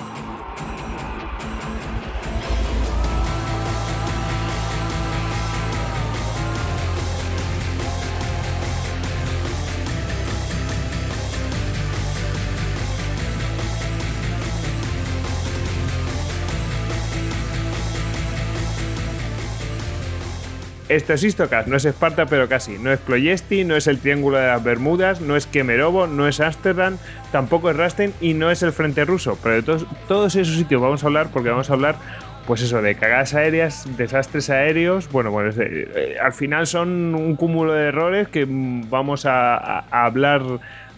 うん。Esto es Istocast, no es Esparta, pero casi. No es Ployesti, no es el Triángulo de las Bermudas, no es Kemerovo, no es Ámsterdam, tampoco es Rasten y no es el Frente Ruso. Pero de todos, todos esos sitios vamos a hablar porque vamos a hablar, pues eso, de cagadas aéreas, desastres aéreos. Bueno, pues eh, al final son un cúmulo de errores que vamos a, hablar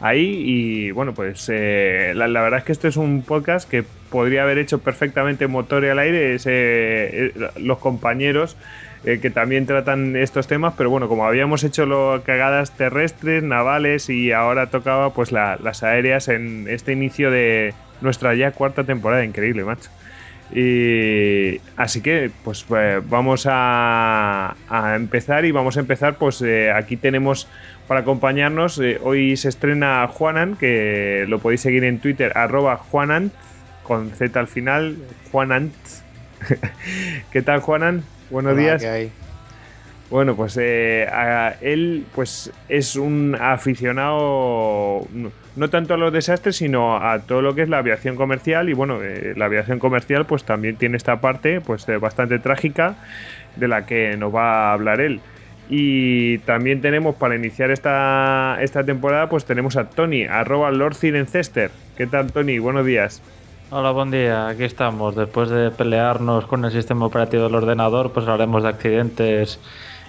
ahí y bueno, pues eh, la, verdad es que este es un podcast que podría haber hecho perfectamente motor y al aire. Eh, los compañeros eh, que también tratan estos temas, pero bueno, como habíamos hecho lo, cagadas terrestres, navales y ahora tocaba pues las aéreas en este inicio de nuestra ya cuarta temporada, increíble, macho. Y así que pues eh, vamos a, empezar y vamos a empezar pues eh, aquí tenemos para acompañarnos hoy se estrena Juanan que lo podéis seguir en Twitter arroba Juanant con Z al final Juanant ¿qué tal Juanan? Buenos días. Bueno, pues eh, él pues es un aficionado no, tanto a los desastres, sino a todo lo que es la aviación comercial. Y bueno, eh, la aviación comercial pues también tiene esta parte pues eh, bastante trágica de la que nos va a hablar él. Y también tenemos para iniciar esta, esta temporada, pues tenemos a Tony, arroba Lord Cirencester. ¿Qué tal, Tony? Buenos días. Hola, buen día. Aquí estamos. Después de pelearnos con el sistema operativo del ordenador, pues hablaremos de accidentes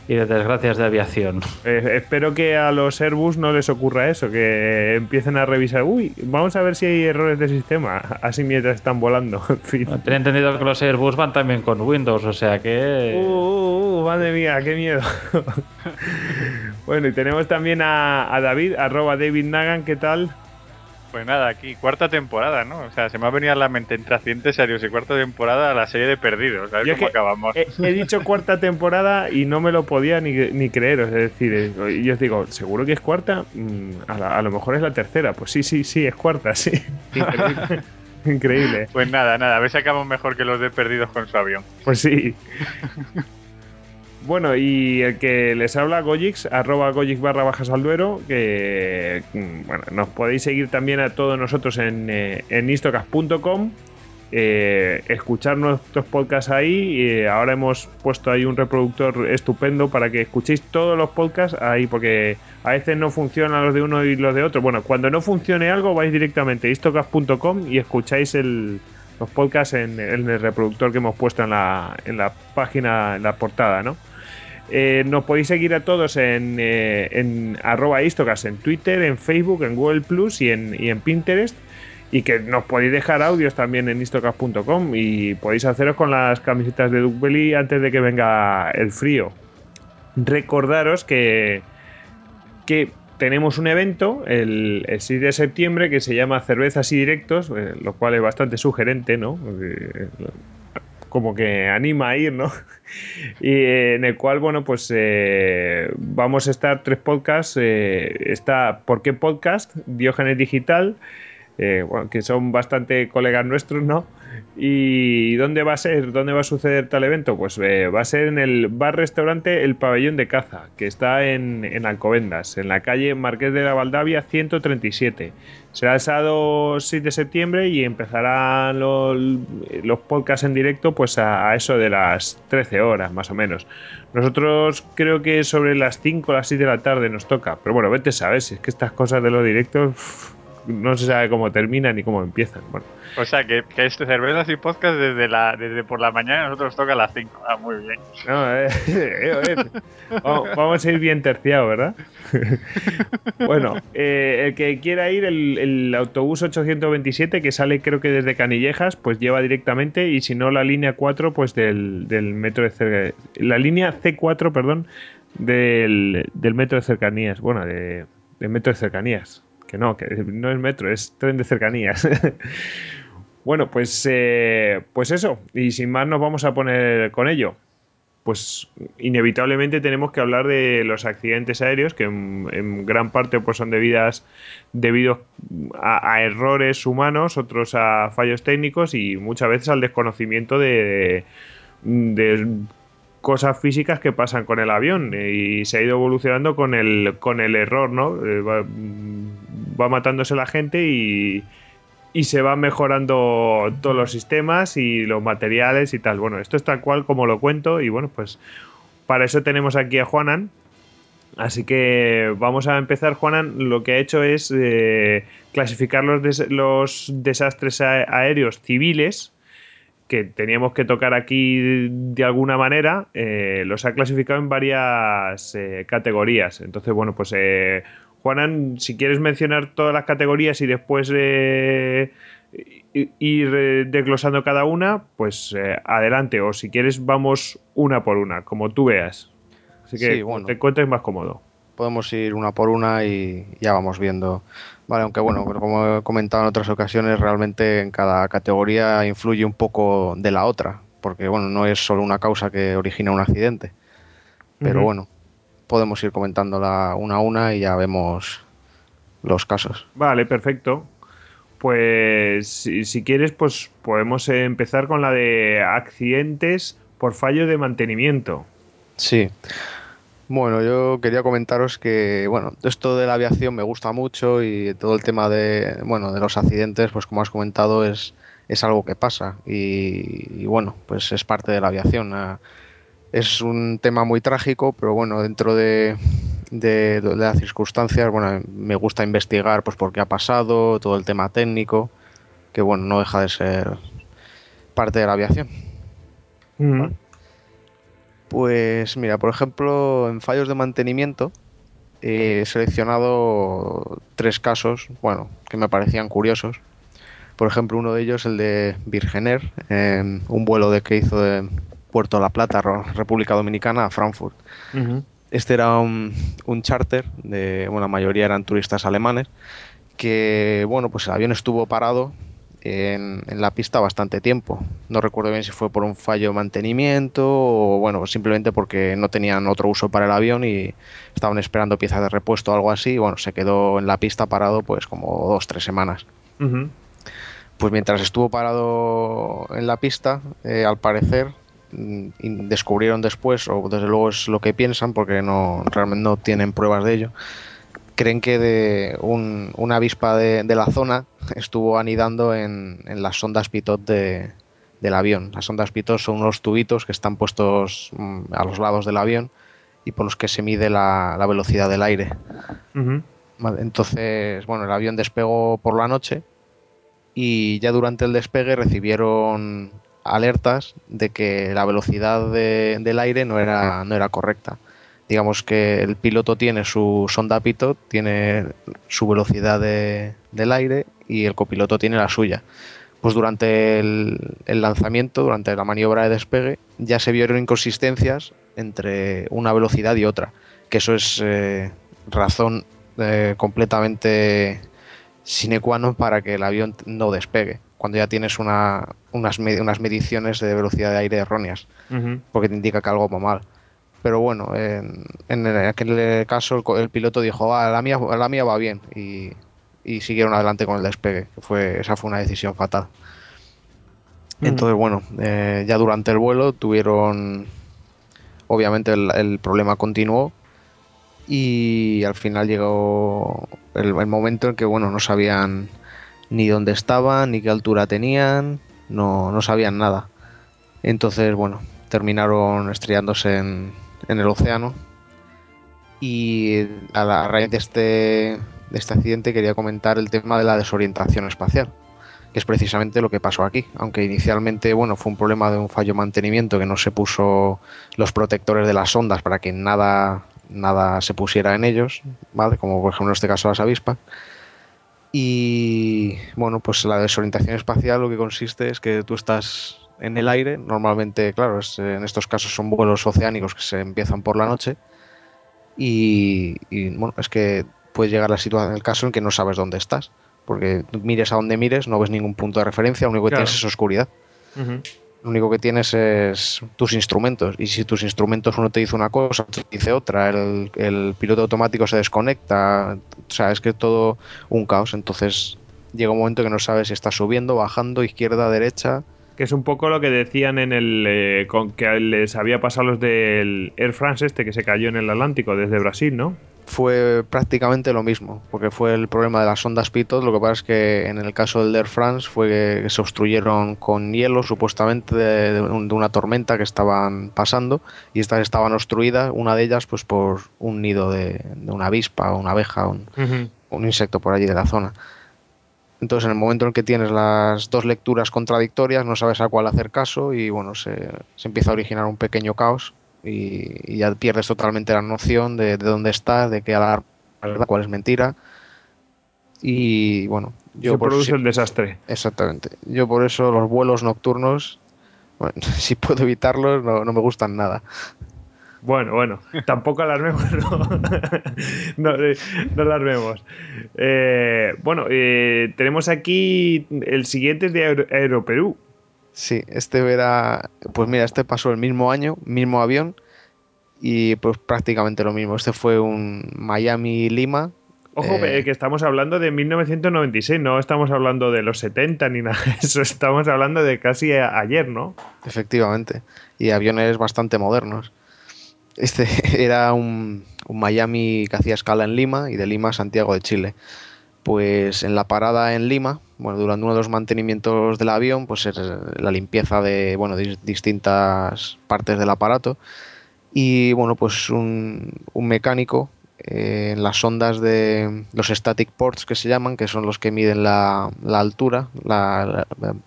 y de desgracias de aviación. Eh, espero que a los Airbus no les ocurra eso, que empiecen a revisar. Uy, vamos a ver si hay errores de sistema, así mientras están volando. En Tenía entendido que los Airbus van también con Windows, o sea que. Uh, uh, uh madre mía, qué miedo. bueno, y tenemos también a, a David, arroba David Nagan, ¿qué tal? Pues nada, aquí cuarta temporada, ¿no? O sea, se me ha venido a la mente entre accidentes serios y cuarta temporada la serie de perdidos. A ver cómo acabamos. He, dicho cuarta temporada y no me lo podía ni, ni creer. Es decir, yo os digo, ¿seguro que es cuarta? Mm, a, lo mejor es la tercera. Pues sí, sí, sí, es cuarta, sí. Increíble. Increíble. Pues nada, nada, a ver si acabamos mejor que los de perdidos con su avión. Pues sí. Bueno, y el que les habla, Gojix, arroba Gojix barra bajas al duero, que mm, bueno, nos podéis seguir también a todos nosotros en, eh, en eh, escuchar nuestros podcasts ahí, y ahora hemos puesto ahí un reproductor estupendo para que escuchéis todos los podcasts ahí, porque a veces no funcionan los de uno y los de otro. Bueno, cuando no funcione algo, vais directamente a istocas.com y escucháis el, los podcasts en, en, el reproductor que hemos puesto en la, en la página, en la portada, ¿no? Eh, nos podéis seguir a todos en, eh, en arroba en Twitter, en Facebook, en Google Plus y en, Pinterest. Y que nos podéis dejar audios también en istocas.com y podéis haceros con las camisetas de Duke Belly antes de que venga el frío. Recordaros que, que tenemos un evento el, 6 de septiembre que se llama Cervezas y Directos, eh, lo cual es bastante sugerente, ¿no? Como que anima a ir, ¿no? y eh, en el cual, bueno, pues eh, vamos a estar tres podcasts. Eh, está ¿Por qué podcast? Diógenes Digital, bueno, que son bastante colegas nuestros, ¿no? ¿Y dónde va a ser? ¿Dónde va a suceder tal evento? Pues eh, va a ser en el bar-restaurante El Pabellón de Caza, que está en, Alcobendas, en la calle Marqués de la Valdavia 137. Será el sábado 6 de septiembre y empezarán los, los podcasts en directo pues a, eso de las 13 horas más o menos. Nosotros creo que sobre las 5 o las 6 de la tarde nos toca, pero bueno, vete sabes, es que estas cosas de los directos no se sabe cómo terminan ni cómo empiezan. Bueno. O sea, que, este cervezas y podcast desde la desde por la mañana nosotros toca a las 5. Ah, muy bien. Eh, eh, eh, vamos, a ir bien terciados, ¿verdad? bueno, el que quiera ir, el, autobús 827 que sale creo que desde Canillejas, pues lleva directamente y si no la línea 4, pues del, metro de La línea C4, perdón, del, metro de cercanías. Bueno, de, del metro de cercanías que no, que no es metro, es tren de cercanías. bueno, pues, eh, pues eso, y sin más nos vamos a poner con ello. pues inevitablemente tenemos que hablar de los accidentes aéreos, que en, gran parte pues, son debidas, debidos a, errores humanos, otros a fallos técnicos y muchas veces al desconocimiento de, cosas físicas que pasan con el avión y se ha ido evolucionando con el, con el error, ¿no? Eh, va matándose la gente y, y se van mejorando todos los sistemas y los materiales y tal. Bueno, esto es tal cual como lo cuento y bueno, pues para eso tenemos aquí a Juanan. Así que vamos a empezar. Juanan lo que ha hecho es eh, clasificar los, los desastres aéreos civiles que teníamos que tocar aquí de alguna manera, eh, los ha clasificado en varias eh, categorías. Entonces, bueno, pues Juanan, si quieres mencionar todas las categorías y después eh, ir eh, desglosando cada una, pues eh, adelante. O si quieres, vamos una por una, como tú veas. Así que te encuentres más cómodo. Podemos ir una por una y ya vamos viendo. Vale, aunque bueno, como he comentado en otras ocasiones, realmente en cada categoría influye un poco de la otra, porque bueno, no es solo una causa que origina un accidente. Pero bueno, podemos ir comentándola una a una y ya vemos los casos. Vale, perfecto. Pues si, quieres, pues podemos empezar con la de accidentes por fallo de mantenimiento. Sí. Bueno, yo quería comentaros que, bueno, esto de la aviación me gusta mucho y todo el tema de, bueno, de los accidentes, pues como has comentado, es, es algo que pasa y, y bueno, pues es parte de la aviación. Es un tema muy trágico, pero bueno, dentro de, las circunstancias, bueno, me gusta investigar pues por qué ha pasado, todo el tema técnico, que bueno, no deja de ser parte de la aviación. Pues mira, por ejemplo, en fallos de mantenimiento he seleccionado tres casos, bueno, que me parecían curiosos. Por ejemplo, uno de ellos, el de Virgener, en un vuelo de que hizo de Puerto La Plata, República Dominicana, a Frankfurt. Este era un, charter, de, bueno, la mayoría eran turistas alemanes, que bueno, pues el avión estuvo parado en, la pista bastante tiempo. No recuerdo bien si fue por un fallo de mantenimiento o bueno, simplemente porque no tenían otro uso para el avión y estaban esperando piezas de repuesto o algo así. Y bueno, se quedó en la pista parado pues como dos, tres semanas. Pues mientras estuvo parado en la pista, eh, al parecer descubrieron después, o desde luego es lo que piensan, porque no realmente no tienen pruebas de ello, creen que de una avispa de, la zona estuvo anidando en, las sondas pitot del avión. Las sondas pitot son unos tubitos que están puestos mm, a los lados del avión y por los que se mide la, velocidad del aire. entonces, bueno, el avión despegó por la noche y ya durante el despegue recibieron alertas de que la velocidad del aire no era, no era correcta. Digamos que el piloto tiene su sonda pitot, tiene su velocidad del aire y el copiloto tiene la suya. Pues durante el, lanzamiento, durante la maniobra de despegue, ya se vieron inconsistencias entre una velocidad y otra, que eso es eh, razón eh, completamente sine qua non para que el avión no despegue cuando ya tienes unas, unas mediciones de velocidad de aire erróneas, porque te indica que algo va mal. Pero bueno, en, aquel caso el, piloto dijo, ah, la, mía, la mía va bien, y, siguieron adelante con el despegue. Fue, esa fue una decisión fatal. Entonces, bueno, eh, ya durante el vuelo tuvieron, obviamente el, problema continuó y al final llegó el, el, momento en que, bueno, no sabían ni dónde estaban, ni qué altura tenían, no, no sabían nada. Entonces, bueno, terminaron estrellándose en, en el océano. Y a, la, raíz de este, de este accidente quería comentar el tema de la desorientación espacial, que es precisamente lo que pasó aquí. Aunque inicialmente, bueno, fue un problema de un fallo de mantenimiento que no se puso los protectores de las ondas para que nada, nada se pusiera en ellos, ¿vale? Como por ejemplo en este caso las avispas y bueno, pues la desorientación espacial lo que consiste es que tú estás en el aire, normalmente, claro, en estos casos son vuelos oceánicos que se empiezan por la noche. Y, bueno, es que puede llegar la situación, el caso en que no sabes dónde estás, porque mires a donde mires, no ves ningún punto de referencia, lo único que tienes es oscuridad. Lo único que tienes es tus instrumentos. Y si tus instrumentos uno te dice una cosa, otro te dice otra, el, el piloto automático se desconecta. O sea, es que todo un caos. Entonces llega un momento que no sabes si estás subiendo, bajando, izquierda, derecha. Que es un poco lo que decían en el. eh, con que les había pasado los del Air France este que se cayó en el Atlántico desde Brasil, ¿no? Fue prácticamente lo mismo, porque fue el problema de las ondas Pitot. Lo que pasa es que en el caso del Air France fue que se obstruyeron con hielo, supuestamente de, de un- de una tormenta que estaban pasando, y estas estaban obstruidas, una de ellas, pues por un nido de, de una avispa o una abeja, un, un insecto por allí de la zona. Entonces, en el momento en que tienes las dos lecturas contradictorias, no sabes a cuál hacer caso y bueno, se, se empieza a originar un pequeño caos y, y ya pierdes totalmente la noción de, de dónde estás, de qué verdad, cuál es mentira. Y bueno, yo se por produce el desastre. Exactamente. Yo por eso los vuelos nocturnos, bueno, si puedo evitarlos, no, no me gustan nada. Bueno, bueno, tampoco alarmemos, ¿no? no, eh, no alarmemos. Eh, bueno, eh, tenemos aquí el siguiente es de Aero- Aeroperú. Sí, este era, pues mira, este pasó el mismo año, mismo avión y pues prácticamente lo mismo. Este fue un Miami-Lima. Ojo, eh, eh, que estamos hablando de 1996, no estamos hablando de los 70 ni nada de eso, estamos hablando de casi ayer, ¿no? Efectivamente. Y aviones bastante modernos. Este era un, un Miami que hacía escala en Lima y de Lima a Santiago de Chile. Pues en la parada en Lima, bueno, durante uno de los mantenimientos del avión, pues es la limpieza de bueno, dis- distintas partes del aparato. Y bueno, pues un, mecánico eh, en las ondas de los static ports que se llaman, que son los que miden la, altura,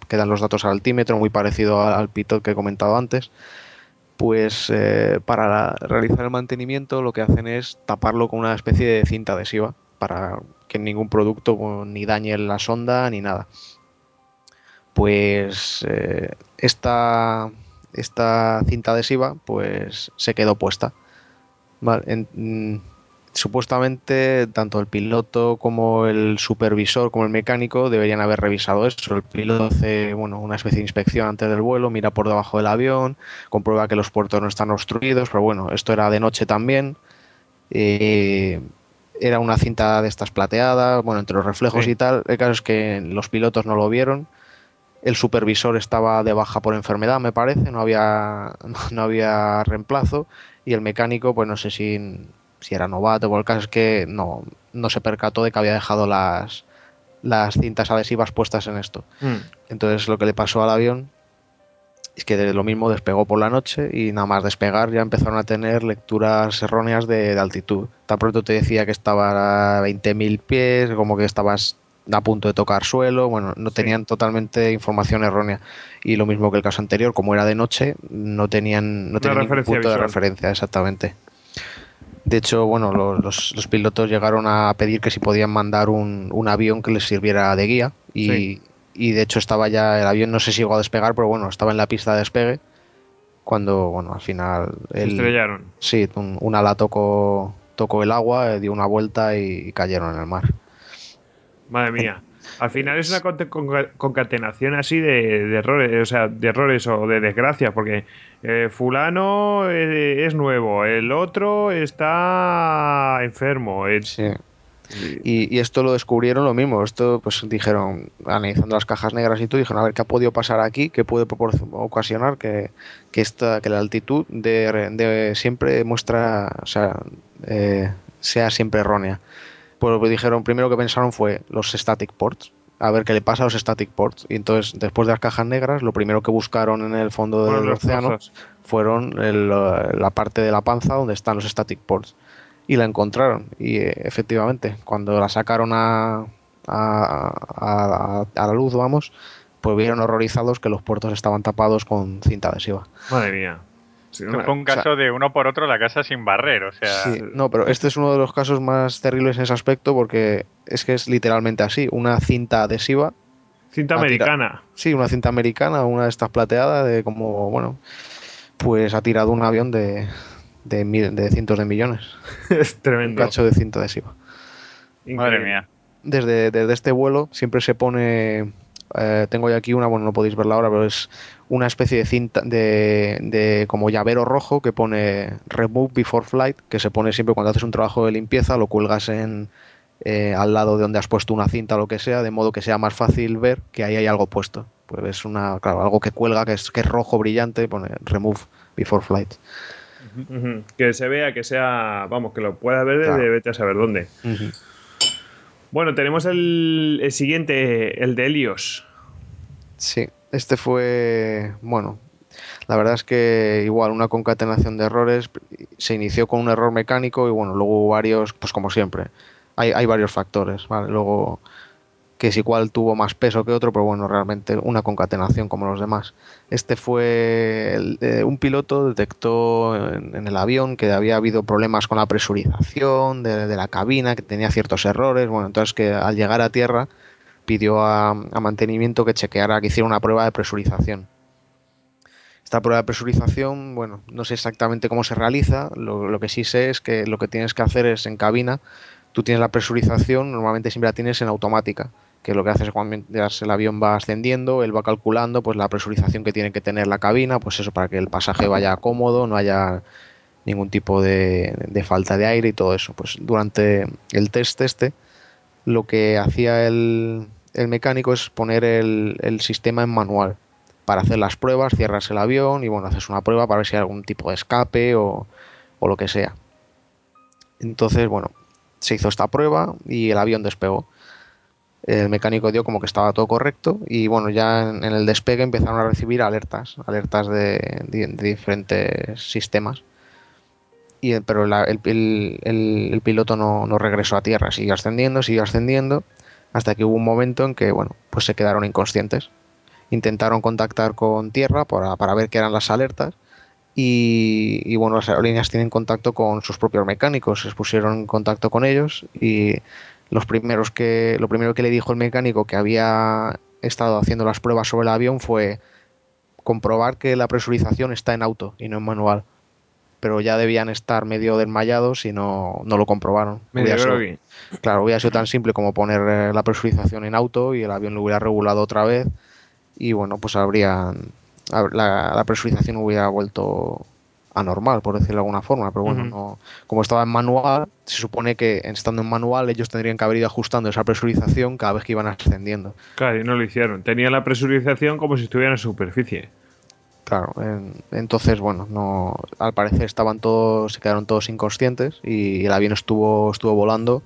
que dan los datos al altímetro, muy parecido al, pitot que he comentado antes. Pues eh, para realizar el mantenimiento lo que hacen es taparlo con una especie de cinta adhesiva para que ningún producto ni dañe la sonda ni nada. Pues eh, esta, esta cinta adhesiva pues se quedó puesta. Mm, supuestamente tanto el piloto como el supervisor como el mecánico deberían haber revisado eso. El piloto hace bueno, una especie de inspección antes del vuelo, mira por debajo del avión, comprueba que los puertos no están obstruidos, pero bueno, esto era de noche también. Eh, era una cinta de estas plateadas, bueno, entre los reflejos Sí. y tal. El caso es que los pilotos no lo vieron. El supervisor estaba de baja por enfermedad, me parece, no había, no había reemplazo. Y el mecánico, pues no sé si, si era novato, por el caso es que no, no se percató de que había dejado las, las cintas adhesivas puestas en esto. Mm. Entonces lo que le pasó al avión es que de lo mismo despegó por la noche y nada más despegar ya empezaron a tener lecturas erróneas de, de altitud. Tan pronto te decía que estaba a 20.000 pies, como que estabas a punto de tocar suelo, bueno, no Sí. tenían totalmente información errónea. Y lo mismo que el caso anterior, como era de noche, no tenían, no tenían ningún punto de referencia, exactamente. De hecho, bueno, lo- los, los pilotos llegaron a pedir que si podían mandar un, un avión que les sirviera de guía y, Sí. Y de hecho estaba ya el avión, no sé si llegó a despegar, pero bueno, estaba en la pista de despegue cuando, bueno, al final estrellaron. sí, un, un ala tocó, tocó el agua, eh, dio una vuelta y, cayeron en el mar. Madre mía. Al final es una concatenación así de, de errores, o sea, de errores o de desgracias, porque eh, fulano eh, es nuevo, el otro está enfermo. Sí. Y, y esto lo descubrieron lo mismo. Esto, pues dijeron, analizando las cajas negras y todo, dijeron, a ver qué ha podido pasar aquí, qué puede ocasionar que, que, esta, que la altitud de, de siempre muestra, o sea, eh, sea siempre errónea. Pues lo que dijeron, primero que pensaron fue los static ports. A ver qué le pasa a los static ports. Y entonces, después de las cajas negras, lo primero que buscaron en el fondo del los océano fueron el, la parte de la panza donde están los static ports. Y la encontraron. Y eh, efectivamente, cuando la sacaron a, a, a- a la luz, vamos, pues vieron horrorizados que los puertos estaban tapados con cinta adhesiva. Madre mía. Sí, una- fue un sea- caso de uno por otro la casa sin barrer, o sea, Sí, no, pero este es uno de los casos más terribles en ese aspecto porque es que es literalmente así, una cinta adhesiva, cinta tira- americana. sí, una cinta americana, una de estas plateadas de como, bueno, pues ha tirado un avión de, de, mil- de cientos de millones, es un tremendo. cacho de cinta adhesiva. madre mía. desde, desde este vuelo siempre se pone eh, tengo ya aquí una, bueno, no podéis verla ahora, pero es una especie de cinta de, de como llavero rojo que pone Remove Before Flight, que se pone siempre cuando haces un trabajo de limpieza, lo cuelgas en, eh, al lado de donde has puesto una cinta o lo que sea, de modo que sea más fácil ver que ahí hay algo puesto. Pues es una, claro, algo que cuelga, que es, que es rojo brillante, pone Remove Before Flight. Que se vea, que sea, vamos, que lo pueda ver desde Claro. vete a saber dónde. Bueno, tenemos el, el siguiente, el de Helios. Sí, este fue, bueno, la verdad es que igual una concatenación de errores, se inició con un error mecánico y bueno, luego varios, pues como siempre, hay, hay varios factores, ¿vale? Luego que si cuál tuvo más peso que otro, pero bueno, realmente una concatenación como los demás. Este fue eh, un piloto detectó en, el avión que había habido problemas con la presurización de, la cabina, que tenía ciertos errores, bueno, entonces que al llegar a tierra pidió a, a mantenimiento que chequeara, que hiciera una prueba de presurización. Esta prueba de presurización, bueno, no sé exactamente cómo se realiza, lo, lo que sí sé es que lo que tienes que hacer es en cabina, tú tienes la presurización, normalmente siempre la tienes en automática, que lo que haces es cuando el avión va ascendiendo, él va calculando pues la presurización que tiene que tener la cabina, pues eso, para que el pasaje vaya cómodo, no haya ningún tipo de, de falta de aire y todo eso. Pues durante el test este, lo que hacía el, el mecánico es poner el, el sistema en manual para hacer las pruebas, cierras el avión y bueno, haces una prueba para ver si hay algún tipo de escape o, o lo que sea. Entonces, bueno, se hizo esta prueba y el avión despegó. El mecánico dio como que estaba todo correcto y bueno, ya en, en el despegue empezaron a recibir alertas, alertas de, de- de diferentes sistemas. Y, el- pero la- el, el- el- el piloto no, no regresó a tierra, siguió ascendiendo, siguió ascendiendo, hasta que hubo un momento en que, bueno, pues se quedaron inconscientes. Intentaron contactar con tierra para, para ver qué eran las alertas y, y, bueno, las aerolíneas tienen contacto con sus propios mecánicos, se pusieron en contacto con ellos y los primeros que, lo primero que le dijo el mecánico que había estado haciendo las pruebas sobre el avión fue comprobar que la presurización está en auto y no en manual. Pero ya debían estar medio desmayados y no, no lo comprobaron. Medio Hubiera sido-. Claro, hubiera sido tan simple como poner eh, la presurización en auto y el avión lo hubiera regulado otra vez y bueno, pues habrían hab- la, la presurización hubiera vuelto a normal, por decirlo de alguna forma, pero bueno, no, como estaba en manual, se supone que estando en manual ellos tendrían que haber ido ajustando esa presurización cada vez que iban ascendiendo. Claro, y no lo hicieron. Tenía la presurización como si estuviera en superficie. Claro, en- entonces bueno, no, al parecer estaban todos, se quedaron todos inconscientes y el avión estuvo, estuvo volando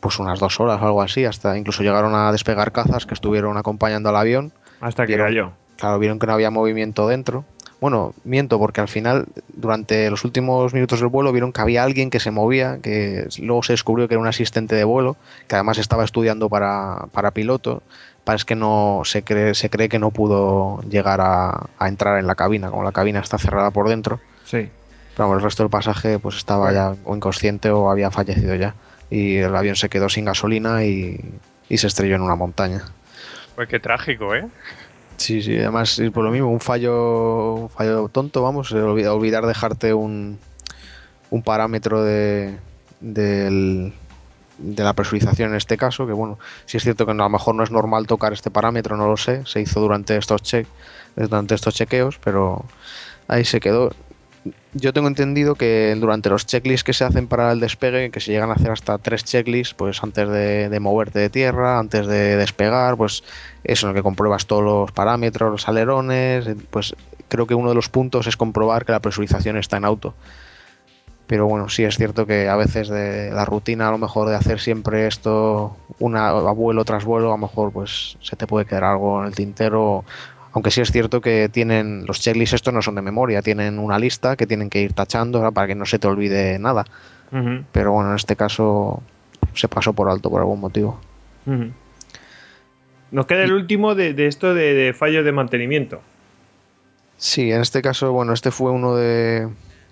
pues unas dos horas o algo así, hasta incluso llegaron a despegar cazas que estuvieron acompañando al avión Hasta que Vieron- cayó. Claro, vieron que no había movimiento dentro. Bueno, miento, porque al final, durante los últimos minutos del vuelo, vieron que había alguien que se movía, que luego se descubrió que era un asistente de vuelo, que además estaba estudiando para, para piloto. Parece que no se cree, se cree que no pudo llegar a, a entrar en la cabina, como la cabina está cerrada por dentro. Sí. Pero vamos, el resto del pasaje pues estaba Bueno. ya o inconsciente o había fallecido ya. Y el avión se quedó sin gasolina y, y se estrelló en una montaña. Pues qué trágico, ¿eh? Sí, sí, además y por lo mismo, un fallo, un fallo tonto, vamos, olvi- olvidar dejarte un, un parámetro de, de la presurización en este caso, que bueno, sí es cierto que a lo mejor no es normal tocar este parámetro, no lo sé, se hizo durante estos, che- durante estos chequeos, pero ahí se quedó. Yo tengo entendido que durante los checklists que se hacen para el despegue, que se llegan a hacer hasta tres checklists, pues antes de, moverte de tierra, antes de despegar, pues eso en el que compruebas todos los parámetros, los alerones, eh, pues creo que uno de los puntos es comprobar que la presurización está en auto. Pero bueno, sí es cierto que a veces de la rutina, a lo mejor de hacer siempre esto, una a vuelo tras vuelo, a lo mejor pues se te puede quedar algo en el tintero. Aunque sí es cierto que tienen los checklists estos no son de memoria, tienen una lista que tienen que ir tachando para que no se te olvide nada. Pero bueno, en este caso se pasó por alto por algún motivo. Nos queda el último de, de esto de, de fallos de mantenimiento. Sí, en este caso, bueno, este fue uno de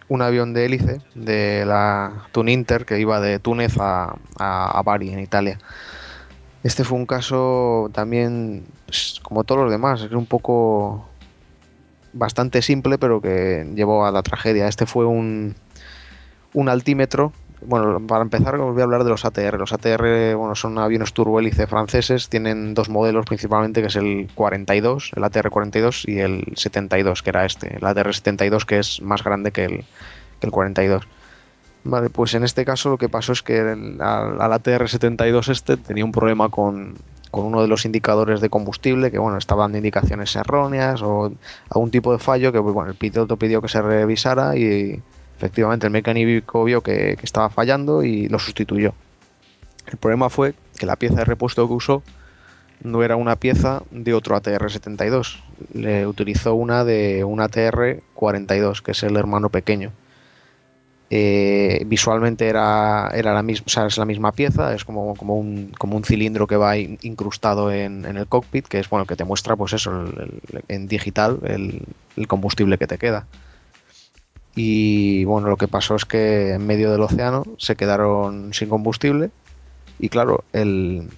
un avión de hélice de la Tuninter que iba de Túnez a, a, a Bari, en Italia. Este fue un caso también, pues, como todos los demás, es un poco bastante simple, pero que llevó a la tragedia. Este fue un, un altímetro bueno, para empezar os voy a hablar de los ATR. Los ATR, bueno, son aviones turbohélice franceses, tienen dos modelos principalmente, que es el 42, el ATR 42 y el 72, que era este, el ATR 72 que es más grande que el, que el 42. Vale, pues en este caso lo que pasó es que al, al ATR 72 este tenía un problema con, con uno de los indicadores de combustible, que bueno, estaba dando indicaciones erróneas o algún tipo de fallo que el piloto pidió que se revisara y efectivamente el mecánico vio que, que estaba fallando y lo sustituyó. El problema fue que la pieza de repuesto que usó no era una pieza de otro ATR-72, le utilizó una de un ATR-42, que es el hermano pequeño. Eh, visualmente era, era la, misma, o sea, es la misma pieza, es como, como, un, como un cilindro que va in- incrustado en, en el cockpit, que es bueno, que te muestra pues eso, el- el- en digital el, el combustible que te queda. Y bueno, lo que pasó es que en medio del océano se quedaron sin combustible y claro, el,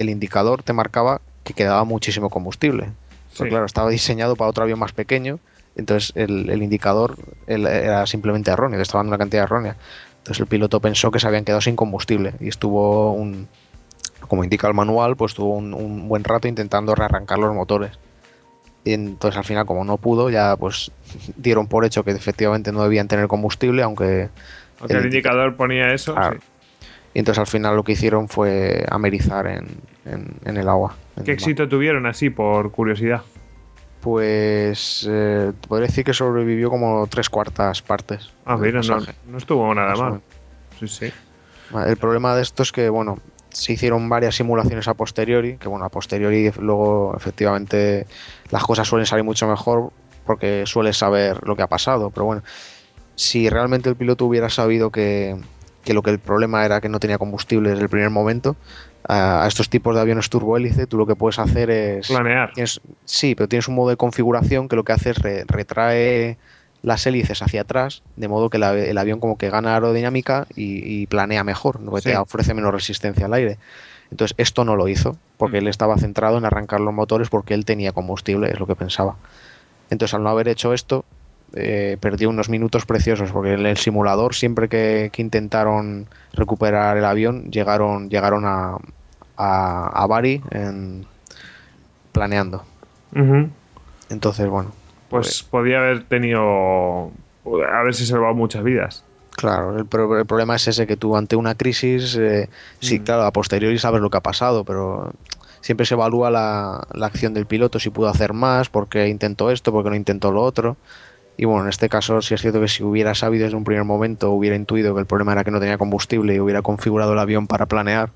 el indicador te marcaba que quedaba muchísimo combustible. Pero Sí. claro, estaba diseñado para otro avión más pequeño, entonces el, el indicador el- era simplemente erróneo, estaba dando una cantidad errónea. Entonces el piloto pensó que se habían quedado sin combustible y estuvo un, como indica el manual, pues estuvo un, un buen rato intentando rearrancar los motores. Y entonces al final, como no pudo, ya pues dieron por hecho que efectivamente no debían tener combustible, aunque Aunque el, el indica- indicador ponía eso. Claro. sí. y entonces al final lo que hicieron fue amerizar en, en- en el agua. en ¿Qué el éxito tuvieron así, por curiosidad? Pues eh, podría decir que sobrevivió como tres cuartas partes. Ah, mira, no, no estuvo nada mal. Sí, sí. El problema de esto es que, bueno, se hicieron varias simulaciones a posteriori, que bueno, a posteriori luego efectivamente las cosas suelen salir mucho mejor porque sueles saber lo que ha pasado, pero bueno, si realmente el piloto hubiera sabido que, que lo que el problema era que no tenía combustible desde el primer momento, a, a estos tipos de aviones turbohélice tú lo que puedes hacer es... Planear. Tienes- sí, pero tienes un modo de configuración que lo que hace es re- retrae las hélices hacia atrás, de modo que la- el avión como que gana aerodinámica y, y planea mejor, ¿no? que Sí. te ofrece menos resistencia al aire. Entonces esto no lo hizo, porque él estaba centrado en arrancar los motores porque él tenía combustible, es lo que pensaba. Entonces al no haber hecho esto, eh, perdió unos minutos preciosos, porque en el simulador siempre que, que intentaron recuperar el avión, llegaron, llegaron a, a, a Bari en- planeando. Entonces, bueno, Pues podía haber tenido. haberse salvado muchas vidas. Claro, el, pro- el problema es ese, que tú ante una crisis, eh, sí, Mm. claro, a posteriori sabes lo que ha pasado, pero siempre se evalúa la, la acción del piloto, si pudo hacer más, por qué intentó esto, por qué no intentó lo otro. Y bueno, en este caso sí es cierto que si hubiera sabido desde un primer momento, hubiera intuido que el problema era que no tenía combustible y hubiera configurado el avión para planear,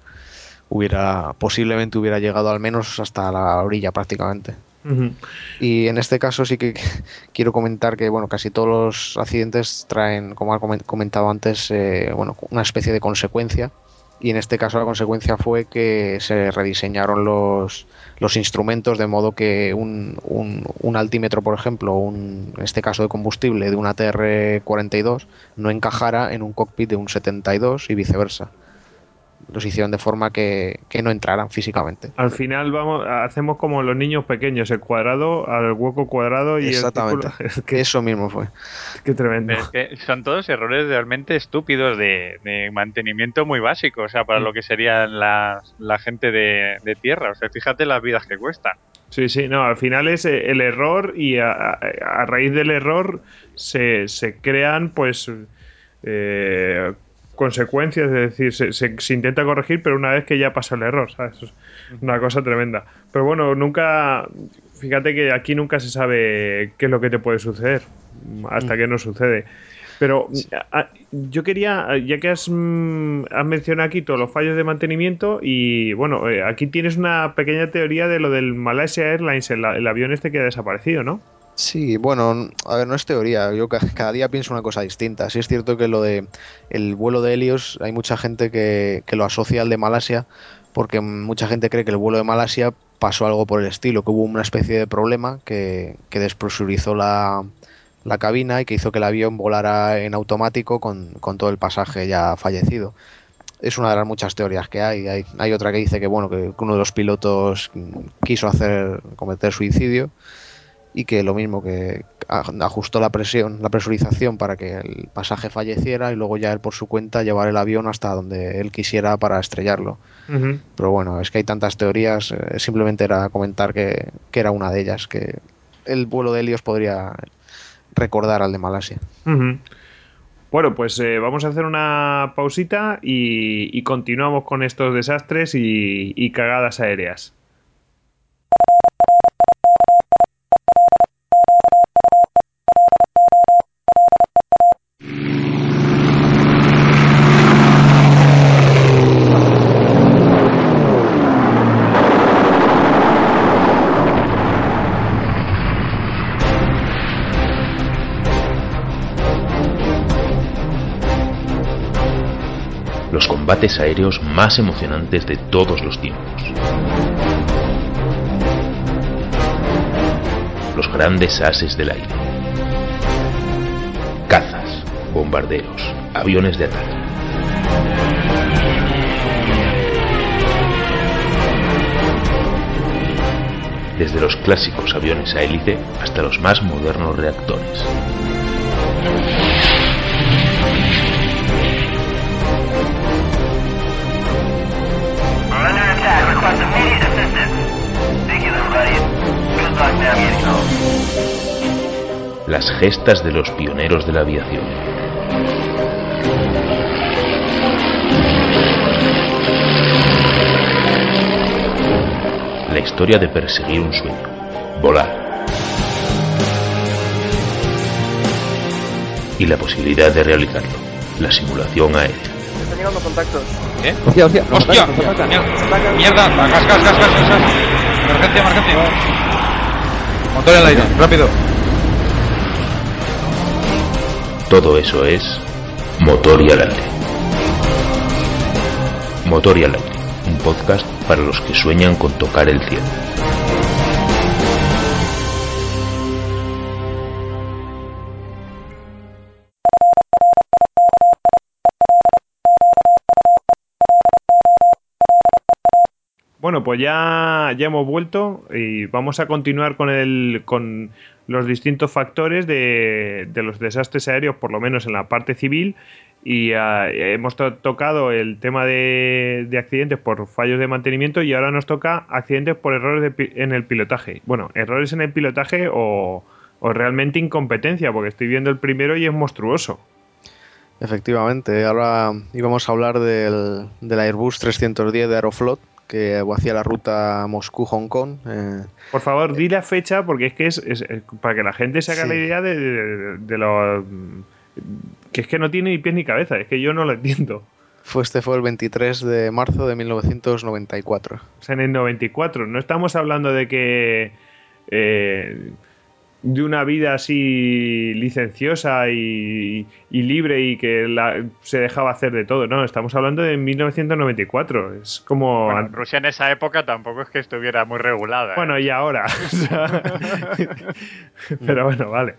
hubiera posiblemente hubiera llegado al menos hasta la orilla prácticamente. Y en este caso sí que quiero comentar que bueno, casi todos los accidentes traen, como ha comen- comentado antes, eh, bueno, una especie de consecuencia. Y en este caso la consecuencia fue que se rediseñaron los, los instrumentos de modo que un, un, altímetro, por ejemplo, un, en este caso de combustible de un ATR-42, no encajara en un cockpit de un 72 y viceversa. Los hicieron de forma que, que no entraran físicamente. Al final vamos, hacemos como los niños pequeños, el cuadrado al hueco cuadrado y Exactamente. el círculo. Que, Eso mismo fue. qué tremendo. Pero es que son todos errores realmente estúpidos de, de mantenimiento muy básico, o sea, para Mm. lo que sería la, la gente de, de tierra. O sea, fíjate las vidas que cuestan. Sí, sí, no, al final es eh, el error y a, a- a raíz del error se, se crean pues eh, consecuencias, es decir, se, se- se intenta corregir, pero una vez que ya pasa el error, ¿sabes? Es una cosa tremenda. Pero bueno, nunca, fíjate que aquí nunca se sabe qué es lo que te puede suceder, hasta que no sucede. Pero a- yo quería, ya que has, mm, has mencionado aquí todos los fallos de mantenimiento y bueno, eh, aquí tienes una pequeña teoría de lo del Malaysia Airlines, el, el avión este que ha desaparecido, ¿no? Sí, bueno, a ver, no es teoría. Yo ca- cada día pienso una cosa distinta. Sí es cierto que lo de el vuelo de Helios, hay mucha gente que, que lo asocia al de Malasia, porque mucha gente cree que el vuelo de Malasia pasó algo por el estilo, que hubo una especie de problema que, que despresurizó la, la cabina y que hizo que el avión volara en automático con, con todo el pasaje ya fallecido. Es una de las muchas teorías que hay. Hay, hay otra que dice que bueno, que uno de los pilotos quiso hacer cometer suicidio y que lo mismo que ajustó la presión, la presurización para que el pasaje falleciera y luego ya él por su cuenta llevar el avión hasta donde él quisiera para estrellarlo. Pero bueno, es que hay tantas teorías, eh, simplemente era comentar que, era una de ellas, que el vuelo de Helios podría recordar al de Malasia. Bueno, pues eh, vamos a hacer una pausita y, continuamos con estos desastres y cagadas aéreas. Aéreos más emocionantes de todos los tiempos. Los grandes ases del aire. Cazas, bombarderos, aviones de ataque. Desde los clásicos aviones a hélice hasta los más modernos reactores. Las gestas de los pioneros de la aviación. La historia de perseguir un sueño, volar. Y la posibilidad de realizarlo, la simulación aérea llegando contactos. ¿Eh? Hostia, hostia. ¡Hostia! Mierda, mierda. Gas, gas, gas, gas, gas. Emergencia, emergencia. Motor en el aire, rápido. Todo eso es Motor y al aire. Motor y al aire, un podcast para los que sueñan con tocar el cielo. Bueno, pues ya, ya hemos vuelto y vamos a continuar con, el, con los distintos factores de, los desastres aéreos, por lo menos en la parte civil. Y ah, hemos tocado el tema de, accidentes por fallos de mantenimiento y ahora nos toca accidentes por errores en el pilotaje. Bueno, errores en el pilotaje o, realmente incompetencia, porque estoy viendo el primero y es monstruoso. Efectivamente, ahora íbamos a hablar del, del Airbus 310 de Aeroflot, que hacía la ruta Moscú-Hong Kong. Eh. Por favor, di la fecha porque es que es, para que la gente se haga la idea de, lo... que es que no tiene ni pies ni cabeza, es que yo no lo entiendo. Fue este fue el 23 de marzo de 1994. O sea, en el 94. No estamos hablando de que... Eh, de una vida así licenciosa y, libre y que se dejaba hacer de todo. No, estamos hablando de 1994. Es como. Rusia en esa época tampoco es que estuviera muy regulada. Bueno, ¿eh? y ahora. Pero bueno, vale.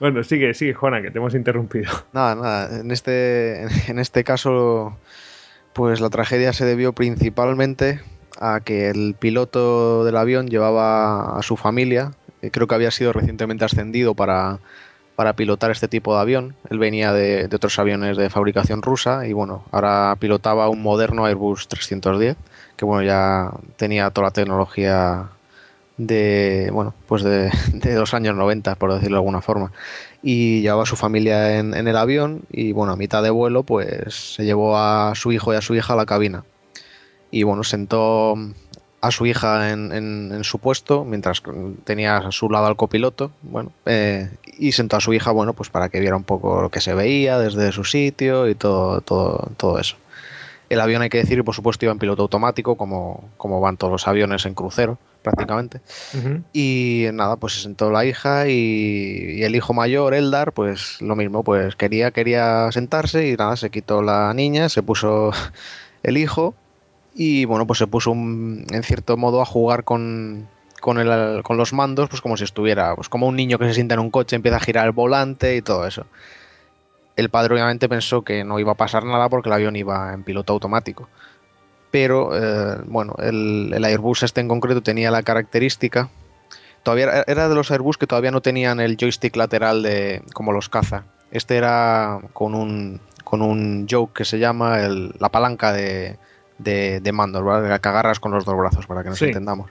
Bueno, sigue, sigue, Juana, que te hemos interrumpido. Nada, nada. En este, en este caso, pues la tragedia se debió principalmente a que el piloto del avión llevaba a su familia creo que había sido recientemente ascendido para, pilotar este tipo de avión. Él venía de, otros aviones de fabricación rusa y bueno, ahora pilotaba un moderno Airbus 310 que bueno, ya tenía toda la tecnología de bueno pues de, los años 90 por decirlo de alguna forma y llevaba a su familia en, en, el avión y bueno a mitad de vuelo pues se llevó a su hijo y a su hija a la cabina y bueno sentó a su hija en, su puesto, mientras tenía a su lado al copiloto, bueno, eh, y sentó a su hija, bueno, pues para que viera un poco lo que se veía desde su sitio y todo, todo, todo eso. El avión, hay que decir, por supuesto, iba en piloto automático, como, como van todos los aviones en crucero, prácticamente. Y nada, pues se sentó la hija y, y, el hijo mayor, Eldar, pues lo mismo, pues quería, quería sentarse y nada, se quitó la niña, se puso el hijo y bueno, pues se puso en cierto modo a jugar con, con, el, con, los mandos, pues como si estuviera, pues como un niño que se sienta en un coche, empieza a girar el volante y todo eso. El padre obviamente pensó que no iba a pasar nada porque el avión iba en piloto automático. Pero eh, bueno, el, Airbus este en concreto tenía la característica todavía era de los Airbus que todavía no tenían el joystick lateral de como los caza. Este era con un con un joke que se llama el- la palanca de, de, de mando, ¿vale? La que agarras con los dos brazos para que nos Sí. entendamos.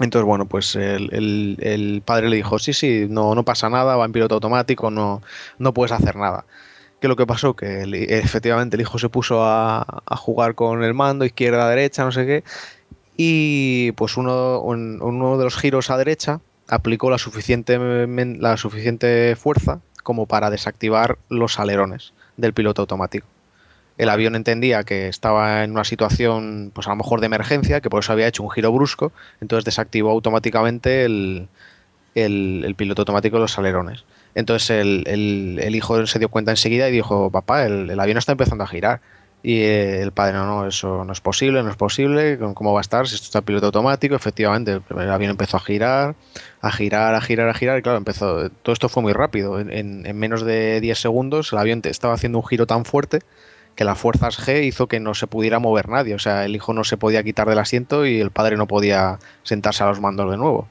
Entonces, bueno, pues el, el- el padre le dijo, sí, sí, no, no pasa nada, va en piloto automático, no, no puedes hacer nada. ¿Qué es lo que pasó? Que el- efectivamente el hijo se puso a, a jugar con el mando, izquierda, derecha, no sé qué, y pues uno, un- uno de los giros a derecha aplicó la suficiente, la suficiente fuerza como para desactivar los alerones del piloto automático. El avión entendía que estaba en una situación, pues a lo mejor de emergencia, que por eso había hecho un giro brusco, entonces desactivó automáticamente el, el- piloto automático de los alerones. Entonces el, el- hijo se dio cuenta enseguida y dijo, papá, el, avión está empezando a girar. Y eh, el padre, no, no, eso no es posible, no es posible, ¿cómo va a estar si esto está piloto automático? Efectivamente, el, avión empezó a girar, a girar, a girar, a girar, y claro, empezó, todo esto fue muy rápido. En, en- en menos de 10 segundos el avión estaba haciendo un giro tan fuerte que las fuerzas G hizo que no se pudiera mover nadie. O sea, el hijo no se podía quitar del asiento y el padre no podía sentarse a los mandos de nuevo.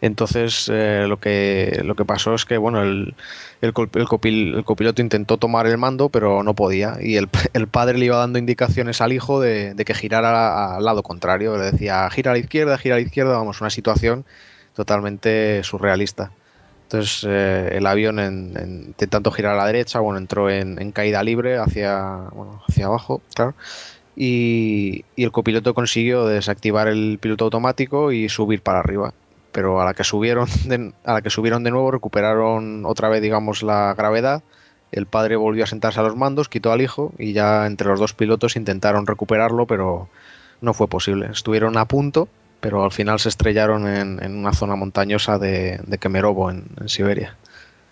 Entonces, eh, lo, que, lo que pasó es que, bueno, el, copiloto intentó tomar el mando, pero no podía. Y el, el padre le iba dando indicaciones al hijo de, de que girara al lado contrario. Le decía, gira a la izquierda, gira a la izquierda. Vamos, una situación totalmente surrealista. Entonces, eh, el avión, en, en- intentando girar a la derecha, bueno, entró en, caída libre hacia, hacia abajo, claro. Y, y el copiloto consiguió desactivar el piloto automático y subir para arriba. Pero a la que subieron de, a la que subieron de nuevo recuperaron otra vez digamos la gravedad. El padre volvió a sentarse a los mandos quitó al hijo y ya entre los dos pilotos intentaron recuperarlo pero no fue posible. Estuvieron a punto pero al final se estrellaron en, en una zona montañosa de, de Kemerovo en, Siberia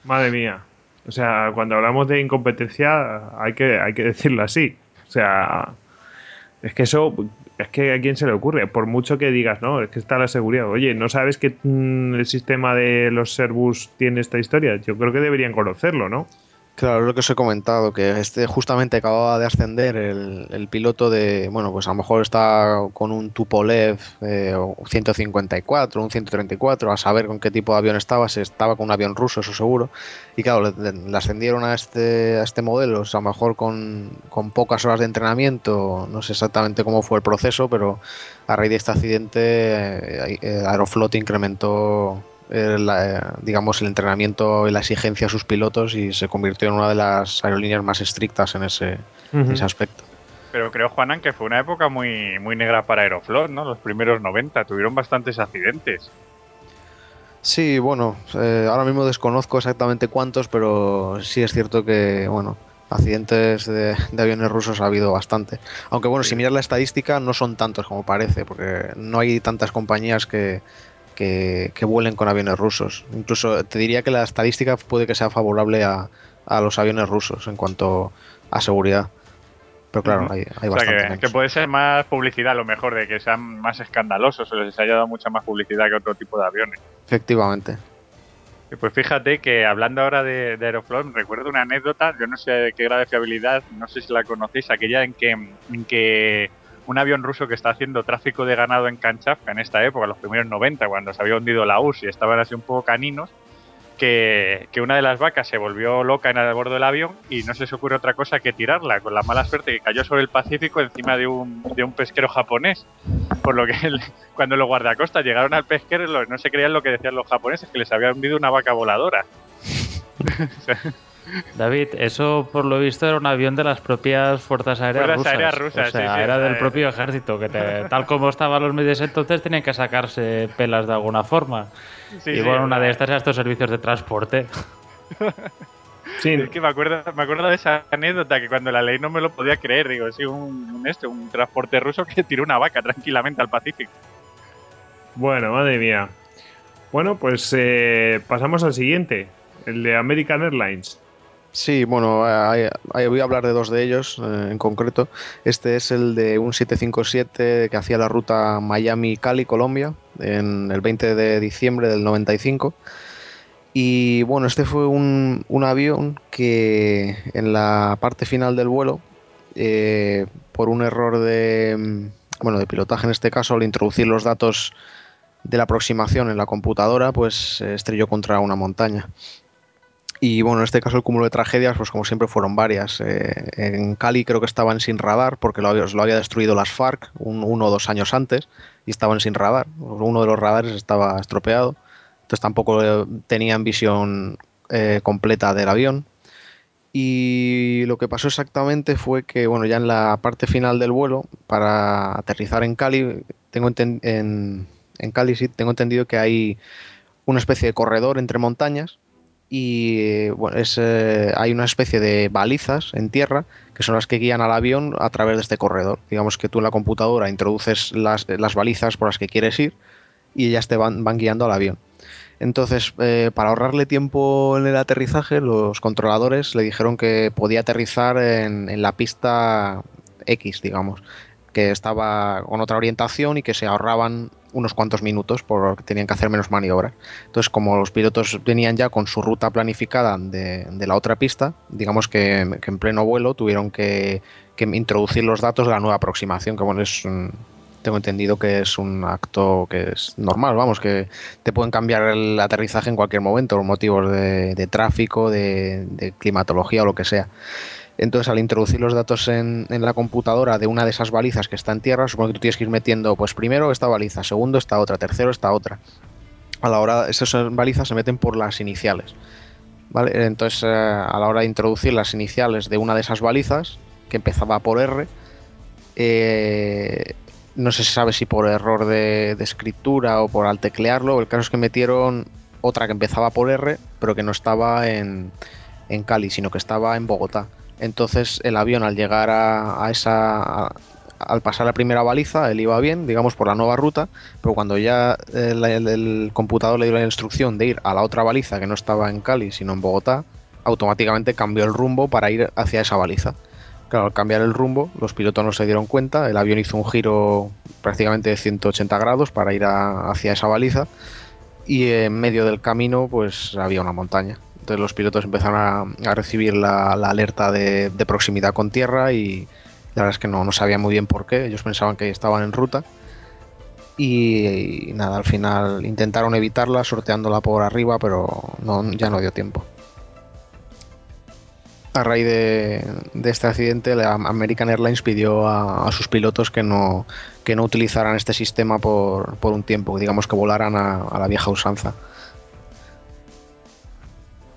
Madre mía. O sea, cuando hablamos de incompetencia hay que, hay que decirlo así. O sea, es que eso, es que a quién se le ocurre, por mucho que digas, no, es que está la seguridad. Oye, ¿no sabes que mm, el sistema de los Airbus tiene esta historia? Yo creo que deberían conocerlo, ¿no? Claro, es lo que os he comentado, que este justamente acababa de ascender el, piloto de, bueno, pues a lo mejor está con un Tupolev eh, o 154, un 134, a saber con qué tipo de avión estaba, si estaba con un avión ruso, eso seguro. Y claro, le, le ascendieron a este, a este modelo, o sea, a lo mejor con, con pocas horas de entrenamiento, no sé exactamente cómo fue el proceso, pero a raíz de este accidente eh, eh, Aeroflot incrementó eh, la, digamos el entrenamiento y la exigencia a sus pilotos y se convirtió en una de las aerolíneas más estrictas en ese, en ese aspecto. Pero creo, Juanan, que fue una época muy, muy negra para Aeroflot, ¿no? Los primeros 90 tuvieron bastantes accidentes. Sí, bueno, eh, ahora mismo desconozco exactamente cuántos, pero sí es cierto que, bueno, accidentes de, de aviones rusos ha habido bastante. Aunque bueno, si miras la estadística no son tantos como parece, porque no hay tantas compañías que, que, que vuelen con aviones rusos. Incluso te diría que la estadística puede que sea favorable a, a los aviones rusos en cuanto a seguridad. Pero claro, hay, hay O sea, bastante que, menos. que puede ser más publicidad, a lo mejor, de que sean más escandalosos o les haya dado mucha más publicidad que otro tipo de aviones. Efectivamente. Y Pues fíjate que hablando ahora de, de Aeroflot, recuerdo una anécdota, yo no sé de qué grado de fiabilidad, no sé si la conocéis, aquella en que, en que un avión ruso que está haciendo tráfico de ganado en Kamchatka en esta época, los primeros 90, cuando se había hundido la URSS y estaban así un poco caninos, que, una de las vacas se volvió loca en el bordo del avión y no se les ocurre otra cosa que tirarla, con la mala suerte que cayó sobre el Pacífico encima de un, pesquero japonés. Por lo que cuando los guardacostas llegaron al pesquero, no se creían lo que decían los japoneses, que les había hundido una vaca voladora. David, eso por lo visto era un avión de las propias fuerzas aéreas Fuerzas rusas. aéreas rusas, o sea, sí, sí, era del eh. propio ejército, que te- tal como estaban los medios entonces tenían que sacarse pelas de alguna forma. Sí, y sí, bueno, una de estas era estos servicios de transporte. Sí, Es que me acuerdo, me acuerdo de esa anécdota que cuando la ley no me lo podía creer. Digo, sí, un, un este, un transporte ruso que tiró una vaca tranquilamente al Pacífico. Bueno, madre mía. Bueno, pues eh, pasamos al siguiente, el de American Airlines. Sí, bueno, hay- voy a hablar de dos de ellos eh, en concreto. Este es el de un 757 que hacía la ruta Miami-Cali, Colombia, en el 20 de diciembre del 95. Y bueno, este fue un, un avión que en la parte final del vuelo, eh, por un error de, mm, bueno, de pilotaje en este caso, al introducir los datos de la aproximación en la computadora, pues estrelló contra una montaña. Y bueno, en este caso el cúmulo de tragedias, pues como siempre fueron varias. Eh, en Cali creo que estaban sin radar porque lo había, lo había destruido las FARC uno o dos años antes y estaban sin radar. Uno de los radares estaba estropeado, entonces tampoco eh, tenían visión eh, completa del avión. Y lo que pasó exactamente fue que, bueno, ya en la parte final del vuelo, para aterrizar en Cali, tengo en, Cali sí, tengo entendido que hay una especie de corredor entre montañas y bueno, es, eh, hay una especie de balizas en tierra que son las que guían al avión a través de este corredor. Digamos que tú en la computadora introduces las, las balizas por las que quieres ir y ellas te van, van guiando al avión. Entonces, eh, para ahorrarle tiempo en el aterrizaje, los controladores le dijeron que podía aterrizar en, en la pista X, digamos, que estaba con otra orientación y que se ahorraban unos cuantos minutos porque tenían que hacer menos maniobras. Entonces, como los pilotos venían ya con su ruta planificada de, de la otra pista, digamos que, que, en pleno vuelo tuvieron que, que, introducir los datos de la nueva aproximación, que bueno, es un, tengo entendido que es un acto que es normal, vamos, que te pueden cambiar el aterrizaje en cualquier momento por motivos de, tráfico, de climatología o lo que sea. Entonces, al introducir los datos en, la computadora de una de esas balizas que está en tierra, supongo que tú tienes que ir metiendo, pues primero esta baliza, segundo esta otra, tercero esta otra. A la hora, esas balizas se meten por las iniciales. ¿vale? Entonces, eh, a la hora de introducir las iniciales de una de esas balizas, que empezaba por R, eh, no se sabe si por error de, escritura o por al teclearlo, el caso es que metieron otra que empezaba por R, pero que no estaba en Cali, sino que estaba en Bogotá. Entonces el avión al llegar a, esa... Al pasar la primera baliza, él iba bien, digamos, por la nueva ruta, pero cuando ya el, el, el, computador le dio la instrucción de ir a la otra baliza que no estaba en Cali, sino en Bogotá, automáticamente cambió el rumbo para ir hacia esa baliza. Claro, al cambiar el rumbo, los pilotos no se dieron cuenta, el avión hizo un giro prácticamente de 180 grados para ir a, hacia esa baliza y en medio del camino pues había una montaña. Entonces los pilotos empezaron a, recibir la, alerta de, proximidad con tierra y la verdad es que no, no sabían muy bien por qué. Ellos pensaban que estaban en ruta. Y, nada, al final intentaron evitarla sorteándola por arriba, pero ya no dio tiempo. A raíz de, este accidente, la American Airlines pidió a, sus pilotos que no, utilizaran este sistema por, un tiempo, digamos que volaran a la vieja usanza.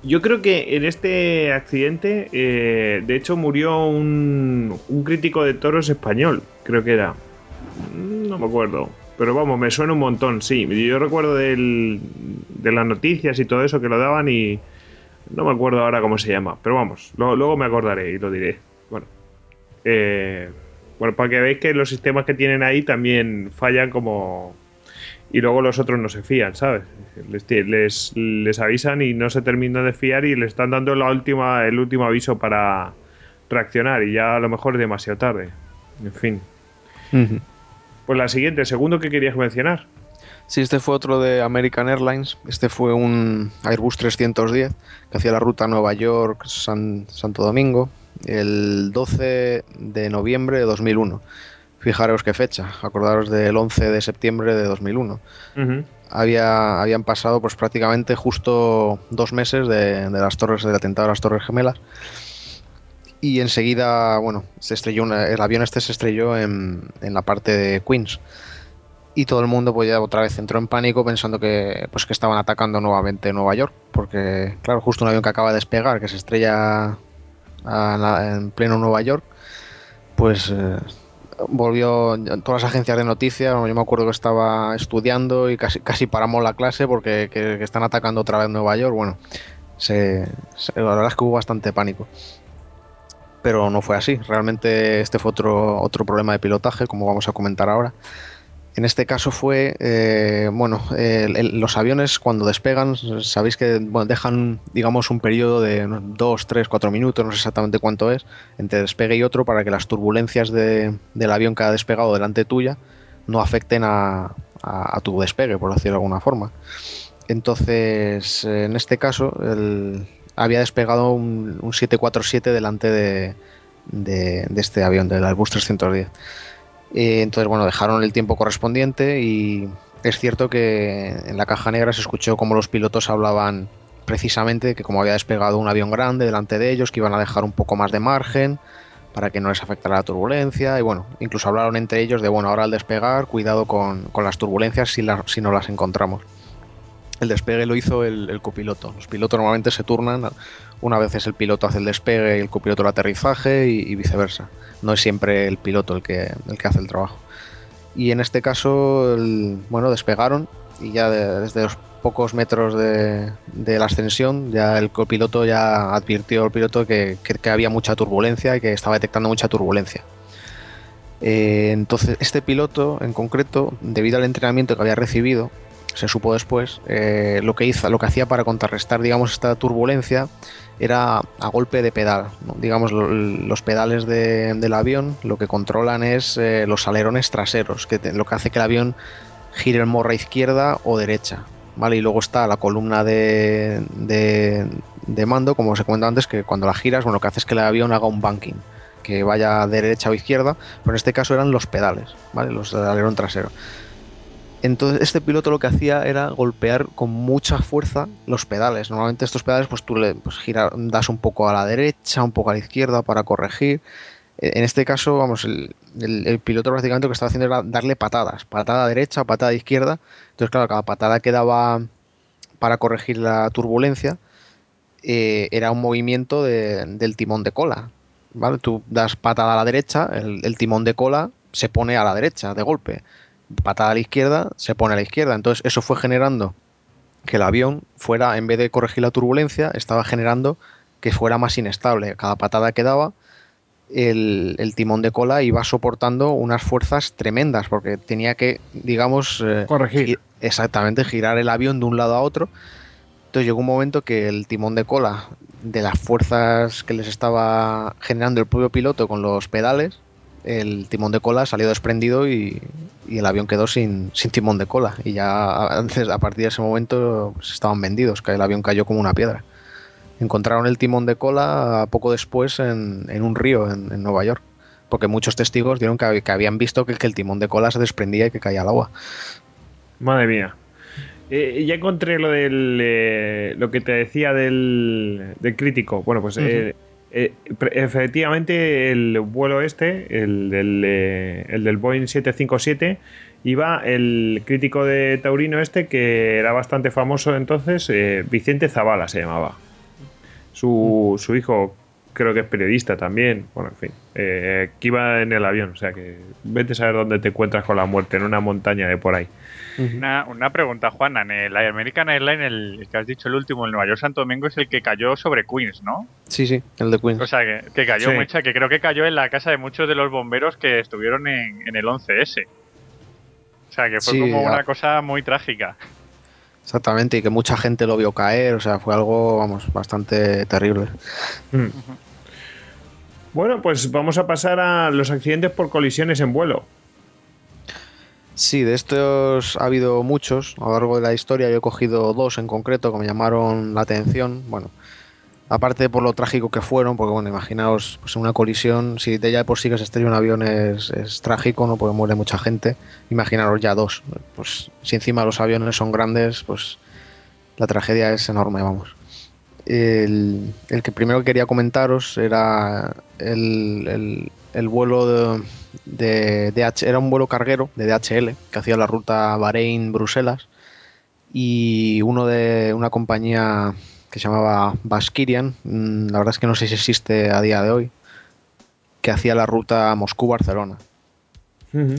Yo creo que en este accidente, eh, de hecho, murió un, un, crítico de toros español, creo que era. No me acuerdo. Pero vamos, me suena un montón, sí. Yo recuerdo de las noticias y todo eso que lo daban y no me acuerdo ahora cómo se llama. Pero vamos, luego me acordaré y lo diré. Bueno, eh, bueno, para que veáis que los sistemas que tienen ahí también fallan como, y luego los otros no se fían, ¿sabes? Les, les, les, avisan y no se terminan de fiar y le están dando la última, el último aviso para reaccionar y ya a lo mejor es demasiado tarde. En fin. Uh -huh. Pues la siguiente, el segundo que querías mencionar. Sí, este fue otro de American Airlines. Este fue un Airbus 310 que hacía la ruta Nueva York-Santo San, Domingo el 12 de noviembre de 2001 fijaros qué fecha, acordaros del 11 de septiembre de 2001. Uh -huh. Había, habían pasado pues prácticamente justo dos meses de, de, las torres del atentado de las Torres Gemelas y enseguida, bueno, se estrelló una, el avión este se estrelló en, en, la parte de Queens y todo el mundo pues ya otra vez entró en pánico pensando que pues que estaban atacando nuevamente Nueva York porque claro justo un avión que acaba de despegar que se estrella a, en pleno Nueva York pues eh, volvió todas las agencias de noticias. Yo me acuerdo que estaba estudiando y casi, casi paramos la clase porque que, que están atacando otra vez Nueva York. Bueno, se, se, la verdad es que hubo bastante pánico. Pero no fue así. Realmente este fue otro, otro problema de pilotaje, como vamos a comentar ahora. En este caso fue, eh, bueno, los aviones cuando despegan, sabéis que bueno, dejan, digamos, un periodo de 2, 3, 4 minutos, no sé exactamente cuánto es, entre despegue y otro para que las turbulencias de, del avión que ha despegado delante tuya no afecten a, a, a, tu despegue, por decirlo de alguna forma. Entonces, en este caso, el, había despegado un, un 747 delante de, de, de este avión, del Airbus 310. Eh, entonces, bueno, dejaron el tiempo correspondiente y, es cierto que en la caja negra se escuchó como los pilotos hablaban precisamente que como había despegado un avión grande delante de ellos, que iban a dejar un poco más de margen para que no les afectara la turbulencia. Y bueno, incluso hablaron entre ellos de, bueno, ahora al despegar, cuidado con, con las turbulencias si, la- si no las encontramos. El despegue lo hizo el, el copiloto. Los pilotos normalmente se turnan. Una vez es el piloto hace el despegue y el copiloto el aterrizaje y, y viceversa. No es siempre el piloto el que, el que hace el trabajo. Y en este caso, el- bueno, despegaron y ya de- desde los pocos metros de, de la ascensión, ya el copiloto ya advirtió al piloto que, que- que había mucha turbulencia y que estaba detectando mucha turbulencia. Eh, entonces, este piloto en concreto, debido al entrenamiento que había recibido, se supo después, eh, lo que hizo, lo que hacía para contrarrestar, digamos, esta turbulencia era a golpe de pedal. Digamos, lo- los pedales de- del avión lo que controlan es eh, los alerones traseros, que lo que hace que el avión gire en morra izquierda o derecha. ¿Vale? Y luego está la columna de, mando, como os he comentado antes, que cuando la giras, bueno, lo que hace es que el avión haga un banking, que vaya de derecha o izquierda, pero en este caso eran los pedales, ¿vale? Los del alerón trasero. Entonces este piloto lo que hacía era golpear con mucha fuerza los pedales. Normalmente estos pedales pues tú le pues, das un poco a la derecha, un poco a la izquierda para corregir. Eh, En este caso, vamos, el, piloto prácticamente lo que estaba haciendo era darle patadas, patada derecha, patada izquierda. Entonces, claro, cada patada que daba para corregir la turbulencia eh, era un movimiento de- del timón de cola. ¿vale? Tú das patada a la derecha, el timón de cola se pone a la derecha de golpe. Patada a la izquierda, se pone a la izquierda. Entonces, eso fue generando que el avión fuera, en vez de corregir la turbulencia, estaba generando que fuera más inestable. Cada patada que daba, el, el timón de cola iba soportando unas fuerzas tremendas, porque tenía que, digamos, eh, Corregir. gi- exactamente, girar el avión de un lado a otro. Entonces llegó un momento que el timón de cola, de las fuerzas que les estaba generando el propio piloto con los pedales, el timón de cola salió desprendido y, y el avión quedó sin, sin timón de cola. Y ya antes, a partir de ese momento pues, estaban vendidos, que el avión cayó como una piedra. Encontraron el timón de cola poco después en, en un río en, en Nueva York, porque muchos testigos dieron que, hab- que habían visto que, que el timón de cola se desprendía y que caía al agua. Madre mía. Eh, ya encontré lo del. eh, lo que te decía del, del crítico. Bueno, pues. Eh, eh, efectivamente, el vuelo este, el del, eh, el del Boeing 757, iba el crítico de Taurino este, que era bastante famoso entonces, eh, Vicente Zavala se llamaba. Su, su hijo creo que es periodista también. Bueno, en fin. que iba en el avión. O sea que vete a saber dónde te encuentras con la muerte, en una montaña de por ahí. Una, una pregunta, Juana. En el American Airlines, el, el que has dicho el último, el Nueva York Santo Domingo, es el que cayó sobre Queens, ¿no? Sí, sí, el de Queens. O sea, que, que cayó Sí. mucha, que creo que cayó en la casa de muchos de los bomberos que estuvieron en, en el 11S. O sea, que fue Sí, como una ah. cosa muy trágica. Exactamente, y que mucha gente lo vio caer, o sea, fue algo, vamos, bastante terrible. Mm. Bueno, pues vamos a pasar a los accidentes por colisiones en vuelo. Sí, de estos ha habido muchos a lo largo de la historia. Yo he cogido dos en concreto que me llamaron la atención. Bueno, aparte por lo trágico que fueron, porque bueno, imaginaos, pues una colisión, si de ya por sí que se estrella un avión es, es trágico, ¿no? Porque muere mucha gente. Imaginaros ya dos. Pues si encima los aviones son grandes, pues la tragedia es enorme, vamos. El, el que primero quería comentaros era el, el- el vuelo de, de era un vuelo carguero de DHL que hacía la ruta Bahrein-Bruselas y uno de una compañía que se llamaba Baskirian, mm, la verdad es que no sé si existe a día de hoy, que hacía la ruta Moscú-Barcelona.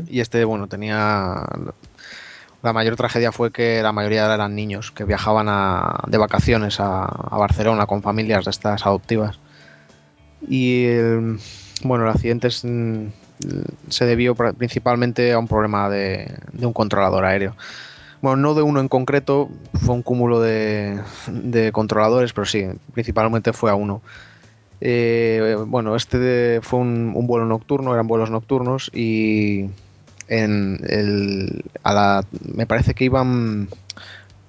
Y este, bueno, tenía. La mayor tragedia fue que la mayoría eran niños que viajaban a- de vacaciones a, a Barcelona con familias de estas adoptivas. Y el- bueno, el accidente es, mm, se debió principalmente a un problema de, un controlador aéreo. Bueno, no de uno en concreto, fue un cúmulo de, de controladores, pero sí, principalmente fue a uno. Eh, bueno, este de- fue un, vuelo nocturno, eran vuelos nocturnos y en el, a la, me parece que iban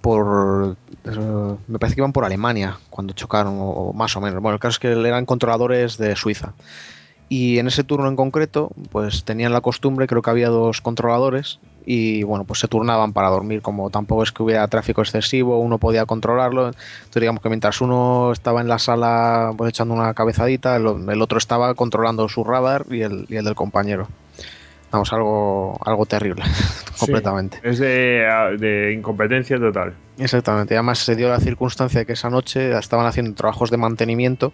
por eh, me parece que iban por Alemania cuando chocaron o más o menos. Bueno, el caso es que eran controladores de Suiza Y en ese turno en concreto, pues tenían la costumbre, creo que había dos controladores y bueno, pues se turnaban para dormir, como tampoco es que hubiera tráfico excesivo, uno podía controlarlo. Entonces digamos que mientras uno estaba en la sala pues echando una cabezadita, el, el otro estaba controlando su radar y el, y el del compañero. Vamos, algo, algo terrible, completamente. Es de, de incompetencia total. Exactamente. Y además se dio la circunstancia de que esa noche estaban haciendo trabajos de mantenimiento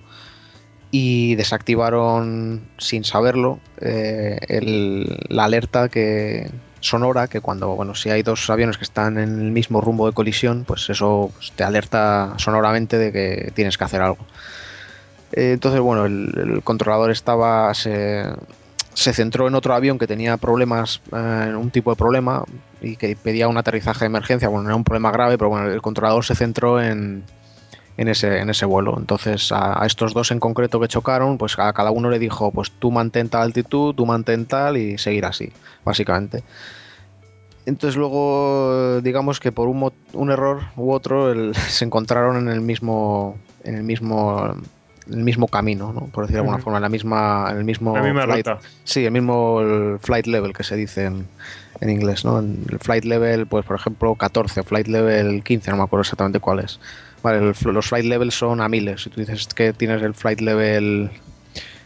y desactivaron sin saberlo eh, el- la alerta que sonora que cuando bueno si hay dos aviones que están en el mismo rumbo de colisión pues eso pues, te alerta sonoramente de que tienes que hacer algo. Eh, entonces bueno el, controlador estaba se, se centró en otro avión que tenía problemas eh, un tipo de problema y que pedía un aterrizaje de emergencia. Bueno no era un problema grave pero bueno el controlador se centró en en ese, en ese vuelo. Entonces a, a estos dos en concreto que chocaron, pues a cada uno le dijo, pues tú mantén tal altitud, tú mantén tal y seguir así, básicamente. Entonces luego, digamos que por un, un error u otro, el- se encontraron en el mismo, en el mismo, en el mismo camino, ¿no? por decir de alguna forma, en la misma, en el mismo La misma flight, ruta. Sí, el mismo el flight level que se dice en, en inglés, ¿no? En El flight level, pues por ejemplo, 14, flight level 15, no me acuerdo exactamente cuál es. Vale, los flight levels son a miles. Si tú dices que tienes el flight level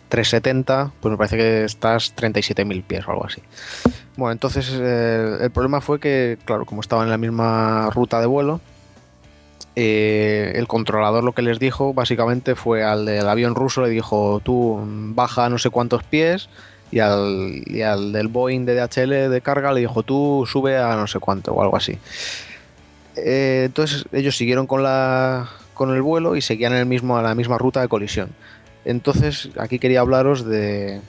370, pues me parece que estás 37.000 pies o algo así. Bueno, entonces eh, el problema fue que, claro, como estaban en la misma ruta de vuelo, eh, el controlador lo que les dijo básicamente fue al del avión ruso, le dijo, tú baja no sé cuántos pies, y al, y al del Boeing de DHL de carga le dijo, tú sube a no sé cuánto o algo así. Eh, entonces ellos siguieron con, la, con el vuelo y seguían en el mismo, la misma ruta de colisión. Entonces aquí quería hablaros de,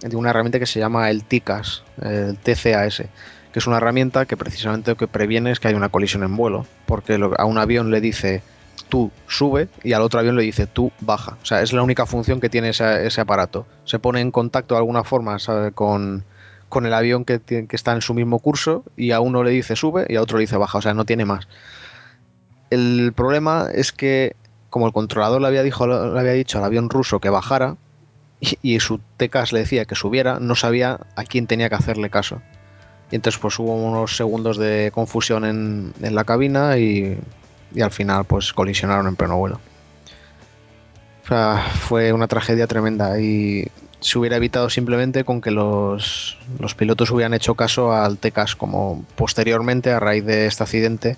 de una herramienta que se llama el TICAS, el TCAS, que es una herramienta que precisamente lo que previene es que haya una colisión en vuelo, porque a un avión le dice tú sube y al otro avión le dice tú baja. O sea, es la única función que tiene ese, aparato. Se pone en contacto de alguna forma con, con el avión que, que está en su mismo curso y a uno le dice sube y a otro le dice baja. O sea, no tiene más. El problema es que como el controlador le había, dijo, le había dicho al avión ruso que bajara y, su TCAS le decía que subiera, no sabía a quién tenía que hacerle caso. Y entonces pues hubo unos segundos de confusión en, en la cabina y, y al final pues colisionaron en pleno vuelo. O sea, fue una tragedia tremenda y se hubiera evitado simplemente con que los, los pilotos hubieran hecho caso al TCAS como posteriormente a raíz de este accidente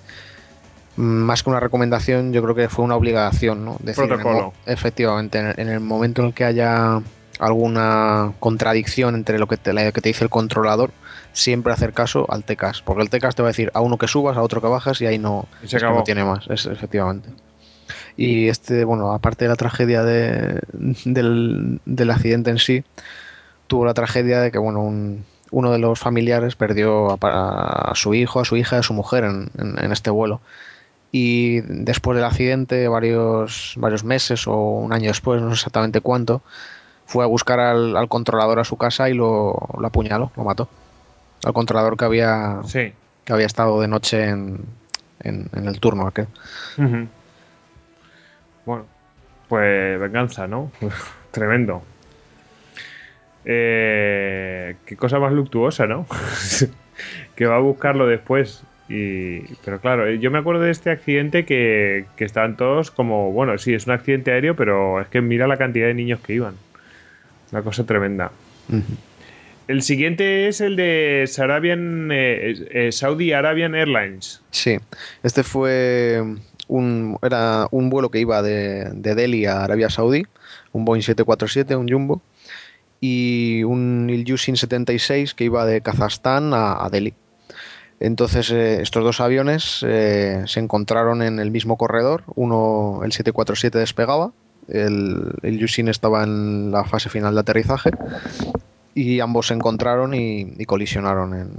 más que una recomendación, yo creo que fue una obligación, ¿no? Decir, en el Protocolo. efectivamente, en el, en el momento en el que haya alguna contradicción entre lo que te, lo que te dice el controlador, siempre hacer caso al TCAS, porque el TCAS te va a decir a uno que subas, a otro que bajas y ahí no, Y se es que acabó. no tiene más, es, efectivamente. Y este, bueno, aparte de la tragedia de- del, del accidente en sí, tuvo la tragedia de que, bueno, un- uno de los familiares perdió a, a su hijo, a su hija, a su mujer en- en- en este vuelo y después del accidente, varios, varios meses o un año después, no sé exactamente cuánto, fue a buscar al, al controlador a su casa y lo, lo apuñaló, lo mató. Al controlador que había, Sí. que había estado de noche en, en- en el turno aquel. Bueno, pues venganza, ¿no? Tremendo. Eh, qué cosa más luctuosa, ¿no? que va a buscarlo después. Y, pero claro, eh, yo me acuerdo de este accidente que, que estaban todos como, bueno, sí, es un accidente aéreo, pero es que mira la cantidad de niños que iban. Una cosa tremenda. El siguiente es el de Sarabian, eh, eh, Saudi Arabian Airlines. Sí, este fue un, era un vuelo que iba de, de Delhi a Arabia Saudí, un Boeing 747, un Jumbo, y un Ilyushin 76 que iba de Kazajstán a, a Delhi. Entonces eh, estos dos aviones eh, se encontraron en el mismo corredor, uno, el 747 despegaba, el, el Yushin estaba en la fase final de aterrizaje y ambos se encontraron y, y colisionaron en,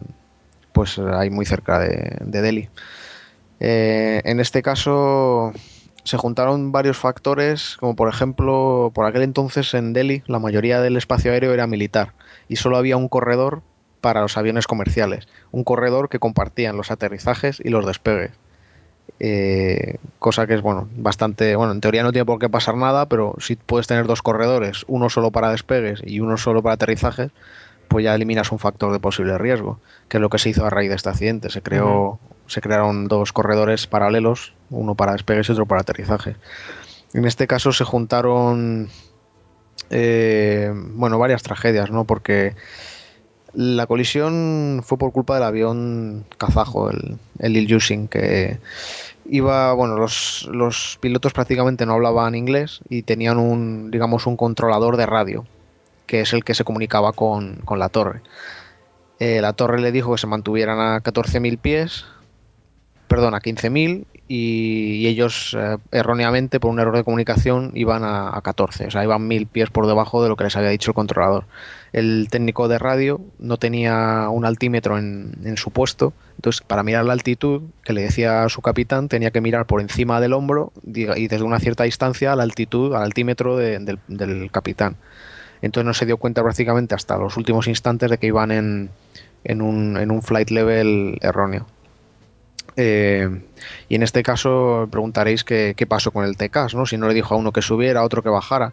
pues ahí muy cerca de, de Delhi. Eh, en este caso se juntaron varios factores, como por ejemplo, por aquel entonces en Delhi la mayoría del espacio aéreo era militar y solo había un corredor para los aviones comerciales, un corredor que compartían los aterrizajes y los despegues. Eh, cosa que es bueno bastante bueno en teoría no tiene por qué pasar nada pero si puedes tener dos corredores uno solo para despegues y uno solo para aterrizajes pues ya eliminas un factor de posible riesgo que es lo que se hizo a raíz de este accidente se creó se crearon dos corredores paralelos uno para despegues y otro para aterrizaje en este caso se juntaron eh, bueno varias tragedias no porque la colisión fue por culpa del avión kazajo, el, el Ilyushin, que iba, bueno, los, los pilotos prácticamente no hablaban inglés y tenían un, digamos, un controlador de radio, que es el que se comunicaba con, con la torre. Eh, la torre le dijo que se mantuvieran a 14.000 pies, perdón, a 15.000 y, y ellos eh, erróneamente por un error de comunicación iban a, a 14, o sea, iban 1.000 pies por debajo de lo que les había dicho el controlador. El técnico de radio no tenía un altímetro en, su puesto, entonces para mirar la altitud que le decía a su capitán tenía que mirar por encima del hombro y desde una cierta distancia a la altitud, al altímetro de- del, capitán. Entonces no se dio cuenta prácticamente hasta los últimos instantes de que iban en un flight level erróneo. Eh, y en este caso preguntaréis qué, pasó con el TCAS, ¿no? Si no le dijo a uno que subiera, a otro que bajara.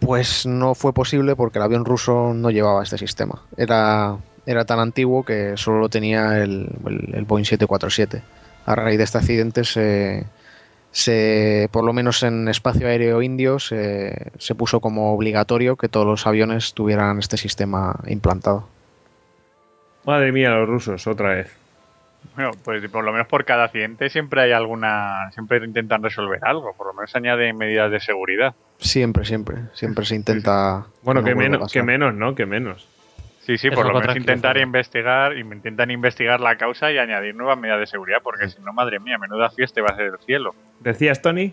Pues no fue posible porque el avión ruso no llevaba este sistema. Era, era tan antiguo que solo lo tenía el, Boeing 747. A raíz de este accidente se, por lo menos en espacio aéreo indio se puso como obligatorio que todos los aviones tuvieran este sistema implantado. Madre mía, los rusos, otra vez. Bueno, pues por lo menos por cada accidente siempre hay alguna, siempre intentan resolver algo, por lo menos añaden medidas de seguridad. Siempre, siempre, siempre se intenta. Bueno, no que, menos, que menos, ¿no? Que menos. Sí, sí, Es por lo menos intentar investigar, y intentan investigar la causa y añadir nuevas medidas de seguridad, porque si no, madre mía, menuda fiesta va a ser el cielo. ¿Decías, Tony?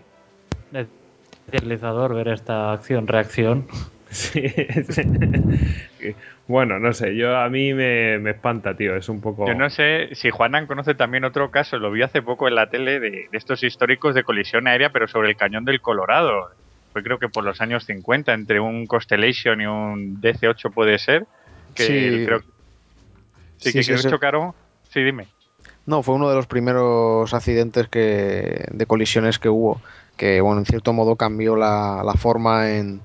Realizador ver esta acción-reacción. Sí. sí. bueno, no sé, yo a mí me, me espanta, tío. Es un poco. Yo no sé si Juanan conoce también otro caso, lo vi hace poco en la tele, de, de estos históricos de colisión aérea, pero sobre el cañón del Colorado. Fue creo que por los años 50, entre un Constellation y un DC-8 puede ser, que Sí. creo sí, Sí, que sí, creo que sí. chocaron. Sí, dime. No, fue uno de los primeros accidentes que, de colisiones que hubo, que bueno, en cierto modo cambió la, la forma en,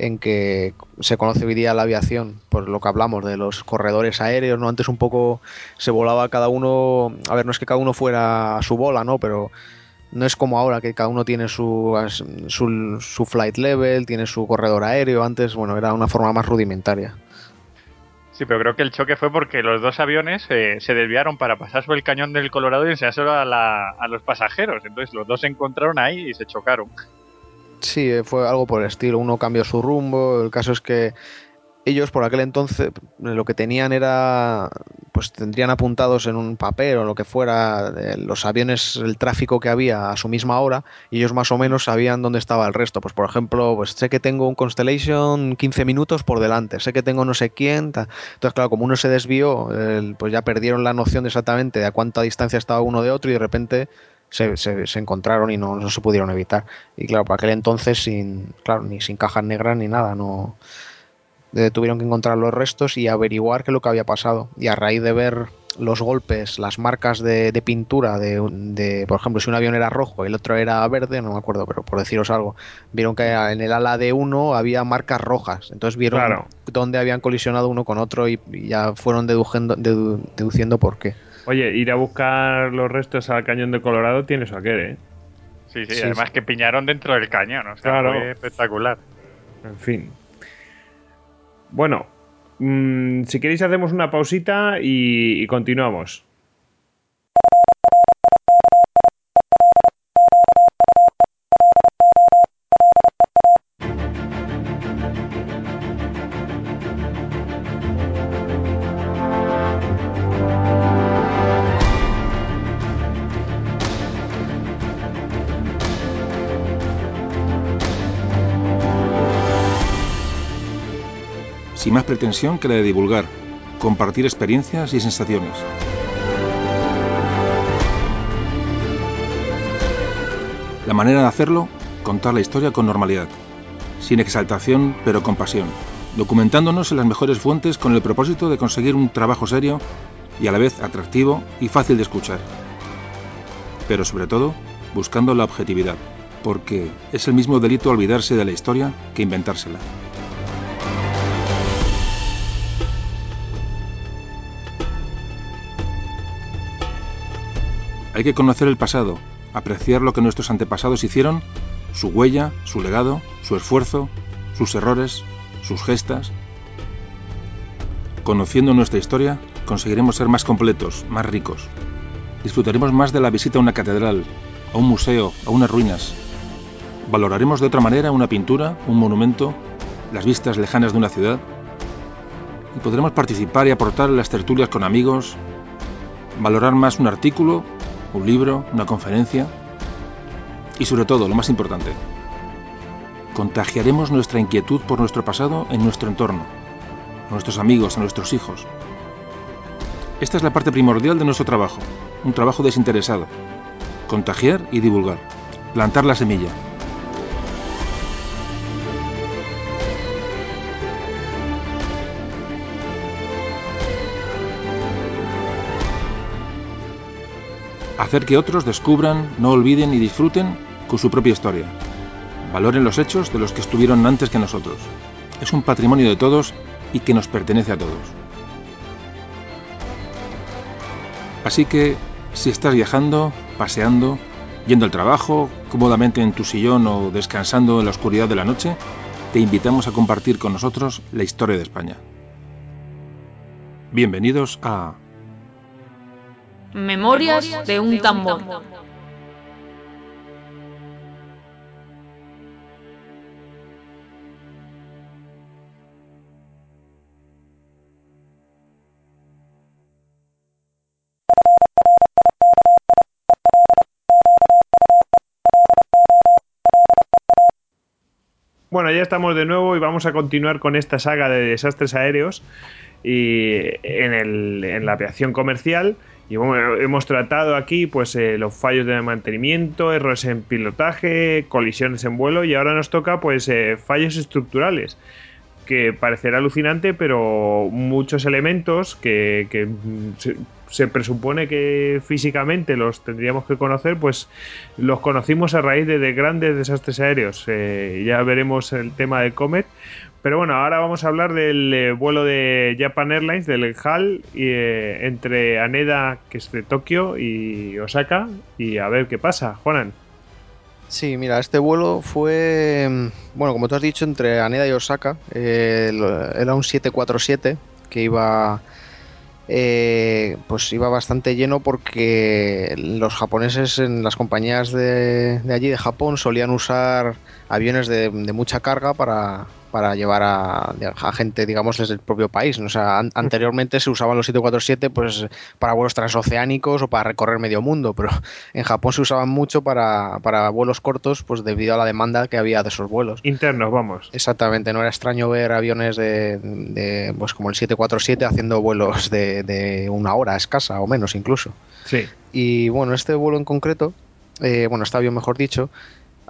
en que se conoce hoy día la aviación, por lo que hablamos de los corredores aéreos, ¿no? Antes un poco se volaba cada uno, a ver, no es que cada uno fuera a su bola, ¿no? Pero no es como ahora que cada uno tiene su, su flight level, tiene su corredor aéreo, antes, bueno, era una forma más rudimentaria. Sí, pero creo que el choque fue porque los dos aviones eh, se desviaron para pasar sobre el cañón del Colorado y enseñárselo a, la- a los pasajeros. Entonces los dos se encontraron ahí y se chocaron. Sí, eh, fue algo por el estilo. Uno cambió su rumbo. El caso es que ellos por aquel entonces eh, lo que tenían era, pues tendrían apuntados en un papel o lo que fuera eh, los aviones, el tráfico que había a su misma hora y ellos más o menos sabían dónde estaba el resto. Pues por ejemplo, pues sé que tengo un Constellation 15 minutos por delante, sé que tengo no sé quién. Entonces claro, como uno se desvió, pues ya perdieron la noción de exactamente de a cuánta distancia estaba uno de otro y de repente se, se- se encontraron y no, no se pudieron evitar. Y claro, por aquel entonces, sin, claro, ni sin cajas negras ni nada, no eh, tuvieron que encontrar los restos y averiguar qué es lo que había pasado. Y a raíz de ver los golpes, las marcas de, de pintura, de, de, por ejemplo, si un avión era rojo y el otro era verde, no me acuerdo, pero por deciros algo, vieron que en el ala de uno había marcas rojas. Entonces vieron Claro. dónde habían colisionado uno con otro y, y ya fueron deduciendo, dedu- deduciendo por qué. Oye, ir a buscar los restos al cañón de Colorado tiene su aquel, ¿eh? Sí, sí, Sí, además sí. que piñaron dentro del cañón. O sea, Claro. fue espectacular. En fin. Bueno, mm, si queréis hacemos una pausita y, y continuamos. Más pretensión que la de divulgar, compartir experiencias y sensaciones. La manera de hacerlo, contar la historia con normalidad, sin exaltación pero con pasión, documentándonos en las mejores fuentes con el propósito de conseguir un trabajo serio y a la vez atractivo y fácil de escuchar. pero sobre todo buscando la objetividad, porque es el mismo delito olvidarse de la historia que inventársela. Hay que conocer el pasado, apreciar lo que nuestros antepasados hicieron, su huella, su legado, su esfuerzo, sus errores, sus gestas. Conociendo nuestra historia, conseguiremos ser más completos, más ricos. Disfrutaremos más de la visita a una catedral, a un museo, a unas ruinas. Valoraremos de otra manera una pintura, un monumento, las vistas lejanas de una ciudad. Y podremos participar y aportar en las tertulias con amigos, valorar más un artículo un libro, una conferencia y sobre todo, lo más importante, contagiaremos nuestra inquietud por nuestro pasado en nuestro entorno, a nuestros amigos, a nuestros hijos. Esta es la parte primordial de nuestro trabajo, un trabajo desinteresado. Contagiar y divulgar, plantar la semilla, hacer que otros descubran, no olviden y disfruten con su propia historia. Valoren los hechos de los que estuvieron antes que nosotros. Es un patrimonio de todos y que nos pertenece a todos. Así que, si estás viajando, paseando, yendo al trabajo, cómodamente en tu sillón o descansando en la oscuridad de la noche, te invitamos a compartir con nosotros la historia de España. Bienvenidos a Memorias de un tambor. Bueno, ya estamos de nuevo y vamos a continuar con esta saga de desastres aéreos y en, el, en la aviación comercial y bueno, hemos tratado aquí pues eh, los fallos de mantenimiento, errores en pilotaje, colisiones en vuelo y ahora nos toca pues eh, fallos estructurales que parecerá alucinante, pero muchos elementos que, que se, presupone que físicamente los tendríamos que conocer, pues los conocimos a raíz de, de grandes desastres aéreos. Eh, ya veremos el tema de Comet, pero bueno, ahora vamos a hablar del eh, vuelo de Japan Airlines, del HAL, eh, entre Haneda, que es de Tokio, y Osaka, y a ver qué pasa, Juanan. Sí, mira, este vuelo fue, bueno, como tú has dicho, entre Haneda y Osaka. Era un 747 que iba, eh, pues iba bastante lleno porque los japoneses en las compañías de, de allí, de Japón, solían usar aviones de mucha carga para, para llevar a, a, gente, digamos, desde el propio país. O sea, an anteriormente se usaban los 747 pues, para vuelos transoceánicos o para recorrer medio mundo, pero en Japón se usaban mucho para, para, vuelos cortos pues debido a la demanda que había de esos vuelos. Internos, vamos. Exactamente, no era extraño ver aviones de, de pues como el 747 haciendo vuelos de, de, una hora escasa o menos incluso. Sí. Y bueno, este vuelo en concreto, eh, bueno, este avión mejor dicho,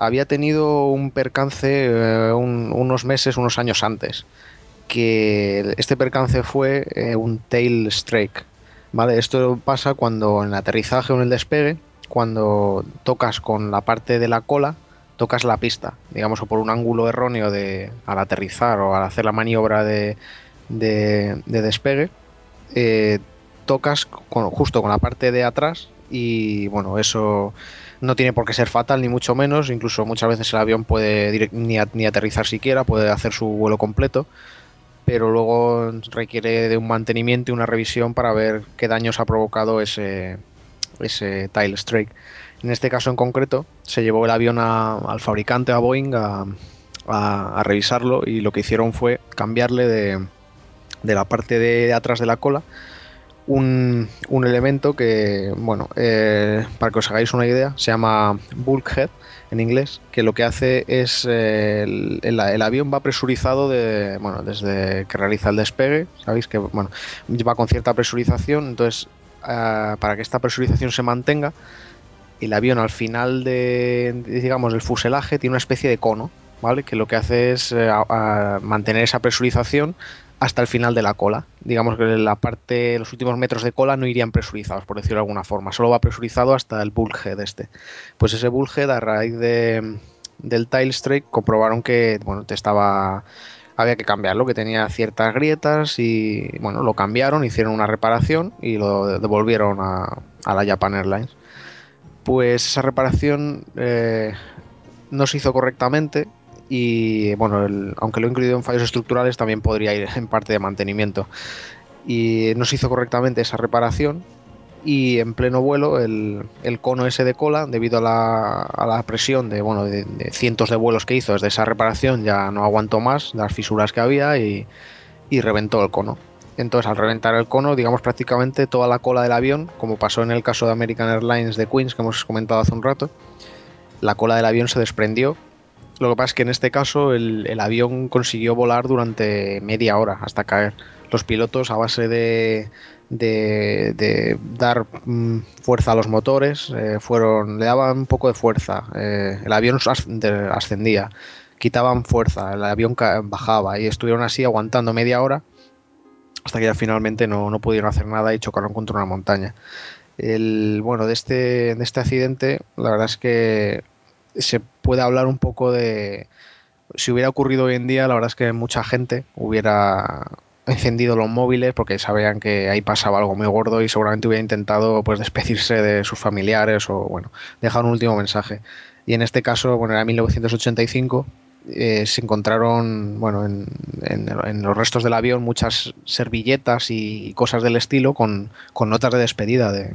había tenido un percance eh, un, unos meses, unos años antes. Que este percance fue eh, un tail strike. ¿vale? Esto pasa cuando en el aterrizaje o en el despegue, cuando tocas con la parte de la cola, tocas la pista, digamos, o por un ángulo erróneo de, al aterrizar o al hacer la maniobra de, de, de despegue, eh, tocas justo con la parte de atrás y bueno, eso no tiene por qué ser fatal, ni mucho menos. Incluso muchas veces el avión puede ni, ni aterrizar siquiera, puede hacer su vuelo completo. Pero luego requiere de un mantenimiento y una revisión para ver qué daños ha provocado ese, ese tile strike. En este caso en concreto, se llevó el avión a, al fabricante, a Boeing, a, a, revisarlo y lo que hicieron fue cambiarle de, de la parte de atrás de la cola un, elemento que, bueno, eh, para que os hagáis una idea, se llama bulkhead en inglés, que lo que hace es eh, el, avión va presurizado de, bueno, desde que realiza el despegue, sabéis que bueno, va con cierta presurización, entonces uh, para que esta presurización se mantenga, el avión al final de, digamos, del fuselaje tiene una especie de cono, ¿vale? Que lo que hace es uh, mantener esa presurización hasta el final de la cola. Digamos que la parte, los últimos metros de cola no irían presurizados, por decirlo de alguna forma. Solo va presurizado hasta el bulkhead este. Pues ese bulkhead, a raíz de, del Strike comprobaron que bueno, te estaba había que cambiarlo, que tenía ciertas grietas y bueno, lo cambiaron, hicieron una reparación y lo devolvieron a, la Japan Airlines. Pues esa reparación eh, no se hizo correctamente y bueno, aunque lo he incluido en fallos estructurales también podría ir en parte de mantenimiento. Y no se hizo correctamente esa reparación y en pleno vuelo el, cono ese de cola, debido a la, presión de, bueno, de, cientos de vuelos que hizo desde esa reparación, ya no aguantó más las fisuras que había y, reventó el cono. Entonces, al reventar el cono, digamos prácticamente toda la cola del avión, como pasó en el caso de American Airlines de Queens, que hemos comentado hace un rato, la cola del avión se desprendió. Lo que pasa es que en este caso el, el avión consiguió volar durante media hora hasta caer. Los pilotos, a base de, de, dar mm, fuerza a los motores, eh, fueron, le daban un poco de fuerza, eh, el avión ascendía, quitaban fuerza, el avión bajaba y estuvieron así aguantando media hora hasta que ya finalmente no, pudieron hacer nada y chocaron contra una montaña. El, bueno, de este, de este accidente, la verdad es que se puede hablar un poco de... Si hubiera ocurrido hoy en día, la verdad es que mucha gente hubiera, encendido los móviles porque sabían que ahí pasaba algo muy gordo y seguramente hubiera intentado pues despedirse de sus familiares o bueno, dejar un último mensaje. Y en este caso, bueno, era 1985, eh, se encontraron, bueno, en, en, los restos del avión muchas servilletas y cosas del estilo con, con notas de despedida de,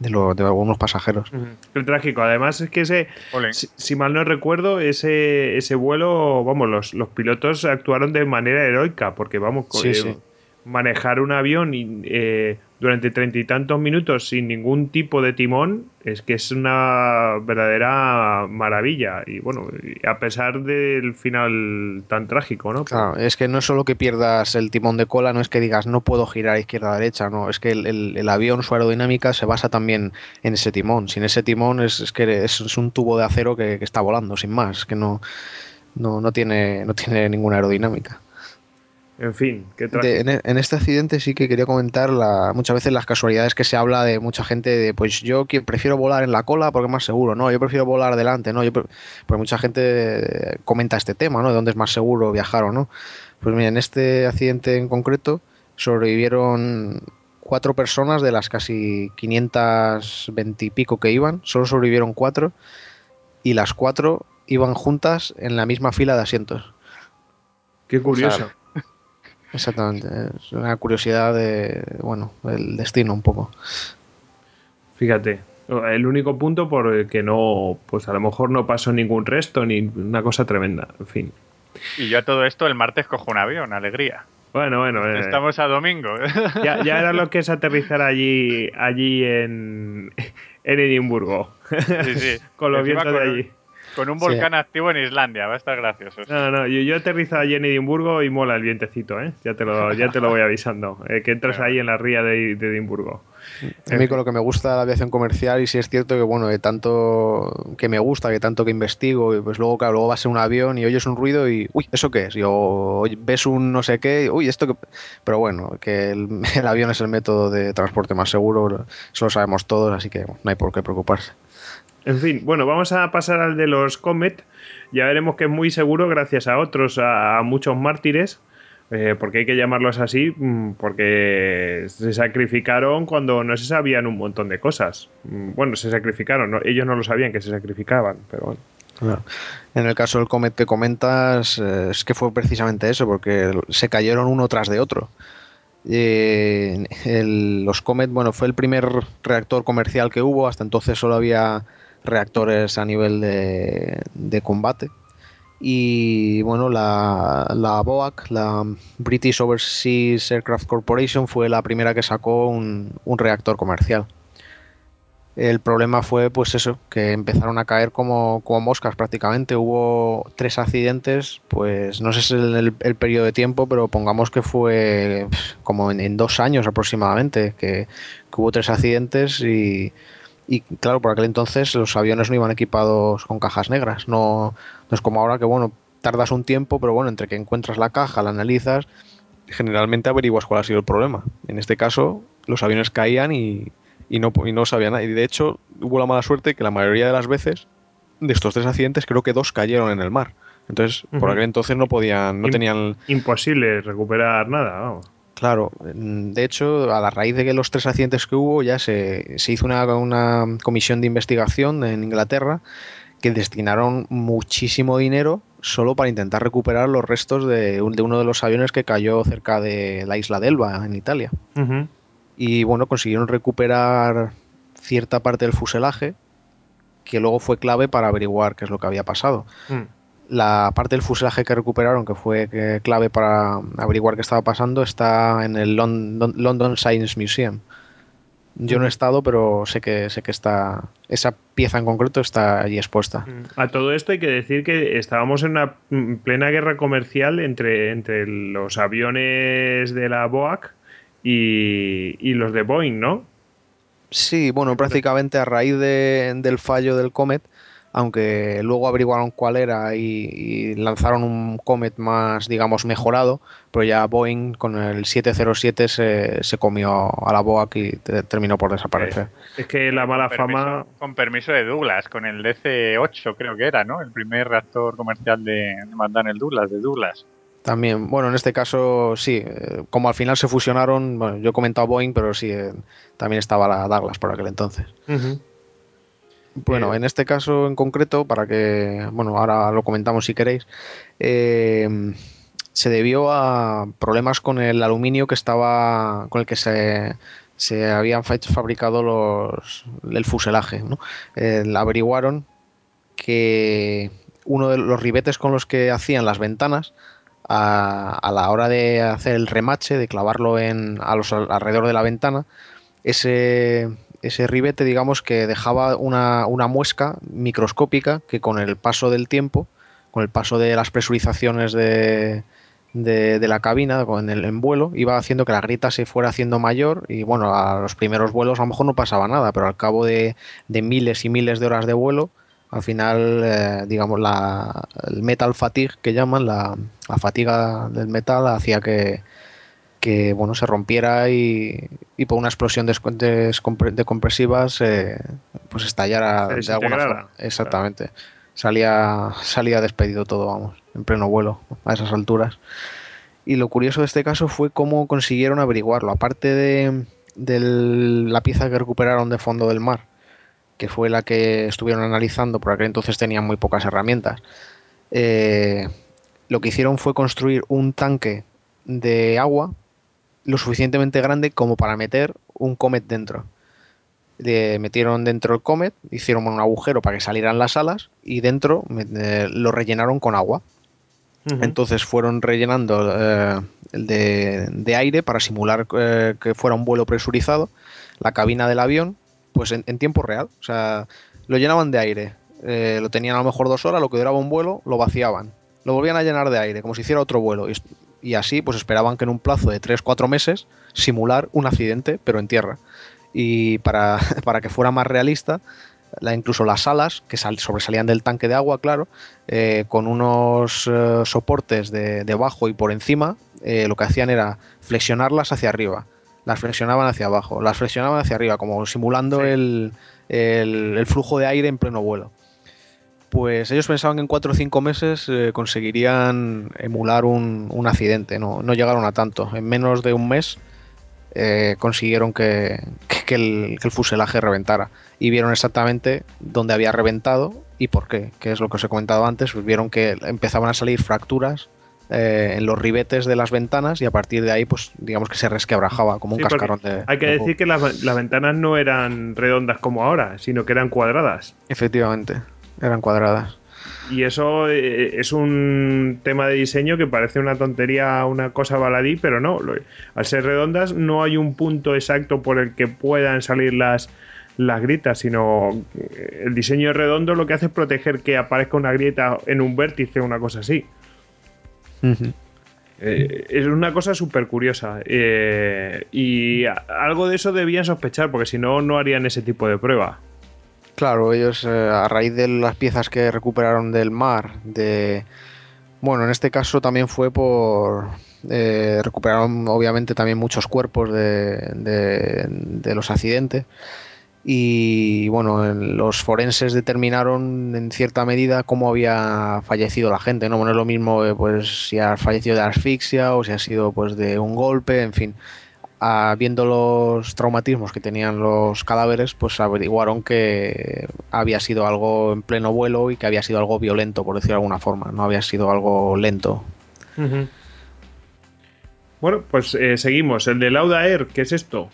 de, lo, de, algunos pasajeros. Qué trágico. Además, es que ese, si, mal no recuerdo, ese, ese vuelo, vamos, los, los pilotos actuaron de manera heroica, porque vamos, eh, manejar un avión eh, durante treinta y tantos minutos sin ningún tipo de timón es que es una verdadera maravilla. Y bueno, a pesar del final tan trágico, ¿no? Es que no es solo que pierdas el timón de cola, no es que digas no puedo girar izquierda a derecha, no, es que el, avión, su aerodinámica se basa también en ese timón. Sin ese timón es, que es, un tubo de acero que, está volando, sin más, que no, no, no, tiene, no tiene ninguna aerodinámica. En fin, ¿qué e, en, este accidente sí que quería comentar la, muchas veces las casualidades que se habla de mucha gente de, pues yo prefiero volar en la cola porque es más seguro, no, yo prefiero volar delante, no, yo pues mucha gente comenta este tema, ¿no? De dónde es más seguro viajar o no. Pues mira, en este accidente en concreto sobrevivieron cuatro personas de las casi 520 y pico que iban, solo sobrevivieron cuatro y las cuatro iban juntas en la misma fila de asientos. Qué curioso. Exactamente, es una curiosidad de, bueno, el destino un poco. Fíjate, el único punto por el que no, pues a lo mejor no pasó ningún resto ni una cosa tremenda, en fin. Y yo a todo esto el martes cojo un avión, alegría. Bueno, bueno. Eh, Estamos a domingo. Ya, era lo que es aterrizar allí, allí en, en Edimburgo. Sí, sí. Con los vientos de allí. Con un volcán activo en Islandia, va a estar gracioso. No, no, yo, yo aterrizo allí en Edimburgo y mola el vientecito, ¿eh? Ya te lo, ya te lo voy avisando. Eh, que entras ahí en la ría de, Edimburgo. A mí con lo que me gusta la aviación comercial y si es cierto que bueno, de tanto que me gusta, que tanto que investigo, y pues luego claro, luego vas en un avión y oyes un ruido y uy, ¿eso qué es? Y o ves un no sé qué, uy, esto que pero bueno, que el, el avión es el método de transporte más seguro, eso lo sabemos todos, así que no hay por qué preocuparse. En fin, bueno, vamos a pasar al de los Comet. Ya veremos que es muy seguro gracias a otros, a, muchos mártires. Eh, porque hay que llamarlos así, mm, porque se sacrificaron cuando no se sabían un montón de cosas. Mm, bueno, se sacrificaron, ellos no lo sabían que se sacrificaban, pero bueno. En el caso del Comet que comentas, eh, es que fue precisamente eso, porque se cayeron uno tras de otro. Eh, los Comet, bueno, fue el primer reactor comercial que hubo, hasta entonces solo había reactores a nivel de, combate. Y bueno, la, la, BOAC, la British Overseas Aircraft Corporation, fue la primera que sacó un, reactor comercial. El problema fue pues eso, que empezaron a caer como, como moscas prácticamente. Hubo tres accidentes, pues no sé si el, el, periodo de tiempo, pero pongamos que fue como en, dos años aproximadamente, que hubo tres accidentes y, y claro, por aquel entonces los aviones no iban equipados con cajas negras. No, no es como ahora que, bueno, tardas un tiempo, pero bueno, entre que encuentras la caja, la analizas, generalmente averiguas cuál ha sido el problema. En este caso, los aviones caían y, y no, y no sabía nada. Y de hecho, hubo la mala suerte que la mayoría de las veces de estos tres accidentes, creo que dos cayeron en el mar. Entonces, por aquel entonces no podían, no Im- tenían Imposible recuperar nada, vamos. Claro, mm, de hecho, a la raíz de que los tres accidentes que hubo, ya se, se hizo una, una comisión de investigación en Inglaterra que destinaron muchísimo dinero solo para intentar recuperar los restos de, un- de uno de los aviones que cayó cerca de la isla de Elba, en Italia. Y bueno, consiguieron recuperar cierta parte del fuselaje que luego fue clave para averiguar qué es lo que había pasado Mm. La parte del fuselaje que recuperaron, que fue eh, clave para averiguar qué estaba pasando, está en el London, London Science Museum. Yo no he estado, pero sé que sé que está esa pieza en concreto está allí expuesta. A todo esto hay que decir que estábamos en una mm, plena guerra comercial entre, entre los aviones de la BOAC y, y los de Boeing, ¿no? Sí, bueno, prácticamente a raíz de- del fallo del Comet, aunque luego averiguaron cuál era y, y lanzaron un Comet más, digamos, mejorado, pero ya Boeing con el 707 se, se comió a la BOAC y te- terminó por desaparecer. Es que la mala con permiso, fama. Con permiso de Douglas, con el DC-8 creo que era, ¿no? El primer reactor comercial de, de McDonnell Douglas, de Douglas. También, bueno, en este caso sí, eh, como al final se fusionaron, bueno, yo he comentado Boeing, pero sí, eh, también estaba la Douglas por aquel entonces. Ujú. Bueno, Eh. en este caso en concreto, para que, bueno, ahora lo comentamos si queréis, eh, se debió a problemas con el aluminio que estaba, con el que se, se habían fa- fabricado los, el fuselaje. ¿no? Eh, averiguaron que uno de los ribetes con los que hacían las ventanas, a, a la hora de hacer el remache, de clavarlo en, a los alrededor de la ventana, ese, ese ribete, digamos, que dejaba una, una muesca microscópica que con el paso del tiempo, con el paso de las presurizaciones de, de, la cabina con el en vuelo, iba haciendo que la grieta se fuera haciendo mayor y bueno, a los primeros vuelos a lo mejor no pasaba nada, pero al cabo de, de miles y miles de horas de vuelo, al final, eh, digamos, la, el metal fatigue que llaman, la, la fatiga del metal hacía que, que bueno, se rompiera y, y por una explosión de, de compresivas eh, pues estallara Se de alguna forma. Exactamente. Salía, salía despedido todo, vamos, en pleno vuelo, a esas alturas. Y lo curioso de este caso fue cómo consiguieron averiguarlo. Aparte de, de la pieza que recuperaron de fondo del mar, que fue la que estuvieron analizando, por aquel entonces tenían muy pocas herramientas, eh, lo que hicieron fue construir un tanque de agua lo suficientemente grande como para meter un comet dentro. Le metieron dentro el comet, hicieron un agujero para que salieran las alas y dentro eh, lo rellenaron con agua. Entonces fueron rellenando eh, de, de, aire para simular eh, que fuera un vuelo presurizado la cabina del avión, pues en, en tiempo real. O sea, lo llenaban de aire. Eh, lo tenían a lo mejor dos horas, lo que duraba un vuelo, lo vaciaban. Lo volvían a llenar de aire, como si hiciera otro vuelo. Y, y así, pues esperaban que en un plazo de 3-4 meses simular un accidente, pero en tierra. Y para, para que fuera más realista, la, incluso las alas, que sal, sobresalían del tanque de agua, claro, eh, con unos eh, soportes de, debajo y por encima, eh, lo que hacían era flexionarlas hacia arriba. Las flexionaban hacia abajo, las flexionaban hacia arriba, como simulando sí. el, el, el, flujo de aire en pleno vuelo. Pues ellos pensaban que en 4 o 5 meses eh, conseguirían emular un, un accidente, no, no, llegaron a tanto. En menos de un mes eh, consiguieron que, que, que, el, que, el, fuselaje reventara y vieron exactamente dónde había reventado y por qué, que es lo que os he comentado antes, pues vieron que empezaban a salir fracturas eh, en los ribetes de las ventanas y a partir de ahí pues digamos que se resquebrajaba como un cascarón de... Hay que de decir que las, las ventanas no eran redondas como ahora, sino que eran cuadradas. Efectivamente, eran cuadradas. Y eso eh, es un tema de diseño que parece una tontería, una cosa baladí, pero no. Al ser redondas no hay un punto exacto por el que puedan salir las, las grietas, sino eh, el diseño redondo lo que hace es proteger que aparezca una grieta en un vértice o una cosa así. Uh -huh. Eh, es una cosa súper curiosa. Eh, y algo de eso debían sospechar, porque si no, no harían ese tipo de prueba. Claro, ellos eh, a raíz de las piezas que recuperaron del mar, de bueno, en este caso también fue por Eh, recuperaron obviamente también muchos cuerpos de, de- de los accidentes. Y bueno, en- los forenses determinaron en cierta medida cómo había fallecido la gente, ¿no? Bueno, es lo mismo eh, pues si ha fallecido de asfixia o si ha sido pues de un golpe, en fin. Viendo los traumatismos que tenían los cadáveres, pues averiguaron que había sido algo en pleno vuelo y que había sido algo violento, por decirlo de alguna forma, no había sido algo lento. Bueno, pues eh, seguimos. El de Lauda Air, ¿qué es esto?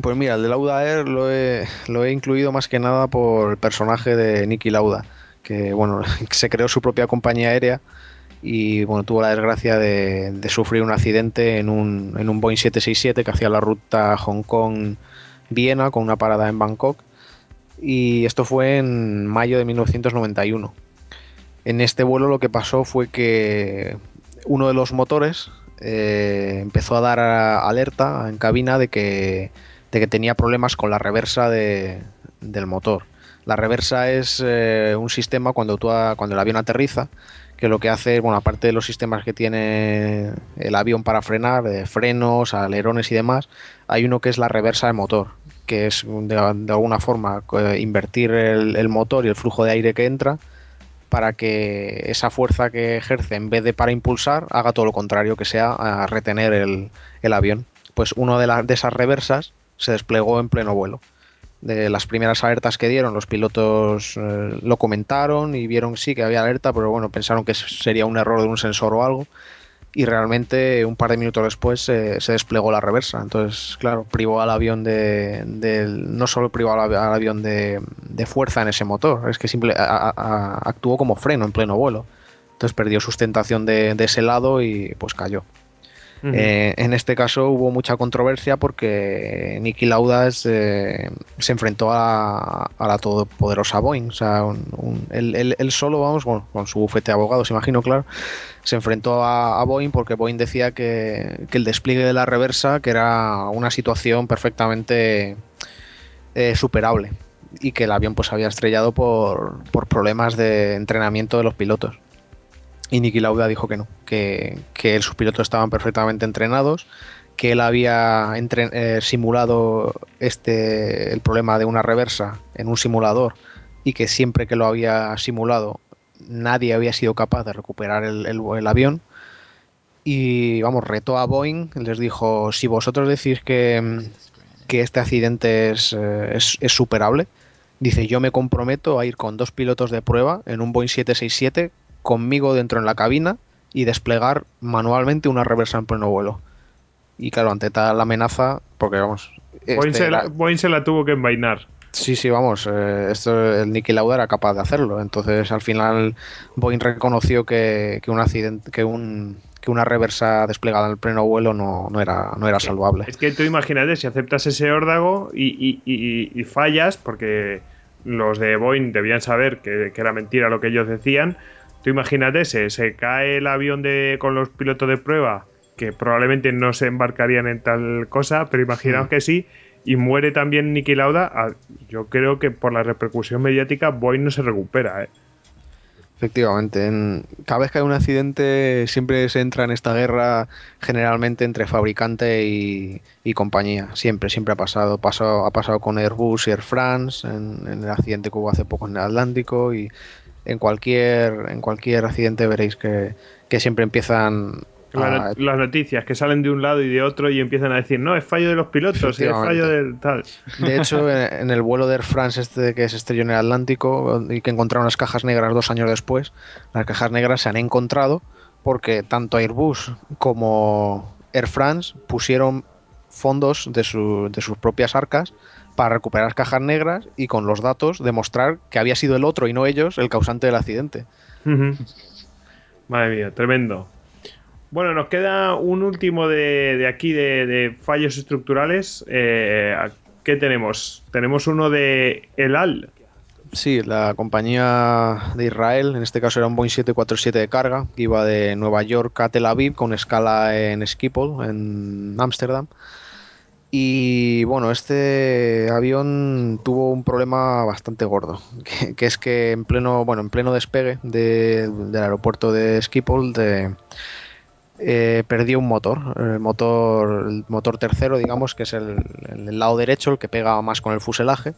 Pues mira, el de Lauda Air lo he, lo he incluido más que nada por el personaje de Nicky Lauda, que bueno, se creó su propia compañía aérea y bueno, tuvo la desgracia de, sufrir un accidente en un, en un Boeing 767 que hacía la ruta Hong Kong-Viena con una parada en Bangkok. Y esto fue en mayo de 1991. En este vuelo lo que pasó fue que uno de los motores eh, empezó a dar alerta en cabina de que, de que tenía problemas con la reversa de- del motor. La reversa es eh, un sistema cuando, tú cuando el avión aterriza, que lo que hace, bueno, aparte de los sistemas que tiene el avión para frenar, de frenos, alerones y demás, hay uno que es la reversa de motor, que es de, de alguna forma invertir el, motor y el flujo de aire que entra para que esa fuerza que ejerce en vez de para impulsar haga todo lo contrario, que sea a retener el, el avión. Pues una de, de esas reversas se desplegó en pleno vuelo. De las primeras alertas que dieron, los pilotos eh, lo comentaron y vieron sí que había alerta, pero bueno, pensaron que sería un error de un sensor o algo. Y realmente un par de minutos después eh, se desplegó la reversa. Entonces, claro, privó al avión de, no solo privó al, avi- al avión de, fuerza en ese motor, es que simple, actuó como freno en pleno vuelo. Entonces perdió sustentación de, de ese lado y pues cayó. Eh, en este caso hubo mucha controversia porque Nicky Laudas eh, se enfrentó a, la todopoderosa Boeing. O él, solo, vamos, bueno, con su bufete de abogados, imagino, claro, se enfrentó a, Boeing porque Boeing decía que, el despliegue de la reversa que era una situación perfectamente eh, superable y que el avión pues había estrellado por problemas de entrenamiento de los pilotos. Y Niki Lauda dijo que no, que, sus pilotos estaban perfectamente entrenados, que él había eh, simulado este el problema de una reversa en un simulador y que siempre que lo había simulado nadie había sido capaz de recuperar el, avión. Y vamos, retó a Boeing, les dijo, si vosotros decís que, que este accidente es, eh, es, es superable, dice, yo me comprometo a ir con dos pilotos de prueba en un Boeing 767 conmigo dentro en la cabina y desplegar manualmente una reversa en pleno vuelo. Y claro, ante tal amenaza, porque vamos... Boeing, este se la, era- Boeing se la tuvo que envainar. Sí, sí, vamos, eh, esto el Nicky Lauda era capaz de hacerlo. Entonces, al final, Boeing reconoció que, que un accidente, que un que una reversa desplegada en el pleno vuelo no, no era, no era salvable. Es que tú imagínate, si aceptas ese órdago y, y- y- y fallas, porque los de Boeing debían saber que, que era mentira lo que ellos decían, tú imagínate, se, se cae el avión de, con los pilotos de prueba, que probablemente no se embarcarían en tal cosa, pero imaginaos Mm. que sí, y muere también Niki Lauda, ah, yo creo que por la repercusión mediática Boeing no se recupera. ¿eh? Efectivamente, en- cada vez que hay un accidente siempre se entra en esta guerra generalmente entre fabricante y, y compañía. Siempre, siempre ha pasado. Pasó- ha pasado con Airbus y Air France en, en el accidente que hubo hace poco en el Atlántico y en cualquier, en cualquier accidente veréis que, que siempre empiezan La las noticias que salen de un lado y de otro y empiezan a decir, no, es fallo de los pilotos, es fallo del tal. De hecho, en, en el vuelo de Air France este que se estrelló en el Atlántico y que encontraron las cajas negras dos años después, las cajas negras se han encontrado porque tanto Airbus como Air France pusieron fondos de, su- de sus propias arcas para recuperar cajas negras y con los datos demostrar que había sido el otro y no ellos el causante del accidente. Madre mía, tremendo. Bueno, nos queda un último de, de aquí de, de fallos estructurales. Eh, ¿Qué tenemos? Tenemos uno de El Al. Sí, la compañía de Israel, en este caso era un Boeing 747 de carga, que iba de Nueva York a Tel Aviv con escala en Schiphol, en Ámsterdam. Y bueno, este avión tuvo un problema bastante gordo, que, es que en pleno, bueno, en pleno despegue de- del aeropuerto de Schiphol eh, perdió un motor, el motor, el motor tercero, digamos, que es el, el lado derecho, el que pega más con el fuselaje,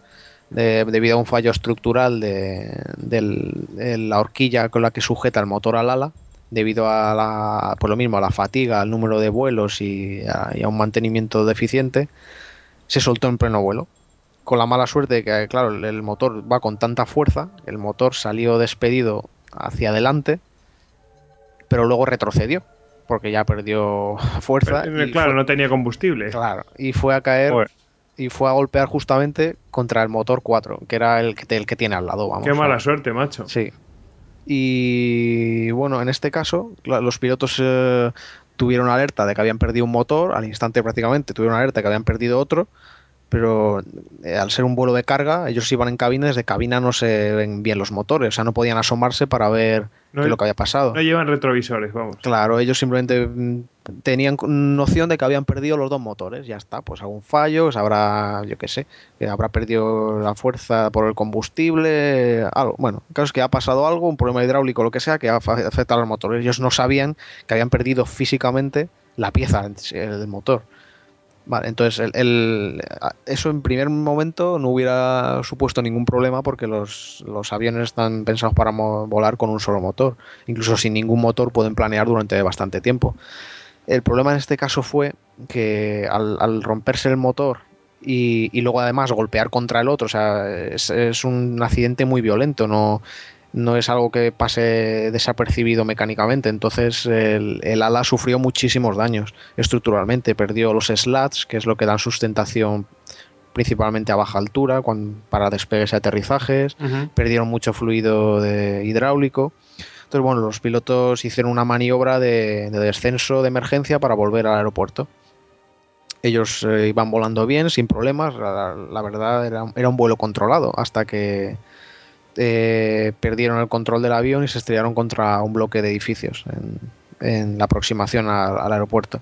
de- debido a un fallo estructural de la horquilla con la que sujeta el motor al ala, debido a la, por lo mismo, a la fatiga, al número de vuelos y a, y a un mantenimiento deficiente, se soltó en pleno vuelo. Con la mala suerte de que, claro, el- motor va con tanta fuerza, el motor salió despedido hacia adelante, pero luego retrocedió, porque ya perdió fuerza. Pero, y claro, fue- no tenía combustible. Claro, y fue a caer Joder. y fue a golpear justamente contra el motor 4, que era el que, el que tiene al lado, vamos. Qué mala suerte, macho. Sí. Y bueno, en este caso, los pilotos eh, tuvieron alerta de que habían perdido un motor, al instante prácticamente tuvieron alerta de que habían perdido otro, pero eh, al ser un vuelo de carga, ellos iban en cabina, desde cabina no se ven bien los motores, o sea, no podían asomarse para ver No qué es lo que había pasado. No llevan retrovisores, vamos. Claro, ellos simplemente mm, tenían noción de que habían perdido los dos motores, ya está, pues algún fallo, se habrá, yo qué sé, que habrá perdido la fuerza por el combustible, algo. Bueno, el caso es que ha pasado algo, un problema hidráulico, lo que sea, que ha afectado a los motores. Ellos no sabían que habían perdido físicamente la pieza del motor. Vale, entonces el, eso en primer momento no hubiera supuesto ningún problema porque los, los aviones están pensados para volar con un solo motor. Incluso sin ningún motor pueden planear durante bastante tiempo. El problema en este caso fue que al, al romperse el motor y, y luego además golpear contra el otro, o sea, es, es un accidente muy violento, no, no es algo que pase desapercibido mecánicamente. Entonces el, el ala sufrió muchísimos daños estructuralmente, perdió los slats, que es lo que dan sustentación principalmente a baja altura para despegues y aterrizajes, perdieron mucho fluido de- hidráulico. Entonces, bueno, los pilotos hicieron una maniobra de, de descenso de emergencia para volver al aeropuerto. Ellos eh, iban volando bien, sin problemas. La, la verdad, era, era un vuelo controlado hasta que eh, perdieron el control del avión y se estrellaron contra un bloque de edificios en, en la aproximación al- al aeropuerto.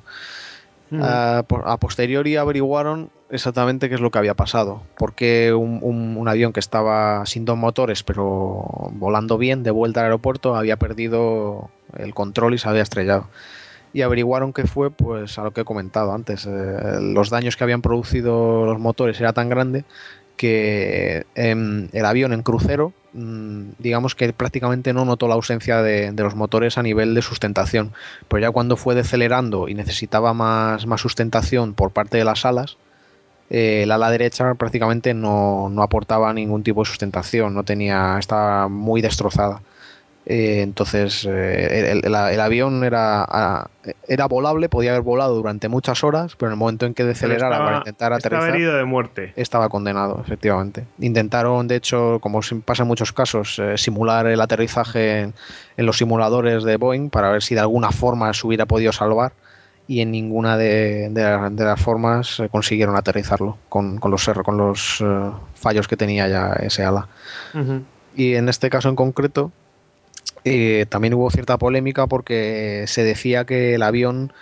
Ah, por- a posteriori averiguaron exactamente qué es lo que había pasado. Porque un, un- un avión que estaba sin dos motores, pero volando bien de vuelta al aeropuerto, había perdido el control y se había estrellado. Y averiguaron que fue, pues, a lo que he comentado antes. eh, los daños que habían producido los motores era tan grande que em, el avión en crucero, mm, digamos que prácticamente no notó la ausencia de, los motores a nivel de sustentación. Pero ya cuando fue decelerando y necesitaba más, más sustentación por parte de las alas, eh, el ala derecha prácticamente no, no aportaba ningún tipo de sustentación, no tenía, estaba muy destrozada. Eh, entonces eh, el, el- el avión era, era volable, podía haber volado durante muchas horas, pero en el momento en que decelerara estaba- para intentar Estaba aterrizar, herido de muerte. estaba condenado, efectivamente. Intentaron, de hecho, como pasa en muchos casos, eh, simular el aterrizaje en, en los simuladores de Boeing para ver si de alguna forma se hubiera podido salvar y en ninguna de, de la- de las formas consiguieron aterrizarlo con, con los, con los fallos que tenía ya ese ala. Y en este caso en concreto eh, también hubo cierta polémica porque se decía que el avión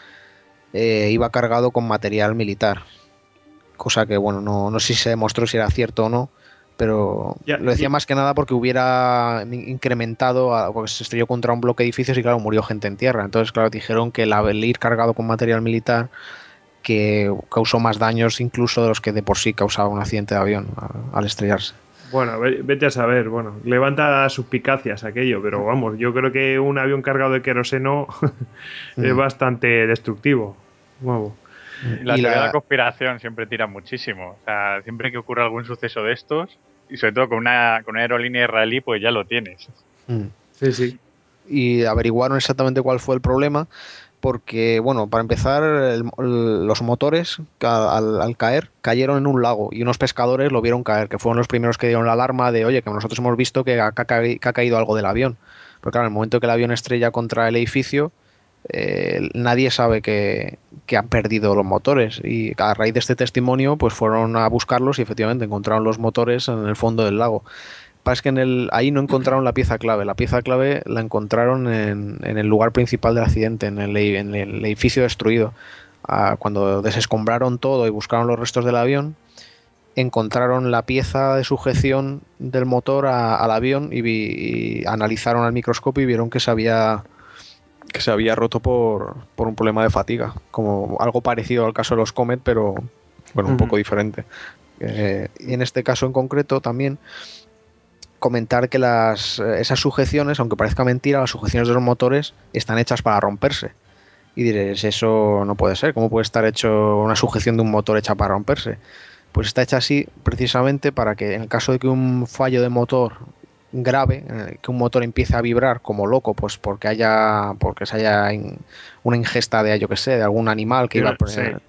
eh, iba cargado con material militar. Cosa que, bueno, no, no sé si se demostró si era cierto o no, pero lo decía más que nada porque hubiera in- incrementado, a- porque se estrelló contra un bloque de edificios y claro, murió gente en tierra. Entonces, claro, dijeron que el, el ir cargado con material militar que causó más daños incluso de los que de por sí causaba un accidente de avión al estrellarse. Bueno, ve- vete a saber. Bueno, levanta suspicacias aquello, pero vamos, yo creo que un avión cargado de queroseno es bastante destructivo. Vamos. La Y teoría la- de la conspiración siempre tira muchísimo. O sea, siempre que ocurre algún suceso de estos, y sobre todo con una, con una aerolínea israelí, pues ya lo tienes. Mm. Sí, sí. y averiguaron exactamente cuál fue el problema porque, bueno, para empezar, los motores al, caer cayeron en un lago y unos pescadores lo vieron caer, que fueron los primeros que dieron la alarma de, oye, que nosotros hemos visto que ha, ca- que ha caído algo del avión. Porque claro, en el momento que el avión estrella contra el edificio, eh, nadie sabe que, que han perdido los motores y a raíz de este testimonio pues fueron a buscarlos y efectivamente encontraron los motores en el fondo del lago. Pasa que en el, ahí no encontraron la pieza clave. La pieza clave la encontraron en, en el lugar principal del accidente, en el, en el edificio destruido. Ah, cuando desescombraron todo y buscaron los restos del avión, encontraron la pieza de sujeción del motor a- al avión y, vi- y analizaron al microscopio y vieron que se había que se había roto por, por un problema de fatiga, como algo parecido al caso de los Comet, pero bueno, un poco diferente. Eh, y en este caso en concreto también comentar que las, eh, esas sujeciones, aunque parezca mentira, las sujeciones de los motores están hechas para romperse. Y diréis, eso no puede ser, ¿cómo puede estar hecho una sujeción de un motor hecha para romperse? Pues está hecha así precisamente para que en el caso de que un fallo de motor grave, que un motor empiece a vibrar como loco, pues porque haya, porque se haya in- una ingesta de, yo que sé, de algún animal que Sí, iba a sí. poner-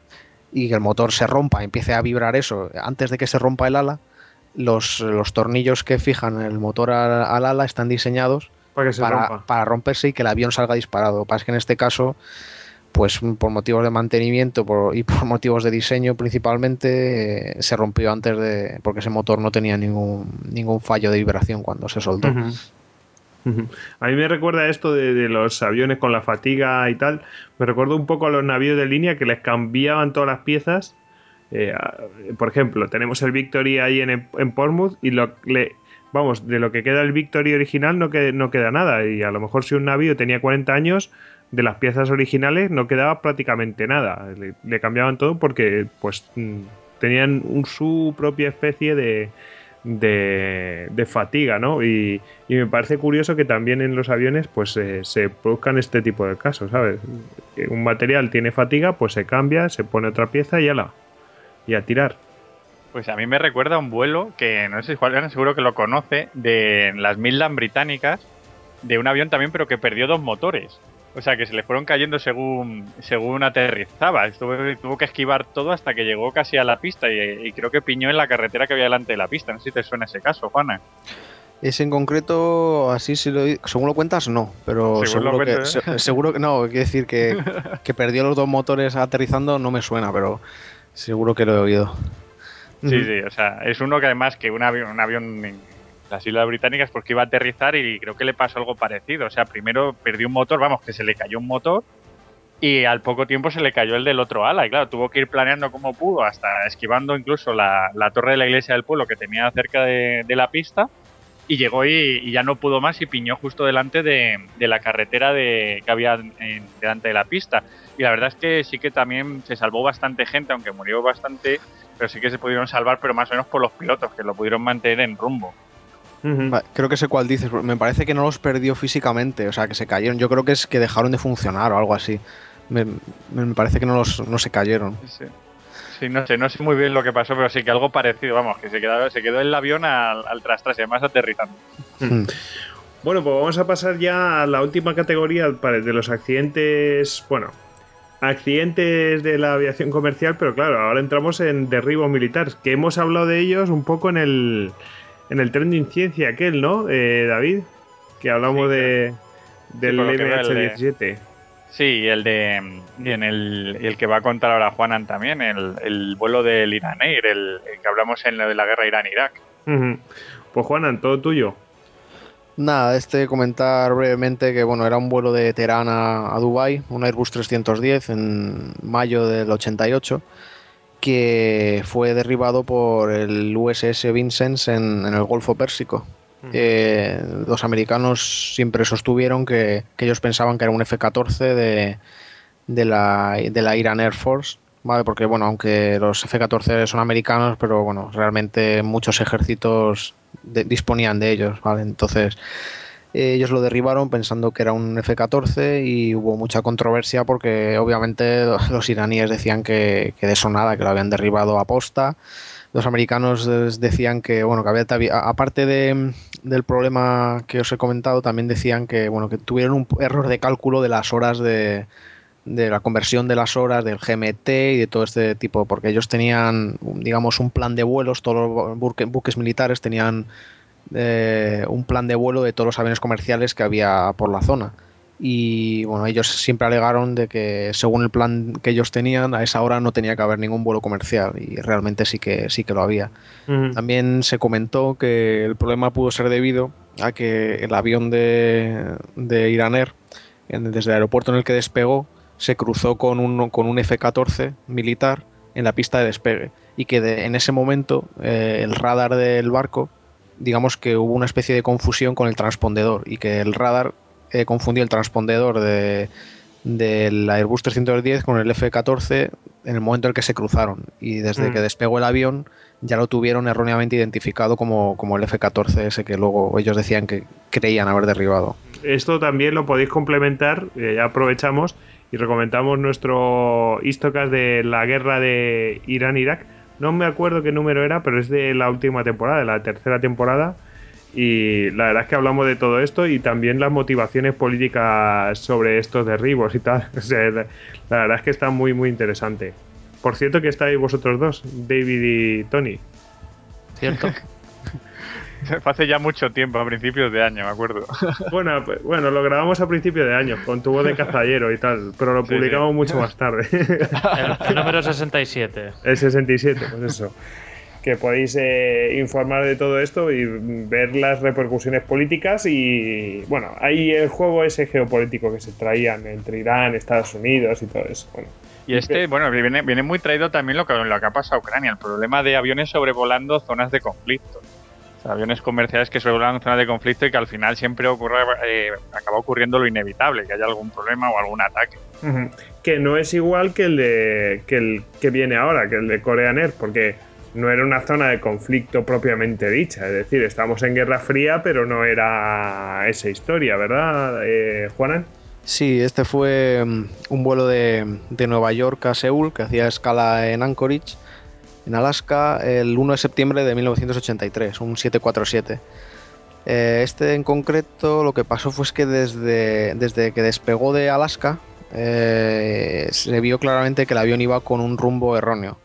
y que el motor se rompa, empiece a vibrar eso, antes de que se rompa el ala, los, los tornillos que fijan el motor al, al ala están diseñados Para para, romperse y que el avión salga disparado. Pasa es que en este caso, pues por motivos de mantenimiento por- y por motivos de diseño principalmente, eh, se rompió antes de. porque ese motor no tenía ningún, ningún fallo de vibración cuando se. Ujú. A mí me recuerda esto de, de los aviones con la fatiga y tal. Me recuerda un poco a los navíos de línea que les cambiaban todas las piezas. Eh, por ejemplo, tenemos el Victory ahí en, en Portsmouth y vamos, de lo que queda el Victory original no, que, no queda nada. Y a lo mejor si un navío tenía 40 años, de las piezas originales no quedaba prácticamente nada. Le, cambiaban todo porque pues mm, tenían su propia especie de, de, fatiga, ¿no? Y, me parece curioso que también en los aviones pues eh, se produzcan este tipo de casos, ¿sabes? Un material tiene fatiga, pues se cambia, se pone otra pieza y ala. Y a tirar. Pues a mí me recuerda un vuelo que no sé si Juan seguro que lo conoce, de las Midland británicas, de un avión también, pero que perdió dos motores. O sea, que se le fueron cayendo según, según aterrizaba. Estuvo- tuvo que esquivar todo hasta que llegó casi a la pista y, y creo que piñó en la carretera que había delante de la pista. No sé si te suena ese caso, Juana. Ese en concreto, así si lo, según lo cuentas, no, pero Según lo seguro que, ¿eh? se- seguro que no, quiero decir que, que perdió los dos motores aterrizando no me suena, pero seguro que lo he oído. Sí, sí, o sea, es uno que además que un avión, un avión en las Islas Británicas porque iba a aterrizar y creo que le pasó algo parecido. O sea, primero perdió un motor, vamos, que se le cayó un motor y al poco tiempo se le cayó el del otro ala. Y claro, tuvo que ir planeando como pudo, hasta esquivando incluso la, la torre de la iglesia del pueblo que tenía cerca de, de la pista. Y llegó y, y ya no pudo más y piñó justo delante de, de la carretera de, que había en- delante de la pista. Y la verdad es que sí que también se salvó bastante gente, aunque murió bastante, pero sí que se pudieron salvar, pero más o menos por los pilotos, que lo pudieron mantener en rumbo. Creo que sé cuál dices, pero me parece que no los perdió físicamente, o sea, que se cayeron. Yo creo que es que dejaron de funcionar o algo así. Me parece que no, los, no se cayeron. Sí. Sí, no sé, no sé muy bien lo que pasó, pero sí que algo parecido, vamos, que se quedó, se quedó el avión al, al tras tras y además aterrizando. Mm. Bueno, pues vamos a pasar ya a la última categoría de los accidentes. Bueno, accidentes de la aviación comercial, pero claro, ahora entramos en derribos militares, que hemos hablado de ellos un poco en el, en el trending ciencia aquel, ¿no, eh, David? Que hablamos Sí, de, del por lo que veo, el de- MH17. Sí, y el de y en el, y el que va a contar ahora Juanan también, el, el vuelo del Iran Air, el, el que hablamos en lo de la guerra Irán-Irak. Pues Juanan, todo tuyo. Nada, este comentar brevemente que bueno, era un vuelo de Teherán a, a Dubái, un Airbus 310 en mayo del 88, que fue derribado por el USS Vincennes en, en el Golfo Pérsico. Eh, los americanos siempre sostuvieron que, ellos pensaban que era un F-14 de, de, la, de la Iran Air Force, ¿vale? Porque, bueno, aunque los F-14 son americanos, pero bueno, realmente muchos ejércitos de- disponían de ellos, ¿vale? Entonces, eh, ellos lo derribaron pensando que era un F-14 y hubo mucha controversia porque obviamente los iraníes decían que, que de eso nada, que lo habían derribado a posta. Los americanos decían que, bueno, que había, aparte de, del problema que os he comentado, también decían que, bueno, que tuvieron un error de cálculo de las horas de, de la conversión de las horas del GMT y de todo este tipo, porque ellos tenían, digamos, un plan de vuelos, todos los buque- buques militares tenían eh, un plan de vuelo de todos los aviones comerciales que había por la zona. Y bueno, ellos siempre alegaron de que según el plan que ellos tenían, a esa hora no tenía que haber ningún vuelo comercial y realmente sí que sí que lo había. Ujú. También se comentó que el problema pudo ser debido a que el avión de, de Iran Air, en- desde el aeropuerto en el que despegó, se cruzó con un, con un F-14 militar en la pista de despegue y que de- en ese momento eh, el radar del barco, digamos que hubo una especie de confusión con el transpondedor y que el radar eh, confundió el transpondedor de, del Airbus 310 con el F-14 en el momento en el que se cruzaron. Y desde Mm. que despegó el avión ya lo tuvieron erróneamente identificado como, como el F-14, ese que luego ellos decían que creían haber derribado. Esto también lo podéis complementar, eh, ya aprovechamos y recomendamos nuestro Istocas de la guerra de Irán-Irak. No me acuerdo qué número era, pero es de la última temporada, de la tercera temporada. Y la verdad es que hablamos de todo esto y también las motivaciones políticas sobre estos derribos y tal. O sea, la, verdad es que está muy, muy interesante. Por cierto, que estáis vosotros dos, David y Tony. ¿Cierto? Fue hace ya mucho tiempo, a principios de año, me acuerdo. Bueno, pues- bueno, lo grabamos a principio de año, con tu voz de cazallero y tal, pero lo Sí, publicamos sí. mucho más tarde. El, el número 67. El 67, pues eso. Que podéis eh, informar de todo esto y ver las repercusiones políticas y, bueno, hay el juego ese geopolítico que se traían entre Irán, Estados Unidos y todo eso. Bueno, Y este, bueno, viene, viene muy traído también lo que, lo que ha pasado a Ucrania, el problema de aviones sobrevolando zonas de conflicto. O sea, aviones comerciales que sobrevolan zonas de conflicto y que al final siempre ocurre, eh, acaba ocurriendo lo inevitable, que haya algún problema o algún ataque. Que no es igual que el de que el que viene ahora, que el de Korean Air, porque no era una zona de conflicto propiamente dicha. Es decir, estamos en Guerra Fría, pero no era esa historia, ¿verdad, eh, Juanan? Sí, este fue mm, un vuelo de, Nueva York a Seúl que hacía escala en Anchorage, en Alaska, el 1 de septiembre de 1983, un 747. Eh, este en concreto lo que pasó fue que desde, desde que despegó de Alaska eh, se vio claramente que el avión iba con un rumbo erróneo.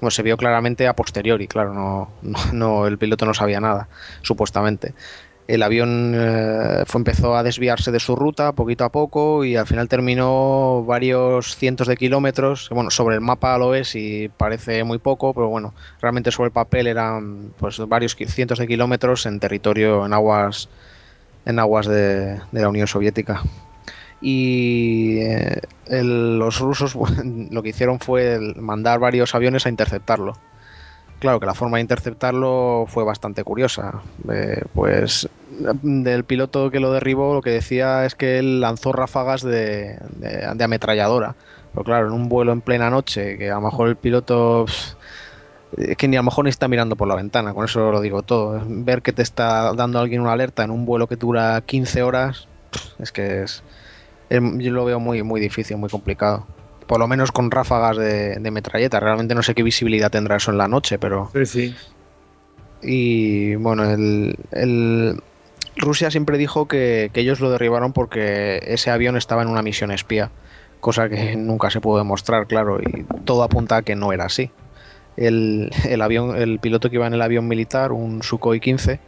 Bueno, se vio claramente a posteriori, claro, no, no, no, el piloto no sabía nada, supuestamente el avión eh, fue, empezó a desviarse de su ruta poquito a poco y al final terminó varios cientos de kilómetros. Bueno, sobre el mapa lo ves y parece muy poco, pero bueno, realmente sobre el papel eran pues varios cientos de kilómetros en territorio, en aguas, en aguas de la Unión Soviética. Y eh, el- los rusos lo que hicieron fue mandar varios aviones a interceptarlo. Claro que la forma de interceptarlo fue bastante curiosa. Eh, pues del piloto que lo derribó lo que decía es que él lanzó ráfagas de, de- ametralladora. Pero claro, en un vuelo en plena noche, que a lo mejor el piloto... es que ni a lo mejor ni está mirando por la ventana, con eso lo digo todo. Ver que te está dando alguien una alerta en un vuelo que dura 15 horas, es que es- yo lo veo muy, muy difícil, muy complicado. Por lo menos con ráfagas de, de metralleta. Realmente no sé qué visibilidad tendrá eso en la noche, pero... Sí, sí. Y bueno, el, el- Rusia siempre dijo que, que ellos lo derribaron porque ese avión estaba en una misión espía, cosa que nunca se pudo demostrar, claro, y todo apunta a que no era así. El, el avión, el piloto que iba en el avión militar, un Sukhoi 15,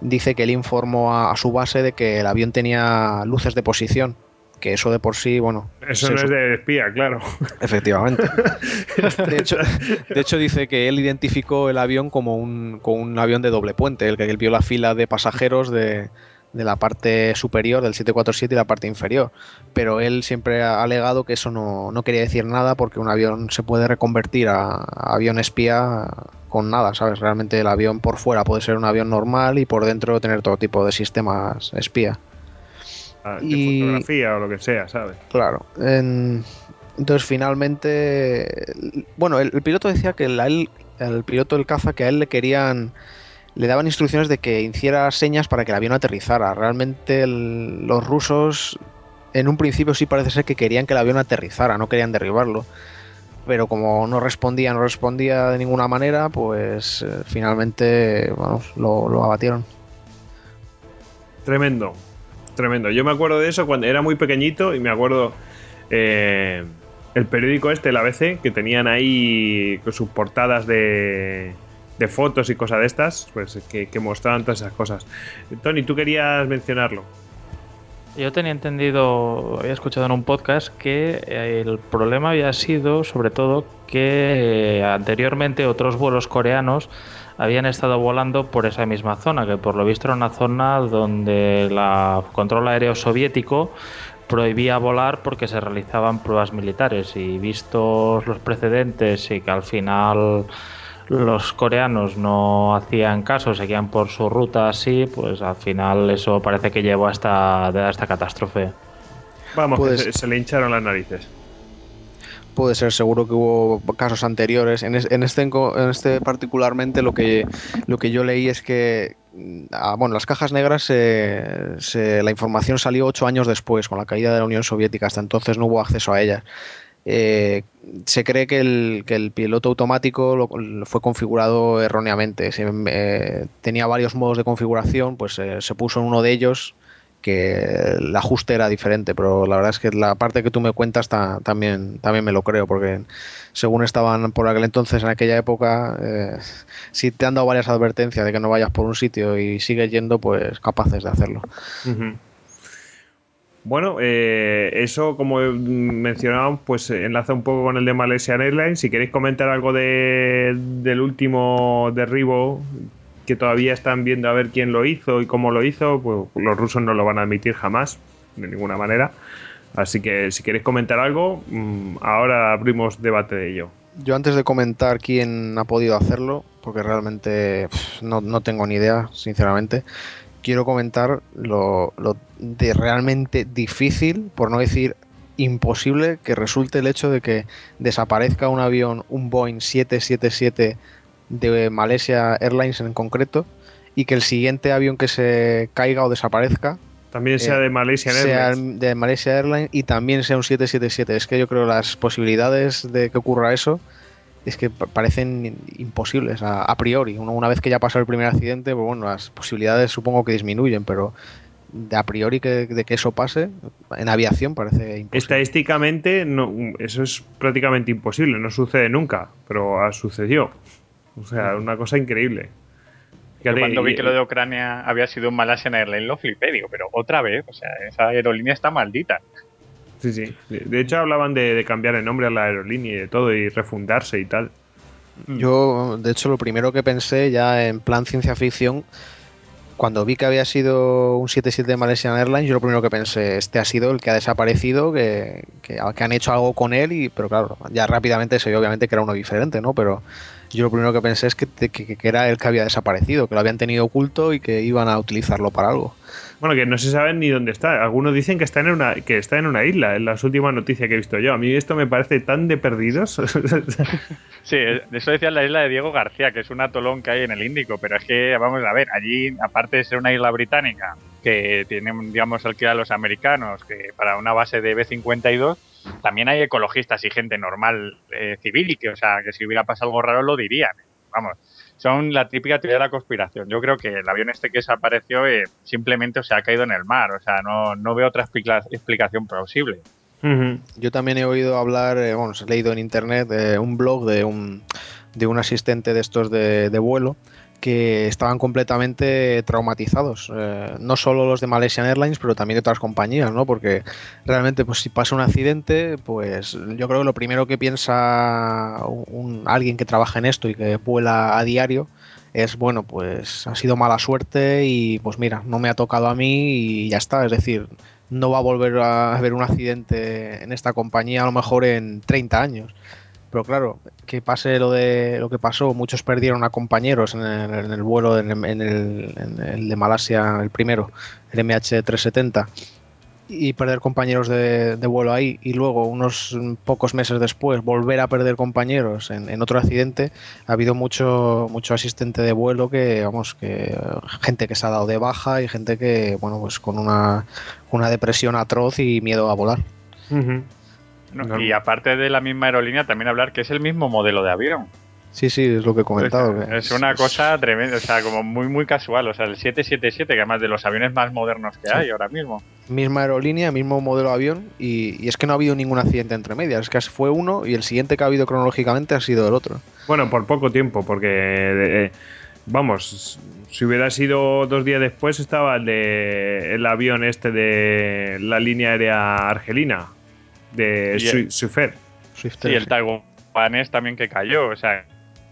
dice que él informó a, a su base de que el avión tenía luces de posición, que eso de por sí, bueno, Eso no es de espía, claro. Efectivamente. De hecho, de hecho, dice que él identificó el avión como un, como un avión de doble puente, el que él vio la fila de pasajeros de, de la parte superior del 747 y la parte inferior. Pero él siempre ha alegado que eso no, no quería decir nada porque un avión se puede reconvertir a, a avión espía con nada, ¿sabes? Realmente el avión por fuera puede ser un avión normal y por dentro tener todo tipo de sistemas espía. Ah, De Y- fotografía o lo que sea, ¿sabes? Claro. en- entonces, finalmente. Bueno, el, el piloto decía que a él- el piloto del caza que a él le querían. Le daban instrucciones de que hiciera señas para que el avión aterrizara. Realmente el- los rusos, en un principio sí parece ser que querían que el avión aterrizara, no querían derribarlo. Pero como no respondía, no respondía de ninguna manera, pues eh, finalmente, lo, lo abatieron. Tremendo, tremendo. Yo me acuerdo de eso cuando era muy pequeñito y me acuerdo eh, el periódico este, el ABC, que tenían ahí sus portadas de, de fotos y cosas de estas, pues que, que mostraban todas esas cosas. Tony, tú querías mencionarlo. Yo tenía entendido, había escuchado en un podcast que eh, el problema había sido, sobre todo, que eh, anteriormente otros vuelos coreanos habían estado volando por esa misma zona, que por lo visto era una zona donde el control aéreo soviético prohibía volar porque se realizaban pruebas militares y vistos los precedentes y que al final los coreanos no hacían caso, seguían por su ruta así, pues al final eso parece que llevó a esta, a esta catástrofe. Vamos, que Pues- se, se le hincharon las narices. Puede ser, seguro que hubo casos anteriores. En, es- en este, en este particularmente lo que, lo que yo leí es que ah, bueno, las cajas negras, se- la información salió ocho años después, con la caída de la Unión Soviética. Hasta entonces no hubo acceso a ellas. Eh, se cree que el, piloto automático lo- lo fue configurado erróneamente. Eh, tenía varios modos de configuración, pues eh, se puso en uno de ellos que el ajuste era diferente, pero la verdad es que la parte que tú me cuentas ta- también, me lo creo, porque según estaban por aquel entonces, en aquella época, eh, si te han dado varias advertencias de que no vayas por un sitio y sigues yendo, pues capaces de hacerlo. Bueno, eh, eso como mencionábamos, pues eh, enlaza un poco con el de Malaysian Airlines. Si queréis comentar algo de, del último derribo que todavía están viendo a ver quién lo hizo y cómo lo hizo, pues los rusos no lo van a admitir jamás, de ninguna manera. Así que si queréis comentar algo, mm, ahora abrimos debate de ello. Yo antes de comentar quién ha podido hacerlo, porque realmente no, no tengo ni idea, sinceramente, quiero comentar lo de realmente difícil, por no decir imposible, que resulte el hecho de que desaparezca un avión, un Boeing 777 de Malaysia Airlines en concreto, y que el siguiente avión que se caiga o desaparezca También sea Eh, de Malaysian sea Airlines. de Malaysia Airlines y también sea un 777. Es que yo creo las posibilidades de que ocurra eso es que pa- parecen imposibles a, a priori. Una, una vez que ya pasó el primer accidente, pues bueno, las posibilidades supongo que disminuyen, pero de a priori que, de que eso pase en aviación parece imposible. Estadísticamente, no, eso es prácticamente imposible, no sucede nunca, pero ha sucedido. O sea, una cosa increíble. Yo cuando vi que lo de Ucrania había sido un Malaysian Airlines lo flipé, digo, pero otra vez, o sea, esa aerolínea está maldita. Sí, sí. De, de hecho, hablaban de, de cambiar el nombre a la aerolínea y de todo y refundarse y tal. Yo, de hecho, lo primero que pensé ya en plan ciencia ficción, cuando vi que había sido un 77 de Malaysian Airlines, yo lo primero que pensé, este ha sido el que ha desaparecido, que, que- que han hecho algo con él, y pero claro, ya rápidamente se vio obviamente que era uno diferente, ¿no? Pero yo lo primero que pensé es que, que- que- era el que había desaparecido, que lo habían tenido oculto y que iban a utilizarlo para algo. Bueno, que no se sabe ni dónde está. Algunos dicen que está en una, que está en una isla, en las últimas noticias que he visto yo. A mí esto me parece tan de perdidos. Sí, de eso decía la isla de Diego García, que es un atolón que hay en el Índico, pero es que, vamos a ver, allí, aparte de ser una isla británica, que tienen, digamos, alquilada a los americanos, que para una base de B-52, también hay ecologistas y gente normal, eh, civil, y que, o sea, que si hubiera pasado algo raro lo dirían. Vamos, son la típica teoría de la conspiración. Yo creo que el avión este que desapareció eh, simplemente se ha caído en el mar, o sea, no, no veo otra explica- explicación plausible. Yo también he oído hablar, eh, bueno, he leído en internet eh, un blog de un, de un asistente de estos de vuelo que estaban completamente traumatizados. Eh, no solo los de Malaysian Airlines, pero también de otras compañías, ¿no? Porque realmente, pues si pasa un accidente, pues yo creo que lo primero que piensa un, alguien que trabaja en esto y que vuela a diario es, bueno, pues ha sido mala suerte y pues mira, no me ha tocado a mí y ya está. Es decir, no va a volver a haber un accidente en esta compañía a lo mejor en 30 años. Pero claro, que pase lo de lo que pasó, muchos perdieron a compañeros en el, vuelo, en el, de Malasia, el primero, el MH370, y perder compañeros de, vuelo ahí, y luego unos pocos meses después volver a perder compañeros en, otro accidente, ha habido mucho, mucho asistente de vuelo que, vamos, que gente que se ha dado de baja y gente que, bueno, pues con una, una depresión atroz y miedo a volar. Ujú. Y aparte de la misma aerolínea, también hablar que es el mismo modelo de avión. Sí, sí, es lo que he comentado. Es, una cosa tremenda, o sea, como muy, muy casual. O sea, el 777, que además de los aviones más modernos que Sí. hay ahora mismo. misma aerolínea, mismo modelo de avión y, y es que no ha habido ningún accidente entre medias, es que fue uno y el siguiente que ha habido cronológicamente ha sido el otro. Bueno, por poco tiempo, porque eh, vamos, si hubiera sido dos días después estaba el de el avión este de la línea aérea argelina de Y Sui- el- Suifer. Swifter, Sí, el taiwanés también que cayó, o sea,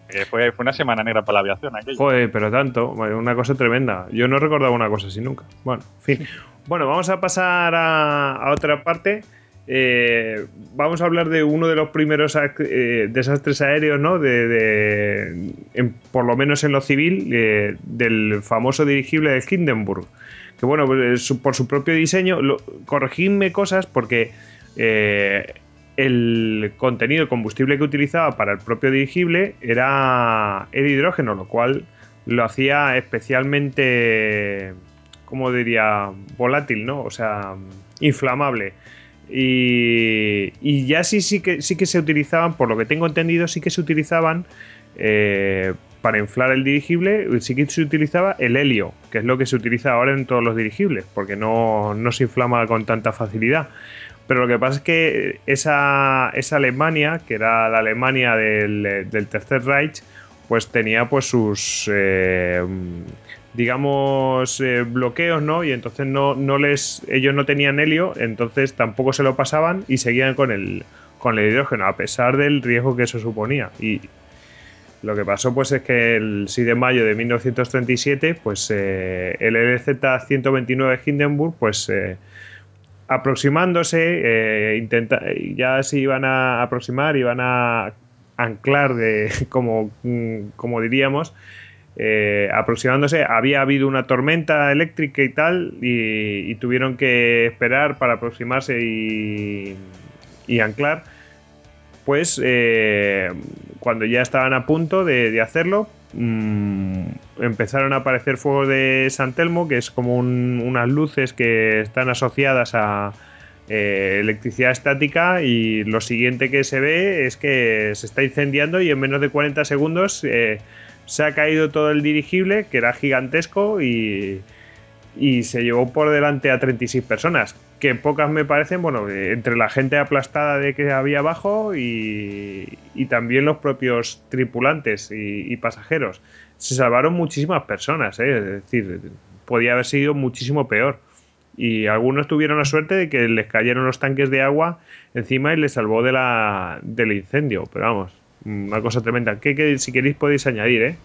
que fue, fue una semana negra para la aviación aquello. Joder, pero tanto, una cosa tremenda. Yo no recordaba una cosa así nunca. Bueno, en fin. Bueno, vamos a pasar a, a otra parte. eh, vamos a hablar de uno de los primeros eh, desastres aéreos, ¿no? De, de- en- por lo menos en lo civil, eh, del famoso dirigible de Hindenburg. Que bueno, pues, su- por su propio diseño, lo- corregidme cosas porque eh, el contenido, el combustible que utilizaba para el propio dirigible era, era hidrógeno, lo cual lo hacía especialmente, ¿cómo diría? Volátil, ¿no? O sea, inflamable. Y, y ya sí, sí, que, sí que se utilizaban, por lo que tengo entendido, sí que se utilizaban eh, para inflar el dirigible, sí que se utilizaba el helio, que es lo que se utiliza ahora en todos los dirigibles, porque no, no se inflama con tanta facilidad. Pero lo que pasa es que esa, esa Alemania, que era la Alemania del, Tercer Reich, pues tenía pues sus eh, digamos eh, bloqueos, ¿no? Y entonces no, no les. ellos no tenían helio, entonces tampoco se lo pasaban y seguían con el con el hidrógeno, a pesar del riesgo que eso suponía. Y lo que pasó pues es que el 6 de mayo de 1937, pues eh, el LZ 129 Hindenburg, pues aproximándose, eh, intenta, ya se iban a aproximar, iban a anclar de como, mm, como diríamos, eh, aproximándose, había habido una tormenta eléctrica y tal, y, y tuvieron que esperar para aproximarse y, y anclar. Pues eh, cuando ya estaban a punto de, hacerlo, mm, empezaron a aparecer fuegos de San Telmo, que es como un- unas luces que están asociadas a eh, electricidad estática y lo siguiente que se ve es que se está incendiando y en menos de 40 segundos eh, se ha caído todo el dirigible, que era gigantesco y, y se llevó por delante a 36 personas, que pocas me parecen, bueno, eh, entre la gente aplastada de que había abajo y, y también los propios tripulantes y, y pasajeros. Se salvaron muchísimas personas, ¿eh? es decir, podía haber sido muchísimo peor. Y algunos tuvieron la suerte de que les cayeron los tanques de agua encima y les salvó de la, del incendio. Pero vamos, una cosa tremenda. Que, que si queréis podéis añadir, ¿eh?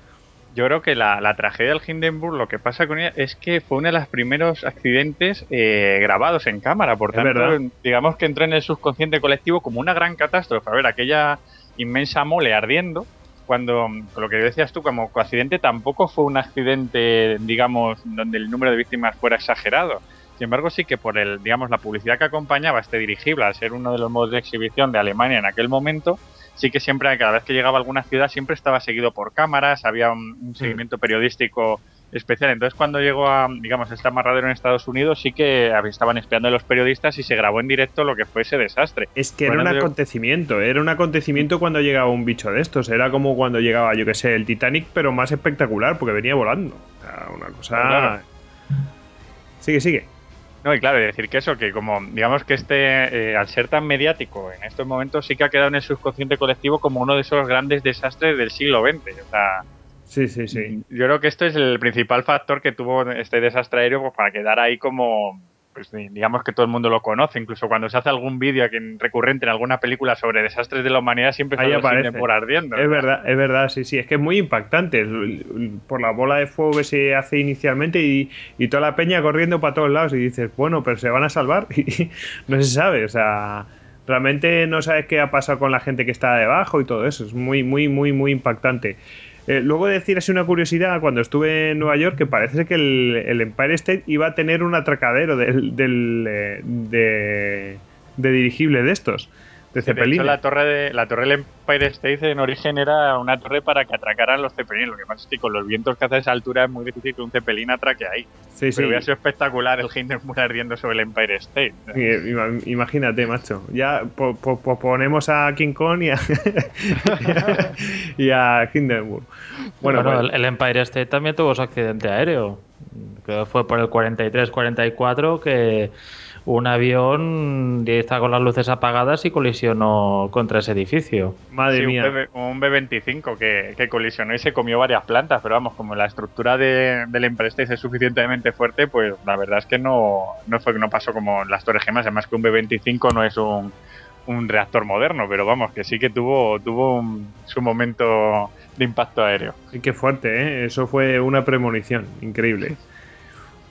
Yo creo que la, la tragedia del Hindenburg, lo que pasa con ella es que fue uno de los primeros accidentes eh, grabados en cámara. Por tanto, digamos que entró en el subconsciente colectivo como una gran catástrofe. A ver, aquella inmensa mole ardiendo, cuando, lo que decías tú, como accidente, tampoco fue un accidente, digamos, donde el número de víctimas fuera exagerado. Sin embargo, sí que por el, digamos, la publicidad que acompañaba este dirigible, al ser uno de los modos de exhibición de Alemania en aquel momento, sí que siempre, cada vez que llegaba a alguna ciudad, siempre estaba seguido por cámaras, había un, un seguimiento periodístico especial. Entonces, cuando llegó a, digamos, este amarradero en Estados Unidos, sí que estaban espiando a los periodistas y se grabó en directo lo que fue ese desastre. Es que era un yo- acontecimiento, era un acontecimiento cuando llegaba un bicho de estos. Era como cuando llegaba, yo que sé, el Titanic, pero más espectacular, porque venía volando. O sea, una cosa. Claro. Sigue, sigue. No, y claro, decir que eso, que como digamos que este, eh, al ser tan mediático en estos momentos, sí que ha quedado en el subconsciente colectivo como uno de esos grandes desastres del siglo XX. O sea, Sí, sí, sí. yo creo que esto es el principal factor que tuvo este desastre aéreo pues, para quedar ahí como, pues, digamos que todo el mundo lo conoce. Incluso cuando se hace algún vídeo recurrente en alguna película sobre desastres de la humanidad, siempre Ahí aparece. Hindenburg ardiendo. Es verdad, es verdad, sí, sí. Es que es muy impactante. Por la bola de fuego que se hace inicialmente y, y toda la peña corriendo para todos lados. Y dices, bueno, pero se van a salvar. Y no se sabe, o sea. Realmente no sabes qué ha pasado con la gente que está debajo y todo eso. Es muy, muy, muy, muy impactante. Eh, luego decir así una curiosidad, cuando estuve en Nueva York, que parece que el, Empire State iba a tener un atracadero del, eh, de, de dirigible de estos, de Sí, Zeppelin. la torre, de, la torre del Empire State en origen era una torre para que atracaran los Zeppelin. Lo que pasa es que con los vientos que hace a esa altura es muy difícil que un Zeppelin atraque ahí. Sí, sí. Pero hubiera sido espectacular el Hindenburg ardiendo sobre el Empire State. Ima- Imagínate, macho. Ya po- po- po- ponemos a King Kong y a, y a Hindenburg. Bueno, Bueno, pues, el, el Empire State también tuvo su accidente aéreo. Que fue por el 43-44 que un avión ya estaba con las luces apagadas y colisionó contra ese edificio. madre Sí, un, mía. B, un B-25 que, que colisionó y se comió varias plantas, pero vamos, como la estructura de, del Empire State es suficientemente fuerte, pues la verdad es que no, no fue que no pasó como en las Torres Gemas, además que un B-25 no es un, un reactor moderno, pero vamos, que sí que tuvo, tuvo un- su momento de impacto aéreo. Sí, qué fuerte, ¿eh? Eso fue una premonición. Increíble.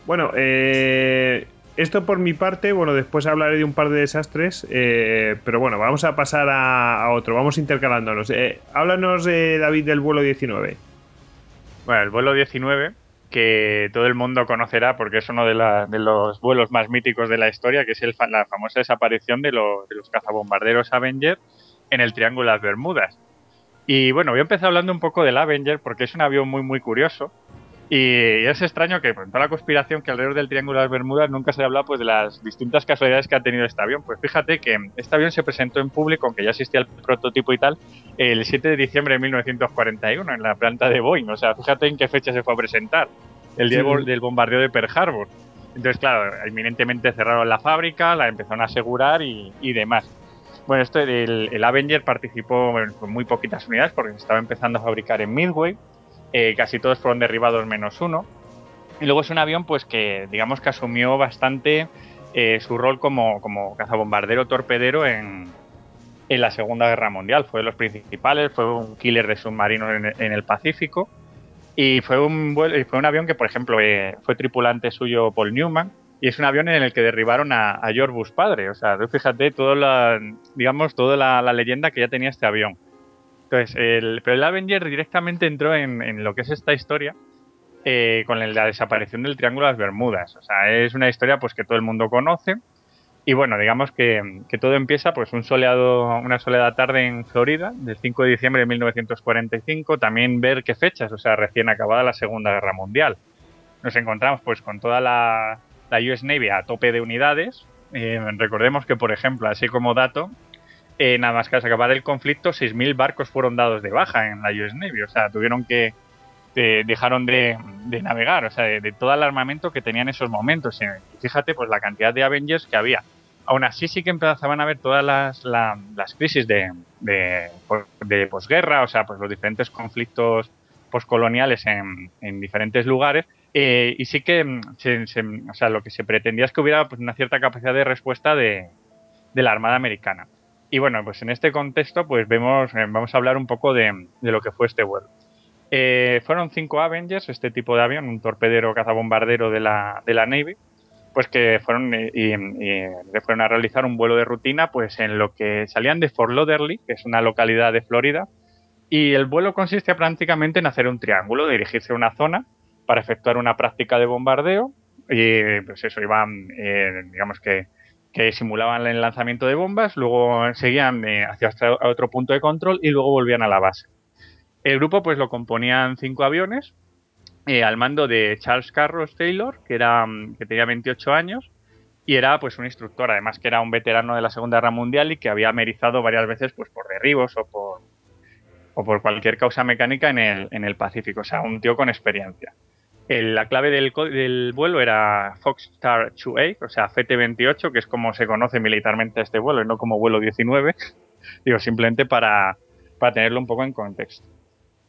Bueno, eh, esto por mi parte, bueno, después hablaré de un par de desastres, eh, pero bueno, vamos a pasar a, otro, vamos intercalándonos. Eh, háblanos, David, del vuelo 19. Bueno, el vuelo 19, que todo el mundo conocerá porque es uno de, los vuelos más míticos de la historia, que es la famosa desaparición de, de los cazabombarderos Avenger en el Triángulo de las Bermudas. Y bueno, voy a empezar hablando un poco del Avenger porque es un avión muy, muy curioso. Y es extraño que con toda la conspiración que alrededor del Triángulo de las Bermudas nunca se habla pues, de las distintas casualidades que ha tenido este avión. Pues fíjate que este avión se presentó en público, aunque ya existía el prototipo y tal, el 7 de diciembre de 1941 en la planta de Boeing. O sea, fíjate en qué fecha se fue a presentar, el día Sí. del- del bombardeo de Pearl Harbor. Entonces, claro, inminentemente cerraron la fábrica, la empezaron a asegurar y, y demás. Bueno, esto, el, el Avenger participó bueno, con muy poquitas unidades porque se estaba empezando a fabricar en Midway. Eh, casi todos fueron derribados menos uno. Y luego es un avión pues que digamos que asumió bastante eh, su rol como, como cazabombardero torpedero en, en la Segunda Guerra Mundial. Fue de los principales, fue un killer de submarinos en, en el Pacífico. Y fue un, fue un avión que, por ejemplo, eh, fue tripulante suyo Paul Newman. Y es un avión en el que derribaron a, a George Bush padre. O sea, tú fíjate toda la, digamos, toda la, la leyenda que ya tenía este avión. Pero el Avenger directamente entró en, lo que es esta historia eh, con la desaparición del Triángulo de las Bermudas. O sea, es una historia pues que todo el mundo conoce. Y bueno, digamos que, que todo empieza pues un soleado, una soleada tarde en Florida, del 5 de diciembre de 1945. También ver qué fechas, o sea, recién acabada la Segunda Guerra Mundial. Nos encontramos pues con toda la, la US Navy a tope de unidades. Eh, recordemos que, por ejemplo, así como dato, eh, nada más que al acabar el conflicto, 6.000 barcos fueron dados de baja en la US Navy. O sea, tuvieron que. de- dejaron de, navegar, o sea, de, todo el armamento que tenían en esos momentos. Fíjate, pues la cantidad de Avengers que había. Aún así, sí que empezaban a ver todas las, la- las crisis de, posguerra, o sea, pues los diferentes conflictos poscoloniales en, en diferentes lugares. eh, y sí que, mm, se- lo que se pretendía es que hubiera pues, una cierta capacidad de respuesta de la Armada Americana. Y bueno, pues en este contexto, pues vemos, eh, vamos a hablar un poco de, de lo que fue este vuelo. Eh, fueron cinco Avengers, este tipo de avión, un torpedero cazabombardero de la, de la Navy, pues que fueron, eh, y, y fueron a realizar un vuelo de rutina, pues en lo que salían de Fort Lauderdale, que es una localidad de Florida, y el vuelo consiste prácticamente en hacer un triángulo, dirigirse a una zona para efectuar una práctica de bombardeo, y pues eso, iban, digamos que que simulaban el lanzamiento de bombas, luego seguían eh, hacia otro punto de control y luego volvían a la base. El grupo pues lo componían cinco aviones eh, al mando de Charles Carros Taylor, que, era, mm, que tenía 28 años y era pues un instructor, además que era un veterano de la Segunda Guerra Mundial y que había amerizado varias veces pues por derribos o por, o por cualquier causa mecánica en el, en el Pacífico, o sea, un tío con experiencia. El- la clave del, del vuelo era Foxstar 28, o sea, FT28, que es como se conoce militarmente este vuelo y no como vuelo 19. Digo, simplemente para, para tenerlo un poco en contexto.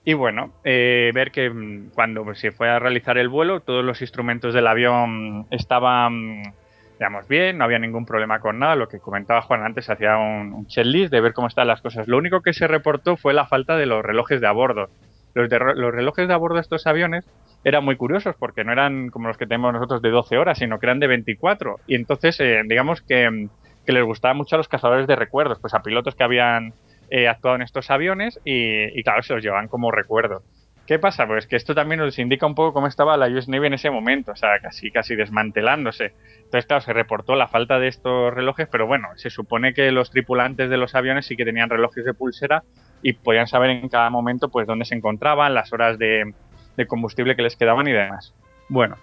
Y bueno, eh, ver que mm, cuando se fue a realizar el vuelo, todos los instrumentos del avión estaban, digamos, bien, no había ningún problema con nada. Lo que comentaba Juan antes, hacía un, un checklist de ver cómo están las cosas. Lo único que se reportó fue la falta de los relojes de a bordo. Los, de- los relojes de a bordo de estos aviones eran muy curiosos porque no eran como los que tenemos nosotros de 12 horas, sino que eran de 24. Y entonces, eh, digamos que, les gustaba mucho a los cazadores de recuerdos, pues a pilotos que habían eh, actuado en estos aviones y, claro, se los llevaban como recuerdo. ¿Qué pasa? Pues que esto también nos indica un poco cómo estaba la US Navy en ese momento, o sea, casi, casi desmantelándose. Entonces, claro, se reportó la falta de estos relojes, pero bueno, se supone que los tripulantes de los aviones sí que tenían relojes de pulsera y podían saber en cada momento pues dónde se encontraban, las horas de, de combustible que les quedaban y demás. Bueno,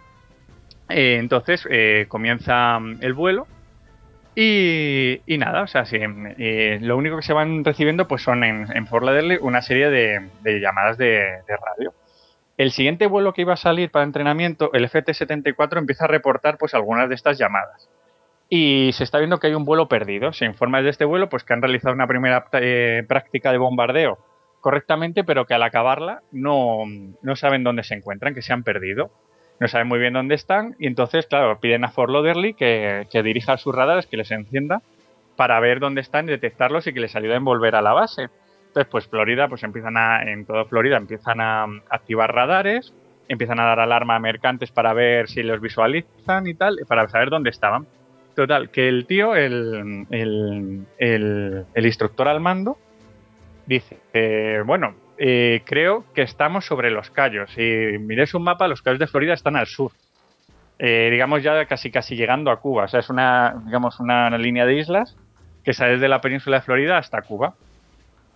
eh, entonces eh, comienza mm, el vuelo y, nada, o sea, sí, eh, lo único que se van recibiendo pues son en, en Fort Lauderdale una serie de, llamadas de, radio. El siguiente vuelo que iba a salir para entrenamiento, el FT-74, empieza a reportar pues algunas de estas llamadas. Y se está viendo que hay un vuelo perdido. Se informa de este vuelo pues que han realizado una primera práctica de bombardeo correctamente, pero que al acabarla no, no saben dónde se encuentran, que se han perdido no saben muy bien dónde están y entonces, claro, piden a Fort Lauderdale que, que dirija sus radares, que les encienda para ver dónde están detectarlos y que les ayuden a volver a la base. Entonces, pues Florida, pues empiezan a, en toda Florida empiezan a activar radares, empiezan a dar alarma a mercantes para ver si los visualizan y tal, para saber dónde estaban. Total, que el tío, el, el, el instructor al mando, dice, eh, bueno, eh, creo que estamos sobre los Cayos. Si miréis un mapa, los Cayos de Florida están al sur. Eh, digamos ya casi casi llegando a Cuba. O sea, es una, digamos, una, línea de islas que sale desde la península de Florida hasta Cuba.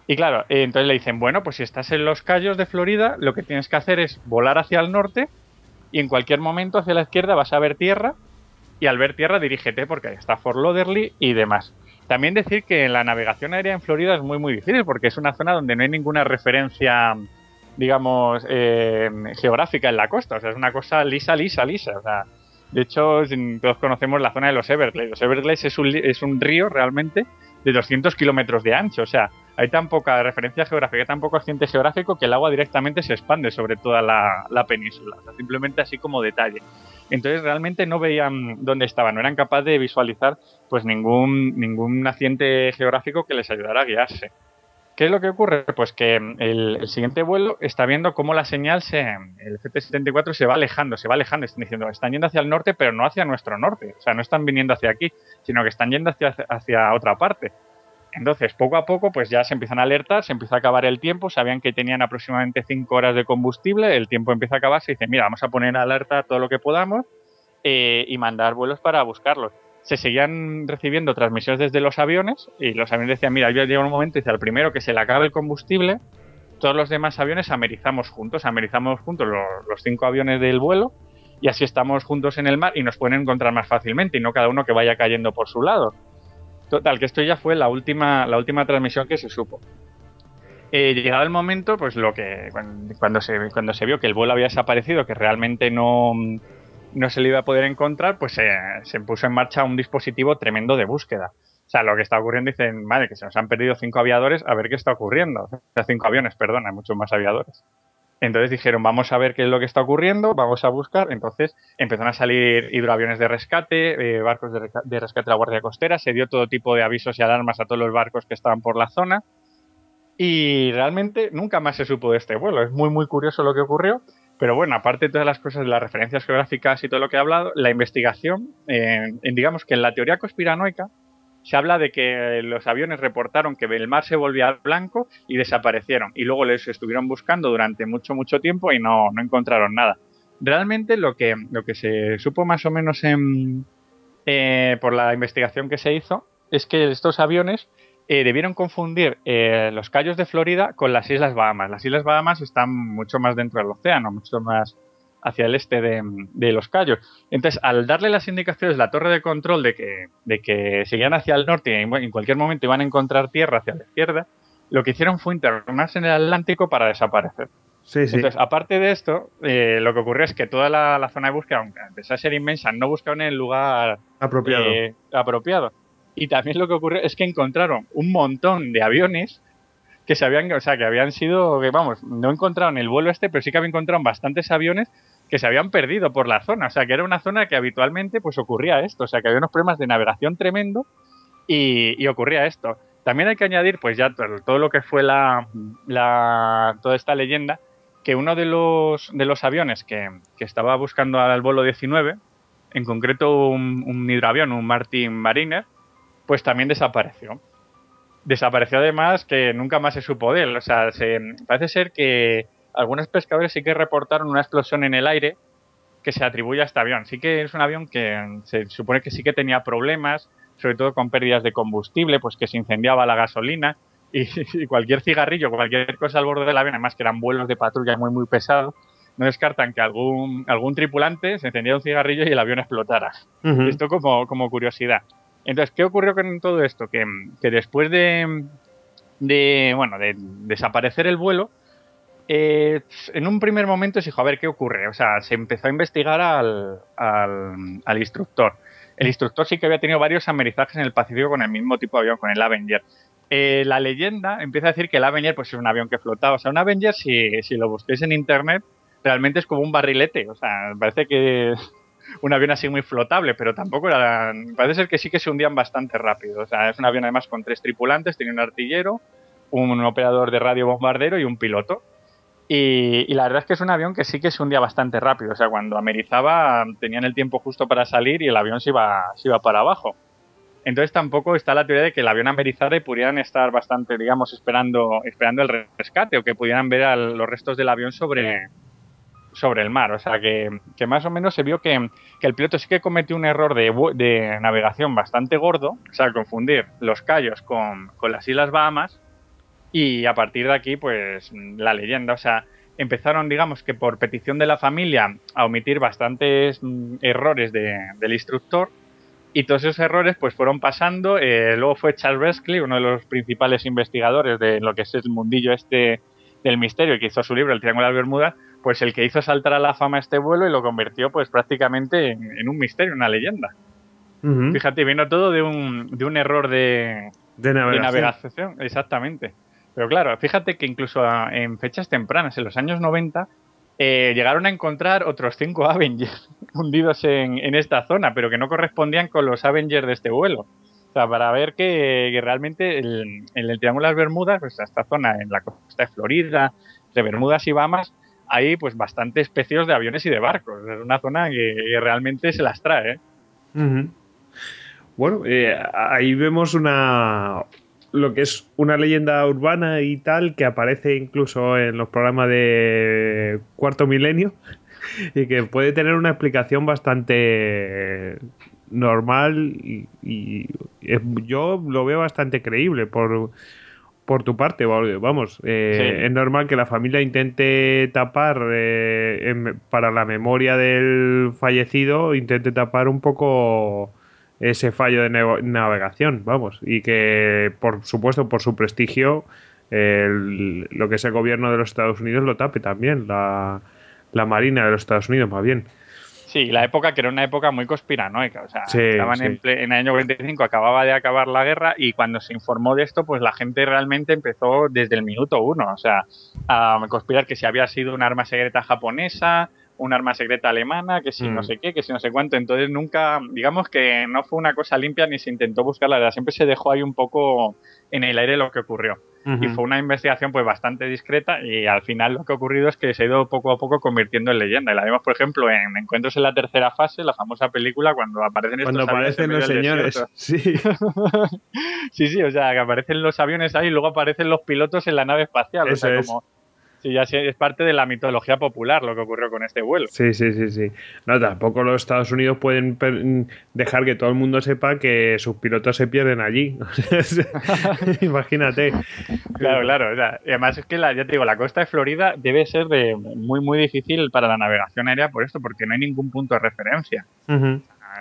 Y claro, eh, entonces le dicen, bueno, pues si estás en los Cayos de Florida, lo que tienes que hacer es volar hacia el norte y en cualquier momento hacia la izquierda vas a ver tierra y al ver tierra dirígete porque ahí está Fort Lauderdale y demás. También decir que la navegación aérea en Florida es muy muy difícil porque es una zona donde no hay ninguna referencia, digamos, eh, geográfica en la costa. O sea, es una cosa lisa, lisa, lisa. O sea, de hecho, todos conocemos la zona de los Everglades. Los Everglades es un, es un río realmente de 200 kilómetros de ancho. O sea, hay tan poca referencia geográfica, hay tan poco accidente geográfico que el agua directamente se expande sobre toda la, la península. Simplemente así como detalle. Entonces realmente no veían dónde estaban, no eran capaces de visualizar pues ningún, ningún accidente geográfico que les ayudara a guiarse. ¿Qué es lo que ocurre? Pues que el, el siguiente vuelo está viendo cómo la señal, se, el GT-74 se va alejando, se va alejando, están diciendo, están yendo hacia el norte, pero no hacia nuestro norte, o sea, no están viniendo hacia aquí, sino que están yendo hacia, hacia otra parte. Entonces, poco a poco, pues ya se empiezan a alertar, se empieza a acabar el tiempo, sabían que tenían aproximadamente 5 horas de combustible, el tiempo empieza a acabarse y dicen, mira, vamos a poner alerta todo lo que podamos eh, y mandar vuelos para buscarlos. Se seguían recibiendo transmisiones desde los aviones y los aviones decían, mira, ya llega un momento, dice, al primero que se le acabe el combustible, todos los demás aviones amerizamos juntos, amerizamos juntos los, los cinco aviones del vuelo y así estamos juntos en el mar y nos pueden encontrar más fácilmente y no cada uno que vaya cayendo por su lado. Total, que esto ya fue la última, la última transmisión que se supo. Eh, llegado el momento, pues lo que cuando, se, cuando se vio que el vuelo había desaparecido, que realmente no, no se le iba a poder encontrar, pues se, se puso en marcha un dispositivo tremendo de búsqueda. O sea, lo que está ocurriendo, dicen, madre, que se nos han perdido cinco aviadores, a ver qué está ocurriendo. O sea, cinco aviones, perdón, hay muchos más aviadores. Entonces dijeron, vamos a ver qué es lo que está ocurriendo, vamos a buscar. Entonces empezaron a salir hidroaviones de rescate, eh, barcos de, rescate de la Guardia Costera, se dio todo tipo de avisos y alarmas a todos los barcos que estaban por la zona. Y realmente nunca más se supo de este vuelo. Es muy, muy curioso lo que ocurrió. Pero bueno, aparte de todas las cosas de las referencias geográficas y todo lo que he hablado, la investigación, eh, digamos que en la teoría conspiranoica, se habla de que los aviones reportaron que el mar se volvía blanco y desaparecieron. Y luego les estuvieron buscando durante mucho, mucho tiempo y no, no encontraron nada. Realmente lo que, lo que se supo más o menos en, eh, por la investigación que se hizo es que estos aviones eh, debieron confundir eh, los Cayos de Florida con las Islas Bahamas. Las Islas Bahamas están mucho más dentro del océano, mucho más hacia el este de, de los Cayos. Entonces, al darle las indicaciones la torre de control de que, de que seguían hacia el norte y en, cualquier momento iban a encontrar tierra hacia la izquierda, lo que hicieron fue internarse en el Atlántico para desaparecer. Sí, sí. Entonces, aparte de esto, eh, lo que ocurrió es que toda la, la zona de búsqueda, aunque a pesar de ser inmensa, no buscaban en el lugar Apropiado. eh, apropiado. Y también lo que ocurrió es que encontraron un montón de aviones que se habían, o sea, que habían sido, que vamos, no encontraron el vuelo este, pero sí que habían encontrado bastantes aviones que se habían perdido por la zona. O sea, que era una zona que habitualmente pues ocurría esto. O sea, que había unos problemas de navegación tremendo y, ocurría esto. También hay que añadir, pues ya todo, todo lo que fue la, la, toda esta leyenda, que uno de los, de los aviones que, que estaba buscando al vuelo 19, en concreto un, un hidroavión, un Martin Mariner, pues también desapareció. Desapareció además que nunca más se supo de él. O sea, se, parece ser que algunos pescadores sí que reportaron una explosión en el aire que se atribuye a este avión. Sí que es un avión que se supone que sí que tenía problemas, sobre todo con pérdidas de combustible, pues que se incendiaba la gasolina y, y cualquier cigarrillo, cualquier cosa al borde del avión, además que eran vuelos de patrulla muy muy pesados, no descartan que algún, algún tripulante se encendiera un cigarrillo y el avión explotara. Ujú. Esto como, como curiosidad. Entonces, ¿qué ocurrió con todo esto? Que, después de, de, bueno, de desaparecer el vuelo, eh, en un primer momento se dijo, a ver, ¿qué ocurre? O sea, se empezó a investigar al, al, al instructor. El instructor sí que había tenido varios amerizajes en el Pacífico con el mismo tipo de avión, con el Avenger. Eh, la leyenda empieza a decir que el Avenger pues, es un avión que flotaba. O sea, un Avenger, si, si lo busquéis en internet, realmente es como un barrilete. O sea, parece que un avión así muy flotable, pero tampoco era. Parece ser que sí que se hundían bastante rápido. O sea, es un avión además con tres tripulantes, tenía un artillero, un operador de radio bombardero y un piloto. Y, la verdad es que es un avión que sí que se hundía bastante rápido. O sea, cuando amerizaba tenían el tiempo justo para salir y el avión se iba, se iba para abajo. Entonces tampoco está la teoría de que el avión amerizara y pudieran estar bastante, digamos, esperando, esperando el rescate o que pudieran ver los restos del avión sobre, sobre el mar. O sea, que, más o menos se vio que, el piloto sí que cometió un error de, navegación bastante gordo, o sea, confundir los Cayos con, las Islas Bahamas y a partir de aquí, pues la leyenda, o sea, empezaron, digamos que por petición de la familia, a omitir bastantes mm, errores del instructor y todos esos errores pues fueron pasando. Eh, luego fue Charles Wesley, uno de los principales investigadores de lo que es el mundillo este del misterio, que hizo su libro El Triángulo de las Bermudas, pues el que hizo saltar a la fama este vuelo y lo convirtió pues prácticamente en, un misterio, una leyenda. Fíjate, vino todo de un, de un error de, de navegación. Exactamente. Pero claro, fíjate que incluso en fechas tempranas, en los años 90, eh, llegaron a encontrar otros cinco Avengers hundidos en, esta zona, pero que no correspondían con los Avengers de este vuelo. O sea, para ver que, realmente en el, Triángulo de las Bermudas, pues esta zona en la costa de Florida, de Bermudas y Bahamas, hay pues bastante especies de aviones y de barcos. Es una zona que, realmente se las trae. ¿eh? Bueno, eh, ahí vemos una, lo que es una leyenda urbana y tal, que aparece incluso en los programas de Cuarto Milenio y que puede tener una explicación bastante normal y, yo lo veo bastante creíble por, por tu parte, vamos, eh, es normal que la familia intente tapar eh, para la memoria del fallecido, intente tapar un poco ese fallo de navegación, vamos, y que por supuesto por su prestigio lo que es el gobierno de los Estados Unidos lo tape también, la, Marina de los Estados Unidos más bien. Sí, la época que era una época muy conspiranoica, o sea, estaban En, el año 45, acababa de acabar la guerra y cuando se informó de esto, pues la gente realmente empezó desde el minuto uno, o sea, a conspirar que si había sido un arma secreta japonesa, un arma secreta alemana, que si no mm. sé qué, que si no sé cuánto. Entonces nunca, digamos que no fue una cosa limpia ni se intentó buscar la verdad. Siempre se dejó ahí un poco en el aire lo que ocurrió. Y fue una investigación pues bastante discreta y al final lo que ha ocurrido es que se ha ido poco a poco convirtiendo en leyenda. Y la vemos, por ejemplo, en Encuentros en la tercera fase, la famosa película, cuando aparecen estos Cuando aparecen los señores. Sí. sí, sí, o sea, que aparecen los aviones ahí y luego aparecen los pilotos en la nave espacial. o sea, como Sí, ya es parte de la mitología popular lo que ocurrió con este vuelo. Sí, sí, sí, sí. No, tampoco los Estados Unidos pueden dejar que todo el mundo sepa que sus pilotos se pierden allí. Imagínate. Claro, claro. y además es que la, ya te digo, la costa de Florida debe ser de muy, muy difícil para la navegación aérea por esto, porque no hay ningún punto de referencia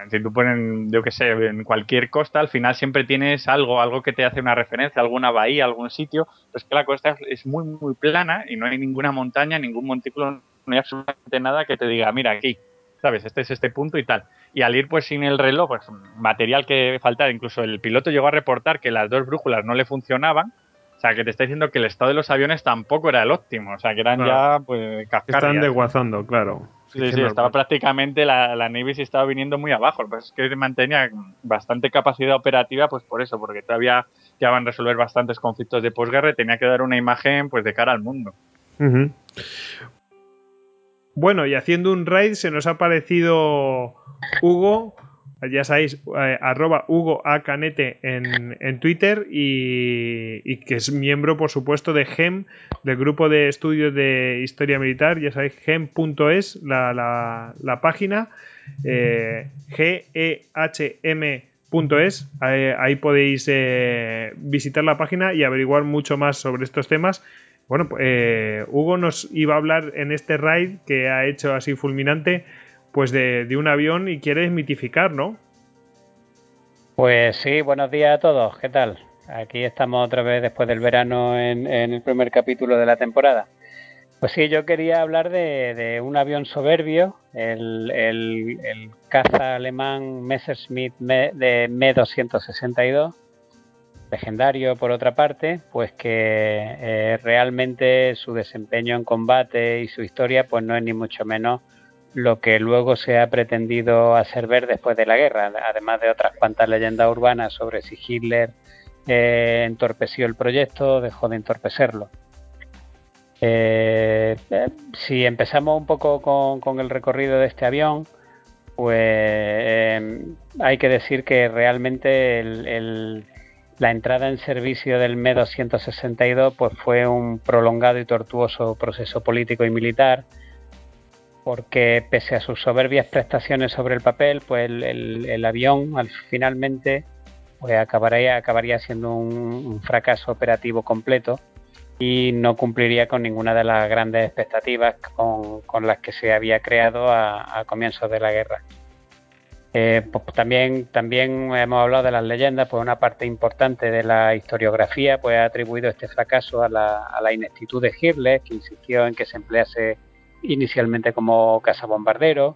si tú pones, yo qué sé, en cualquier costa, al final siempre tienes algo, algo que te hace una referencia, alguna bahía, algún sitio, pero es que la costa es muy, muy plana y no hay ninguna montaña, ningún montículo, no hay absolutamente nada que te diga, mira, aquí, ¿sabes? Este es este punto y tal. Y al ir pues sin el reloj, pues material que faltaba, incluso el piloto llegó a reportar que las dos brújulas no le funcionaban, o sea, que te está diciendo que el estado de los aviones tampoco era el óptimo, o sea, que eran ya, pues, cascadas. Están desguazando, claro. Sí, sí, estaba prácticamente la, la Navy se estaba viniendo muy abajo. Que es que mantenía bastante capacidad operativa, pues por eso, porque todavía ya van a resolver bastantes conflictos de posguerra y tenía que dar una imagen pues de cara al mundo. Bueno, y haciendo un raid se nos ha parecido Hugo ya sabéis, eh, arroba Hugo A. Canete en, Twitter y, que es miembro, por supuesto, de GEM, del grupo de estudios de historia militar. Ya sabéis, gem.es, la, la, página, eh, G-E-H-M.es. Ahí, podéis eh, visitar la página y averiguar mucho más sobre estos temas. Bueno, Hugo nos iba a hablar en este raid que ha hecho así fulminante pues de, un avión y quieres mitificar, ¿no? Pues sí, buenos días a todos, ¿qué tal? Aquí estamos otra vez después del verano en, el primer capítulo de la temporada. Pues sí, yo quería hablar de, un avión soberbio, el, caza alemán Messerschmitt de Me-262, legendario por otra parte, pues que eh, realmente su desempeño en combate y su historia pues no es ni mucho menos lo que luego se ha pretendido hacer ver después de la guerra, además de otras cuantas leyendas urbanas sobre si Hitler eh, entorpeció el proyecto dejó de entorpecerlo. Eh, eh, si empezamos un poco con, el recorrido de este avión, pues hay que decir que realmente la entrada en servicio del ME-262 pues fue un prolongado y tortuoso proceso político y militar, porque pese a sus soberbias prestaciones sobre el papel, pues el, avión al, finalmente pues acabaría, acabaría siendo un fracaso operativo completo y no cumpliría con ninguna de las grandes expectativas con, las que se había creado a, comienzos de la guerra. Eh, pues también, también hemos hablado de las leyendas, pues una parte importante de la historiografía pues, ha atribuido este fracaso a la, ineptitud de Hitler, que insistió en que se emplease inicialmente como cazabombardero.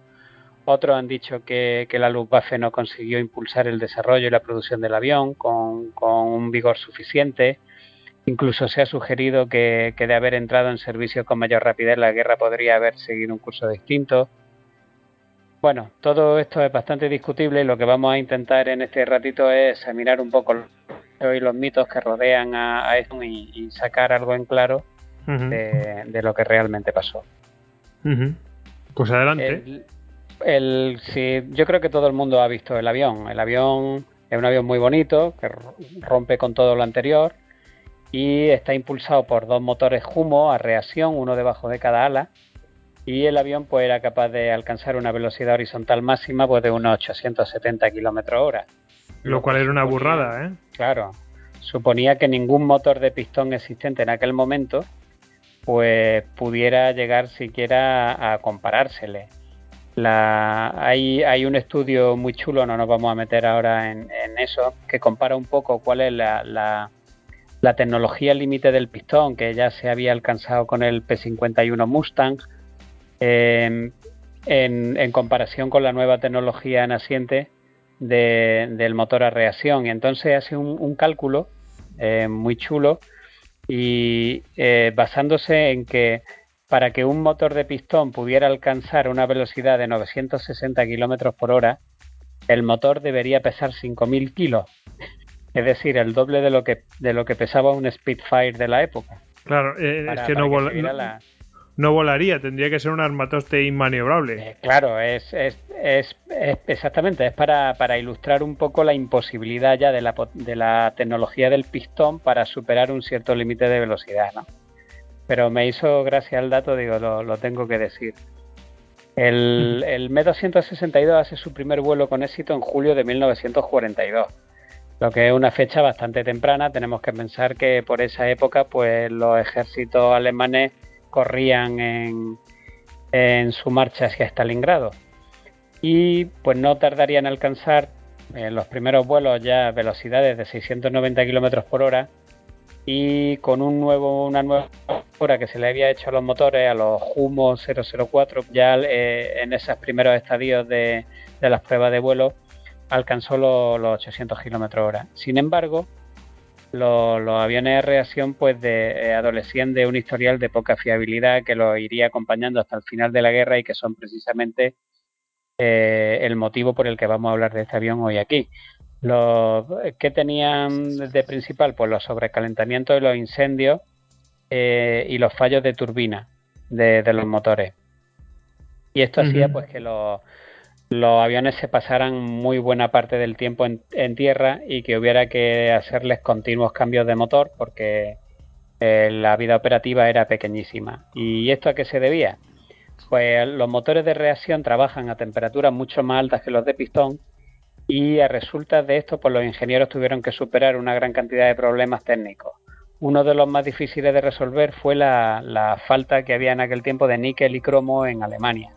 Otros han dicho que, que, la Luftwaffe no consiguió impulsar el desarrollo y la producción del avión con, con un vigor suficiente Incluso se ha sugerido que, de haber entrado en servicio con mayor rapidez la guerra podría haber seguido un curso distinto. Bueno, todo esto es bastante discutible y lo que vamos a intentar en este ratito es examinar un poco los mitos que rodean a, esto y, sacar algo en claro de, lo que realmente pasó. Pues adelante. El, yo creo que todo el mundo ha visto el avión. El avión es un avión muy bonito que rompe con todo lo anterior y está impulsado por dos motores Humo a reacción, uno debajo de cada ala, y el avión pues era capaz de alcanzar una velocidad horizontal máxima pues, de unos 870 km hora. Lo cual era una burrada, ¿eh? Claro. Suponía que ningún motor de pistón existente en aquel momento pues pudiera llegar siquiera a comparársele. Hay, hay, un estudio muy chulo, no nos vamos a meter ahora en, eso, que compara un poco cuál es la la tecnología límite del pistón que ya se había alcanzado con el P51 Mustang em, en, comparación con la nueva tecnología naciente del motor a reacción. Y entonces hace un, cálculo eh, muy chulo y eh, basándose en que para que un motor de pistón pudiera alcanzar una velocidad de 960 km por hora, el motor debería pesar 5.000 kilos es decir, el doble de lo que, de lo que pesaba un Spitfire de la época. Claro, eh, es que, no, no, volaría, tendría que ser un armatoste inmaniobrable. Eh, claro, es, es, es, exactamente, es para, para, ilustrar un poco la imposibilidad ya de la, de la tecnología del pistón para superar un cierto límite de velocidad, ¿no? Pero me hizo gracia el dato, digo, lo, lo tengo que decir. El, el M262 hace su primer vuelo con éxito en julio de 1942 lo que es una fecha bastante temprana. Tenemos que pensar que por esa época, pues los ejércitos alemanes corrían en, su marcha hacia Stalingrado y pues no tardarían en alcanzar en los primeros vuelos ya velocidades de 690 kilómetros por hora y con un nuevo, una nueva hora que se le había hecho a los motores, a los Humo 004, ya eh, en esos primeros estadios de, las pruebas de vuelo, alcanzó los, 800 km hora. Sin embargo, los, aviones de reacción pues de, eh, adolecían de un historial de poca fiabilidad que los iría acompañando hasta el final de la guerra y que son precisamente eh, el motivo por el que vamos a hablar de este avión hoy aquí. Los, ¿Qué tenían de principal? Pues los sobrecalentamientos y los incendios eh, y los fallos de turbina de, los motores. Y esto hacía pues que los, los aviones se pasaran muy buena parte del tiempo en, tierra y que hubiera que hacerles continuos cambios de motor porque eh, la vida operativa era pequeñísima. ¿Y esto a qué se debía? Pues los motores de reacción trabajan a temperaturas mucho más altas que los de pistón y a resultas de esto pues los ingenieros tuvieron que superar una gran cantidad de problemas técnicos. Uno de los más difíciles de resolver fue la, la falta que había en aquel tiempo de níquel y cromo en Alemania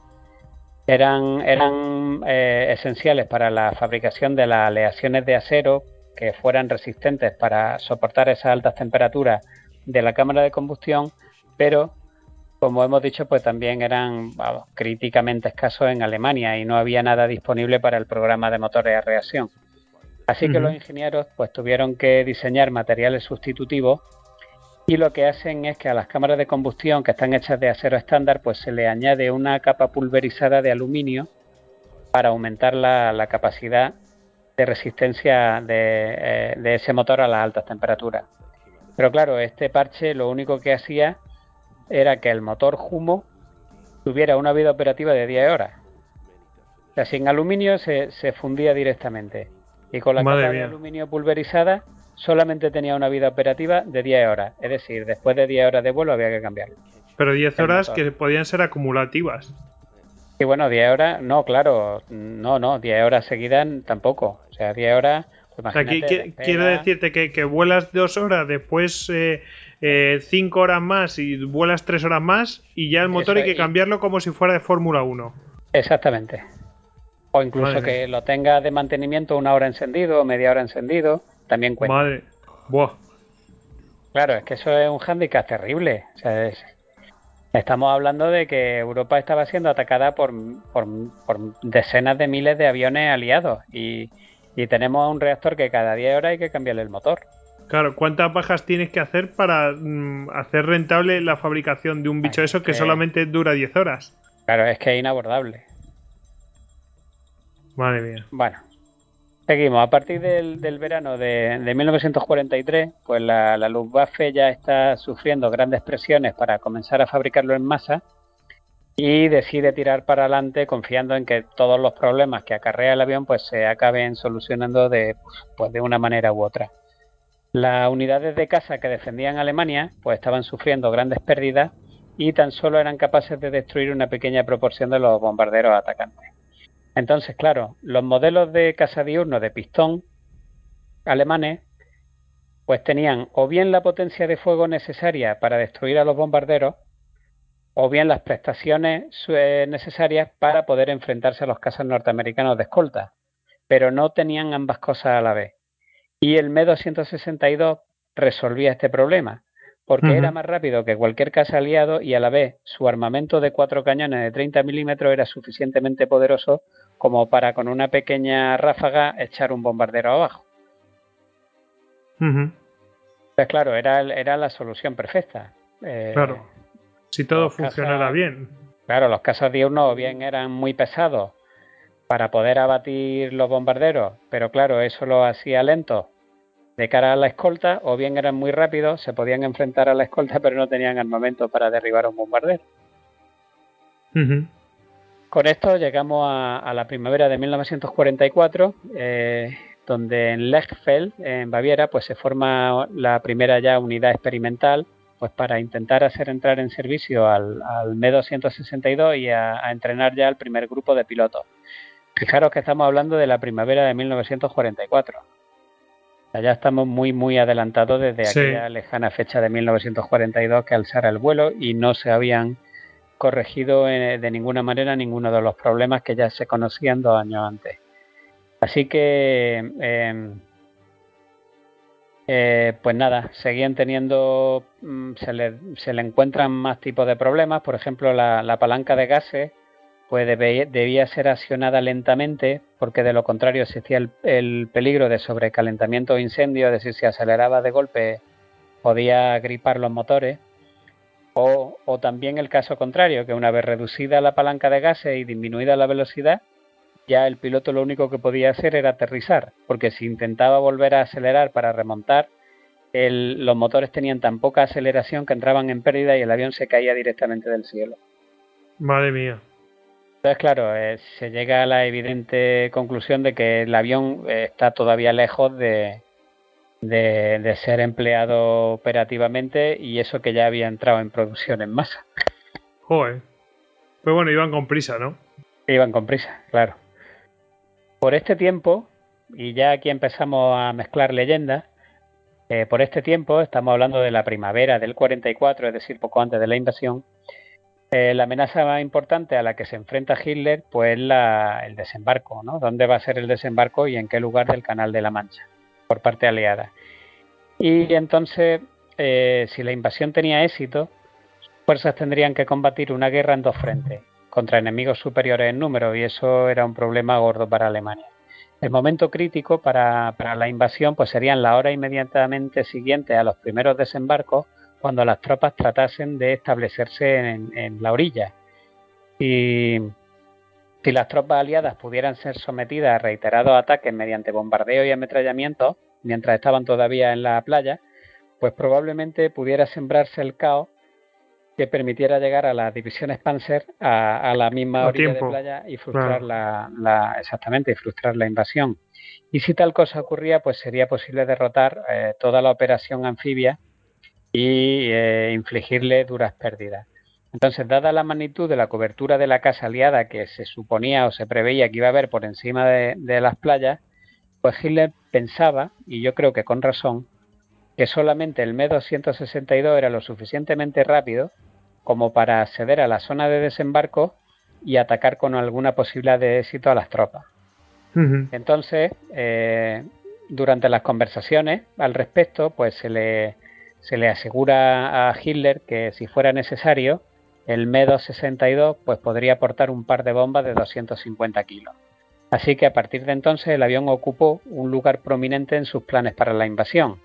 eran, eran eh, esenciales para la fabricación de las aleaciones de acero que fueran resistentes para soportar esas altas temperaturas de la cámara de combustión, pero como hemos dicho, pues también eran críticamente escasos en Alemania y no había nada disponible para el programa de motores a reacción. Así que los ingenieros pues tuvieron que diseñar materiales sustitutivos y lo que hacen es que a las cámaras de combustión que están hechas de acero estándar pues se le añade una capa pulverizada de aluminio para aumentar la, capacidad de resistencia eh, de, ese motor a las altas temperaturas. Pero claro, este parche lo único que hacía era que el motor Humo tuviera una vida operativa de 10 horas. O sea, sin aluminio se, se fundía directamente. Y con la Madre capa de aluminio pulverizada solamente tenía una vida operativa de 10 horas. Es decir, después de 10 horas de vuelo había que cambiarlo. Pero 10 El horas que podían ser acumulativas. Y bueno, 10 horas, no, claro, no, no, 10 horas seguidas tampoco. O sea, 10 horas, pues O sea, quiero decirte que, que vuelas dos horas, después eh, eh, cinco horas más y vuelas tres horas más y ya el motor Eso hay que cambiarlo como si fuera de Fórmula 1. Exactamente. O incluso Madre que lo tenga de mantenimiento una hora encendido o media hora encendido, también cuenta. Madre. Buah. Claro, es que eso es un hándicap terrible. O sea, es- estamos hablando de que Europa estaba siendo atacada por, por, por decenas de miles de aviones aliados y, y tenemos un reactor que cada 10 horas hay que cambiarle el motor. Claro, ¿cuántas bajas tienes que hacer para mm, hacer rentable la fabricación de un bicho Ay, eso que que- solamente dura 10 horas? Claro, es que es inabordable. Madre mía. Bueno, seguimos. A partir del, verano de, de 1943, pues la, la Luftwaffe ya está sufriendo grandes presiones para comenzar a fabricarlo en masa y decide tirar para adelante confiando en que todos los problemas que acarrea el avión pues se acaben solucionando de, pues, de una manera u otra. Las unidades de caza que defendían Alemania pues estaban sufriendo grandes pérdidas y tan solo eran capaces de destruir una pequeña proporción de los bombarderos atacantes. Entonces, claro, los modelos de caza diurno de pistón alemanes pues tenían o bien la potencia de fuego necesaria para destruir a los bombarderos o bien las prestaciones eh, necesarias para poder enfrentarse a los cazas norteamericanos de escolta, pero no tenían ambas cosas a la vez. Y el Me-262 resolvía este problema, porque era más rápido que cualquier caza aliado y a la vez su armamento de cuatro cañones de 30 milímetros era suficientemente poderoso como para con una pequeña ráfaga echar un bombardero abajo. Pues claro, era, era la solución perfecta. Eh, Claro. Si todo funcionara bien. Claro, los cazas diurnos o bien eran muy pesados para poder abatir los bombarderos, pero claro, eso lo hacía lento de cara a la escolta, o bien eran muy rápidos, se podían enfrentar a la escolta, pero no tenían armamento para derribar a un bombardero. Ujú. Con esto llegamos a, a la primavera de 1944, eh, donde en Lechfeld, en Baviera, pues se forma la primera ya unidad experimental, pues para intentar hacer entrar en servicio al, al Me-262 y a, a entrenar ya el primer grupo de pilotos. Fijaros que estamos hablando de la primavera de 1944. O sea, ya estamos muy, muy adelantados desde Sí. aquella lejana fecha de 1942 que alzara el vuelo y no se habían corregido eh, de ninguna manera ninguno de los problemas que ya se conocían dos años antes. Así que, eh, eh, pues nada, seguían teniendo, mm, se le, se le encuentran más tipos de problemas, por ejemplo, la, la palanca de gases pues debía ser accionada lentamente porque de lo contrario existía el, el peligro de sobrecalentamiento o incendio, es decir, si aceleraba de golpe podía gripar los motores. O, o también el caso contrario, que una vez reducida la palanca de gases y disminuida la velocidad, ya el piloto lo único que podía hacer era aterrizar, porque si intentaba volver a acelerar para remontar, el- los motores tenían tan poca aceleración que entraban en pérdida y el avión se caía directamente del cielo. Madre mía. Entonces, claro, eh, se llega a la evidente conclusión de que el avión eh, está todavía lejos de, de, de ser empleado operativamente y eso que ya había entrado en producción en masa. Joder. Pues bueno, iban con prisa, ¿no? Iban con prisa, claro. Por este tiempo, y ya aquí empezamos a mezclar leyendas, eh, por este tiempo, estamos hablando de la primavera del 44, es decir, poco antes de la invasión, eh, la amenaza más importante a la que se enfrenta Hitler, pues la, el desembarco, ¿no? ¿Dónde va a ser el desembarco y en qué lugar del Canal de la Mancha por parte aliada? Y entonces, eh, si la invasión tenía éxito, fuerzas tendrían que combatir una guerra en dos frentes, contra enemigos superiores en número, y eso era un problema gordo para Alemania. El momento crítico para, para la invasión pues serían las horas inmediatamente siguientes a los primeros desembarcos, cuando las tropas tratasen de establecerse en, en la orilla. Y si las tropas aliadas pudieran ser sometidas a reiterados ataques mediante bombardeo y ametrallamientos, mientras estaban todavía en la playa, pues probablemente pudiera sembrarse el caos que permitiera llegar a las divisiones Panzer a, a la misma A orilla tiempo. de playa y frustrar Claro. la, la- exactamente y frustrar la invasión. Y si tal cosa ocurría, pues sería posible derrotar eh, toda la operación anfibia y eh, infligirle duras pérdidas. Entonces, dada la magnitud de la cobertura de la casa aliada que se suponía o se preveía que iba a haber por encima de, de las playas, pues Hitler pensaba, y yo creo que con razón, que solamente el Me-262 era lo suficientemente rápido como para acceder a la zona de desembarco y atacar con alguna posibilidad de éxito a las tropas. Entonces, eh, durante las conversaciones al respecto, pues se le, se le asegura a Hitler que si fuera necesario, el Me-262 pues podría aportar un par de bombas de 250 kilos. Así que a partir de entonces el avión ocupó un lugar prominente en sus planes para la invasión.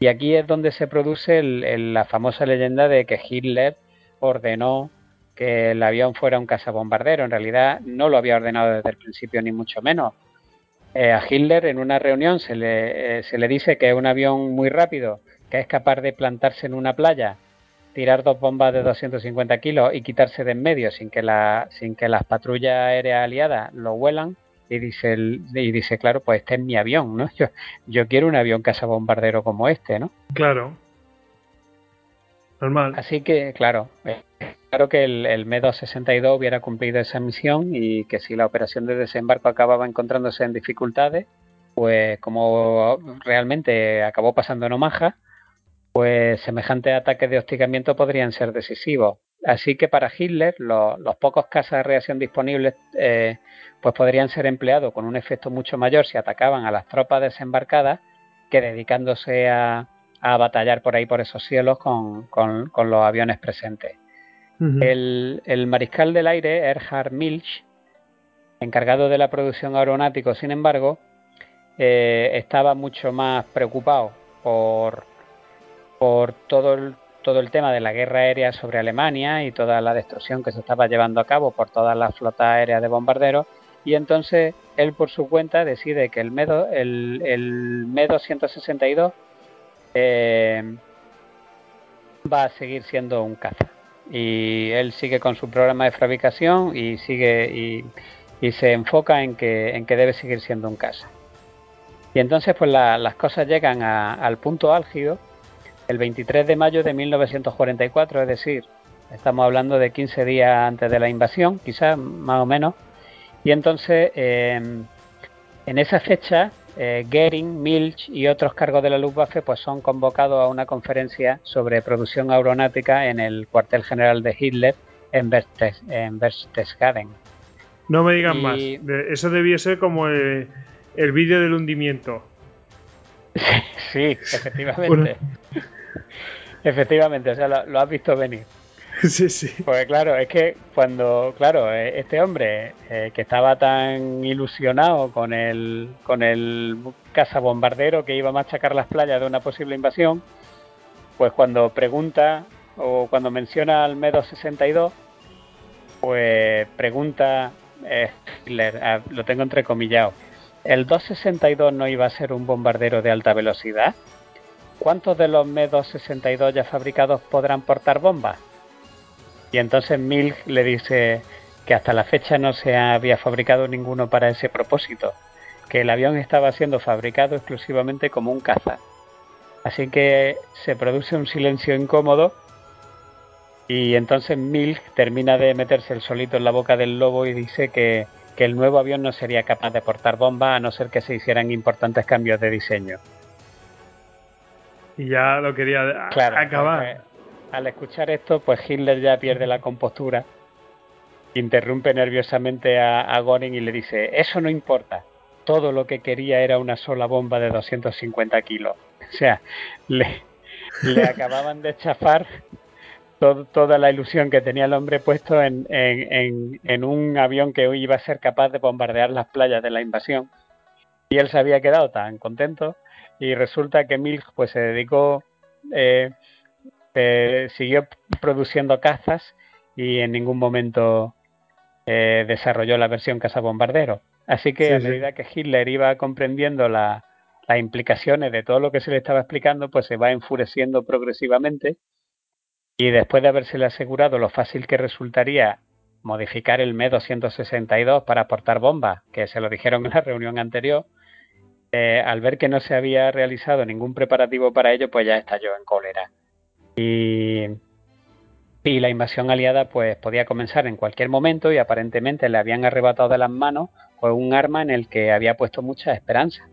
Y aquí es donde se produce la famosa leyenda de que Hitler ordenó que el avión fuera un cazabombardero. En realidad no lo había ordenado desde el principio, ni mucho menos. Eh, a Hitler en una reunión se le, eh, se le dice que es un avión muy rápido, que es capaz de plantarse en una playa, tirar dos bombas de 250 kilos y quitarse de en medio sin que, la, sin que las patrullas aéreas aliadas lo huelan. Y dice, el- y dice, claro, pues este es mi avión, ¿no? Yo, yo quiero un avión cazabombardero como este, ¿no? Claro. Normal. Así que, claro, eh, claro que el, el Me-262 hubiera cumplido esa misión y que si la operación de desembarco acababa encontrándose en dificultades, pues como realmente acabó pasando en Omaha, pues semejantes ataques de hostigamiento podrían ser decisivos. Así que para Hitler lo- los pocos casas de reacción disponibles eh, pues podrían ser empleados con un efecto mucho mayor si atacaban a las tropas desembarcadas que dedicándose a, a batallar por ahí por esos cielos con, con- con los aviones presentes. El, el mariscal del aire, Erhard Milch, encargado de la producción aeronáutica, sin embargo, eh, estaba mucho más preocupado por, por todo, el, todo el tema de la guerra aérea sobre Alemania y toda la destrucción que se estaba llevando a cabo por toda la flota aérea de bombarderos. Y entonces él por su cuenta decide que el MEDO, el, el Me-262 eh, va a seguir siendo un caza. Y él sigue con su programa de fabricación y sigue y, y se enfoca en que, en que debe seguir siendo un caza. Y entonces pues la- las cosas llegan a- al punto álgido el 23 de mayo de 1944, es decir, estamos hablando de 15 días antes de la invasión, quizás más o menos. Y entonces eh, en esa fecha eh, Goering, Milch y otros cargos de la Luftwaffe pues son convocados a una conferencia sobre producción aeronáutica en el cuartel general de Hitler en, Berchtes- en Berchtesgaden. No me digan Y- más. Eso debía ser como el, el vídeo del hundimiento. Sí, efectivamente. Efectivamente, o sea, lo, lo has visto venir. sí, sí. Porque claro, es que cuando, claro, eh, este hombre eh, que estaba tan ilusionado con el, con el cazabombardero que iba a machacar las playas de una posible invasión, pues cuando pregunta o cuando menciona al Me-262, pues pregunta, eh, lo tengo entrecomillado, ¿el 262 no iba a ser un bombardero de alta velocidad? ¿Cuántos de los Me-262 ya fabricados podrán portar bombas? Y entonces Milk le dice que hasta la fecha no se había fabricado ninguno para ese propósito, que el avión estaba siendo fabricado exclusivamente como un caza. Así que se produce un silencio incómodo y entonces Milk termina de meterse el solito en la boca del lobo y dice que, el nuevo avión no sería capaz de portar bombas a no ser que se hicieran importantes cambios de diseño. Y ya lo quería Claro, acabar. al escuchar esto, pues Hitler ya pierde la compostura, interrumpe nerviosamente a, a Göring y le dice, eso no importa, todo lo que quería era una sola bomba de 250 kilos. O sea, le, le acababan de chafar todo- toda la ilusión que tenía el hombre puesto en, en- en- en un avión que iba a ser capaz de bombardear las playas de la invasión. Y él se había quedado tan contento y resulta que Milch pues se dedicó, eh, eh, siguió produciendo cazas y en ningún momento eh, desarrolló la versión cazabombardero. Así que Sí, a sí. medida que Hitler iba comprendiendo la- las implicaciones de todo lo que se le estaba explicando, pues se va enfureciendo progresivamente Y después de habérsele asegurado lo fácil que resultaría modificar el ME-262 para aportar bombas, que se lo dijeron en la reunión anterior, eh, al ver que no se había realizado ningún preparativo para ello, pues ya estalló en cólera. Y, y la invasión aliada pues podía comenzar en cualquier momento y aparentemente le habían arrebatado de las manos pues, un arma en el que había puesto mucha esperanza.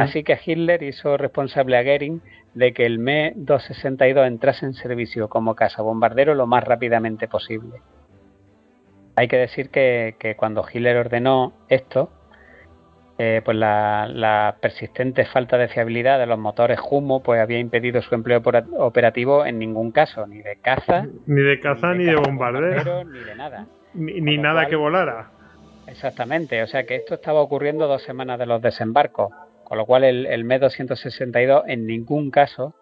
Así que Hitler hizo responsable a Goering de que el Me-262 entrase en servicio como cazabombardero lo más rápidamente posible. Hay que decir que, que cuando Hitler ordenó esto, eh, pues la, persistente falta de fiabilidad de los motores Humo pues había impedido su empleo operativo en ningún caso, ni de caza, ni de caza, ni de, bombardero, ni de nada. Ni, nada que volara. Exactamente, o sea que esto estaba ocurriendo dos semanas de los desembarcos, con lo cual el, el ME-262 en ningún caso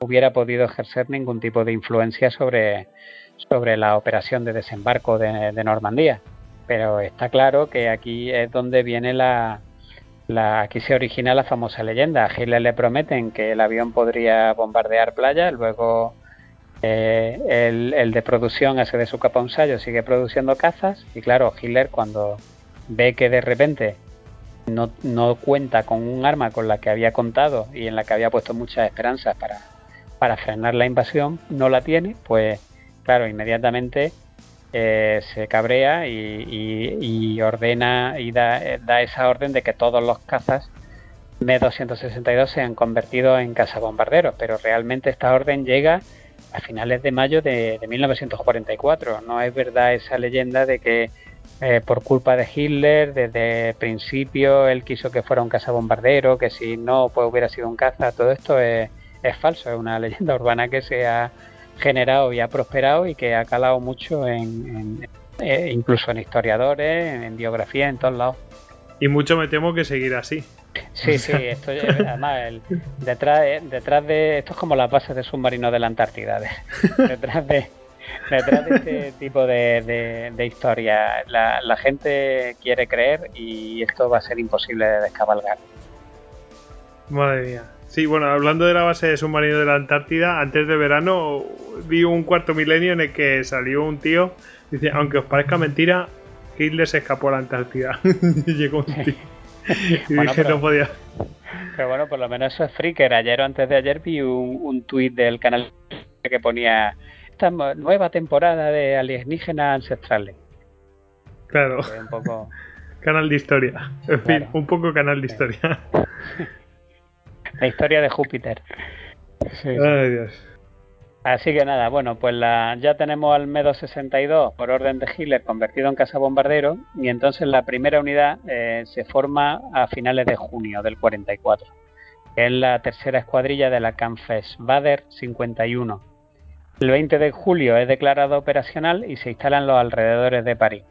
hubiera podido ejercer ningún tipo de influencia sobre, sobre la operación de desembarco de Normandía. Pero está claro que aquí es donde viene la, aquí se origina la famosa leyenda. A Hitler le prometen que el avión podría bombardear playa, luego eh, el, de producción hace de su capa un sigue produciendo cazas y claro, Hitler cuando ve que de repente no, no, cuenta con un arma con la que había contado y en la que había puesto muchas esperanzas para, para frenar la invasión, no la tiene, pues claro, inmediatamente eh, se cabrea y, ordena y da, esa orden de que todos los cazas M262 se han convertido en cazabombarderos, pero realmente esta orden llega a finales de mayo de, 1944. No es verdad esa leyenda de que eh, por culpa de Hitler, desde principio él quiso que fuera un cazabombardero, que si no, pues hubiera sido un caza. Todo esto es, es falso, es una leyenda urbana que se ha generado y ha prosperado y que ha calado mucho en, eh, incluso en historiadores, en, biografía, en todos lados. Y mucho me temo que seguirá así. Sí, sí, esto además detrás, detrás de esto es como las bases de submarinos de la Antártida. detrás de detrás de este tipo de, de, historia la, la, gente quiere creer y esto va a ser imposible de descabalgar. Madre mía. Sí, bueno, hablando de la base de submarino de la Antártida, antes de verano vi un cuarto milenio en el que salió un tío, dice, aunque os parezca mentira, Hitler se escapó a la Antártida. y llegó un tío. Y dije, pero, no podía. Pero bueno, por lo menos eso es freaker. Ayer o antes de ayer vi un, un tuit del canal que ponía esta nueva temporada de alienígenas ancestrales. Claro. Un poco... Canal de historia. En fin, un poco canal de historia. La historia de Júpiter. Ay, Dios. Así que nada, bueno, pues la, ya tenemos al MEDO 62 por orden de Hitler convertido en casa bombardero y entonces la primera unidad eh, se forma a finales de junio del 44, que es la tercera escuadrilla de la Kampfesbader 51. El 20 de julio es declarado operacional y se instala en los alrededores de París.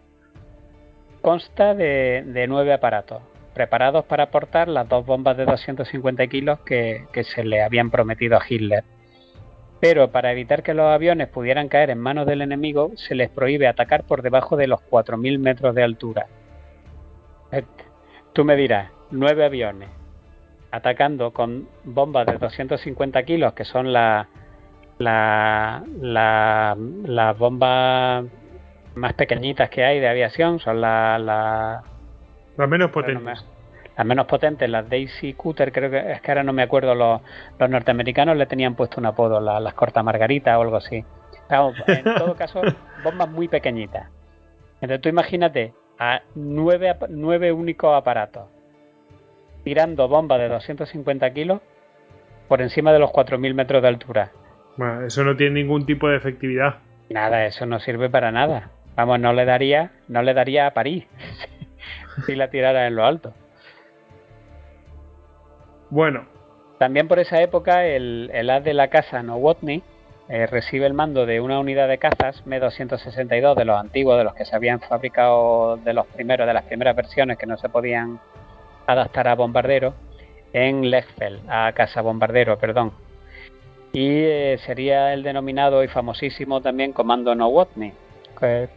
Consta de nueve aparatos, preparados para aportar las dos bombas de 250 kilos que, se le habían prometido a Hitler. Pero para evitar que los aviones pudieran caer en manos del enemigo, se les prohíbe atacar por debajo de los 4.000 metros de altura. Eh, tú me dirás, nueve aviones atacando con bombas de 250 kilos, que son las la, la, bombas más pequeñitas que hay de aviación, son las las menos potentes. las menos potentes, las Daisy Cutter, creo que es que ahora no me acuerdo, los, los norteamericanos le tenían puesto un apodo, las corta margarita o algo así. en todo caso, bombas muy pequeñitas. Entonces tú imagínate a nueve, nueve únicos aparatos tirando bombas de 250 kilos por encima de los 4.000 metros de altura. Bueno, eso no tiene ningún tipo de efectividad. Nada, eso no sirve para nada. Vamos, no le daría, no le daría a París. si la tirara en lo alto. Bueno. También por esa época el, el as de la casa Nowotny eh, recibe el mando de una unidad de cazas M262 de los antiguos, de los que se habían fabricado de los primeros, de las primeras versiones que no se podían adaptar a bombardero, en Lechfeld, a casa bombardero, perdón. Y eh, sería el denominado y famosísimo también Comando Nowotny, que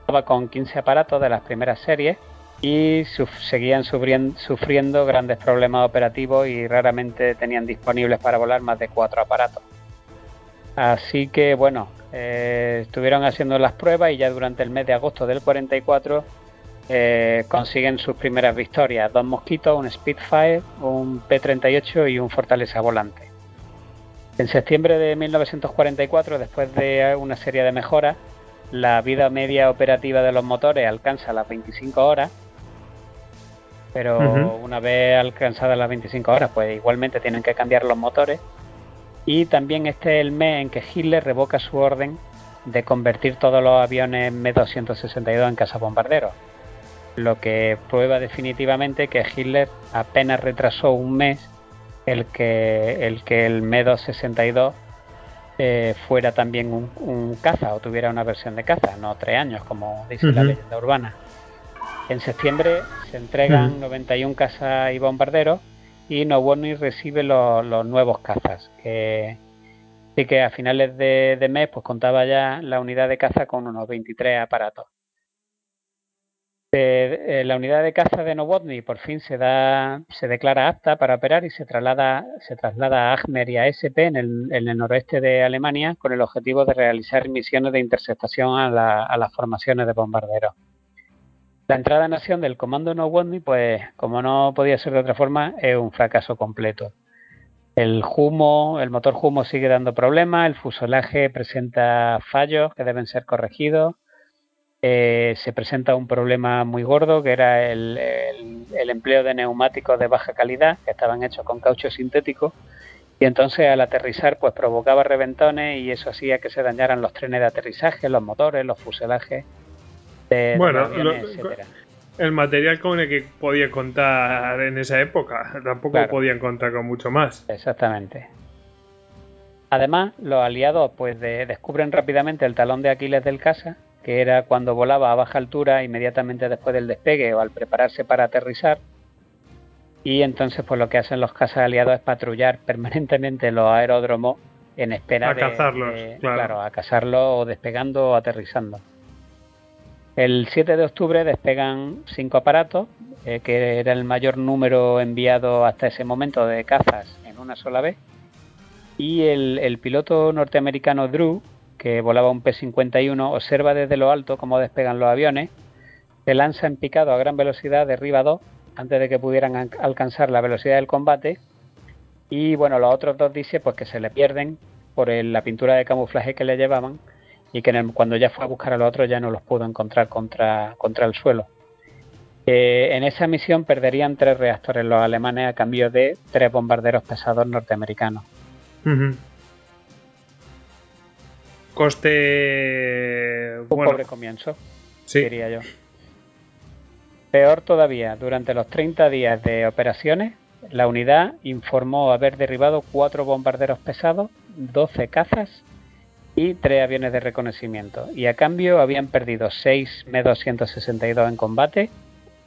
estaba con 15 aparatos de las primeras series y seguían sufriendo, grandes problemas operativos y raramente tenían disponibles para volar más de cuatro aparatos. Así que bueno, eh, estuvieron haciendo las pruebas y ya durante el mes de agosto del 44 eh, consiguen sus primeras victorias. Dos mosquitos, un Spitfire, un P-38 y un Fortaleza Volante. En septiembre de 1944, después de una serie de mejoras, la vida media operativa de los motores alcanza las 25 horas, pero una vez alcanzadas las 25 horas, pues igualmente tienen que cambiar los motores. Y también este es el mes en que Hitler revoca su orden de convertir todos los aviones M262 en cazabombarderos, lo que prueba definitivamente que Hitler apenas retrasó un mes el que el, que el M262 eh, fuera también un, caza o tuviera una versión de caza, no tres años, como dice la leyenda urbana. En septiembre se entregan 91 cazas y bombarderos y Nowotny recibe los, nuevos cazas, que sí que a finales de, de mes pues contaba ya la unidad de caza con unos 23 aparatos. Eh, la unidad de caza de Novotny por fin se da, se declara apta para operar y se traslada, se traslada a Ajmer y a SP en el, noroeste de Alemania con el objetivo de realizar misiones de interceptación a, las formaciones de bombarderos. La entrada en acción del comando Novotny, pues como no podía ser de otra forma, es un fracaso completo. El humo, el motor humo sigue dando problemas, el fuselaje presenta fallos que deben ser corregidos eh, se presenta un problema muy gordo que era el, empleo de neumáticos de baja calidad que estaban hechos con caucho sintético y entonces al aterrizar pues provocaba reventones y eso hacía que se dañaran los trenes de aterrizaje, los motores, los fuselajes de, bueno, el material con el que podía contar en esa época, tampoco podían contar con mucho más. Exactamente. Además, los aliados pues descubren rápidamente el talón de Aquiles del caza que era cuando volaba a baja altura inmediatamente después del despegue o al prepararse para aterrizar. Y entonces pues lo que hacen los cazas aliados es patrullar permanentemente los aeródromos en espera a de, cazarlos, claro. a cazarlos o despegando o aterrizando. El 7 de octubre despegan cinco aparatos, eh, que era el mayor número enviado hasta ese momento de cazas en una sola vez. Y el, piloto norteamericano Drew que volaba un P-51, observa desde lo alto cómo despegan los aviones, se lanza en picado a gran velocidad, derriba dos antes de que pudieran alcanzar la velocidad del combate. Y bueno, los otros dos dice pues que se le pierden por la pintura de camuflaje que le llevaban y que cuando ya fue a buscar a los otros ya no los pudo encontrar contra, contra el suelo. Eh, en esa misión perderían tres reactores los alemanes a cambio de tres bombarderos pesados norteamericanos. Coste. Un pobre comienzo, diría yo. Peor todavía, durante los 30 días de operaciones, la unidad informó haber derribado cuatro bombarderos pesados, 12 cazas y tres aviones de reconocimiento. Y a cambio habían perdido 6 M262 en combate,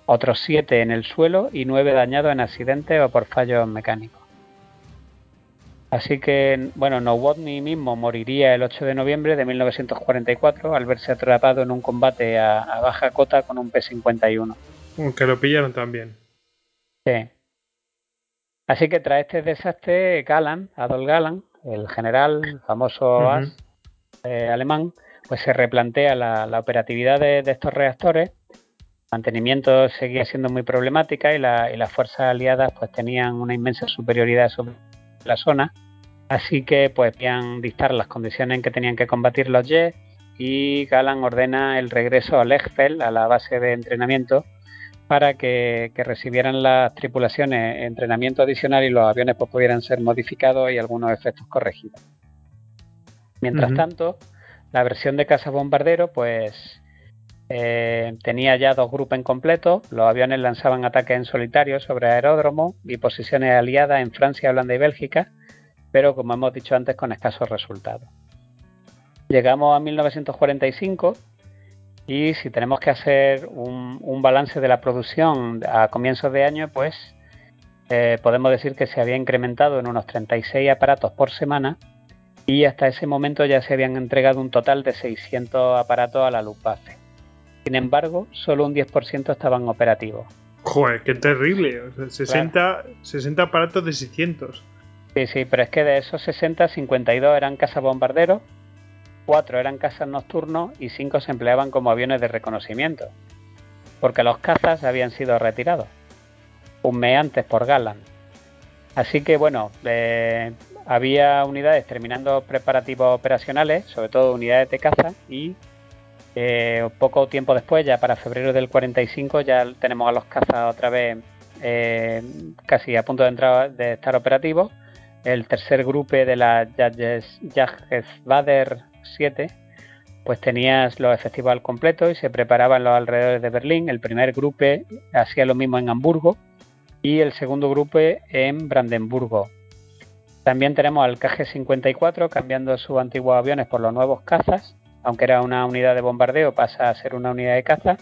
otros 7 en el suelo y 9 dañados en accidentes o por fallos mecánicos. Así que, bueno, Nowotny mismo moriría el 8 de noviembre de 1944 al verse atrapado en un combate a, baja cota con un P-51. Que lo pillaron también. Sí. Así que tras este desastre, Galan, Adolf Galan, el general famoso eh, alemán, pues se replantea la, operatividad de, estos reactores. mantenimiento seguía siendo muy problemática y, y las fuerzas aliadas pues tenían una inmensa superioridad sobre la zona. Así que pues podían dictar las condiciones en que tenían que combatir los jets y Galan ordena el regreso a Lechfeld, a la base de entrenamiento, para que, recibieran las tripulaciones entrenamiento adicional y los aviones pues, pudieran ser modificados y algunos efectos corregidos. Mientras tanto, la versión de caza bombardero pues eh, tenía ya dos grupos en completo. Los aviones lanzaban ataques en solitario sobre aeródromos y posiciones aliadas en Francia, Holanda y Bélgica, pero como hemos dicho antes, con escasos resultados. Llegamos a 1945 y si tenemos que hacer un, balance de la producción a comienzos de año, pues eh, podemos decir que se había incrementado en unos 36 aparatos por semana y hasta ese momento ya se habían entregado un total de 600 aparatos a la Luftwaffe. Sin embargo, solo un 10% estaban operativos. Joder, qué terrible. 60, 60 aparatos de 600. Sí, sí, pero es que de esos 60, 52 eran cazas bombarderos, 4 eran cazas nocturnos y 5 se empleaban como aviones de reconocimiento, porque los cazas habían sido retirados un mes antes por Galan. Así que bueno, eh, había unidades terminando preparativos operacionales, sobre todo unidades de caza, y eh, poco tiempo después, ya para febrero del 45, ya tenemos a los cazas otra vez eh, casi a punto de entrar de estar operativos. El tercer grupo de la Jagdgeschwader 7 pues tenías los efectivos al completo y se preparaban los alrededores de Berlín. El primer grupo hacía lo mismo en Hamburgo y el segundo grupo en Brandenburgo. También tenemos al KG-54 cambiando sus antiguos aviones por los nuevos cazas, aunque era una unidad de bombardeo pasa a ser una unidad de caza.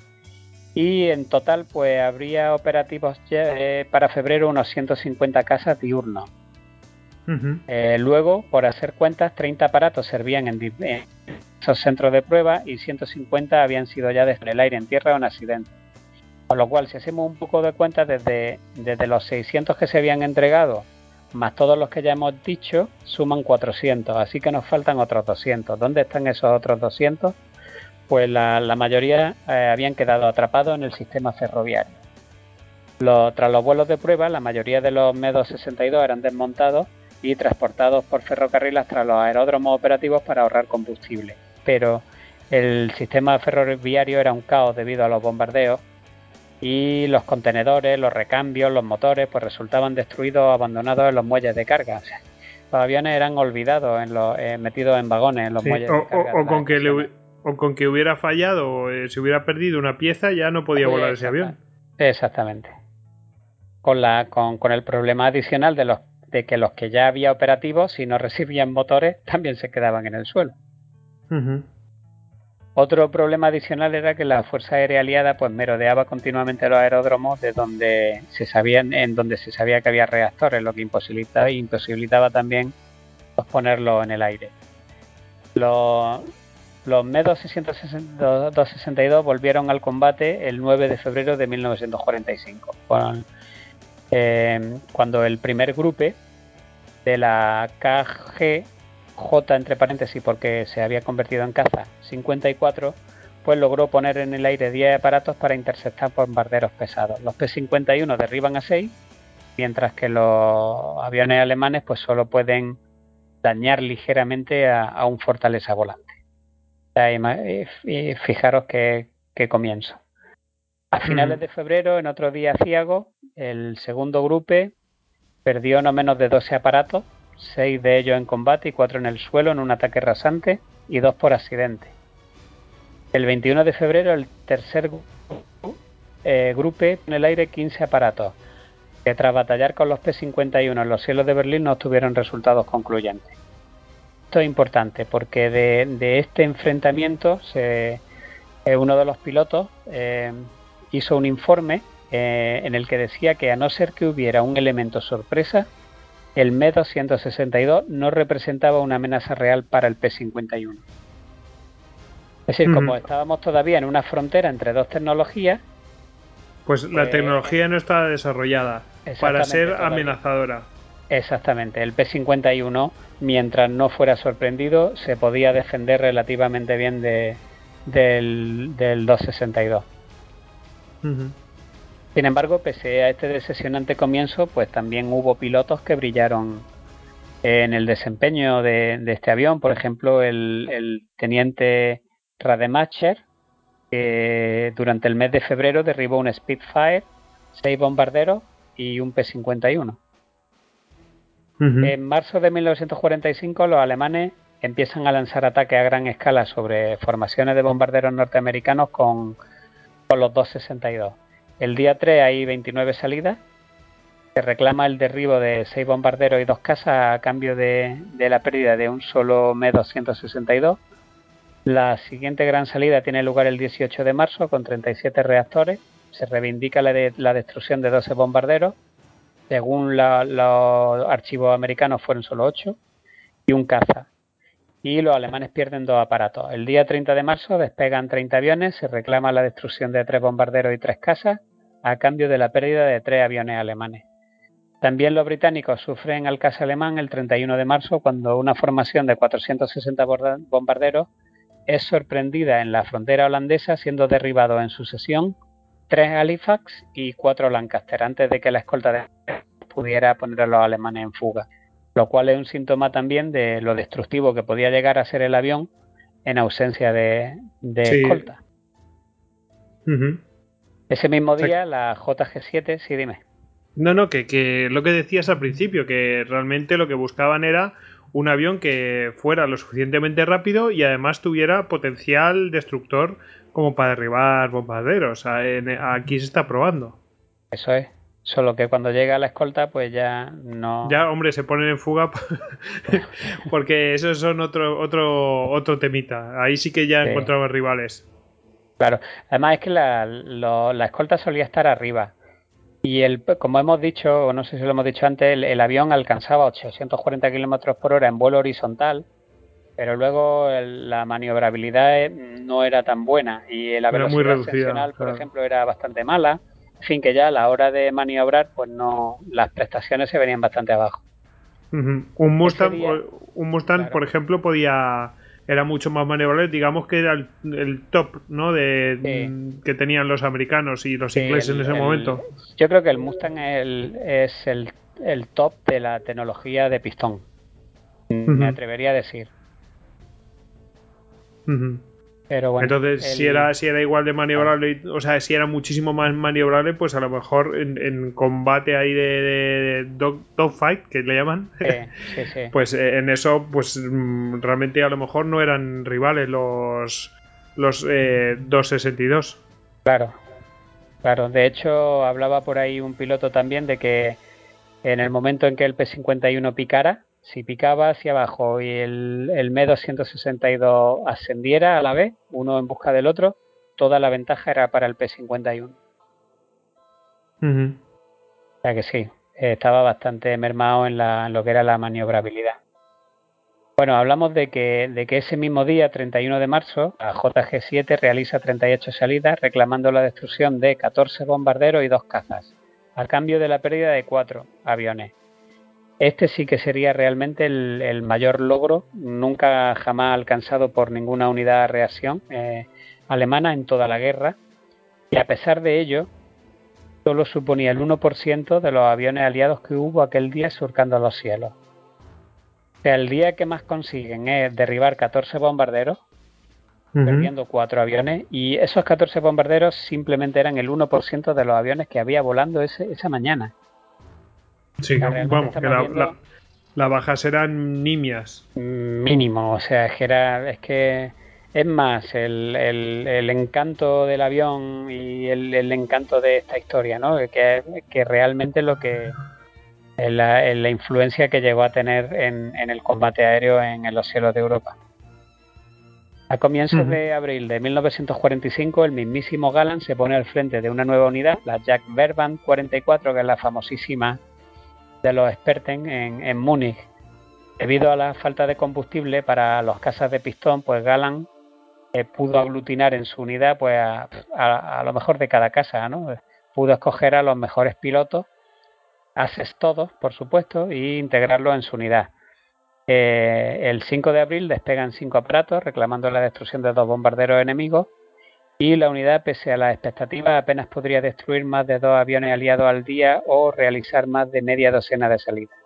Y en total pues habría operativos eh, para febrero unos 150 cazas diurnos. Eh, luego, por hacer cuentas, 30 aparatos servían en, esos centros de prueba y 150 habían sido ya desde el aire en tierra o en accidente. Con lo cual, si hacemos un poco de cuenta, desde, desde los 600 que se habían entregado, más todos los que ya hemos dicho, suman 400. Así que nos faltan otros 200. ¿Dónde están esos otros 200? Pues la, mayoría eh, habían quedado atrapados en el sistema ferroviario. tras los vuelos de prueba, la mayoría de los MEDO-62 eran desmontados y transportados por ferrocarril hasta los aeródromos operativos para ahorrar combustible. Pero el sistema ferroviario era un caos debido a los bombardeos y los contenedores, los recambios, los motores, pues resultaban destruidos o abandonados en los muelles de carga. los aviones eran olvidados, en los, eh, metidos en vagones en los muelles de carga. O, con que o con que hubiera fallado o eh, se hubiera perdido una pieza, ya no podía volar ese avión. Exactamente. Con, la, con, con el problema adicional de, los, de que los que ya había operativos, si no recibían motores, también se quedaban en el suelo. Otro problema adicional era que la Fuerza Aérea Aliada pues merodeaba continuamente los aeródromos de donde se sabían, en donde se sabía que había reactores, lo que imposibilitaba, también ponerlos en el aire. Los, los Me-262 volvieron al combate el 9 de febrero de 1945, eh, cuando el primer grupo de la KG J entre paréntesis porque se había convertido en caza 54, pues logró poner en el aire 10 aparatos para interceptar bombarderos pesados. Los P-51 derriban a 6, mientras que los aviones alemanes pues solo pueden dañar ligeramente a, un fortaleza volante. Y, fijaros qué, comienzo. A finales de febrero, en otro día ciago, el segundo grupo perdió no menos de 12 aparatos seis de ellos en combate y cuatro en el suelo en un ataque rasante y dos por accidente. El 21 de febrero el tercer eh, grupo en el aire 15 aparatos, que tras batallar con los P-51 en los cielos de Berlín no obtuvieron resultados concluyentes. Esto es importante porque de, este enfrentamiento se, eh, uno de los pilotos eh, hizo un informe en el que decía que a no ser que hubiera un elemento sorpresa, el Me-262 no representaba una amenaza real para el P-51. Es decir, como estábamos todavía en una frontera entre dos tecnologías, pues la pues, tecnología no está desarrollada para ser amenazadora. Exactamente, el P-51, mientras no fuera sorprendido, se podía defender relativamente bien de, del, del 262. Sin embargo, pese a este decepcionante comienzo, pues también hubo pilotos que brillaron en el desempeño de, este avión. Por ejemplo, el, teniente Rademacher, que durante el mes de febrero derribó un Spitfire, seis bombarderos y un P-51. En marzo de 1945 los alemanes empiezan a lanzar ataques a gran escala sobre formaciones de bombarderos norteamericanos con, con los 262. El día 3 hay 29 salidas. Se reclama el derribo de 6 bombarderos y 2 casas a cambio de, la pérdida de un solo Me-262. La siguiente gran salida tiene lugar el 18 de marzo con 37 reactores. Se reivindica la, la destrucción de 12 bombarderos. Según los archivos americanos fueron solo 8 y un caza y los alemanes pierden dos aparatos. El día 30 de marzo despegan 30 aviones, se reclama la destrucción de tres bombarderos y tres casas a cambio de la pérdida de tres aviones alemanes. También los británicos sufren al caso alemán el 31 de marzo cuando una formación de 460 bombarderos es sorprendida en la frontera holandesa siendo derribado en sucesión tres Halifax y cuatro Lancaster antes de que la escolta de pudiera poner a los alemanes en fuga, lo cual es un síntoma también de lo destructivo que podía llegar a ser el avión en ausencia de, escolta. Ese mismo día, la JG7, sí, dime. No, no, que, que lo que decías al principio, que realmente lo que buscaban era un avión que fuera lo suficientemente rápido y además tuviera potencial destructor como para derribar bombarderos. Aquí se está probando. Eso es. Solo que cuando llega la escolta, pues ya no. Ya, hombre, se ponen en fuga porque esos son otro, otro, otro temita. Ahí sí que ya sí. encontramos rivales. Claro. Además es que la, la escolta solía estar arriba. Y el, como hemos dicho, o no sé si lo hemos dicho antes, el, el avión alcanzaba 840 kilómetros por hora en vuelo horizontal, pero luego el, la maniobrabilidad eh, no era tan buena y la velocidad ascensional, por claro. ejemplo, era bastante mala. Fin, que ya a la hora de maniobrar, pues no, las prestaciones se venían bastante abajo. Uh -huh. Un Mustang, día, un Mustang claro. por ejemplo, podía era mucho más maniobrable, digamos que era el, el top ¿no? de sí. que tenían los americanos y los sí, ingleses el, en ese momento. Yo creo que el Mustang el, es el, top de la tecnología de pistón. Uh -huh. Me atrevería a decir. Uh -huh. Pero bueno, Entonces, el... si, era, si era igual de maniobrable, o sea, si era muchísimo más maniobrable, pues a lo mejor en, en combate ahí de, de, dog, dogfight, que le llaman, sí, sí, sí. pues eh, en eso, pues mm, realmente a lo mejor no eran rivales los, los eh, 262. Claro, claro. De hecho, hablaba por ahí un piloto también de que en el momento en que el P-51 picara, si picaba hacia abajo y el, el M262 ascendiera a la vez, uno en busca del otro, toda la ventaja era para el P51. Uh -huh. O sea que sí, estaba bastante mermado en, la, en, lo que era la maniobrabilidad. Bueno, hablamos de que, de que ese mismo día, 31 de marzo, la JG7 realiza 38 salidas reclamando la destrucción de 14 bombarderos y dos cazas, a cambio de la pérdida de cuatro aviones. Este sí que sería realmente el, el, mayor logro, nunca jamás alcanzado por ninguna unidad de reacción eh, alemana en toda la guerra. Y a pesar de ello, solo suponía el 1% de los aviones aliados que hubo aquel día surcando los cielos. O sea, el día que más consiguen es derribar 14 bombarderos, uh -huh. perdiendo cuatro aviones, y esos 14 bombarderos simplemente eran el 1% de los aviones que había volando ese, esa mañana. Sí, o sea, vamos, que la, la, las bajas eran nimias. Mínimo, o sea, es que era, es que es más el, el, el encanto del avión y el, el, encanto de esta historia, ¿no? Que, que realmente lo que la, la, influencia que llegó a tener en, en, el combate aéreo en, en, los cielos de Europa. A comienzos uh -huh. de abril de 1945, el mismísimo Galland se pone al frente de una nueva unidad, la Jack Verband 44, que es la famosísima de los Sperten en, en Múnich. Debido a la falta de combustible para los casas de pistón, pues Galán eh, pudo aglutinar en su unidad pues a, a, lo mejor de cada casa, ¿no? Pudo escoger a los mejores pilotos, haces todos, por supuesto, e integrarlos en su unidad. Eh, el 5 de abril despegan cinco aparatos reclamando la destrucción de dos bombarderos enemigos y la unidad, pese a las expectativas, apenas podría destruir más de dos aviones aliados al día o realizar más de media docena de salidas.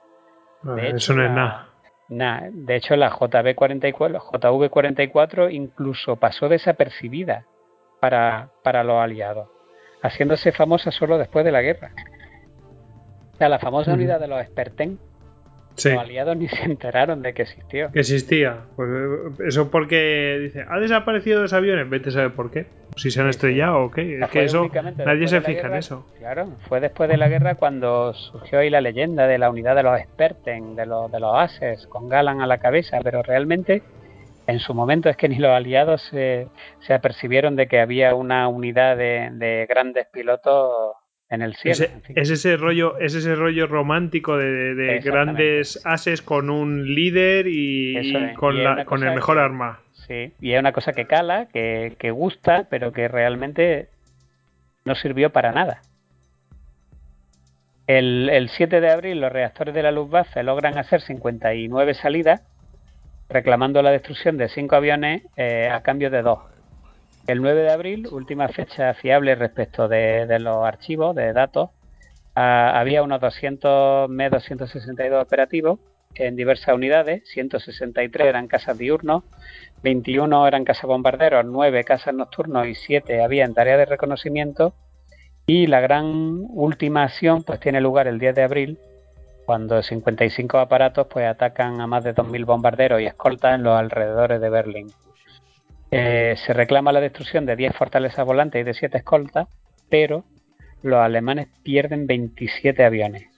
Ah, de hecho, eso no es nada. Nah, de hecho, la JB44, JV44 incluso pasó desapercibida para, para los aliados, haciéndose famosa solo después de la guerra. O sea, la famosa mm. unidad de los Sperten Sí. Los aliados ni se enteraron de que existió. Que existía. Pues eso porque dice, ha desaparecido ese aviones, vete a saber por qué. Si se han estrellado o qué. Es que eso, nadie se fija guerra, en eso. Claro, fue después de la guerra cuando surgió ahí la leyenda de la unidad de los Sperten, de los, de los Ases, con Galan a la cabeza, pero realmente en su momento es que ni los aliados se, se apercibieron de que había una unidad de, de grandes pilotos en el cielo. Ese, en fin. Es ese rollo, es ese rollo romántico de, de grandes ases con un líder y, con, y la, con el mejor que, arma. Sí, y es una cosa que cala, que, que gusta, pero que realmente no sirvió para nada. El, el 7 de abril los reactores de la Luftwaffe logran hacer 59 salidas, reclamando la destrucción de cinco aviones eh, a cambio de dos. El 9 de abril, última fecha fiable respecto de, los archivos de datos, ah, había unos 200 M262 operativos en diversas unidades, 163 eran casas diurnos, 21 eran casas bombarderos, 9 casas nocturnos y 7 había en tarea de reconocimiento. Y la gran última acción pues tiene lugar el 10 de abril, cuando 55 aparatos pues atacan a más de 2.000 bombarderos y escoltas en los alrededores de Berlín. Eh, se reclama la destrucción de 10 fortalezas volantes y de 7 escoltas, pero los alemanes pierden 27 aviones.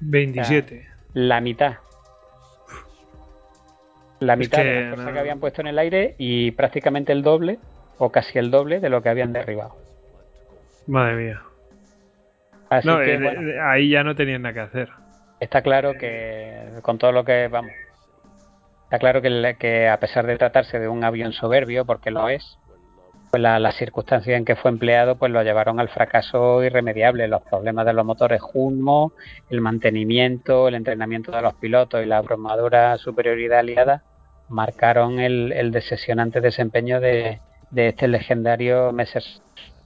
27. La mitad. La Es mitad que, de la fuerza no. que habían puesto en el aire y prácticamente el doble, o casi el doble, de lo que habían derribado. Madre mía. Así No, que, eh, bueno, eh, ahí ya no tenían nada que hacer. está claro que con todo lo que vamos. Está claro que, a pesar de tratarse de un avión soberbio, porque lo es, pues la- las circunstancias en que fue empleado pues lo llevaron al fracaso irremediable. Los problemas de los motores humo, el mantenimiento, el entrenamiento de los pilotos y la abrumadora superioridad aliada marcaron el, el desempeño de, este legendario Messer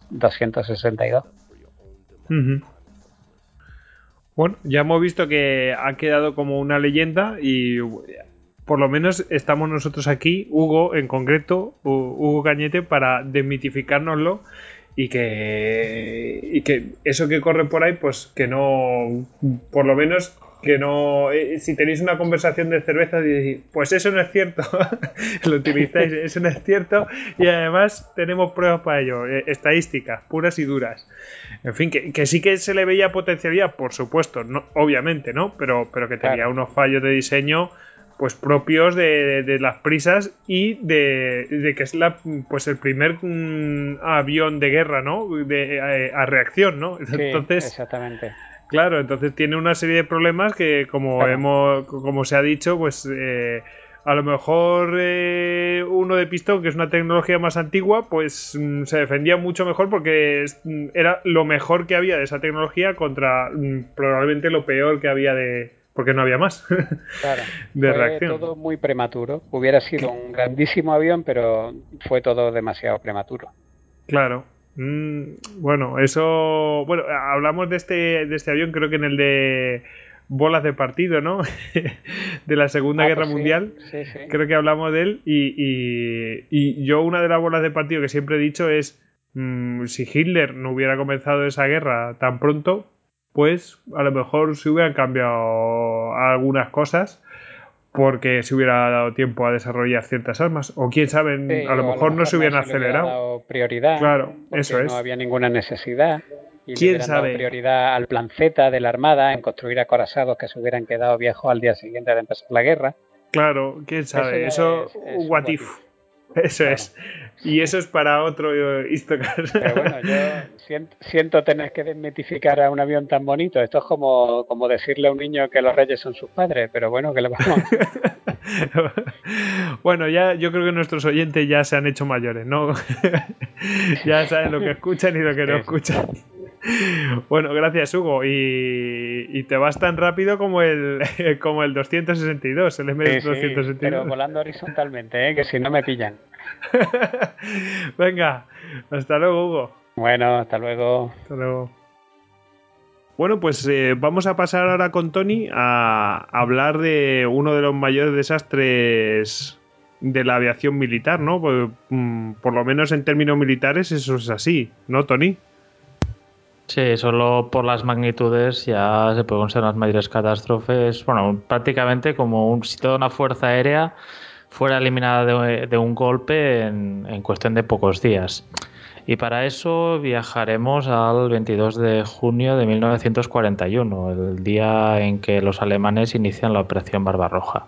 262. Ujú. Bueno, ya hemos visto que ha quedado como una leyenda y por lo menos estamos nosotros aquí, Hugo en concreto, Hu- Hugo Cañete, para desmitificárnoslo y que, y que eso que corre por ahí, pues que no, por lo menos que no, eh, si tenéis una conversación de cerveza, decís, pues eso no es cierto, lo utilizáis, eso no es cierto y además tenemos pruebas para ello, eh, estadísticas puras y duras. En fin, que, que sí que se le veía potencialidad, por supuesto, no, obviamente, ¿no? Pero, pero que tenía Claro. unos fallos de diseño pues propios de, de- las prisas y de, de que es la pues el primer mm, avión de guerra, ¿no? De, eh, a reacción, ¿no? Sí, Entonces, exactamente. Claro, entonces tiene una serie de problemas que, como Claro. hemos, como se ha dicho, pues eh, a lo mejor eh, uno de pistón, que es una tecnología más antigua, pues mm, se defendía mucho mejor porque mm, era lo mejor que había de esa tecnología contra mm, probablemente lo peor que había de, porque no había más. Claro. de fue reacción. todo muy prematuro. Hubiera sido un grandísimo avión, pero fue todo demasiado prematuro. Claro. Mm, bueno, eso. Bueno, hablamos de este, de este avión, creo que en el de bolas de partido, ¿no? de la Segunda Ah, Guerra pues sí, Mundial. Sí, sí. Creo que hablamos de él. Y, y- y yo, una de las bolas de partido que siempre he dicho es: mm, si Hitler no hubiera comenzado esa guerra tan pronto, pues a lo mejor se hubieran cambiado algunas cosas. Porque se hubiera dado tiempo a desarrollar ciertas armas. O quién sabe, Sí, a lo mejor no se hubieran le hubiera acelerado. dado prioridad. Claro, eso es. No había ninguna necesidad. Y le ¿Quién dado sabe? prioridad al plan Z de la Armada en construir acorazados que se hubieran quedado viejos al día siguiente de empezar la guerra. Claro, quién sabe. Eso, es- es what if. Eso Claro. es. Y eso es para otro eh, Istocast. Pero bueno, yo siento, siento tener que desmitificar a un avión tan bonito. Esto es como, como decirle a un niño que los reyes son sus padres, pero bueno, que le vamos bueno, ya yo creo que nuestros oyentes ya se han hecho mayores, ¿no? ya saben lo que escuchan y lo que no escuchan. Bueno, gracias Hugo. Y, y te vas tan rápido como el como el 262, el Sí, sí, M262. pero volando horizontalmente, ¿eh? que si no me pillan. Venga, hasta luego Hugo. Bueno, hasta luego. Hasta luego. Bueno, pues eh, vamos a pasar ahora con Tony a hablar de uno de los mayores desastres de la aviación militar, ¿no? Por, mm, por lo menos en términos militares eso es así, ¿no, Tony? Sí, solo por las magnitudes ya se pueden ser las mayores catástrofes. Bueno, prácticamente como un, si toda una fuerza aérea fuera eliminada de, un golpe en, en cuestión de pocos días. Y para eso viajaremos al 22 de junio de 1941, el día en que los alemanes inician la Operación Barbarroja.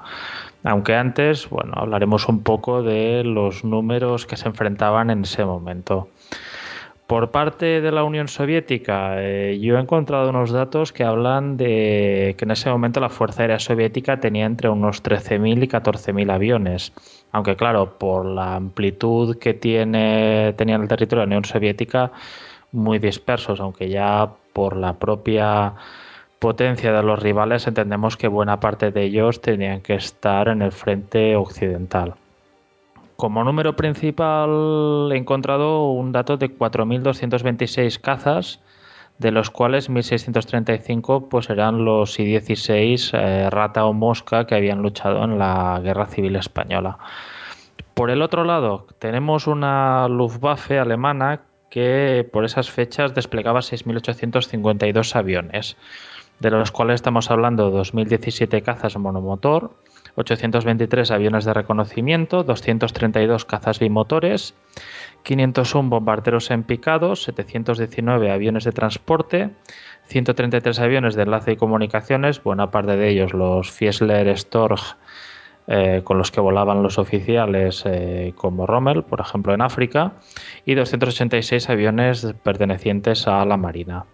Aunque antes, bueno, hablaremos un poco de los números que se enfrentaban en ese momento. Por parte de la Unión Soviética, eh, yo he encontrado unos datos que hablan de que en ese momento la Fuerza Aérea Soviética tenía entre unos 13.000 y 14.000 aviones. Aunque claro, por la amplitud que tiene, tenía el territorio de la Unión Soviética, muy dispersos, aunque ya por la propia potencia de los rivales entendemos que buena parte de ellos tenían que estar en el frente occidental. Como número principal he encontrado un dato de 4.226 cazas, de los cuales 1.635 pues eran los I-16 eh, Rata o Mosca que habían luchado en la Guerra Civil Española. Por el otro lado, tenemos una Luftwaffe alemana que por esas fechas desplegaba 6.852 aviones, de los cuales estamos hablando de 2.017 cazas monomotor, 823 aviones de reconocimiento, 232 cazas bimotores, 501 bombarderos en picados, 719 aviones de transporte, 133 aviones de enlace y comunicaciones, buena parte de ellos los Fiesler Storch eh, con los que volaban los oficiales eh, como Rommel, por ejemplo en África, y 286 aviones pertenecientes a la Marina.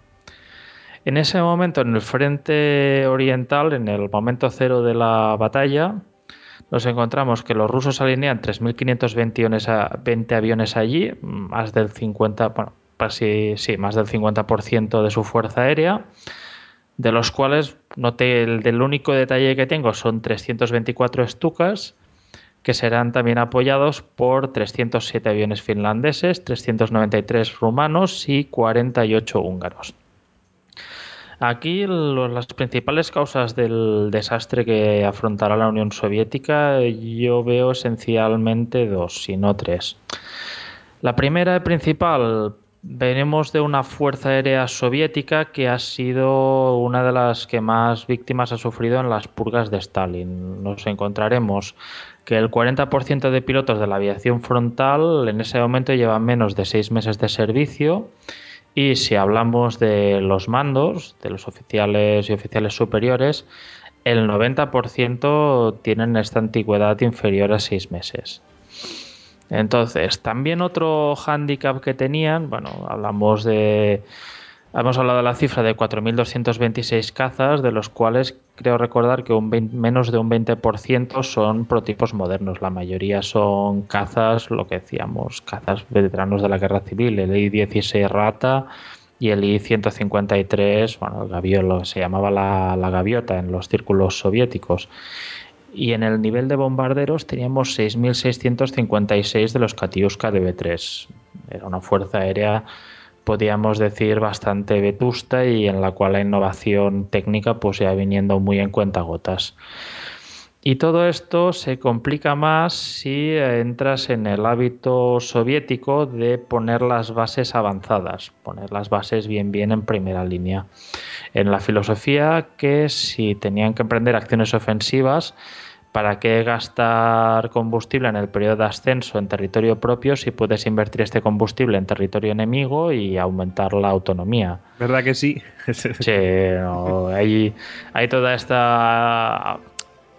En ese momento, en el frente oriental, en el momento cero de la batalla, nos encontramos que los rusos alinean 3.520 aviones allí, más del 50, bueno, sí, más del 50% de su fuerza aérea, de los cuales noté el del único detalle que tengo son 324 Stukas, que serán también apoyados por 307 aviones finlandeses, 393 rumanos y 48 húngaros. Aquí las principales causas del desastre que afrontará la Unión Soviética yo veo esencialmente dos, si no tres. La primera y principal, venimos de una fuerza aérea soviética que ha sido una de las que más víctimas ha sufrido en las purgas de Stalin. Nos encontraremos que el 40% de pilotos de la aviación frontal en ese momento llevan menos de seis meses de servicio y si hablamos de los mandos, de los oficiales y oficiales superiores, el 90% tienen esta antigüedad inferior a seis meses. Entonces, también otro hándicap que tenían, bueno, hablamos de Hemos hablado de la cifra de 4.226 cazas, de los cuales creo recordar que un menos de un 20% son prototipos modernos. La mayoría son cazas, lo que decíamos, cazas veteranos de la guerra civil, el I-16 Rata y el I-153, bueno, el lo que se llamaba la, la gaviota en los círculos soviéticos. Y en el nivel de bombarderos teníamos 6.656 de los Katiuska de B3. Era una fuerza aérea podríamos decir, bastante vetusta y en la cual la innovación técnica pues ya viniendo muy en cuentagotas. Y todo esto se complica más si entras en el hábito soviético de poner las bases avanzadas, poner las bases bien bien en primera línea. En la filosofía que si tenían que emprender acciones ofensivas, ¿Para qué gastar combustible en el periodo de ascenso en territorio propio si puedes invertir este combustible en territorio enemigo y aumentar la autonomía? ¿Verdad que sí? sí, hay, toda esta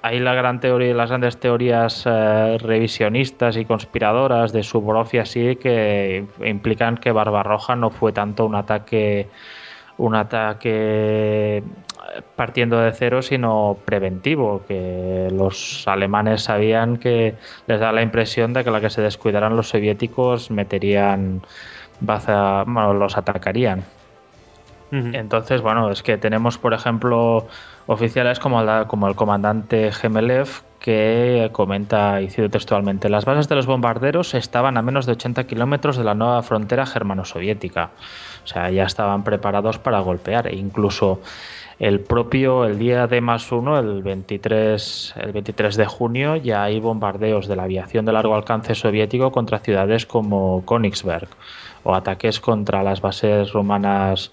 hay la gran teoría, las grandes teorías eh, revisionistas y conspiradoras de Suvorov y así que implican que Barbarroja no fue tanto un ataque un ataque partiendo de cero, sino preventivo, que los alemanes sabían que les da la impresión de que la que se descuidaran los soviéticos meterían baza, bueno, los atacarían. Entonces, bueno, es que tenemos, por ejemplo, oficiales como el, como el comandante Gemelev que comenta, y cito textualmente, las bases de los bombarderos estaban a menos de 80 kilómetros de la nueva frontera germano-soviética. O sea, ya estaban preparados para golpear. E incluso el propio, el día de más uno, el 23, el 23 de junio, ya hay bombardeos de la aviación de largo alcance soviético contra ciudades como Königsberg o ataques contra las bases rumanas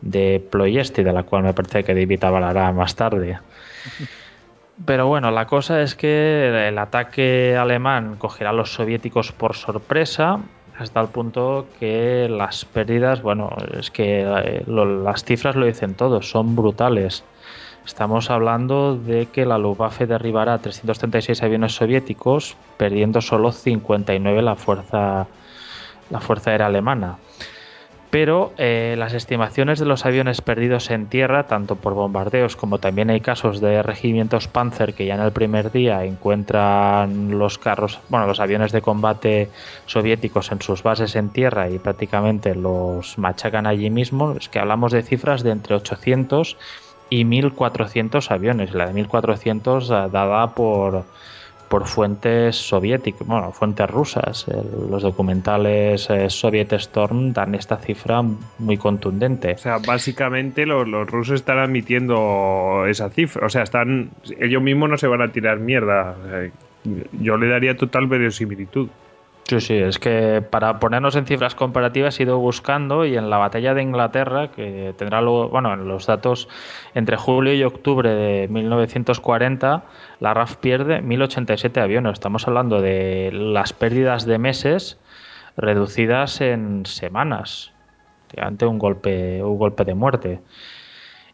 de Ploiesti, de la cual me parece que David hablará más tarde. Pero bueno, la cosa es que el ataque alemán cogerá a los soviéticos por sorpresa hasta el punto que las pérdidas, bueno, es que eh, las cifras lo dicen todos, son brutales. Estamos hablando de que la Luftwaffe derribará 336 aviones soviéticos, perdiendo solo 59 la fuerza, la fuerza aérea alemana. Pero eh, las estimaciones de los aviones perdidos en tierra, tanto por bombardeos como también hay casos de regimientos Panzer que ya en el primer día encuentran los carros, bueno, los aviones de combate soviéticos en sus bases en tierra y prácticamente los machacan allí mismo, es que hablamos de cifras de entre 800 y 1400 aviones, la de 1400 dada por por fuentes soviéticas, bueno, fuentes rusas. los documentales eh, Soviet Storm dan esta cifra muy contundente. O sea, básicamente los, rusos están admitiendo esa cifra. O sea, están ellos mismos no se van a tirar mierda. yo le daría total verosimilitud. Sí, sí, es que para ponernos en cifras comparativas he ido buscando y en la batalla de Inglaterra, que tendrá luego, bueno, en los datos entre julio y octubre de 1940, la RAF pierde 1087 aviones. Estamos hablando de las pérdidas de meses reducidas en semanas, ante un golpe, un golpe de muerte.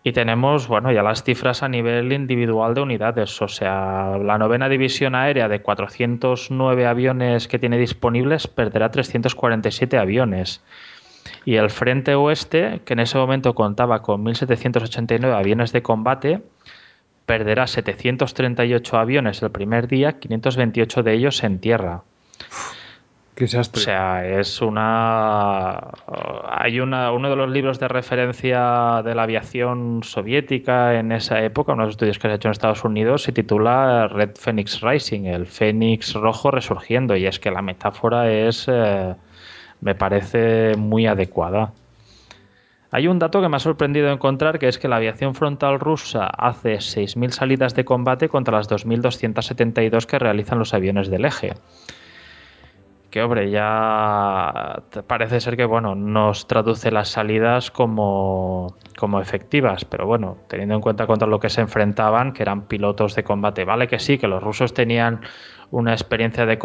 Y tenemos, bueno, ya las cifras a nivel individual de unidades. O sea, la novena división aérea de 409 aviones que tiene disponibles perderá 347 aviones. Y el Frente Oeste, que en ese momento contaba con 1.789 aviones de combate, perderá 738 aviones el primer día, 528 de ellos en tierra. O sea, es una. Hay una, uno de los libros de referencia de la aviación soviética en esa época, unos estudios que se ha hecho en Estados Unidos, se titula Red Phoenix Rising, el Fénix rojo resurgiendo. Y es que la metáfora es. Eh, me parece muy adecuada. Hay un dato que me ha sorprendido encontrar, que es que la aviación frontal rusa hace 6.000 salidas de combate contra las 2.272 que realizan los aviones del eje que hombre, ya parece ser que bueno, nos traduce las salidas como, como efectivas, pero bueno, teniendo en cuenta contra lo que se enfrentaban, que eran pilotos de combate, vale que sí, que los rusos tenían una experiencia de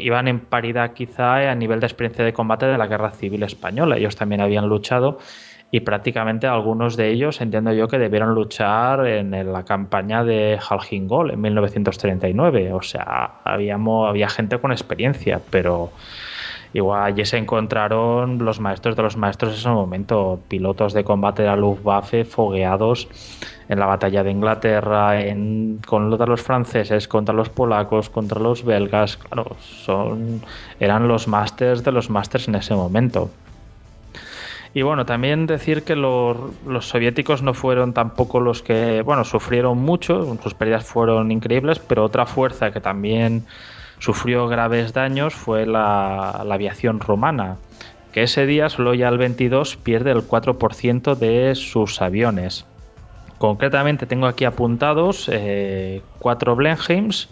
iban en paridad quizá a nivel de experiencia de combate de la guerra civil española, ellos también habían luchado y prácticamente algunos de ellos entiendo yo que debieron luchar en la campaña de Halgingol en 1939. O sea, habíamos, había gente con experiencia, pero igual allí se encontraron los maestros de los maestros en ese momento, pilotos de combate de la Luftwaffe fogueados en la batalla de Inglaterra, en, contra los franceses, contra los polacos, contra los belgas. Claro, son, eran los másters de los másters en ese momento. Y bueno, también decir que los, soviéticos no fueron tampoco los que, bueno, sufrieron mucho, sus pérdidas fueron increíbles, pero otra fuerza que también sufrió graves daños fue la, aviación romana, que ese día solo ya el 22 pierde el 4% de sus aviones. Concretamente tengo aquí apuntados eh, cuatro Blenheims,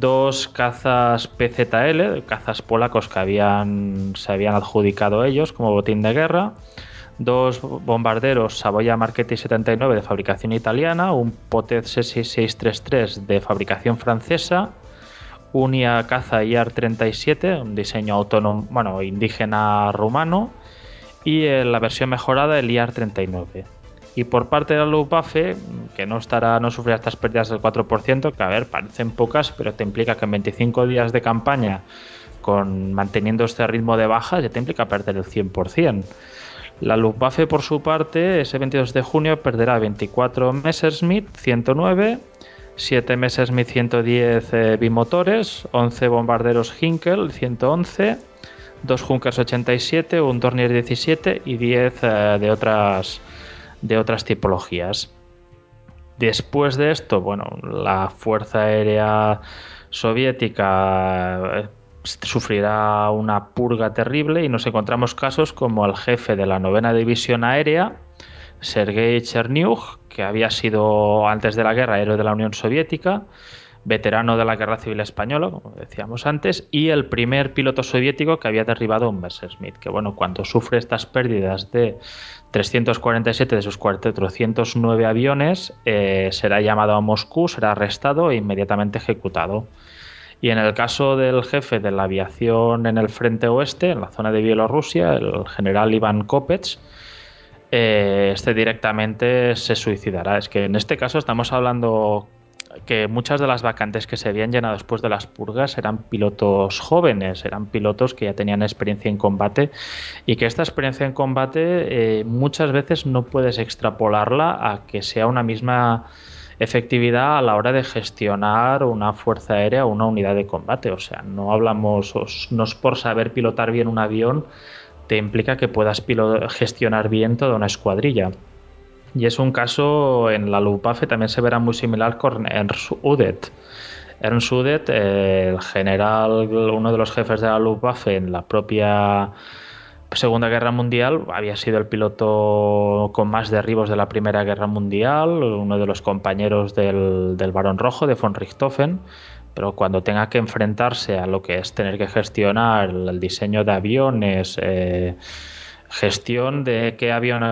dos cazas PZL, cazas polacos que habían, se habían adjudicado ellos como botín de guerra, dos bombarderos Savoia Marchetti 79 de fabricación italiana, un Potez 6633 de fabricación francesa, un IA caza IAR 37, un diseño autónomo, bueno, indígena rumano, y la versión mejorada el IAR 39. Y por parte de la Luftwaffe, que no estará, no sufrirá estas pérdidas del 4%, que a ver, parecen pocas, pero te implica que en 25 días de campaña, con manteniendo este ritmo de bajas, ya te implica perder el 100%. La Luftwaffe, por su parte, ese 22 de junio perderá 24 Messerschmitt 109, 7 Messerschmitt 110 eh, bimotores, 11 bombarderos Hinkel 111, 2 Junkers 87, un Dornier 17 y 10 eh, de otras de otras tipologías. Después de esto, bueno, la Fuerza Aérea Soviética eh, sufrirá una purga terrible y nos encontramos casos como el jefe de la novena división aérea, Sergei Cherniuk, que había sido antes de la guerra héroe de la Unión Soviética, veterano de la Guerra Civil Española, como decíamos antes, y el primer piloto soviético que había derribado un Messerschmitt, que bueno, cuando sufre estas pérdidas de 347 de sus 409 aviones, eh, será llamado a Moscú, será arrestado e inmediatamente ejecutado. Y en el caso del jefe de la aviación en el frente oeste, en la zona de Bielorrusia, el general Iván Kopets, eh, este directamente se suicidará. Es que en este caso estamos hablando que muchas de las vacantes que se habían llenado después de las purgas eran pilotos jóvenes, eran pilotos que ya tenían experiencia en combate y que esta experiencia en combate eh, muchas veces no puedes extrapolarla a que sea una misma efectividad a la hora de gestionar una fuerza aérea o una unidad de combate. O sea, no hablamos, no es por saber pilotar bien un avión, te implica que puedas gestionar bien toda una escuadrilla. Y es un caso en la Luftwaffe también se verá muy similar con Ernst Udet. Ernst Udet, el general, uno de los jefes de la Luftwaffe en la propia Segunda Guerra Mundial, había sido el piloto con más derribos de la Primera Guerra Mundial, uno de los compañeros del, del Barón Rojo, de von Richthofen, pero cuando tenga que enfrentarse a lo que es tener que gestionar el diseño de aviones, eh, gestión de qué avión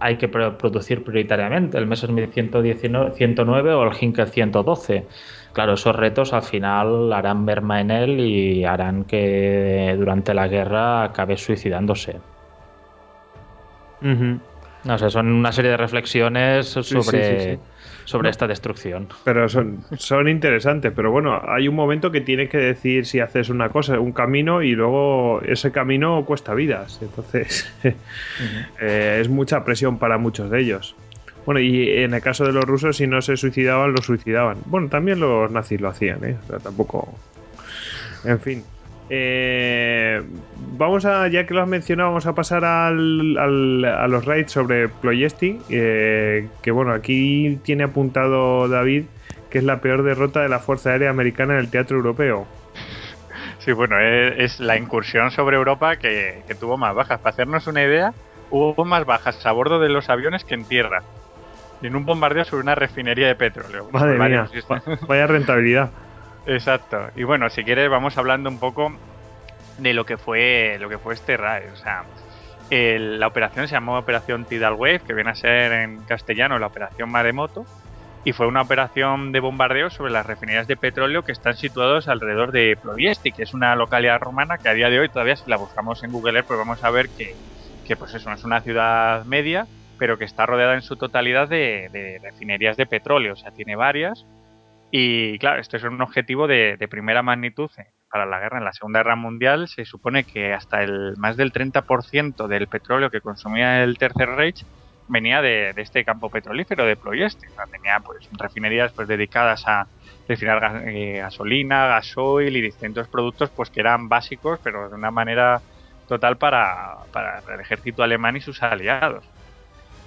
hay que producir prioritariamente, el Messerschmitt 119 o el Hinkel 112. Claro, esos retos al final harán merma en él y harán que durante la guerra acabe suicidándose. No sé, son una serie de reflexiones sobre, sobre esta destrucción. Pero son, son interesantes, pero bueno, hay un momento que tienes que decir si haces una cosa, un camino, y luego ese camino cuesta vidas. Entonces, eh, es mucha presión para muchos de ellos. Bueno, y en el caso de los rusos, si no se suicidaban, los suicidaban. Bueno, también los nazis lo hacían, ¿eh? O sea, tampoco. En fin. Eh, vamos a, ya que lo has mencionado, vamos a pasar al, a los raids sobre Ployesti. Eh, que bueno, aquí tiene apuntado David que es la peor derrota de la Fuerza Aérea Americana en el teatro europeo. Sí, bueno, es, la incursión sobre Europa que, tuvo más bajas. Para hacernos una idea, hubo más bajas a bordo de los aviones que en tierra. En un bombardeo sobre una refinería de petróleo. Madre mía, vaya rentabilidad. Exacto. Y bueno, si quieres vamos hablando un poco de lo que fue lo que fue este raid. O sea, la operación se llamó Operación Tidal Wave, que viene a ser en castellano la Operación Maremoto, y fue una operación de bombardeo sobre las refinerías de petróleo que están situados alrededor de Ploviesti, que es una localidad romana que a día de hoy todavía si la buscamos en Google Earth pues vamos a ver que, que pues eso, es una ciudad media, pero que está rodeada en su totalidad de, de refinerías de petróleo, o sea, tiene varias y claro, esto es un objetivo de, primera magnitud para la guerra. En la Segunda Guerra Mundial se supone que hasta el más del 30% del petróleo que consumía el Tercer Reich venía de, este campo petrolífero de Ploiesti. tenía pues refinerías pues dedicadas a refinar eh, gasolina, gasoil y distintos productos pues que eran básicos, pero de una manera total para, para el ejército alemán y sus aliados.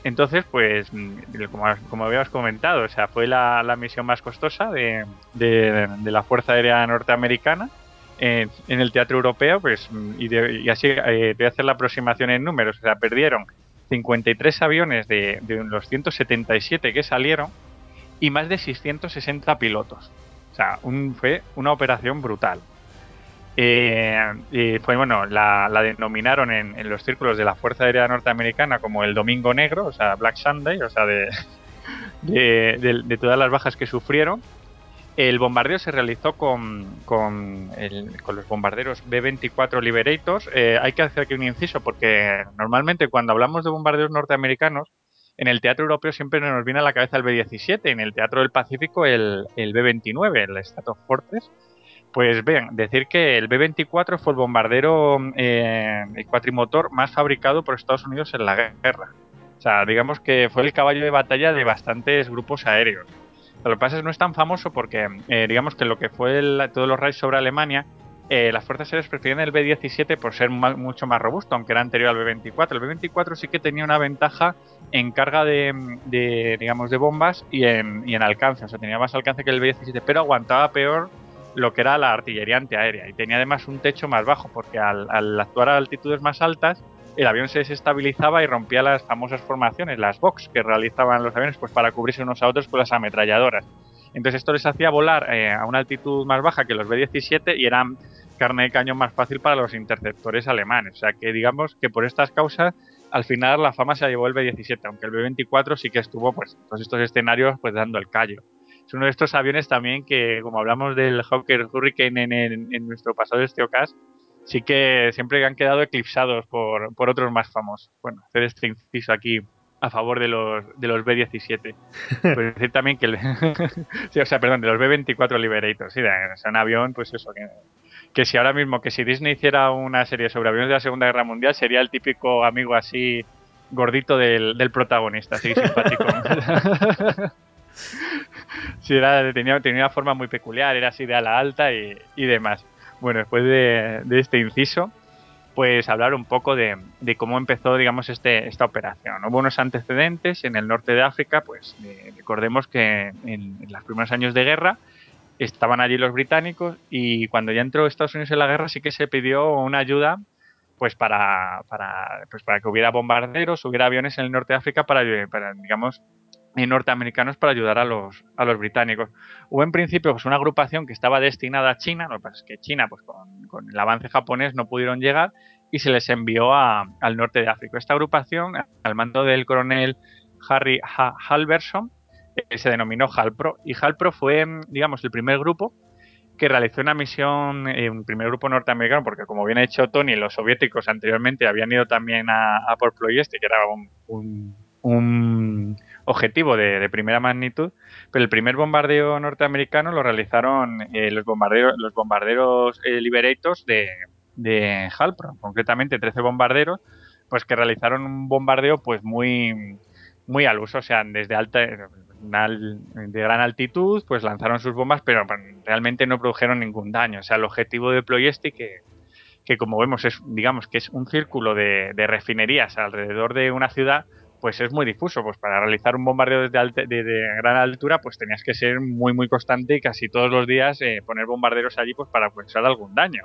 Entonces, pues, mm, como, habíamos comentado, o sea, fue la, misión más costosa de, la Fuerza Aérea Norteamericana en, el teatro europeo, pues, mm, y, así eh, voy a hacer la aproximación en números. O sea, perdieron 53 aviones de, de los 177 que salieron y más de 660 pilotos. O sea, un, fue una operación brutal. Eh, y fue bueno, la, denominaron en, los círculos de la Fuerza Aérea Norteamericana como el Domingo Negro, o sea, Black Sunday, o sea, de, todas las bajas que sufrieron. El bombardeo se realizó con, los bombarderos B-24 Liberators. Eh, hay que hacer aquí un inciso porque normalmente cuando hablamos de bombarderos norteamericanos, en el teatro europeo siempre nos viene a la cabeza el B-17, en el teatro del Pacífico el, el B-29, el Stratofortress. Pues vean, decir que el B-24 fue el bombardero eh, cuatrimotor más fabricado por Estados Unidos en la guerra. O sea, digamos que fue el caballo de batalla de bastantes grupos aéreos. Lo que pasa es que no es tan famoso porque, eh, digamos que lo que fue todos los raids sobre Alemania, eh, las fuerzas aéreas preferían el B-17 por ser mucho más robusto, aunque era anterior al B-24. El B-24 sí que tenía una ventaja en carga de, digamos, de bombas y en, y en alcance. O sea, tenía más alcance que el B-17, pero aguantaba peor lo que era la artillería antiaérea y tenía además un techo más bajo porque al, actuar a altitudes más altas el avión se desestabilizaba y rompía las famosas formaciones, las box que realizaban los aviones pues para cubrirse unos a otros con las ametralladoras. Entonces esto les hacía volar eh, a una altitud más baja que los B-17 y eran carne de cañón más fácil para los interceptores alemanes. O sea que digamos que por estas causas al final la fama se llevó el B-17, aunque el B-24 sí que estuvo pues todos estos escenarios pues dando el callo es uno de estos aviones también que, como hablamos del Hawker Hurricane en, nuestro pasado Steocast, sí que siempre han quedado eclipsados por, otros más famosos. Bueno, hacer este inciso aquí a favor de los, de los B-17. Pues decir también que... El, sí, o sea, perdón, de los B-24 Liberator. Sí, sea, un avión, pues eso, que, que si ahora mismo, que si Disney hiciera una serie sobre aviones de la Segunda Guerra Mundial, sería el típico amigo así gordito del, del protagonista, así simpático. sí, era, tenía, tenía una forma muy peculiar, era así de ala alta y, y demás. Bueno, después de, de este inciso, pues hablar un poco de, de, cómo empezó, digamos, este, esta operación. Hubo unos antecedentes en el norte de África, pues eh, recordemos que en, en, los primeros años de guerra estaban allí los británicos y cuando ya entró Estados Unidos en la guerra sí que se pidió una ayuda pues para, para, pues para que hubiera bombarderos, hubiera aviones en el norte de África para, para digamos, norteamericanos para ayudar a los, a los británicos. Hubo en principio pues, una agrupación que estaba destinada a China, lo que pasa es que China pues, con, el avance japonés no pudieron llegar y se les envió a, al norte de África. Esta agrupación, al mando del coronel Harry ha Halverson, eh, se denominó Halpro y Halpro fue, digamos, el primer grupo que realizó una misión, eh, un primer grupo norteamericano, porque como bien ha dicho Tony, los soviéticos anteriormente habían ido también a, a por Ploiesti, que era un objetivo de, primera magnitud, pero el primer bombardeo norteamericano lo realizaron eh, los bombarderos, los bombarderos eh, Liberators de, de concretamente 13 bombarderos, pues que realizaron un bombardeo pues muy muy al uso, o sea, desde alta de gran altitud, pues lanzaron sus bombas, pero realmente no produjeron ningún daño. O sea, el objetivo de Ploiesti, que, que como vemos es, digamos, que es un círculo de refinerías alrededor de una ciudad, pues es muy difuso. Pues para realizar un bombardeo desde alte, de, gran altura, pues tenías que ser muy, muy constante y casi todos los días eh, poner bombarderos allí pues para causar algún daño.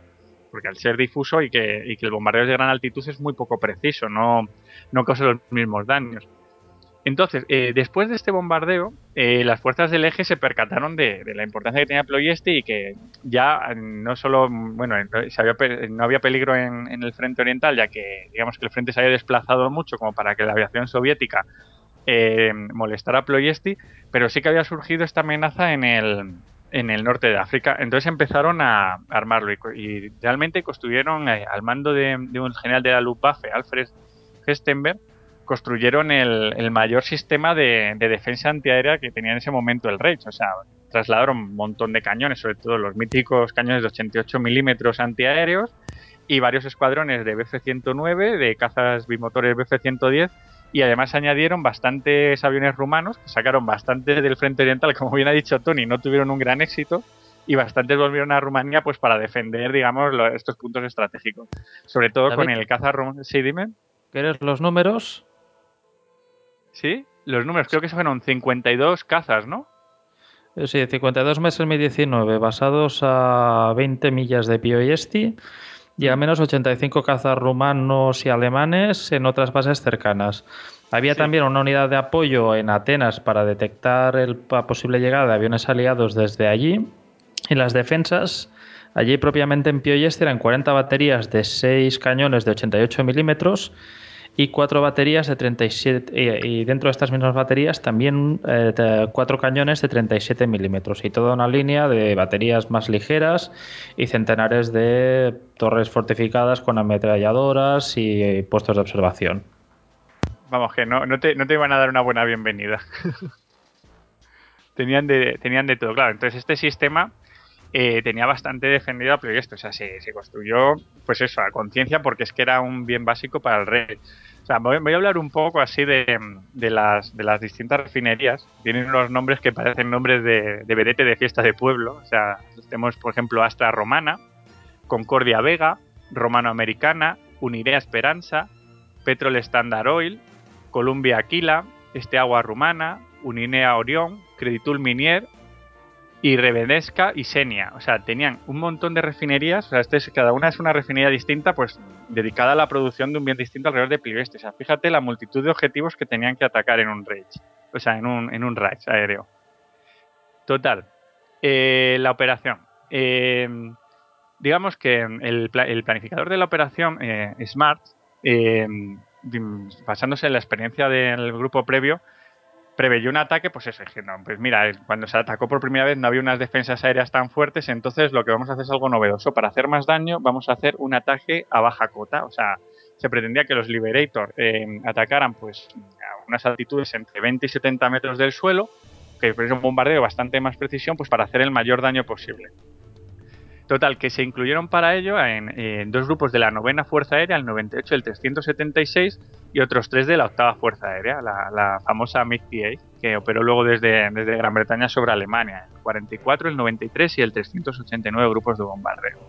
Porque al ser difuso y que, y que el bombardeo de gran altitud es muy poco preciso, no, no causa los mismos daños. Entonces, eh, después de este bombardeo, eh, las fuerzas del eje se percataron de, la importancia que tenía Ploiesti y que ya no solo, bueno, había, no había peligro en, en, el frente oriental, ya que digamos que el frente se había desplazado mucho como para que la aviación soviética eh, molestara a Ploiesti, pero sí que había surgido esta amenaza en el, en el norte de África. Entonces empezaron a armarlo y, y realmente construyeron eh, al mando de, un general de la Luftwaffe, Alfred Hestenberg, construyeron el, el mayor sistema de, de, defensa antiaérea que tenía en ese momento el Reich. O sea, trasladaron un montón de cañones, sobre todo los míticos cañones de 88 milímetros antiaéreos y varios escuadrones de Bf-109, de cazas bimotores Bf-110 y además añadieron bastantes aviones rumanos que sacaron bastante del frente oriental, como bien ha dicho Tony, no tuvieron un gran éxito y bastantes volvieron a Rumanía pues para defender, digamos, estos puntos estratégicos. Sobre todo David, con el caza. Sí, dime. ¿Quieres los números? Sí, los números, creo que fueron 52 cazas, ¿no? Sí, 52 meses 2019, basados a 20 millas de Pioiesti y a menos 85 cazas rumanos y alemanes en otras bases cercanas. Había sí. también una unidad de apoyo en Atenas para detectar el, la posible llegada de aviones aliados desde allí. Y las defensas, allí propiamente en Pioiesti, eran 40 baterías de 6 cañones de 88 milímetros y cuatro baterías de 37 y, y, dentro de estas mismas baterías también eh, cuatro cañones de 37 milímetros y toda una línea de baterías más ligeras y centenares de torres fortificadas con ametralladoras y puestos de observación. Vamos, que no, no, te, no te iban a dar una buena bienvenida. tenían, de, tenían de todo, claro. Entonces este sistema eh, tenía bastante defendido a Proyecto. O sea, se, se, construyó, pues eso, a conciencia, porque es que era un bien básico para el rey. O sea, voy, voy a hablar un poco así de, las, de las distintas refinerías. Tienen unos nombres que parecen nombres de, de de fiesta de pueblo. O sea, tenemos, por ejemplo, Astra Romana, Concordia Vega, Romano Americana, Unirea Esperanza, Petrol Standard Oil, Columbia Aquila, Este Agua Rumana, Uninea Orión, Creditul Minier, y Revedesca y Senia. O sea, tenían un montón de refinerías. O sea, este es, cada una es una refinería distinta, pues dedicada a la producción de un bien distinto alrededor de Plieste. O sea, fíjate la multitud de objetivos que tenían que atacar en un Rage. O sea, en un, en un Rage aéreo. Total. Eh, la operación. Eh, digamos que el, el, planificador de la operación, eh, Smart, eh, basándose en la experiencia del grupo previo, preveyó un ataque, pues eso, dije, no, pues mira, cuando se atacó por primera vez no había unas defensas aéreas tan fuertes, entonces lo que vamos a hacer es algo novedoso. Para hacer más daño vamos a hacer un ataque a baja cota, o sea, se pretendía que los Liberator eh, atacaran pues a unas altitudes entre 20 y 70 metros del suelo, que es un bombardeo de bastante más precisión, pues para hacer el mayor daño posible. Total, que se incluyeron para ello en, dos grupos de la novena Fuerza Aérea, el 98 y el 376, y otros tres de la octava Fuerza Aérea, la, famosa MiG-PA, que operó luego desde, Gran Bretaña sobre Alemania, el 44, el 93 y el 389 grupos de bombardeo.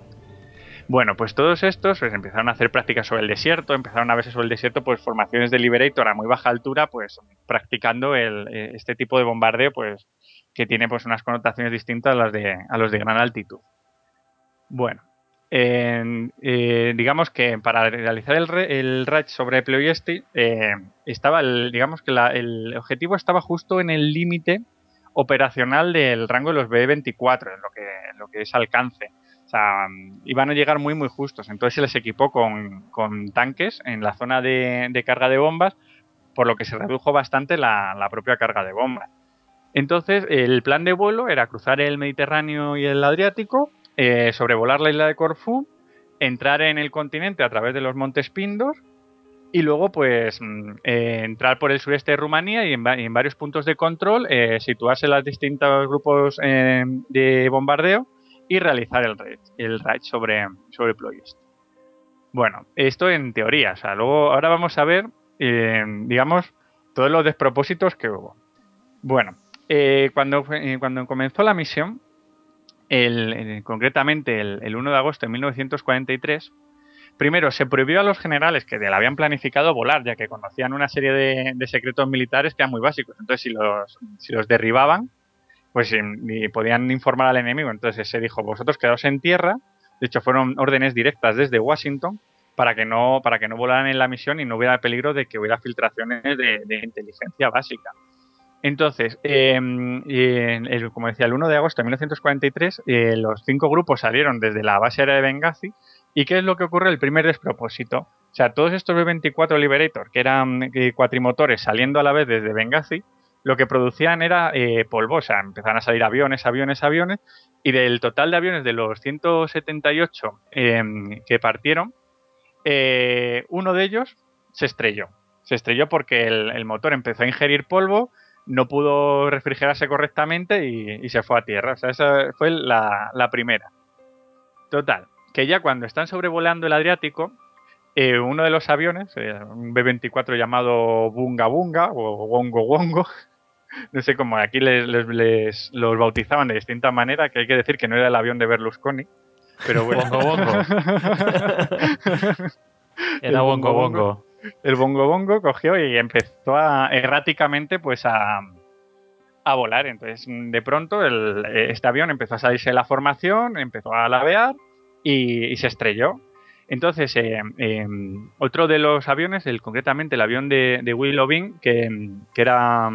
Bueno, pues todos estos pues, empezaron a hacer prácticas sobre el desierto, empezaron a verse sobre el desierto pues formaciones de Liberator a muy baja altura, pues practicando eh, este tipo de bombardeo, pues que tiene pues unas connotaciones distintas a las de a los de gran altitud. Bueno, eh, digamos que para realizar el, el raid sobre Ploiesti eh, estaba el, digamos que el objetivo estaba justo en el límite operacional del rango de los B-24, en lo que, es alcance. O sea, iban a llegar muy muy justos. Entonces se les equipó con, tanques en la zona de, carga de bombas, por lo que se redujo bastante la, la propia carga de bombas. Entonces, el plan de vuelo era cruzar el Mediterráneo y el Adriático eh, sobrevolar la isla de Corfú, entrar en el continente a través de los Montes Pindos y luego pues mm, eh, entrar por el sureste de Rumanía y en, varios puntos de control eh, situarse los distintos grupos de bombardeo y realizar el raid, el raid sobre, sobre Ploiest. Bueno, esto en teoría, o sea, luego ahora vamos a ver, digamos, todos los despropósitos que hubo. Bueno, cuando, cuando comenzó la misión, el, concretamente el, 1 de agosto de 1943, primero se prohibió a los generales que la habían planificado volar, ya que conocían una serie de, secretos militares que eran muy básicos. Entonces, si los, si los derribaban, pues podían informar al enemigo. Entonces se dijo, vosotros quedaos en tierra. De hecho, fueron órdenes directas desde Washington para que no, para que no volaran en la misión y no hubiera peligro de que hubiera filtraciones de inteligencia básica. Entonces, em, como decía, el 1 de agosto de 1943, eh, los cinco grupos salieron desde la base aérea de Benghazi. ¿Y qué es lo que ocurre? El primer despropósito. O sea, todos estos B-24 Liberator, que eran eh, cuatrimotores saliendo a la vez desde Benghazi, lo que producían era eh, polvo. O sea, empezaron a salir aviones, aviones, aviones. Y del total de aviones de los 178 em, que partieron, uno de ellos se estrelló. Se estrelló porque el motor empezó a ingerir polvo no pudo refrigerarse correctamente y, se fue a tierra. O sea, esa fue la, primera. Total, que ya cuando están sobrevolando el Adriático, eh, uno de los aviones, eh, un B-24 llamado Bunga Bunga o Wongo Wongo, no sé cómo aquí les, los bautizaban de distinta manera, que hay que decir que no era el avión de Berlusconi, pero bueno. Bongo Bongo. era Bongo Bongo el bongo bongo cogió y empezó a, erráticamente pues a, volar. Entonces, de pronto, este avión empezó a salirse de la formación, empezó a lavear y, se estrelló. Entonces, eh, em, otro de los aviones, el, concretamente el avión de, de Will Loving, que, era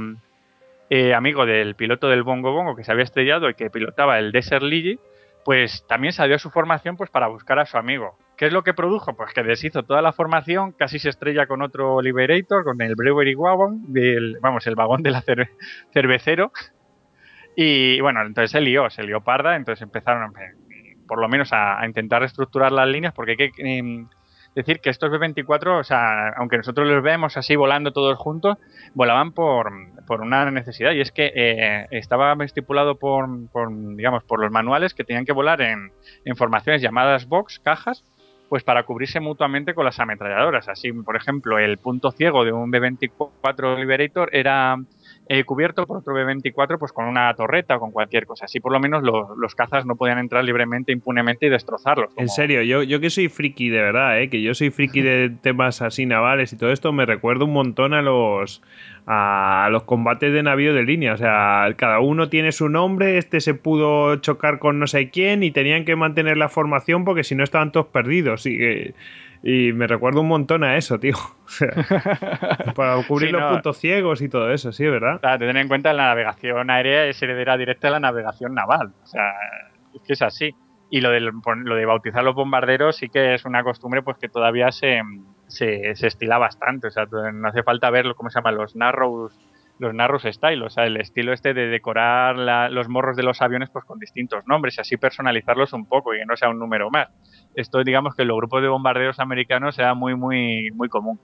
eh, amigo del piloto del Bongo Bongo que se había estrellado y que pilotaba el Desert Lily, pues también salió a su formación pues para buscar a su amigo. ¿Qué es lo que produjo? Pues que deshizo toda la formación, casi se estrella con otro Liberator, con el Brewery Wagon, del, vamos, el vagón de la cervecero. Y bueno, entonces se lió, se lió parda, entonces empezaron por lo menos a, intentar reestructurar las líneas, porque hay que em, decir que estos B-24, o sea, aunque nosotros los vemos así volando todos juntos, volaban por, por una necesidad, y es que eh, estaba estipulado por, por, digamos, por los manuales que tenían que volar en, en formaciones llamadas box, cajas, pues para cubrirse mutuamente con las ametralladoras. Así, por ejemplo, el punto ciego de un B-24 Liberator era eh, cubierto por otro B-24 pues con una torreta o con cualquier cosa. Así por lo menos los, cazas no podían entrar libremente, impunemente y destrozarlos. En serio, yo, yo que soy friki de verdad, ¿eh? que yo soy friki de temas así navales y todo esto, me recuerdo un montón a los a los combates de navío de línea. O sea, cada uno tiene su nombre, este se pudo chocar con no sé quién y tenían que mantener la formación porque si no estaban todos perdidos. Y, y me recuerdo un montón a eso, tío. para cubrir los puntos ciegos y todo eso, sí, ¿verdad? Claro, tener en cuenta la navegación aérea es heredera directa de la navegación naval. O sea, es que es así. Y lo de, lo de bautizar los bombarderos sí que es una costumbre pues que todavía se, se, estila bastante. O sea, no hace falta ver cómo se llaman los narrows, los narrows style, o sea, el estilo este de decorar los morros de los aviones pues con distintos nombres y así personalizarlos un poco y que no sea un número más. Esto digamos que en los grupos de bombarderos americanos sea muy muy muy común.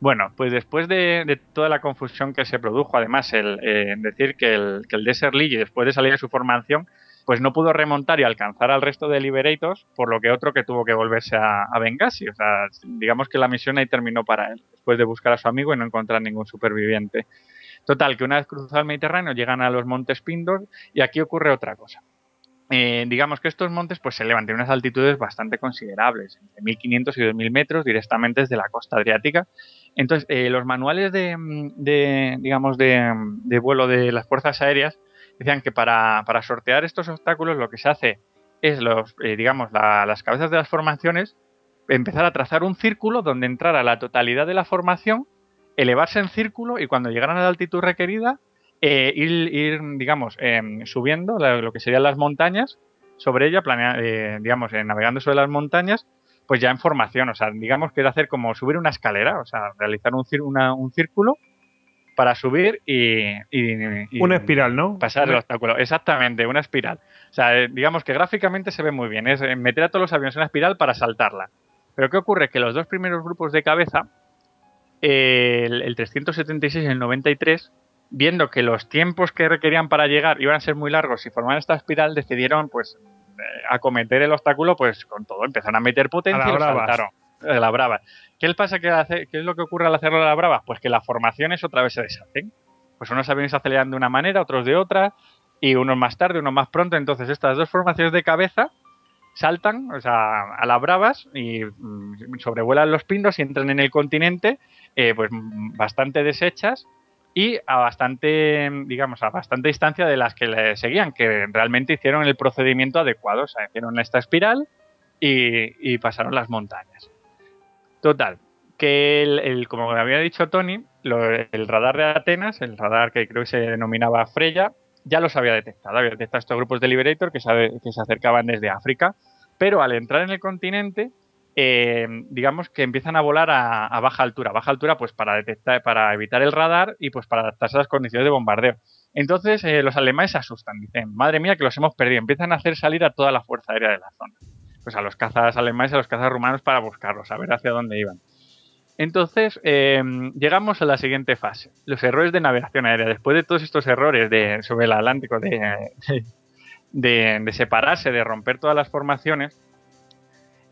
Bueno, pues después de, toda la confusión que se produjo, además, el eh, decir que el, que el Desert League, después de salir de su formación, pues no pudo remontar y alcanzar al resto de Liberators, por lo que otro que tuvo que volverse a, a Benghazi. O sea, digamos que la misión ahí terminó para él, después de buscar a su amigo y no encontrar ningún superviviente. Total, que una vez cruzado el Mediterráneo llegan a los montes Pindor y aquí ocurre otra cosa. Eh, digamos que estos montes pues se levantan a unas altitudes bastante considerables, entre 1500 y 2000 metros directamente desde la costa adriática. Entonces, eh, los manuales de, digamos, de, vuelo de las fuerzas aéreas decían que para, sortear estos obstáculos lo que se hace es, los, eh, digamos, las cabezas de las formaciones empezar a trazar un círculo donde entrara la totalidad de la formación, elevarse en círculo y cuando llegaran a la altitud requerida, eh, ir, digamos, em, subiendo lo que serían las montañas sobre ella, eh, digamos, eh, navegando sobre las montañas, pues ya en formación, o sea, digamos que era hacer como subir una escalera, o sea, realizar un, un círculo para subir y, Una espiral, ¿no? Pasar el obstáculo. Exactamente, una espiral. O sea, digamos que gráficamente se ve muy bien. Es meter a todos los aviones en una espiral para saltarla. Pero ¿qué ocurre? Que los dos primeros grupos de cabeza, el, el 376 y el 93, viendo que los tiempos que requerían para llegar iban a ser muy largos y formar esta espiral, decidieron pues eh, acometer el obstáculo pues con todo. Empezaron a meter potencia y lo saltaron. De la brava. ¿Qué, pasa que hace, ¿Qué es lo que ocurre al hacerlo de la brava? Pues que las formaciones otra vez se deshacen. Pues unos aviones aceleran de una manera, otros de otra, y unos más tarde, unos más pronto. Entonces estas dos formaciones de cabeza saltan o sea, a las bravas y mm, sobrevuelan los pindos y entran en el continente eh, pues bastante deshechas y a bastante, digamos, a bastante distancia de las que le seguían, que realmente hicieron el procedimiento adecuado, o sea, hicieron esta espiral y, pasaron las montañas. Total, que el, como había dicho Tony, el radar de Atenas, el radar que creo que se denominaba Freya, ya los había detectado, había detectado estos grupos de Liberator que que se acercaban desde África, pero al entrar en el continente eh, digamos que empiezan a volar a, baja altura. Baja altura, pues para detectar, para evitar el radar y pues para adaptarse a las condiciones de bombardeo. Entonces eh, los alemanes se asustan, dicen, madre mía, que los hemos perdido. Empiezan a hacer salir a toda la fuerza aérea de la zona. Pues a los cazas alemanes a los cazas rumanos para buscarlos, a ver hacia dónde iban. Entonces, eh, llegamos a la siguiente fase, los errores de navegación aérea. Después de todos estos errores de, sobre el Atlántico, de, separarse, de romper todas las formaciones,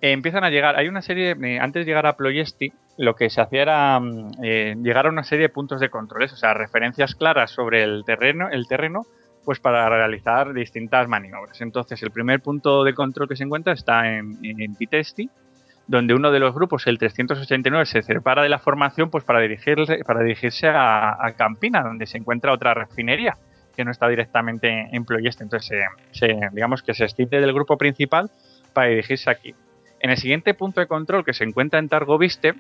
eh, empiezan a llegar. Hay una serie, eh, antes de llegar a Ployesti, lo que se hacía era mm, llegar a una serie de puntos de controles, o sea, referencias claras sobre el terreno, el terreno, pues para realizar distintas maniobras. Entonces, el primer punto de control que se encuentra está en, Pitesti, donde uno de los grupos, el 389, se separa de la formación pues para, dirigirse, a, Campina, donde se encuentra otra refinería que no está directamente en Ployesti. Entonces, se, digamos que se extiende del grupo principal para dirigirse aquí. En el siguiente punto de control que se encuentra en Targoviste,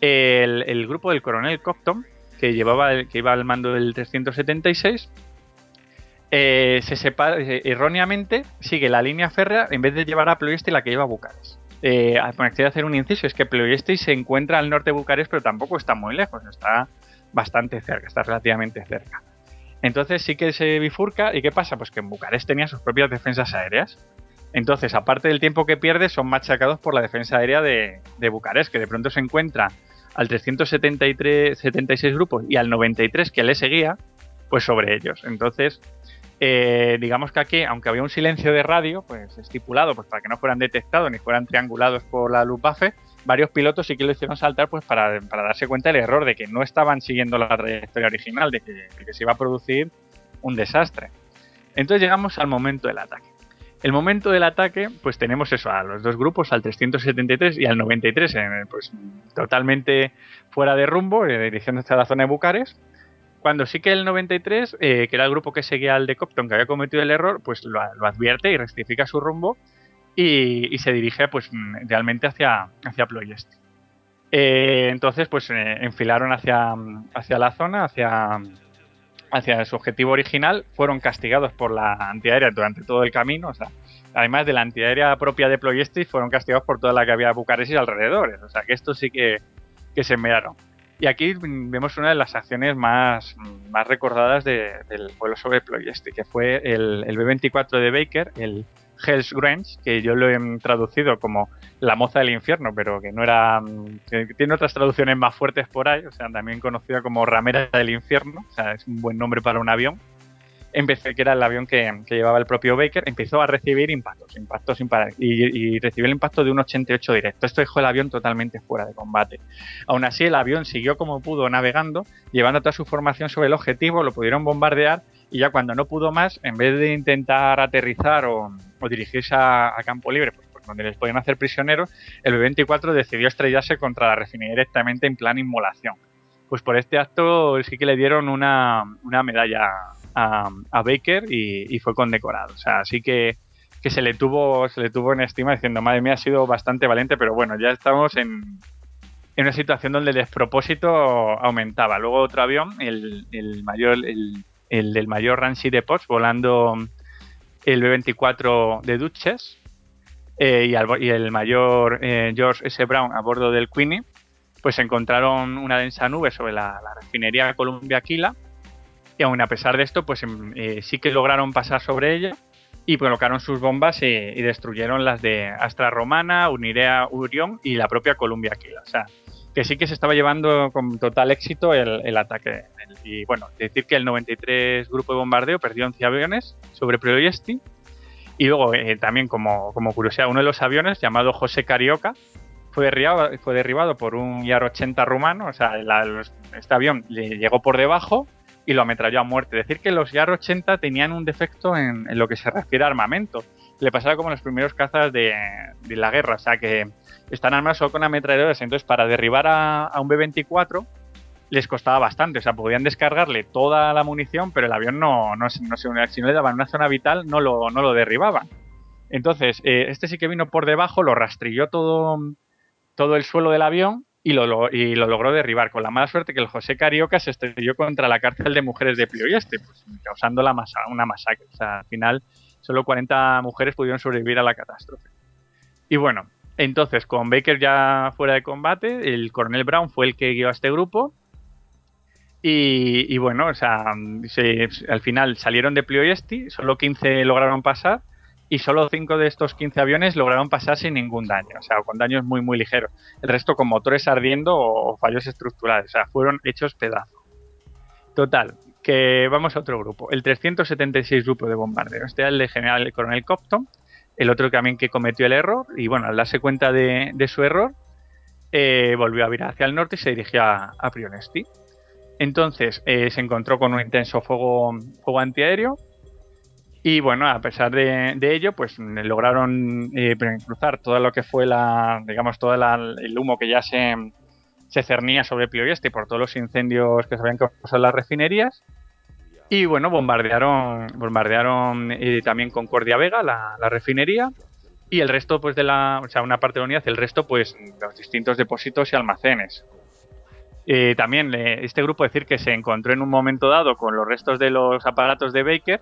el, grupo del coronel Copton, que, llevaba que iba al mando del 376, eh, se separa, eh, erróneamente sigue la línea férrea en vez de llevar a Ploiesti la que lleva a Bucarest. Eh, de hacer un inciso, es que Ploiesti se encuentra al norte de Bucarest, pero tampoco está muy lejos, está bastante cerca, está relativamente cerca. Entonces sí que se bifurca, ¿y qué pasa? Pues que en Bucarest tenía sus propias defensas aéreas. Entonces, aparte del tiempo que pierde, son machacados por la defensa aérea de, Bucarest, que de pronto se encuentra al 373, 76 grupos y al 93 que le seguía, pues sobre ellos. Entonces, eh, digamos que aquí, aunque había un silencio de radio, pues estipulado, pues para que no fueran detectados ni fueran triangulados por la Luftwaffe, varios pilotos sí que lo hicieron saltar, pues para, darse cuenta del error de que no estaban siguiendo la trayectoria original, de que, de que se iba a producir un desastre. Entonces llegamos al momento del ataque. El momento del ataque, pues tenemos eso, a los dos grupos, al 373 y al 93, pues totalmente fuera de rumbo, eh, dirigiéndose a la zona de Bucares. Cuando sí que el 93, eh, que era el grupo que seguía al de Copton, que había cometido el error, pues lo, advierte y rectifica su rumbo y, se dirige pues realmente hacia, hacia Ployest. Eh, entonces, pues enfilaron hacia, hacia la zona, hacia, hacia su objetivo original, fueron castigados por la antiaérea durante todo el camino. O sea, además de la antiaérea propia de Ploiesti, fueron castigados por toda la que había Bucarest y alrededores. O sea, que esto sí que, se enviaron. Y aquí vemos una de las acciones más, más recordadas de- del vuelo sobre Ploiesti, que fue el, el B-24 de Baker, el Hell's Grange, que yo lo he traducido como la moza del infierno, pero que no era. mm, que tiene otras traducciones más fuertes por ahí, o sea, también conocida como ramera del infierno, o sea, es un buen nombre para un avión. Empecé, que era el avión que, que llevaba el propio Baker, empezó a recibir impactos, impactos sin parar, y, y recibió el impacto de un 88 directo. Esto dejó el avión totalmente fuera de combate. Aún así, el avión siguió como pudo navegando, llevando toda su formación sobre el objetivo, lo pudieron bombardear y ya cuando no pudo más, en vez de intentar aterrizar o, o dirigirse a, a campo libre, pues, pues, donde les podían hacer prisioneros, el B-24 decidió estrellarse contra la refinería directamente en plan inmolación. Pues por este acto sí que le dieron una, una medalla a, Baker y, fue condecorado. O sea, así que, se le tuvo se le tuvo en estima diciendo, madre mía, ha sido bastante valiente, pero bueno, ya estamos en, una situación donde el despropósito aumentaba. Luego otro avión, el, mayor, el, el del mayor Ramsey de Potts, volando el B-24 de Duchess eh, y el mayor eh, George S. Brown a bordo del Queenie, pues encontraron una densa nube sobre la, la refinería Columbia Aquila y aún a pesar de esto, pues em, eh, sí que lograron pasar sobre ella y colocaron sus bombas eh, y destruyeron las de Astra Romana, Unirea Urión y la propia Columbia Aquila. O sea, que sí que se estaba llevando con total éxito el, ataque. Y bueno, decir que el 93 grupo de bombardeo perdió 11 aviones sobre Ploiesti. Y luego, eh, también como, como curiosidad, uno de los aviones, llamado José Carioca, fue derribado, fue derribado por un YAR-80 rumano. O sea, este avión le llegó por debajo y lo ametralló a muerte. Decir que los YAR-80 tenían un defecto en, lo que se refiere a armamento. Le pasaba como en los primeros cazas de, la guerra. O sea, que están armados solo con ametralladoras. Entonces, para derribar a, un B-24 les costaba bastante. O sea, podían descargarle toda la munición, pero el avión no, no se unía. Si no le daban una zona vital, no lo, no lo derribaban. Entonces, eh, este sí que vino por debajo, lo rastrilló todo, todo el suelo del avión y lo, y lo logró derribar. Con la mala suerte que el José Carioca se estrelló contra la cárcel de mujeres de Ploieste, pues, causando la masa, una masacre. O sea, al final, solo 40 mujeres pudieron sobrevivir a la catástrofe. Y bueno, entonces, con Baker ya fuera de combate, el coronel Brown fue el que guió a este grupo. Y, y bueno, o sea, se- al final salieron de Ploiesti, solo 15 lograron pasar y solo 5 de estos 15 aviones lograron pasar sin ningún daño, o sea, con daños muy, muy ligeros. El resto con motores ardiendo o, fallos estructurales, o sea, fueron hechos pedazos. Total, que vamos a otro grupo, el 376 grupo de bombardeo. Este era el de general el coronel Copton, el otro también que cometió el error y bueno, al darse cuenta de, de su error, eh, volvió a virar hacia el norte y se dirigió a, a Prionesti. Entonces eh, se encontró con un intenso fuego, fuego antiaéreo y bueno, a pesar de, ello, pues lograron eh, cruzar todo lo que fue la, digamos, todo el humo que ya se, se cernía sobre Ploiesti por todos los incendios que se habían causado en las refinerías. Y bueno, bombardearon, bombardearon eh, también Concordia Vega, la, la refinería, y el resto, pues de la, o sea, una parte de la unidad, el resto, pues los distintos depósitos y almacenes. Eh, también eh, este grupo decir que se encontró en un momento dado con los restos de los aparatos de Baker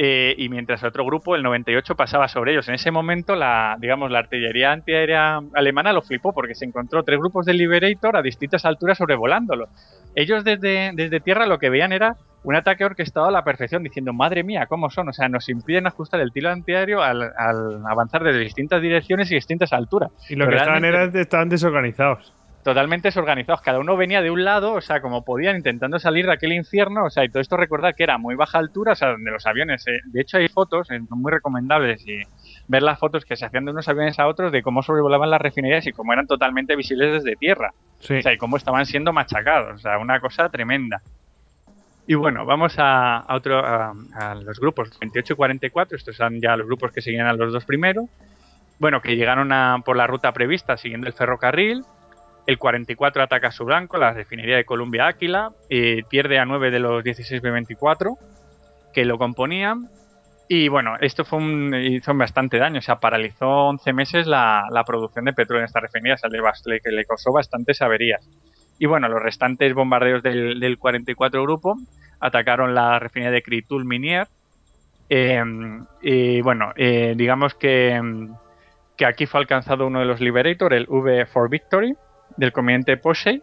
eh, y mientras otro grupo, el 98, pasaba sobre ellos. En ese momento, la, digamos, la artillería antiaérea alemana lo flipó porque se encontró tres grupos de Liberator a distintas alturas sobrevolándolo. Ellos desde, desde tierra lo que veían era un ataque orquestado a la perfección, diciendo, madre mía, ¿cómo son? O sea, nos impiden ajustar el tiro antiaéreo al, al avanzar desde distintas direcciones y distintas alturas. Y lo que estaban era, estaban desorganizados. Totalmente desorganizados. Cada uno venía de un lado, o sea, como podían, intentando salir de aquel infierno. O sea, y todo esto recordar que era muy baja altura, o sea, donde los aviones. eh, de hecho, hay fotos, eh, muy recomendables, y ver las fotos que se hacían de unos aviones a otros de cómo sobrevolaban las refinerías y cómo eran totalmente visibles desde tierra. Sí. O sea, y cómo estaban siendo machacados. O sea, una cosa tremenda. Y bueno, vamos a, a otro, a, a los grupos 28 y 44. Estos son ya los grupos que seguían a los dos primeros. Bueno, que llegaron a, por la ruta prevista siguiendo el ferrocarril. El 44 ataca a su blanco, la refinería de Columbia Áquila. eh, pierde a 9 de los 16 B-24 que lo componían. Y bueno, esto fue un, hizo bastante daño, o sea, paralizó 11 meses la, producción de petróleo en esta refinería, o sea, le, causó bastantes averías. Y bueno, los restantes bombardeos del, del 44 grupo atacaron la refinería de Critul Minier. Eh, y bueno, eh, digamos que, que aquí fue alcanzado uno de los Liberator, el V for Victory, del comediante Posey.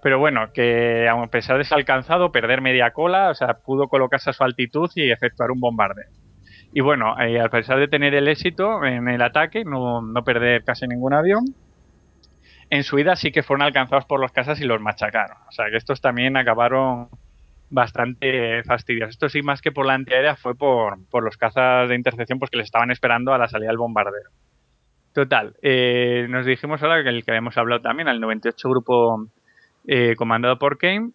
Pero bueno, que a pesar de ser alcanzado, perder media cola, o sea, pudo colocarse a su altitud y efectuar un bombardeo. Y bueno, eh, a pesar de tener el éxito en el ataque, no, no perder casi ningún avión, en su ida sí que fueron alcanzados por los casas y los machacaron. O sea que estos también acabaron bastante fastidios. Esto sí, más que por la antiaérea, fue por, por los cazas de intercepción pues, que les estaban esperando a la salida del bombardero. Total, eh, nos dijimos ahora que el que habíamos hablado también, al 98 grupo eh, comandado por Kane,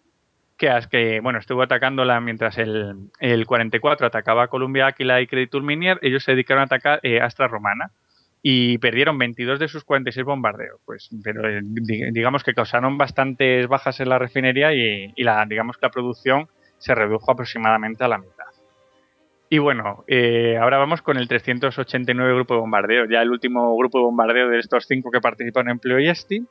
que, bueno, estuvo atacándola mientras el, el 44 atacaba a Columbia Aquila y Creditur Minier, ellos se dedicaron a atacar eh, Astra Romana y perdieron 22 de sus 46 bombardeos. Pues, pero eh, digamos que causaron bastantes bajas en la refinería y, la, digamos que la producción se redujo aproximadamente a la mitad. Y bueno, eh, ahora vamos con el 389 grupo de bombardeo, ya el último grupo de bombardeo de estos cinco que participaron en Ploiesti.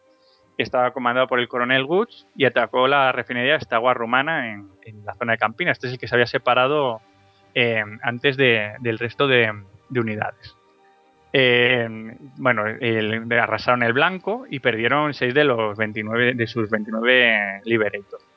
Estaba comandado por el coronel Woods y atacó la refinería Estagua Rumana en, la zona de Campina. Este es el que se había separado eh, antes del resto de unidades. Eh, bueno, arrasaron el blanco y perdieron 6 de los 29 de sus 29 Liberators.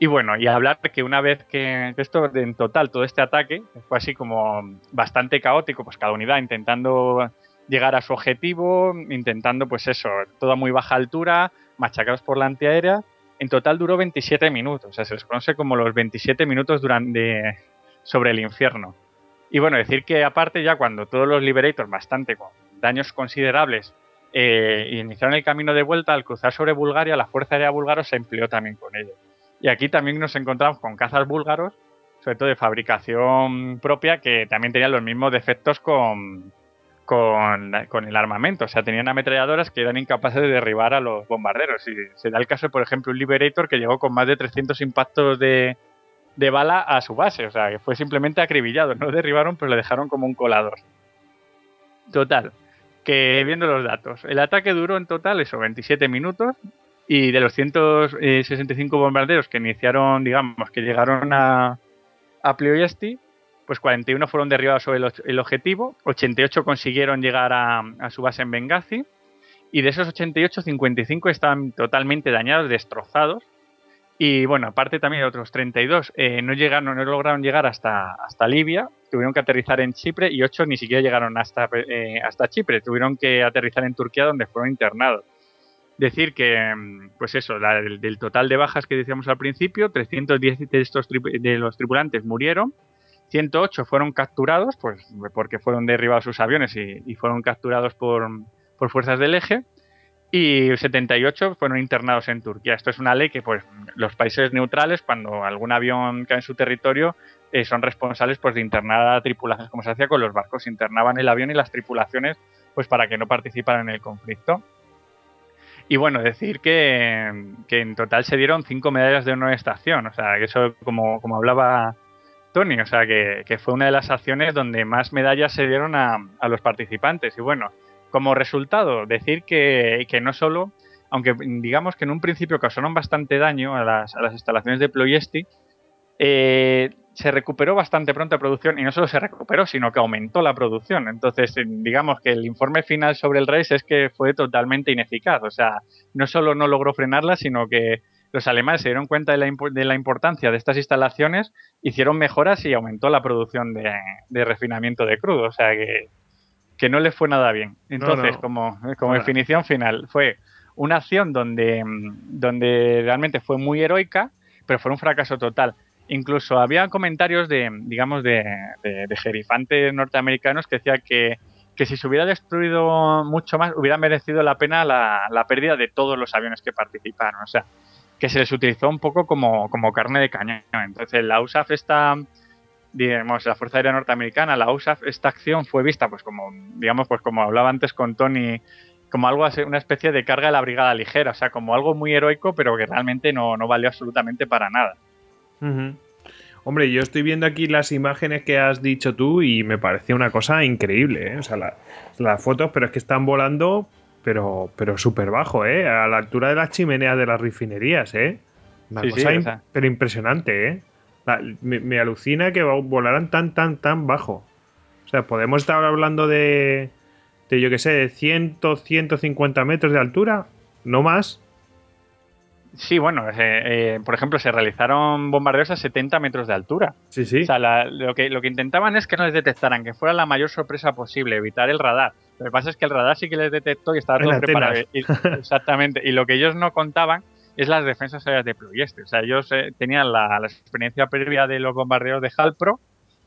Y bueno, y hablar que una vez que esto en total todo este ataque fue así como bastante caótico, pues cada unidad intentando llegar a su objetivo, intentando pues eso, toda muy baja altura, machacados por la antiaérea. En total duró 27 minutos, o sea, se les conoce como los 27 minutos durante sobre el infierno. Y bueno, decir que aparte ya cuando todos los Liberators, bastante con daños considerables, eh, iniciaron el camino de vuelta, al cruzar sobre Bulgaria, la Fuerza Aérea búlgara se empleó también con ellos. Y aquí también nos encontramos con cazas búlgaros, sobre todo de fabricación propia, que también tenían los mismos defectos con, con, con, el armamento. O sea, tenían ametralladoras que eran incapaces de derribar a los bombarderos. Y se da el caso, por ejemplo, un Liberator que llegó con más de 300 impactos de, de bala a su base. O sea, que fue simplemente acribillado. No derribaron, pero le dejaron como un colador. Total, que viendo los datos, el ataque duró en total eso, 27 minutos. Y de los 165 bombarderos que iniciaron, digamos, que llegaron a, a Ploiesti, pues 41 fueron derribados sobre el, objetivo, 88 consiguieron llegar a, a, su base en Benghazi, y de esos 88, 55 estaban totalmente dañados, destrozados, y bueno, aparte también de otros 32 eh, no llegaron, no lograron llegar hasta, hasta Libia, tuvieron que aterrizar en Chipre y 8 ni siquiera llegaron hasta, eh, hasta Chipre, tuvieron que aterrizar en Turquía donde fueron internados. Decir que, mm, pues eso, del, total de bajas que decíamos al principio, 310 de, estos de los tripulantes murieron, 108 fueron capturados, pues porque fueron derribados sus aviones y, y fueron capturados por, por fuerzas del eje, y 78 fueron internados en Turquía. Esto es una ley que pues los países neutrales, cuando algún avión cae en su territorio, eh, son responsables pues, de internar a tripulaciones, como se hacía con los barcos, internaban el avión y las tripulaciones pues para que no participaran en el conflicto. Y bueno, decir que, que en total se dieron cinco medallas de honor estación, o sea, que eso como, como hablaba Tony, o sea, que, que, fue una de las acciones donde más medallas se dieron a, a los participantes. Y bueno, como resultado, decir que, no solo, aunque digamos que en un principio causaron bastante daño a las, instalaciones de Ploiesti, eh, se recuperó bastante pronto la producción y no solo se recuperó, sino que aumentó la producción. Entonces, digamos que el informe final sobre el race es que fue totalmente ineficaz. O sea, no solo no logró frenarla, sino que los alemanes se dieron cuenta de la, de la importancia de estas instalaciones, hicieron mejoras y aumentó la producción de, de refinamiento de crudo. O sea que que no le fue nada bien. Entonces, como, como definición final, fue una acción donde, donde realmente fue muy heroica, pero fue un fracaso total. Incluso había comentarios de, digamos, de, de, jerifantes norteamericanos que decía que, que, si se hubiera destruido mucho más, hubiera merecido la pena la, la, pérdida de todos los aviones que participaron. O sea, que se les utilizó un poco como, como carne de cañón. Entonces, la USAF está digamos, la Fuerza Aérea Norteamericana, la USAF, esta acción fue vista, pues como, digamos, pues como hablaba antes con Tony, como algo, una especie de carga de la brigada ligera, o sea, como algo muy heroico, pero que realmente no, no valió absolutamente para nada. Hombre, yo estoy viendo aquí las imágenes que has dicho tú y me parece una cosa increíble, ¿eh? O sea, las fotos, pero es que están volando, pero, pero súper bajo, ¿eh? A la altura de las chimeneas de las refinerías, ¿eh? Una cosa pero impresionante, ¿eh? me, alucina que volaran tan, tan, tan bajo. O sea, podemos estar hablando de, de yo que sé, de 100, 150 metros de altura, no más. Sí, bueno, eh, eh, por ejemplo, se realizaron bombardeos a 70 metros de altura. Sí, sí. O sea, la- lo, que, lo que intentaban es que no les detectaran, que fuera la mayor sorpresa posible, evitar el radar. Lo que pasa es que el radar sí que les detectó y estaba En todo preparado. Y- exactamente. Y lo que ellos no contaban es las defensas aéreas de Ploieste. O sea, ellos eh, tenían la, la experiencia previa de los bombardeos de Halpro,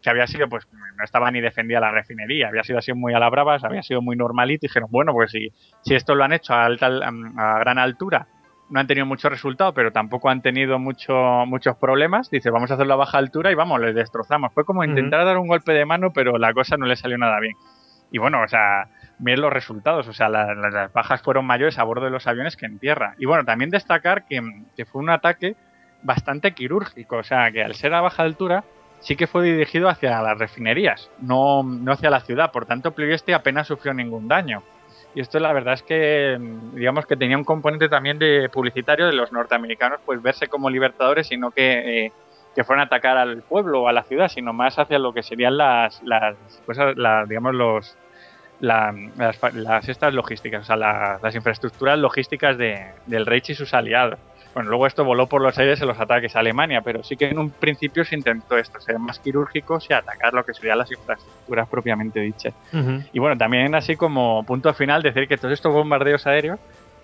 que había sido, pues, no estaba ni defendida la refinería, había sido así muy a la brava, había sido muy normalito. Y dijeron, bueno, pues si, si esto lo han hecho a, alta, a gran altura, no han tenido mucho resultado, pero tampoco han tenido mucho, muchos problemas. Dice, vamos a hacerlo a baja altura y vamos, les destrozamos. Fue como intentar dar un golpe de mano, pero la cosa no le salió nada bien. Y bueno, o sea, miren los resultados. O sea, la- la- las bajas fueron mayores a bordo de los aviones que en tierra. Y bueno, también destacar que, que fue un ataque bastante quirúrgico. O sea, que al ser a baja altura, sí que fue dirigido hacia las refinerías, no, no hacia la ciudad. Por tanto, Ploiesti apenas sufrió ningún daño. Y esto la verdad es que, mm, digamos que tenía un componente también de publicitario de los norteamericanos, pues verse como libertadores y no que, eh, que fueran a atacar al pueblo o a la ciudad, sino más hacia lo que serían las, las cosas, las, digamos, los, las estas logísticas, o sea, la- las infraestructuras logísticas de, del Reich y sus aliados. Bueno, luego esto voló por los aires en los ataques a Alemania, pero sí que en un principio se intentó esto, ser más quirúrgicos y atacar lo que serían las infraestructuras propiamente dichas. Y bueno, también así como punto final, decir que todos estos bombardeos aéreos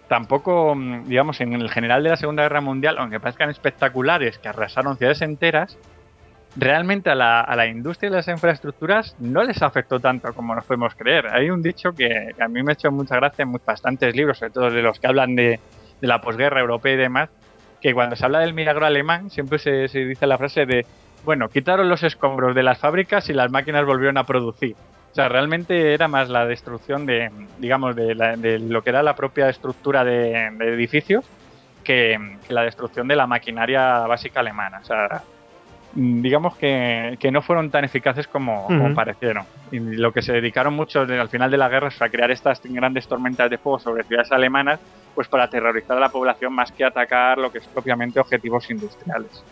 tampoco, mm, digamos, en el general de la Segunda Guerra Mundial, aunque parezcan espectaculares, que arrasaron ciudades enteras, realmente a la, a la industria y las infraestructuras no les afectó tanto como nos podemos creer. Hay un dicho que, que a mí me ha hecho mucha gracia en bastantes libros, sobre todo de los que hablan de, de la posguerra europea y demás, que cuando se habla del milagro alemán siempre se, se dice la frase de, bueno, quitaron los escombros de las fábricas y las máquinas volvieron a producir. O sea, realmente era más la destrucción de, digamos, de, la- de lo que era la propia estructura de, de edificios que, que la destrucción de la maquinaria básica alemana. O sea, digamos que, que no fueron tan eficaces como, parecieron. Y lo que se dedicaron mucho de- al final de la guerra es a crear estas grandes tormentas de fuego sobre ciudades alemanas, pues para aterrorizar a la población más que atacar lo que es propiamente objetivos industriales.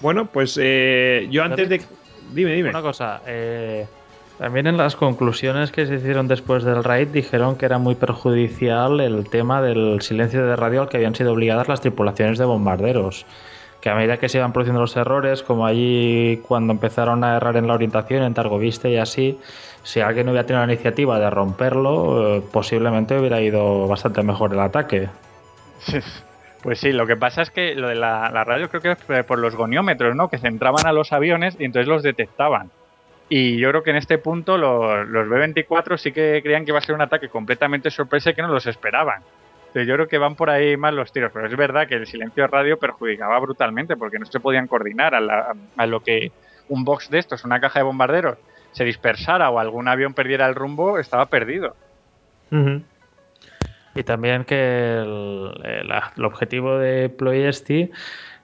Bueno, pues eh, yo antes de. Dime, dime. Una cosa, eh, también en las conclusiones que se hicieron después del raid dijeron que era muy perjudicial el tema del silencio de radio al que habían sido obligadas las tripulaciones de bombarderos. Que a medida que se iban produciendo los errores, como allí cuando empezaron a errar en la orientación, en Targoviste y así, si alguien hubiera tenido la iniciativa de romperlo, eh, posiblemente hubiera ido bastante mejor el ataque. Pues sí, lo que pasa es que lo de la, radio creo que es eh, por los goniómetros, ¿no? Que centraban a los aviones y entonces los detectaban. Y yo creo que en este punto los, los B-24 sí que creían que iba a ser un ataque completamente sorpresa y que no los esperaban. Entonces yo creo que van por ahí más los tiros, pero es verdad que el silencio de radio perjudicaba brutalmente porque no se podían coordinar a, la- a lo que un box de estos, una caja de bombarderos, se dispersara o algún avión perdiera el rumbo, estaba perdido. Y también que el, el- el objetivo de Ploiesti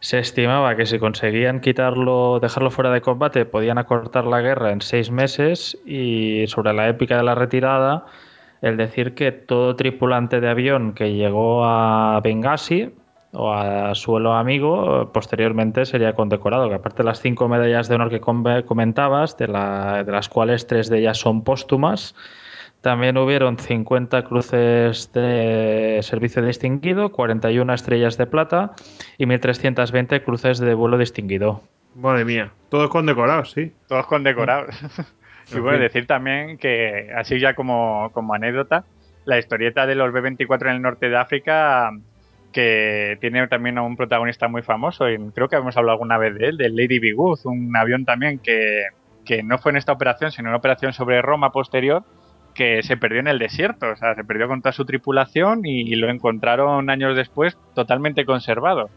se estimaba que si conseguían quitarlo, dejarlo fuera de combate, podían acortar la guerra en seis meses. Y sobre la épica de la retirada, el decir que todo tripulante de avión que llegó a Benghazi o a suelo amigo, posteriormente sería condecorado. Que aparte de las cinco medallas de honor que com- comentabas, de, la- de las cuales tres de ellas son póstumas. También hubieron 50 cruces de servicio distinguido, 41 estrellas de plata y 1.320 cruces de vuelo distinguido. Madre mía. Todos condecorados, sí. Todos condecorados. y En bueno, decir también que, así ya como, como anécdota, la historieta de los B-24 en el norte de África, que tiene también a un protagonista muy famoso, y creo que hemos hablado alguna vez de él, del Lady Bigud, un avión también que, que no fue en esta operación, sino en una operación sobre Roma posterior, que se perdió en el desierto, o sea, se perdió con toda su tripulación y, y lo encontraron años después totalmente conservado.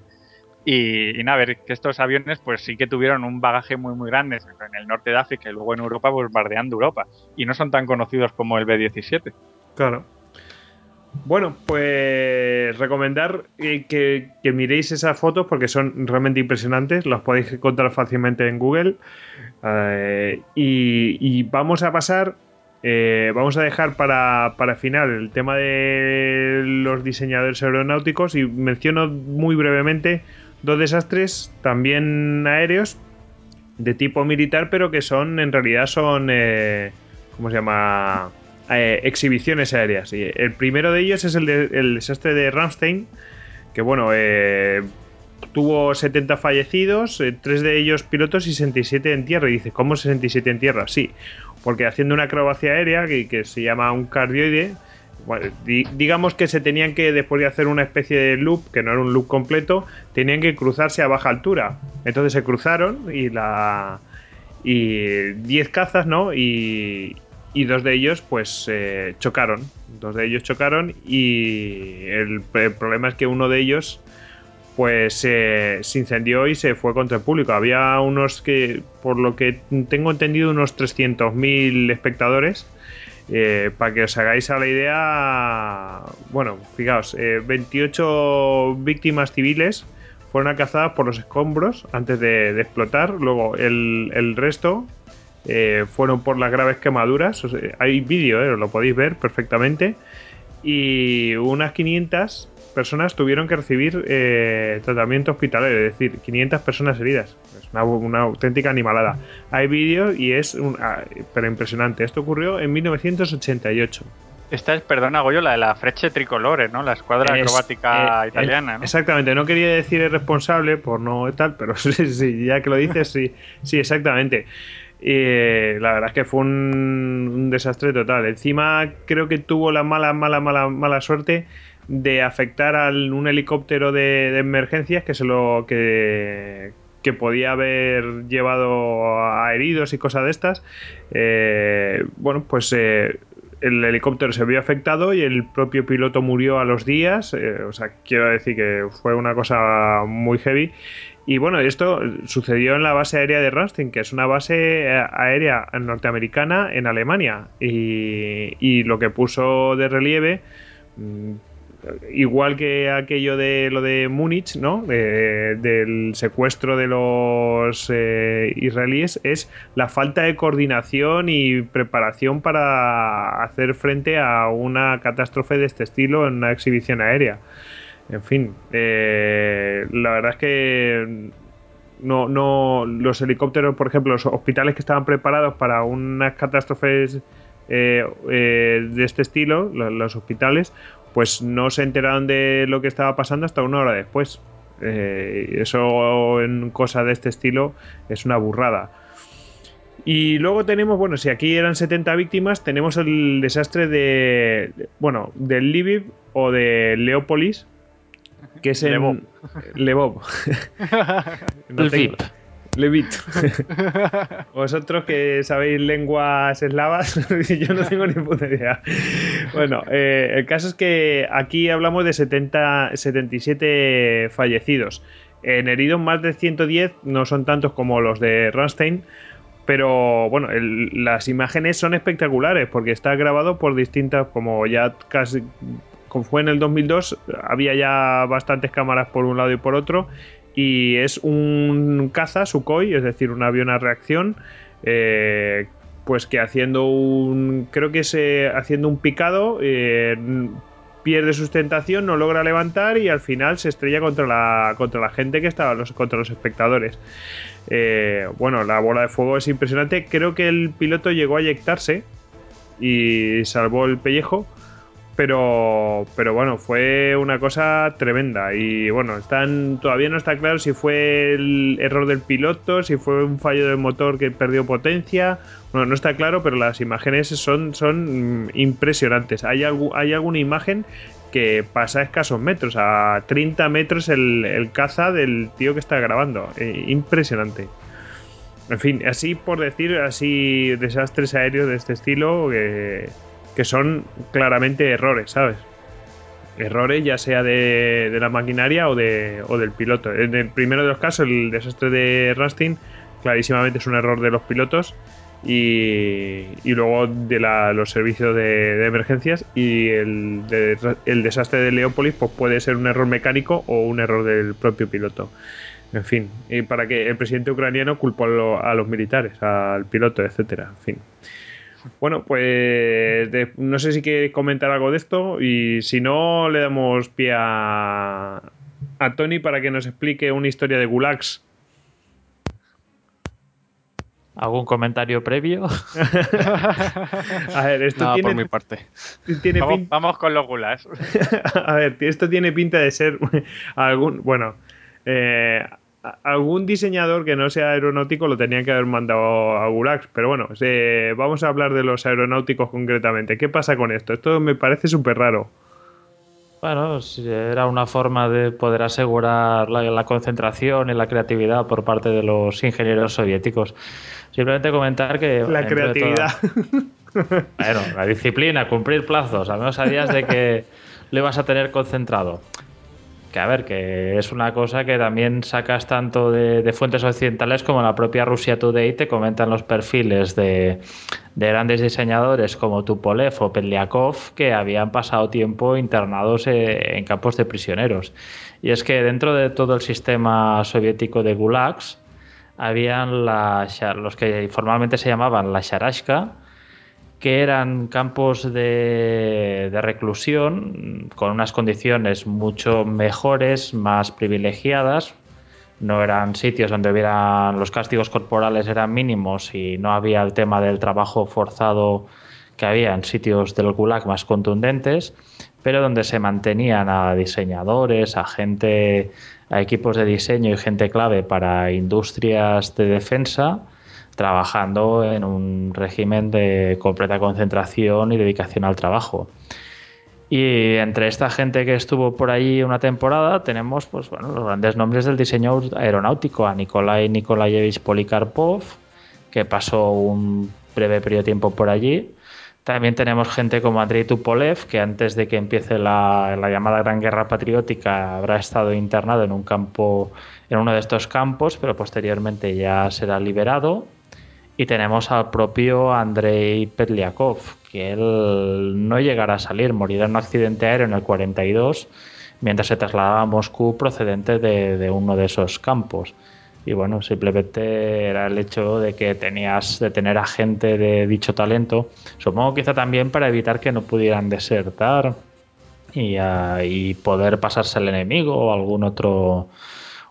Y, y nada, ver, que estos aviones pues sí que tuvieron un bagaje muy muy grande en el norte de África y luego en Europa bombardeando Europa. Y no son tan conocidos como el B-17. Claro. Bueno, pues recomendar eh, que, miréis esas fotos porque son realmente impresionantes. Las podéis encontrar fácilmente en Google. Eh, y, y vamos a pasar. eh, vamos a dejar para, para final el tema de los diseñadores aeronáuticos y menciono muy brevemente dos desastres también aéreos de tipo militar, pero que son en realidad son eh, ¿cómo se llama? Eh, exhibiciones aéreas. Y el primero de ellos es el, de- desastre de Ramstein, que bueno, eh, tuvo 70 fallecidos, eh, tres de ellos pilotos y 67 en tierra. Y dice, ¿cómo 67 en tierra? Sí, porque haciendo una acrobacia aérea que, que se llama un cardioide, digamos que se tenían que, después de hacer una especie de loop, que no era un loop completo, tenían que cruzarse a baja altura. Entonces se cruzaron y la. Y 10 cazas, ¿no? Y, y dos de ellos, pues, eh, chocaron. Dos de ellos chocaron y el, el problema es que uno de ellos, pues, eh, se incendió y se fue contra el público. Había unos que, por lo que tengo entendido, unos 300.000 espectadores. Eh, para que os hagáis a la idea, bueno, fijaos, eh, 28 víctimas civiles fueron alcanzadas por los escombros antes de, explotar. Luego el, resto eh, fueron por las graves quemaduras. Hay vídeo, eh, lo podéis ver perfectamente. Y unas 500 personas tuvieron que recibir eh, tratamiento hospitalario, es decir, 500 personas heridas. Es una, una auténtica animalada. Hay vídeo y es un, ah, pero impresionante. Esto ocurrió en 1988. Esta es, perdona, Goyo, la de la Frecce Tricolore, ¿no? La escuadra Es- acrobática eh, italiana, eh, ¿no? Exactamente, no quería decir el responsable por no tal, pero sí, sí, ya que lo dices, sí, sí, exactamente. Y la verdad es que fue un, un desastre total. Encima creo que tuvo la mala, mala, mala, mala suerte de afectar a un helicóptero de, emergencias que se lo que, que podía haber llevado a heridos y cosas de estas. Eh, bueno, pues eh, el helicóptero se vio afectado y el propio piloto murió a los días. eh, o sea, quiero decir que fue una cosa muy heavy. Y bueno, esto sucedió en la base aérea de Ramstein, que es una base aérea norteamericana en Alemania. Y, y lo que puso de relieve, mm, igual que aquello de lo de Múnich, ¿no? De- del secuestro de los eh, israelíes, es la falta de coordinación y preparación para hacer frente a una catástrofe de este estilo en una exhibición aérea. En fin, eh, la verdad es que no, no, los helicópteros, por ejemplo, los hospitales que estaban preparados para unas catástrofes eh, de este estilo, lo- los, hospitales, pues no se enteraron de lo que estaba pasando hasta una hora después. Eh, eso en cosas de este estilo es una burrada. Y luego tenemos, bueno, si aquí eran 70 víctimas, tenemos el desastre de, bueno, del Lviv o de Leópolis, que es en Lvov. Lvov. No tengo- Levit. Vosotros que sabéis lenguas eslavas, yo no tengo ni puta idea. Bueno, eh, el caso es que aquí hablamos de 70, 77 fallecidos. En heridos más de 110 no son tantos como los de Ramstein, pero bueno, el- las imágenes son espectaculares porque está grabado por distintas, como ya casi, como fue en el 2002, había ya bastantes cámaras por un lado y por otro, y es un caza Sukhoi, es decir, un avión a reacción, eh, pues que haciendo un, creo que es eh, haciendo un picado, eh, pierde sustentación, no logra levantar y al final se estrella contra la, contra la gente que estaba, los, contra los espectadores. Eh, bueno, la bola de fuego es impresionante. Creo que el piloto llegó a eyectarse y salvó el pellejo. Pero, pero bueno, fue una cosa tremenda. Y bueno, están, todavía no está claro si fue el error del piloto, si fue un fallo del motor que perdió potencia. Bueno, no está claro, pero las imágenes son, son mm, impresionantes. Hay, hay alguna imagen que pasa a escasos metros, a 30 metros el, el caza del tío que está grabando. Eh, impresionante. En fin, así por decir, así desastres aéreos de este estilo que, que son claramente errores, ¿sabes? Errores ya sea de, la maquinaria o, de, o del piloto. En el primero de los casos, el desastre de Rastin, clarísimamente es un error de los pilotos y, luego de la- los servicios de, emergencias y el, de- el desastre de Leópolis pues puede ser un error mecánico o un error del propio piloto. En fin, para que el presidente ucraniano culpó a, a los militares, al piloto, etcétera. En fin. Bueno, pues de- no sé si quieres comentar algo de esto y si no, le damos pie a, a Tony para que nos explique una historia de gulags. ¿Algún comentario previo? A ver, esto Nada tiene, por mi parte. tiene Vamos, con los gulas. A ver, esto tiene pinta de ser algún. Bueno, eh, algún diseñador que no sea aeronáutico lo tenían que haber mandado a Gulags. Pero bueno, vamos a hablar de los aeronáuticos concretamente. ¿Qué pasa con esto? Esto me parece súper raro. Bueno, era una forma de poder asegurar la, la concentración y la creatividad por parte de los ingenieros soviéticos. Simplemente comentar que... La creatividad. toda- Bueno, la disciplina, cumplir plazos. Al menos sabías de que lo ibas a tener concentrado. Que a ver, que es una cosa que también sacas tanto de, fuentes occidentales como la propia Rusia Today te comentan los perfiles de, de grandes diseñadores como Tupolev o Peliakov que habían pasado tiempo internados eh, en campos de prisioneros. Y es que dentro de todo el sistema soviético de gulags habían los que informalmente se llamaban la Sharashka, que eran campos de, reclusión con unas condiciones mucho mejores, más privilegiadas. No eran sitios donde hubieran los castigos corporales eran mínimos y no había el tema del trabajo forzado que había en sitios del Gulag más contundentes, pero donde se mantenían a diseñadores, a gente, a equipos de diseño y gente clave para industrias de defensa trabajando en un régimen de completa concentración y dedicación al trabajo. Y entre esta gente que estuvo por allí una temporada tenemos pues, bueno, los grandes nombres del diseño aeronáutico, a Nikolai Nikolayevich Polikarpov, que pasó un breve periodo de tiempo por allí. También tenemos gente como Andrei Tupolev, que antes de que empiece la, la llamada Gran Guerra Patriótica habrá estado internado en un campo, en uno de estos campos, pero posteriormente ya será liberado. Y tenemos al propio Andrei Petliakov, que él no llegará a salir, morirá en un accidente aéreo en el 42 mientras se trasladaba a Moscú procedente de, uno de esos campos. Y bueno, simplemente era el hecho de que tenías de tener a gente de dicho talento, supongo quizá también para evitar que no pudieran desertar y, ah, y poder pasarse al enemigo o algún otro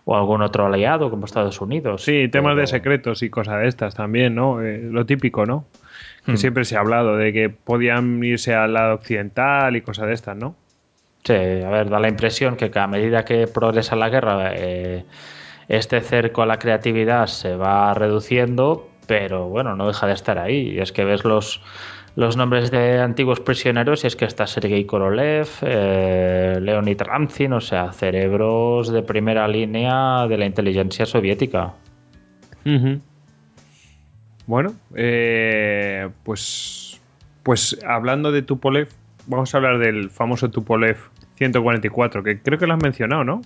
o algún otro aliado como Estados Unidos. Sí, temas Pero- de secretos y cosas de estas también, ¿no? Eh, lo típico, ¿no? Que Hmm. siempre se ha hablado de que podían irse al lado occidental y cosas de estas, ¿no? Sí, a ver, da la impresión que a medida que progresa la guerra, eh, este cerco a la creatividad se va reduciendo, pero bueno, no deja de estar ahí. Y es que ves los, los nombres de antiguos prisioneros y es que está Sergei Korolev, eh, Leonid Ramzin, o sea, cerebros de primera línea de la inteligencia soviética. Bueno, eh, pues, pues hablando de Tupolev, vamos a hablar del famoso Tupolev 144, que creo que lo has mencionado, ¿no?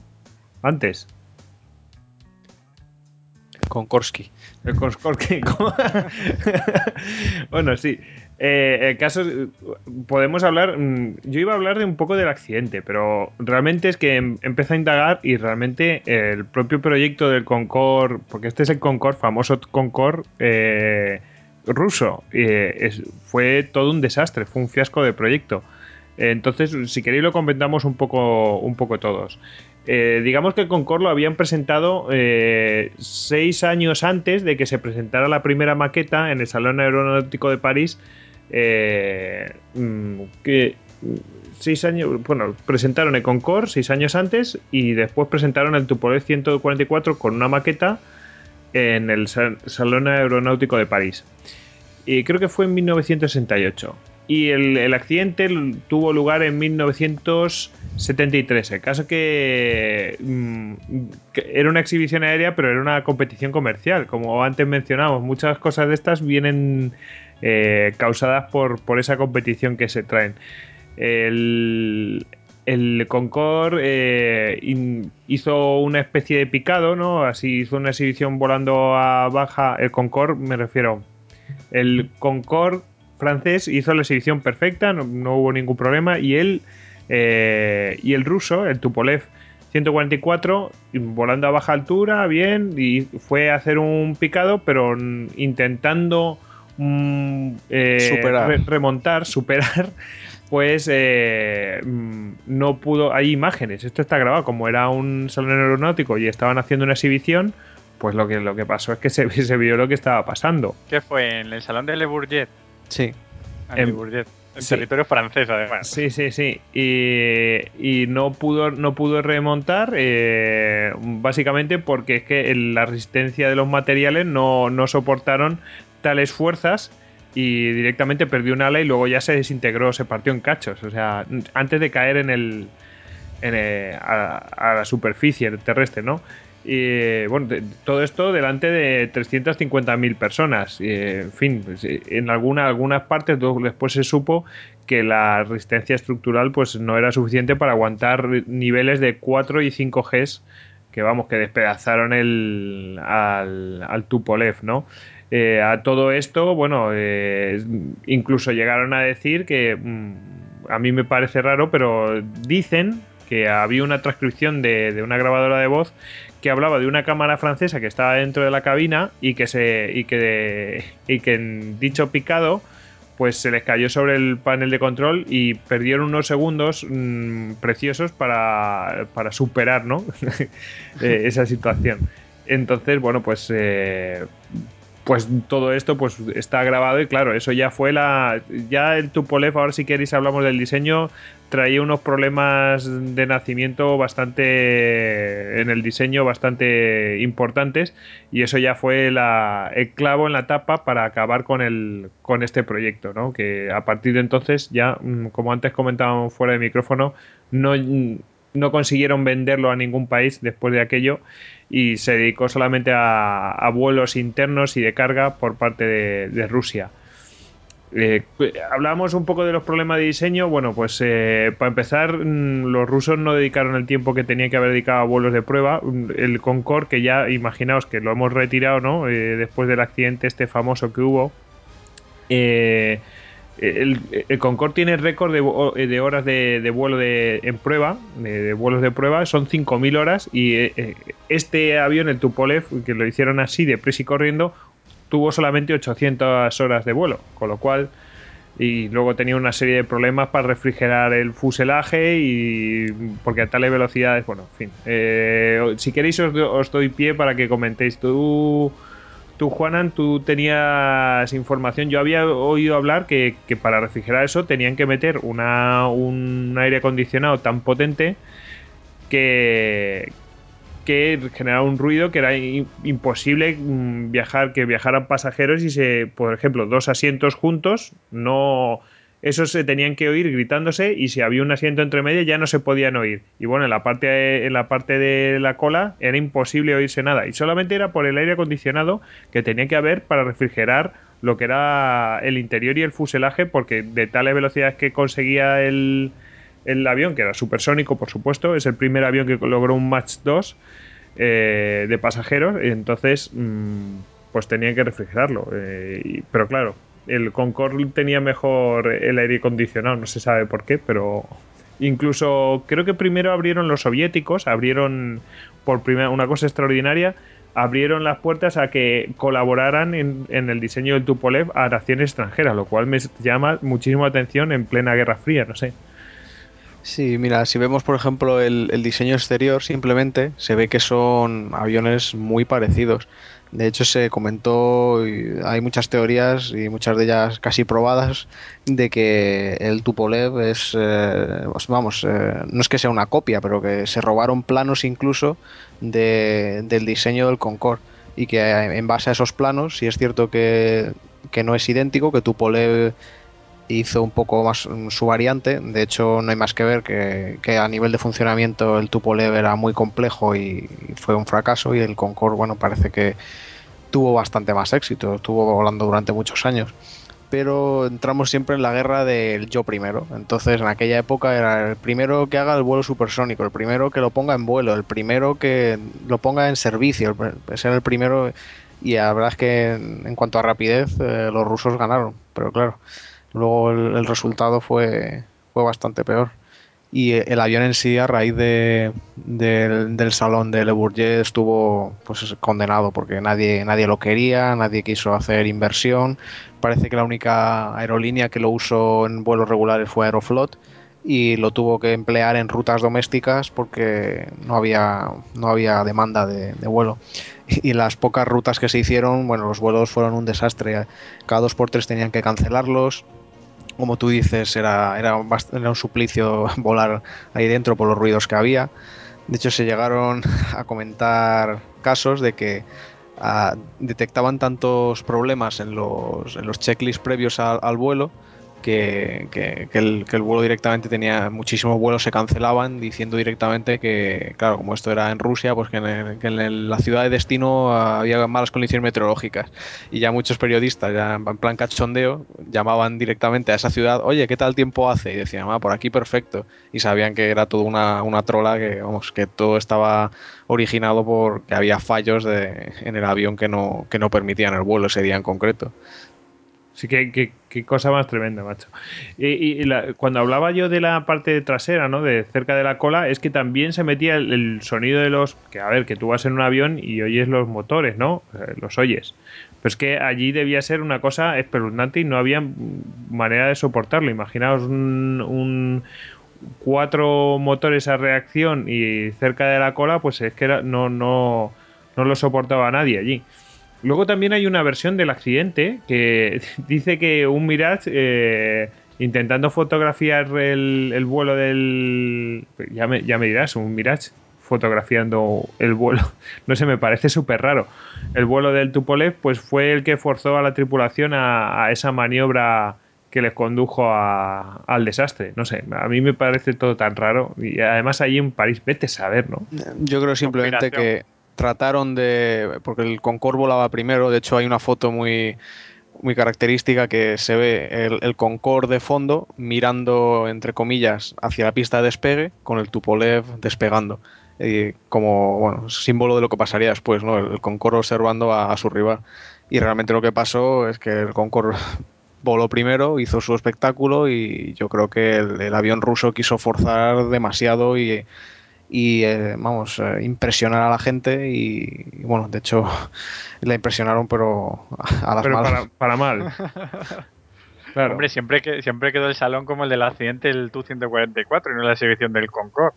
Antes. Konkorsky. El Korskorki. bueno, sí. Eh, el caso podemos hablar. mm, Yo iba a hablar de un poco del accidente, pero realmente es que em- empecé a indagar y realmente el propio proyecto del Concorde, porque este es el Concorde, famoso Concorde eh, ruso, eh, fue todo un desastre, fue un fiasco de proyecto. Entonces, si queréis lo comentamos un poco, un poco todos. Eh, digamos que el Concorde lo habían presentado seis años antes de que se presentara la primera maqueta en el Salón Aeronáutico de París. Eh, mm, que mm, seis años, bueno, presentaron el Concorde seis años antes y después presentaron el Tupolev 144 con una maqueta en el Sa- Salón Aeronáutico de París. Y creo que fue en 1968. Y el, accidente tuvo lugar en 1973. El caso que, mm, que era una exhibición aérea, pero era una competición comercial. Como antes mencionamos, muchas cosas de estas vienen eh, causadas por, por esa competición que se traen. El, el Concorde eh, hizo una especie de picado, ¿no? Así hizo una exhibición volando a baja. El Concorde, me refiero. El Concorde francés hizo la exhibición perfecta, no, no hubo ningún problema. Y él eh, y el ruso, el Tupolev 144, volando a baja altura, bien, y fue a hacer un picado, pero intentando mm, eh, Superar. re- remontar, superar, pues eh, mm, no pudo. Hay imágenes, esto está grabado, como era un salón aeronáutico y estaban haciendo una exhibición, pues lo que, lo que pasó es que se, se vio lo que estaba pasando. ¿Qué fue? ¿En el salón de Le Bourget? Sí. Ah, En- Le Bourget. En sí. territorio francés, además. Sí, sí, sí. Y, y no pudo no pudo remontar eh, básicamente porque es que la resistencia de los materiales no, no soportaron tales fuerzas y directamente perdió un ala y luego ya se desintegró, se partió en cachos. O sea, antes de caer en el, en el- a, la superficie terrestre, ¿no? Y bueno, todo esto delante de 350.000 personas. Y, en fin, pues, en alguna, algunas partes después se supo que la resistencia estructural pues no era suficiente para aguantar niveles de 4 y 5 Gs que vamos, que despedazaron el, al, al Tupolev, ¿no? Eh, a todo esto, bueno, eh, incluso llegaron a decir que mm, a mí me parece raro, pero dicen que había una transcripción de, de una grabadora de voz que hablaba de una cámara francesa que estaba dentro de la cabina y que se y que y que en dicho picado pues se les cayó sobre el panel de control y perdieron unos segundos mm, preciosos para, para superar ¿no? Eh, esa situación. Entonces, bueno, pues eh, pues todo esto pues está grabado y claro, eso ya fue la ya el Tupolev, ahora si queréis hablamos del diseño, traía unos problemas de nacimiento bastante en el diseño bastante importantes y eso ya fue la, el clavo en la tapa para acabar con el con este proyecto, ¿no? Que a partir de entonces ya mm, como antes comentábamos fuera de micrófono no no consiguieron venderlo a ningún país después de aquello y se dedicó solamente a, vuelos internos y de carga por parte de, Rusia. Eh, hablábamos un poco de los problemas de diseño. Bueno, pues eh, para empezar, mm, los rusos no dedicaron el tiempo que tenían que haber dedicado a vuelos de prueba. Mm, El Concorde, que ya imaginaos que lo hemos retirado, ¿no? Eh, después del accidente este famoso que hubo. Eh, el, el Concorde tiene récord de, de horas de, vuelo de, en prueba, de, vuelos de prueba, son 5.000 horas y eh, eh, este avión, el Tupolev, que lo hicieron así, de prisa y corriendo, tuvo solamente 800 horas de vuelo, con lo cual y luego tenía una serie de problemas para refrigerar el fuselaje y porque a tales velocidades, bueno, en fin. Eh, si queréis os, os doy pie para que comentéis. Tú, tú Juanan, tú tenías información. Yo había oído hablar que, para refrigerar eso tenían que meter un aire acondicionado tan potente que, que generaba un ruido que era imposible mm, viajar, que viajaran pasajeros y se, por ejemplo, dos asientos juntos, no esos se tenían que oír gritándose y si había un asiento entre medio ya no se podían oír. Y bueno, en la parte en la parte de la cola era imposible oírse nada y solamente era por el aire acondicionado que tenía que haber para refrigerar lo que era el interior y el fuselaje porque de tales velocidades que conseguía el el avión, que era supersónico, por supuesto, es el primer avión que logró un Mach 2 eh, de pasajeros, entonces mm, pues tenían que refrigerarlo. eh, pero claro, el Concorde tenía mejor el aire acondicionado, no se sabe por qué, pero incluso creo que primero abrieron los soviéticos, abrieron por primera una cosa extraordinaria, abrieron las puertas a que colaboraran en, el diseño del Tupolev a naciones extranjeras, lo cual me llama muchísimo atención en plena Guerra Fría, no sé. Sí, mira, si vemos por ejemplo el diseño exterior, simplemente se ve que son aviones muy parecidos. De hecho, se comentó, hay muchas teorías y muchas de ellas casi probadas, de que el Tupolev es, eh, pues vamos, eh, no es que sea una copia, pero que se robaron planos incluso de- del diseño del Concorde. Y que eh, en base a esos planos, sí es cierto que, que no es idéntico, que Tupolev hizo un poco más mm, su variante. De hecho, no hay más que ver que, que a nivel de funcionamiento el Tupolev era muy complejo y, fue un fracaso. Y el Concorde, bueno, parece que tuvo bastante más éxito. Estuvo volando durante muchos años. Pero entramos siempre en la guerra del yo primero. Entonces, en aquella época era el primero que haga el vuelo supersónico, el primero que lo ponga en vuelo, el primero que lo ponga en servicio, ser el primero. Y la verdad es que en cuanto a rapidez, eh, los rusos ganaron. Pero claro, luego el, el resultado fue, fue bastante peor. Y eh, el avión en sí, a raíz de, del, del salón de Le Bourget, estuvo pues condenado porque nadie, nadie lo quería, nadie quiso hacer inversión. Parece que la única aerolínea que lo usó en vuelos regulares fue Aeroflot y lo tuvo que emplear en rutas domésticas porque no había, no había demanda de, de vuelo. Y las pocas rutas que se hicieron, bueno, los vuelos fueron un desastre. Cada dos por tres tenían que cancelarlos. Como tú dices, era, era, un suplicio volar ahí dentro por los ruidos que había. De hecho, se llegaron a comentar casos de que ah, detectaban tantos problemas en los, en los checklists previos al vuelo que, el, vuelo directamente tenía muchísimos vuelos se cancelaban diciendo directamente que, claro, como esto era en Rusia, pues que en, la ciudad de destino había malas condiciones meteorológicas y ya muchos periodistas, ya en plan cachondeo, llamaban directamente a esa ciudad, oye, ¿qué tal tiempo hace? Y decían, ah, por aquí perfecto. Y sabían que era toda una, una trola, que, vamos, que todo estaba originado por que había fallos de, en el avión que no, que no permitían el vuelo ese día en concreto. Sí, que- qué cosa más tremenda, macho. Y, y la- cuando hablaba yo de la parte trasera, ¿no? De cerca de la cola, es que también se metía el, sonido de los. Que a ver, que tú vas en un avión y oyes los motores, ¿no? Los oyes. Pero es que allí debía ser una cosa espeluznante y no había manera de soportarlo. Imaginaos un, un- cuatro motores a reacción y cerca de la cola, pues es que era- no, no, no lo soportaba nadie allí. Luego también hay una versión del accidente que dice que un Mirage eh, intentando fotografiar el, el vuelo del... Ya me, ya me dirás, un Mirage fotografiando el vuelo. No sé, me parece súper raro. El vuelo del Tupolev pues fue el que forzó a la tripulación a, a esa maniobra que les condujo a- al desastre. No sé, a mí me parece todo tan raro. Y además allí en París, vete a saber, ¿no? Yo creo simplemente que trataron de. Porque el Concorde volaba primero, de hecho hay una foto muy, muy característica que se ve el, el Concorde de fondo mirando, entre comillas, hacia la pista de despegue con el Tupolev despegando. Y como bueno, símbolo de lo que pasaría después, ¿no? El Concorde observando a, a su rival. Y realmente lo que pasó es que el Concorde voló primero, hizo su espectáculo y yo creo que el, el avión ruso quiso forzar demasiado y, y eh, vamos, eh, impresionar a la gente y, y, bueno, de hecho la impresionaron pero a las Pero malas. para, para mal. Claro. Hombre, siempre, que, siempre quedó el salón como el del accidente del Tu-144 y no la exhibición del Concorde.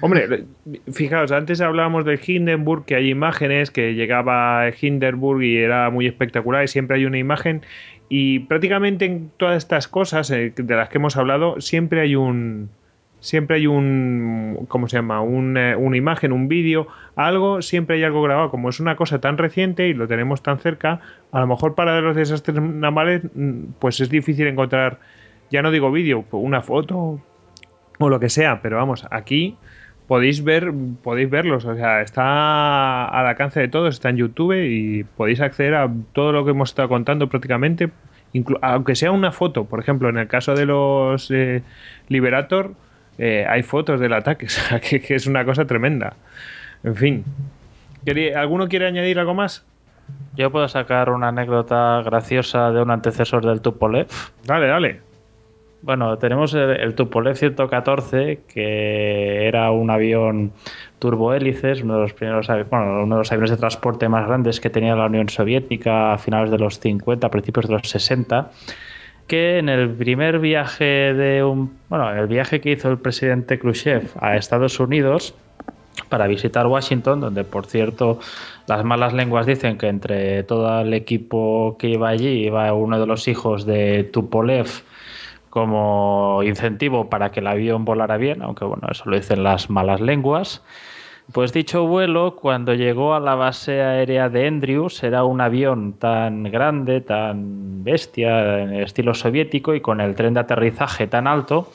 Hombre, fijaos, antes hablábamos del Hindenburg, que hay imágenes, que llegaba a Hindenburg y era muy espectacular y siempre hay una imagen. Y prácticamente en todas estas cosas eh, de las que hemos hablado, siempre hay un. Siempre hay un. ¿Cómo se llama? Un, eh, una imagen, un vídeo, algo, siempre hay algo grabado. Como es una cosa tan reciente y lo tenemos tan cerca, a lo mejor para los desastres navales, mm, pues es difícil encontrar, ya no digo vídeo, una foto o lo que sea, pero vamos, aquí podéis ver, podéis verlos, o sea, está al alcance de todos, está en YouTube y podéis acceder a todo lo que hemos estado contando prácticamente, aunque sea una foto, por ejemplo, en el caso de los eh, Liberator, eh, hay fotos del ataque, o sea, que, que es una cosa tremenda. En fin. ¿Quería- ¿Alguno quiere añadir algo más? Yo puedo sacar una anécdota graciosa de un antecesor del Tupolev. Dale, dale. Bueno, tenemos el, el Tupolev 114, que era un avión turbohélices, uno de los primeros, bueno, uno de los aviones de transporte más grandes que tenía la Unión Soviética a finales de los 50, a principios de los 60, que en el primer viaje de un, bueno, en el viaje que hizo el presidente Khrushchev a Estados Unidos para visitar Washington, donde por cierto las malas lenguas dicen que entre todo el equipo que iba allí iba uno de los hijos de Tupolev como incentivo para que el avión volara bien, aunque bueno, eso lo dicen las malas lenguas. Pues dicho vuelo, cuando llegó a la base aérea de Andrews, era un avión tan grande, tan bestia, en estilo soviético y con el tren de aterrizaje tan alto,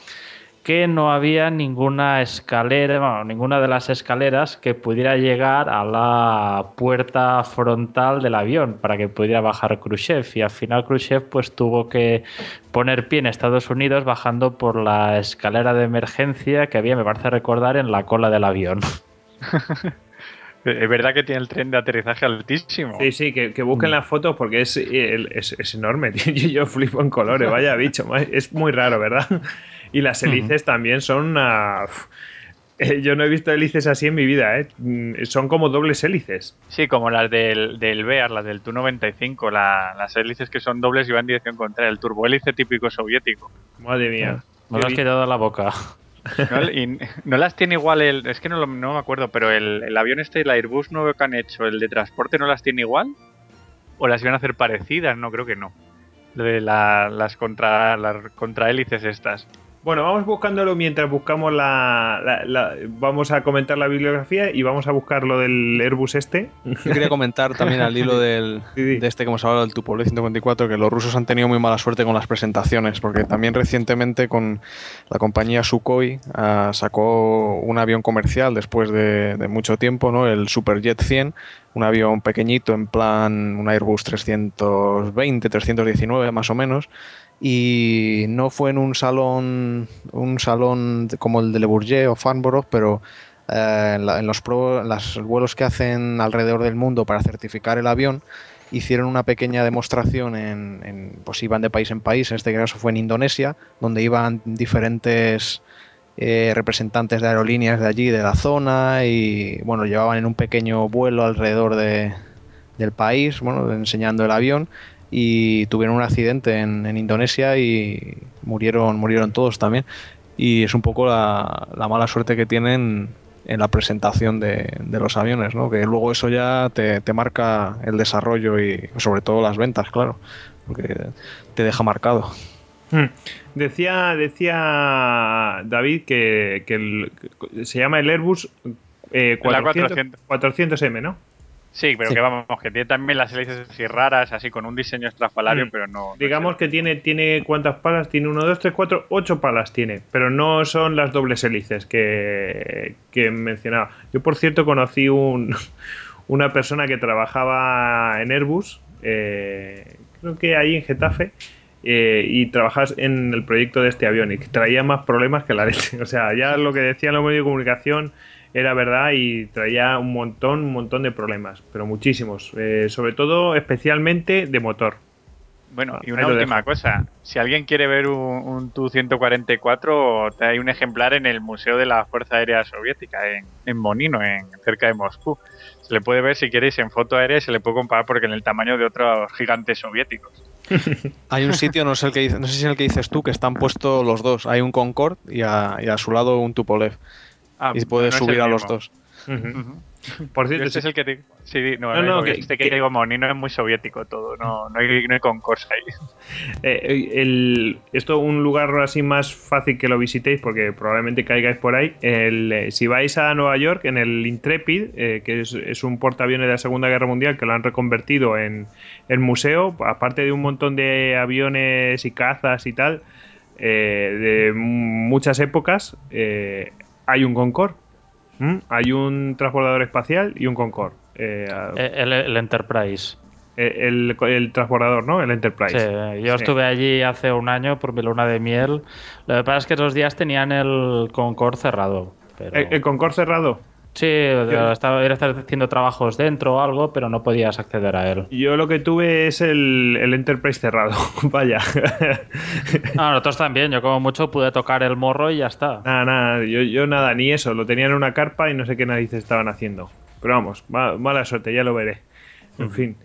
que no había ninguna escalera, bueno, ninguna de las escaleras que pudiera llegar a la puerta frontal del avión para que pudiera bajar Khrushchev. Y al final Khrushchev pues tuvo que poner pie en Estados Unidos bajando por la escalera de emergencia que había, me parece recordar, en la cola del avión. Es verdad que tiene el tren de aterrizaje altísimo. Sí, sí, que, que busquen las fotos porque es, es, es enorme. Yo, yo flipo en colores, vaya bicho. Es muy raro, ¿verdad? Y las hélices también son una... Eh, Yo no he visto hélices así en mi vida, ¿eh? Mm, Son como dobles hélices. Sí, como las del, del Bear, las del Tu-95, la- las hélices que son dobles y van en dirección contraria, el turbohélice típico soviético. Madre mía. Me lo has quitado de la boca. No, las tiene igual el. Es que no, lo- me acuerdo, pero el, el avión este, el Airbus nuevo que han hecho, el de transporte, ¿no las tiene igual? ¿O las iban a hacer parecidas? No, creo que no. Lo de la- las contra las contrahélices estas. Bueno, vamos buscándolo mientras buscamos la, la- la- Vamos a comentar la bibliografía y vamos a buscar lo del Airbus este. Yo quería comentar también al hilo del, Sí, sí. de este que hemos hablado, del Tupolev 154, que los rusos han tenido muy mala suerte con las presentaciones, porque también recientemente con la compañía Sukhoi ah, sacó un avión comercial después de, de mucho tiempo, ¿no? el Superjet 100, un avión pequeñito en plan un Airbus 320, 319 más o menos, y no fue en un salón un salón como el de Le Bourget o Farnborough, pero eh, en, los, vuelos que hacen alrededor del mundo para certificar el avión hicieron una pequeña demostración en, en- pues iban de país en país, en este caso fue en Indonesia, donde iban diferentes eh, representantes de aerolíneas de allí, de la zona, y bueno, llevaban en un pequeño vuelo alrededor de- del país, bueno, enseñando el avión, y tuvieron un accidente en, en Indonesia y murieron, murieron todos también. Y es un poco la, la mala suerte que tienen en la presentación de, de los aviones, ¿no? Que luego eso ya te, te marca el desarrollo y sobre todo las ventas, claro, porque te deja marcado. Hmm. Decía, decía David que, que el- que se llama el Airbus eh, La 400, 400M, ¿no? Sí, pero Sí. que vamos, que tiene también las hélices así raras, así con un diseño estrafalario, Mm. pero no. no Digamos sé. que tiene, tiene cuántas palas, tiene 1, 2, 3, 4, 8 palas tiene, pero no son las dobles hélices que, que mencionaba. Yo, por cierto, conocí un, una persona que trabajaba en Airbus, eh, creo que ahí en Getafe, eh, y trabajas en el proyecto de este avión y que traía más problemas que la leche. O sea, ya lo que decían los medios de comunicación era verdad y traía un montón, un montón de problemas, pero muchísimos. Eh, sobre todo, especialmente de motor. Bueno, y Ahí una última dejo. cosa. Si alguien quiere ver un, un Tu-144, te hay un ejemplar en el Museo de la Fuerza Aérea Soviética, en, en Monino, en, cerca de Moscú. Se le puede ver, si queréis, en foto aérea y se le puede comparar porque en el tamaño de otros gigantes soviéticos. Hay un sitio, no sé, el que, dice- no sé si es el que dices tú, que están puestos los dos. Hay un Concorde y a, y a su lado un Tupolev. Ah, y puedes subir a los dos. Por cierto, Este es el que te... Sí, no, No, no, no, que, este que, que- digo, Monino es muy soviético todo, no, no hay, no hay concurso ahí. Eh, el- esto un lugar así más fácil que lo visitéis porque probablemente caigáis por ahí. El, eh, si vais a Nueva York en el Intrepid, eh, que es, es un portaaviones de la Segunda Guerra Mundial que lo han reconvertido en, en museo, aparte de un montón de aviones y cazas y tal, eh, de muchas épocas, eh, hay un Concorde. ¿Mm? Hay un transbordador espacial y un Concorde. Eh, Eh, El, el Enterprise. el, el transbordador, ¿no? El Sí, Enterprise. yo Sí. estuve allí hace un año por mi luna de miel. Lo que pasa es que esos días tenían el Concord cerrado. Pero... ¿El, el Concorde cerrado? Sí, estaba era estar haciendo trabajos dentro o algo, pero no podías acceder a él. Yo lo que tuve es el, el Enterprise cerrado. Vaya. Ah, nosotros también, yo como mucho pude tocar el morro y ya está. nada, nada. Yo, yo nada, ni eso. Lo tenían en una carpa y no sé qué narices estaban haciendo. Pero vamos, ma- mala suerte, ya lo veré. En fin.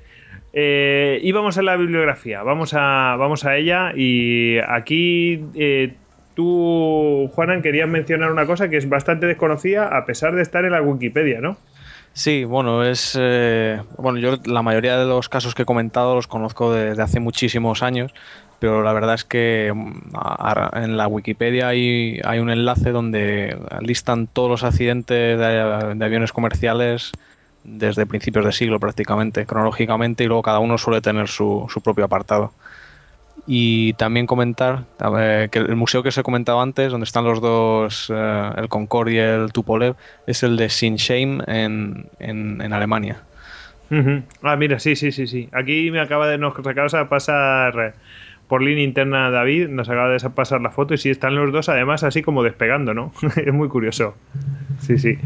Eh, y vamos a la bibliografía. Vamos a, vamos a ella. Y aquí eh, tú, Juanan, querías mencionar una cosa que es bastante desconocida a pesar de estar en la Wikipedia, ¿no? Sí, bueno, es. eh, bueno, yo la mayoría de los casos que he comentado los conozco desde hace muchísimos años, pero la verdad es que mm, en la Wikipedia hay, hay un enlace donde listan todos los accidentes de, de aviones comerciales desde principios de siglo prácticamente, cronológicamente, y luego cada uno suele tener su, su propio apartado. Y también comentar que el museo que os he comentado antes, donde están los dos, eh, el Concorde y el Tupolev, es el de Sinsheim en, en, Alemania. Ah, mira, sí, sí, sí, sí. Aquí me acaba de nos acabas de pasar eh, por línea interna David, nos acaba de pasar la foto y sí están los dos además así como despegando, ¿no? es muy curioso. Sí, sí.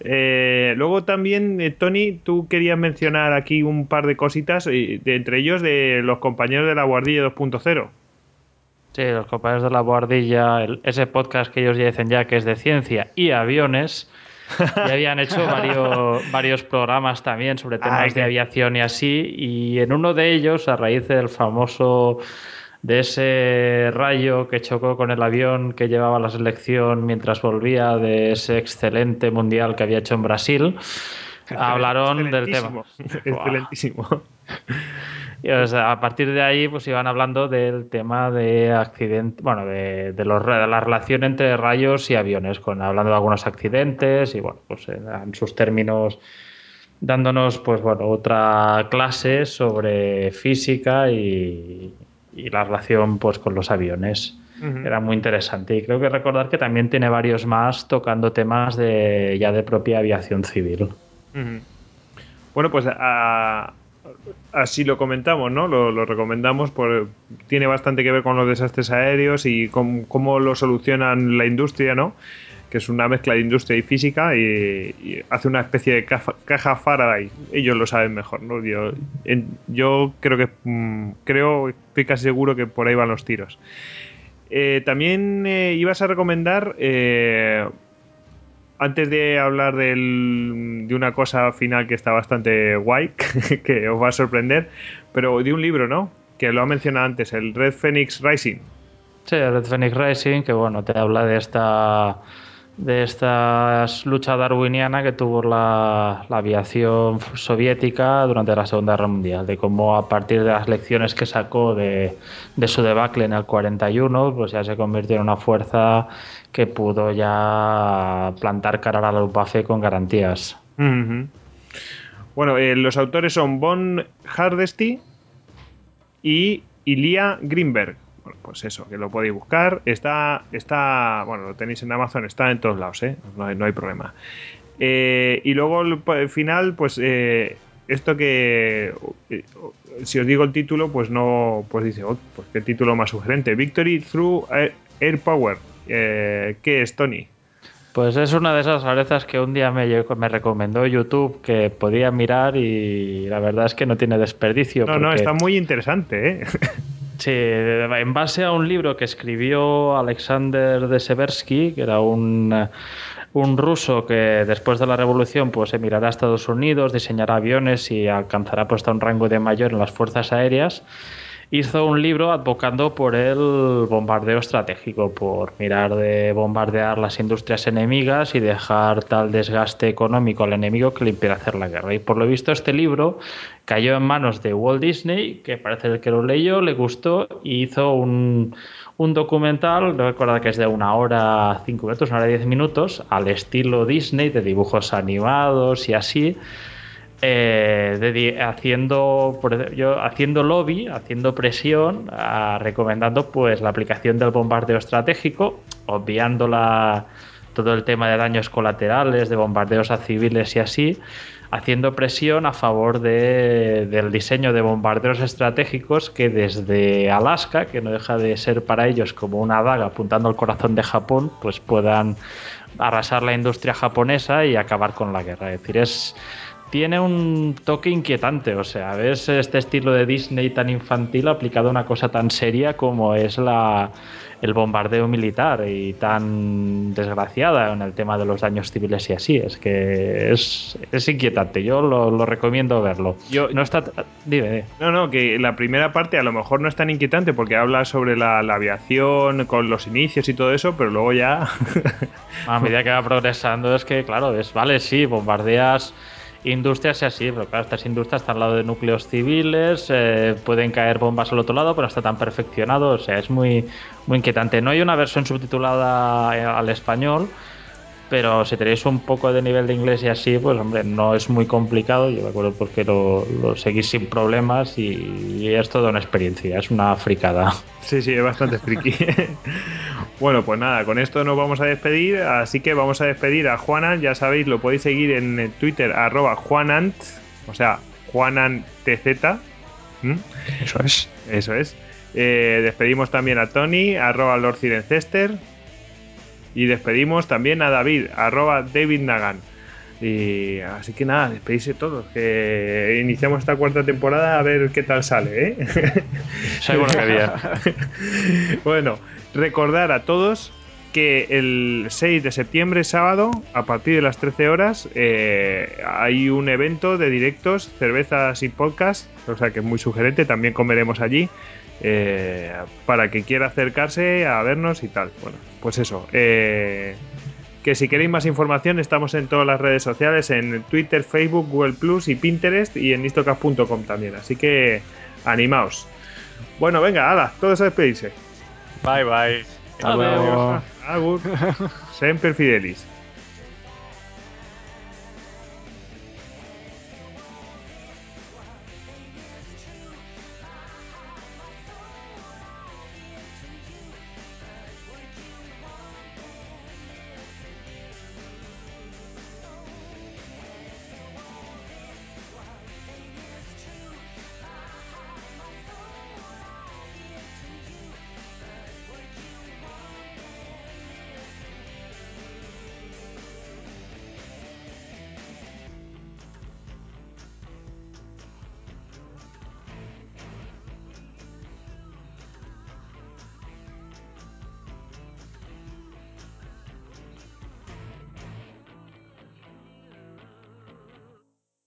Eh, luego también, eh, Tony, tú querías mencionar aquí un par de cositas, de, entre ellos de los compañeros de la Guardilla 2.0. Sí, los compañeros de la Boardilla, el- ese podcast que ellos ya dicen ya que es de ciencia y aviones, ya habían hecho varios, varios programas también sobre temas Ay, de aviación y así, y en uno de ellos, a raíz del famoso de ese rayo que chocó con el avión que llevaba la selección mientras volvía de ese excelente mundial que había hecho en Brasil. Hablaron del tema. Excelentísimo. Y, o sea, a partir de ahí, pues iban hablando del tema de accidentes, bueno, de, de, los, de la relación entre rayos y aviones, con, hablando de algunos accidentes y, bueno, pues en sus términos dándonos, pues bueno, otra clase sobre física y, y la relación, pues, con los aviones. Uh -huh. Era muy interesante y creo que recordar que también tiene varios más tocando temas de ya de propia aviación civil. Uh -huh. Bueno, pues a, así lo comentamos, ¿no? Lo, lo, recomendamos, por, tiene bastante que ver con los desastres aéreos y con, cómo lo solucionan la industria, ¿no? Que es una mezcla de industria y física y, hace una especie de caja, Faraday. Ellos lo saben mejor, ¿no? Yo, yo creo que mmm, creo, estoy casi seguro que por ahí van los tiros. Eh, también eh, ibas a recomendar eh, antes de hablar de una cosa final que está bastante guay, que os va a sorprender, pero de un libro, ¿no? Que lo ha mencionado antes, el Red Phoenix Rising. Sí, el Red Phoenix Rising, que bueno, te habla de esta de esta lucha darwiniana que tuvo la, aviación soviética durante la Segunda Guerra Mundial, de cómo a partir de las lecciones que sacó de, su debacle en el 41, pues ya se convirtió en una fuerza que pudo ya plantar cara a la Luftwaffe con garantías. Bueno, eh, los autores son Von Hardesty y Ilia Greenberg bueno, pues eso, que lo podéis buscar. Está, está, bueno, lo tenéis en Amazon, está en todos lados, ¿eh? no, hay, no hay problema. Eh, y luego al final, pues eh, esto que, eh, si os digo el título, pues no, pues dice, oh, pues qué título más sugerente. Victory Through Air, Air Power. ¿Qué es, Tony? Pues es una de esas rarezas que un día me, me, recomendó YouTube que podía mirar y la verdad es que no tiene desperdicio. No, porque... no, está muy interesante, ¿eh? Sí, en base a un libro que escribió Alexander de Seversky, que era un, un ruso que después de la revolución pues emigrará a Estados Unidos, diseñará aviones y alcanzará pues, un rango de mayor en las fuerzas aéreas hizo un libro advocando por el bombardeo estratégico, por mirar de bombardear las industrias enemigas y dejar tal desgaste económico al enemigo que le impide hacer la guerra. Y por lo visto este libro cayó en manos de Walt Disney, que parece que lo leyó, le gustó y hizo un, un documental, recuerda que es de una hora, cinco minutos, una hora diez minutos, al estilo Disney, de dibujos animados y así, eh, haciendo haciendo lobby, haciendo presión, recomendando pues la aplicación del bombardeo estratégico, obviando todo el tema de daños colaterales, de bombardeos a civiles y así, haciendo presión a favor de, del diseño de bombarderos estratégicos que desde Alaska, que no deja de ser para ellos como una daga apuntando al corazón de Japón, pues puedan arrasar la industria japonesa y acabar con la guerra. Es decir, es tiene un toque inquietante. O sea, ves este estilo de Disney tan infantil aplicado a una cosa tan seria como es la, el bombardeo militar y tan desgraciada en el tema de los daños civiles y así. Es que es, es inquietante. Yo lo, lo, recomiendo verlo. Yo, no está. Dime, dime, No, no, que la primera parte a lo mejor no es tan inquietante porque habla sobre la, la aviación con los inicios y todo eso, pero luego ya. a medida que va progresando, es que, claro, es vale, sí, bombardeas industrias y así, pero claro, estas industrias están al lado de núcleos civiles, eh, pueden caer bombas al otro lado, pero está tan perfeccionado, o sea, es muy, muy inquietante. No hay una versión subtitulada eh, al español, pero si tenéis un poco de nivel de inglés y así, pues hombre, no es muy complicado, yo me acuerdo porque lo, lo seguís sin problemas y, y, es toda una experiencia, es una fricada. Sí, sí, es bastante friki. bueno, pues nada, con esto nos vamos a despedir, así que vamos a despedir a Juanan, ya sabéis, lo podéis seguir en Twitter, arroba Juanant, o sea, JuanantTZ. ¿Mm? Eso es. Eso es. Eh, despedimos también a Tony, arroba Lord Cirencester. Y despedimos también a David, arroba David Nagan. Y así que nada, despedirse todos. Que iniciamos esta cuarta temporada a ver qué tal sale, ¿eh? Bueno, recordar a todos que el 6 de septiembre, sábado, a partir de las 13 horas, eh, hay un evento de directos, cervezas y podcast, o sea que es muy sugerente, también comeremos allí eh, para que quiera acercarse a vernos y tal. Bueno, pues eso. eh, que si queréis más información estamos en todas las redes sociales, en Twitter, Facebook, Google Plus y Pinterest y en istocast.com también. Así que animaos. Bueno, venga, ala, todos a despedirse. Bye, bye. Hasta luego. Agur. Semper Fidelis.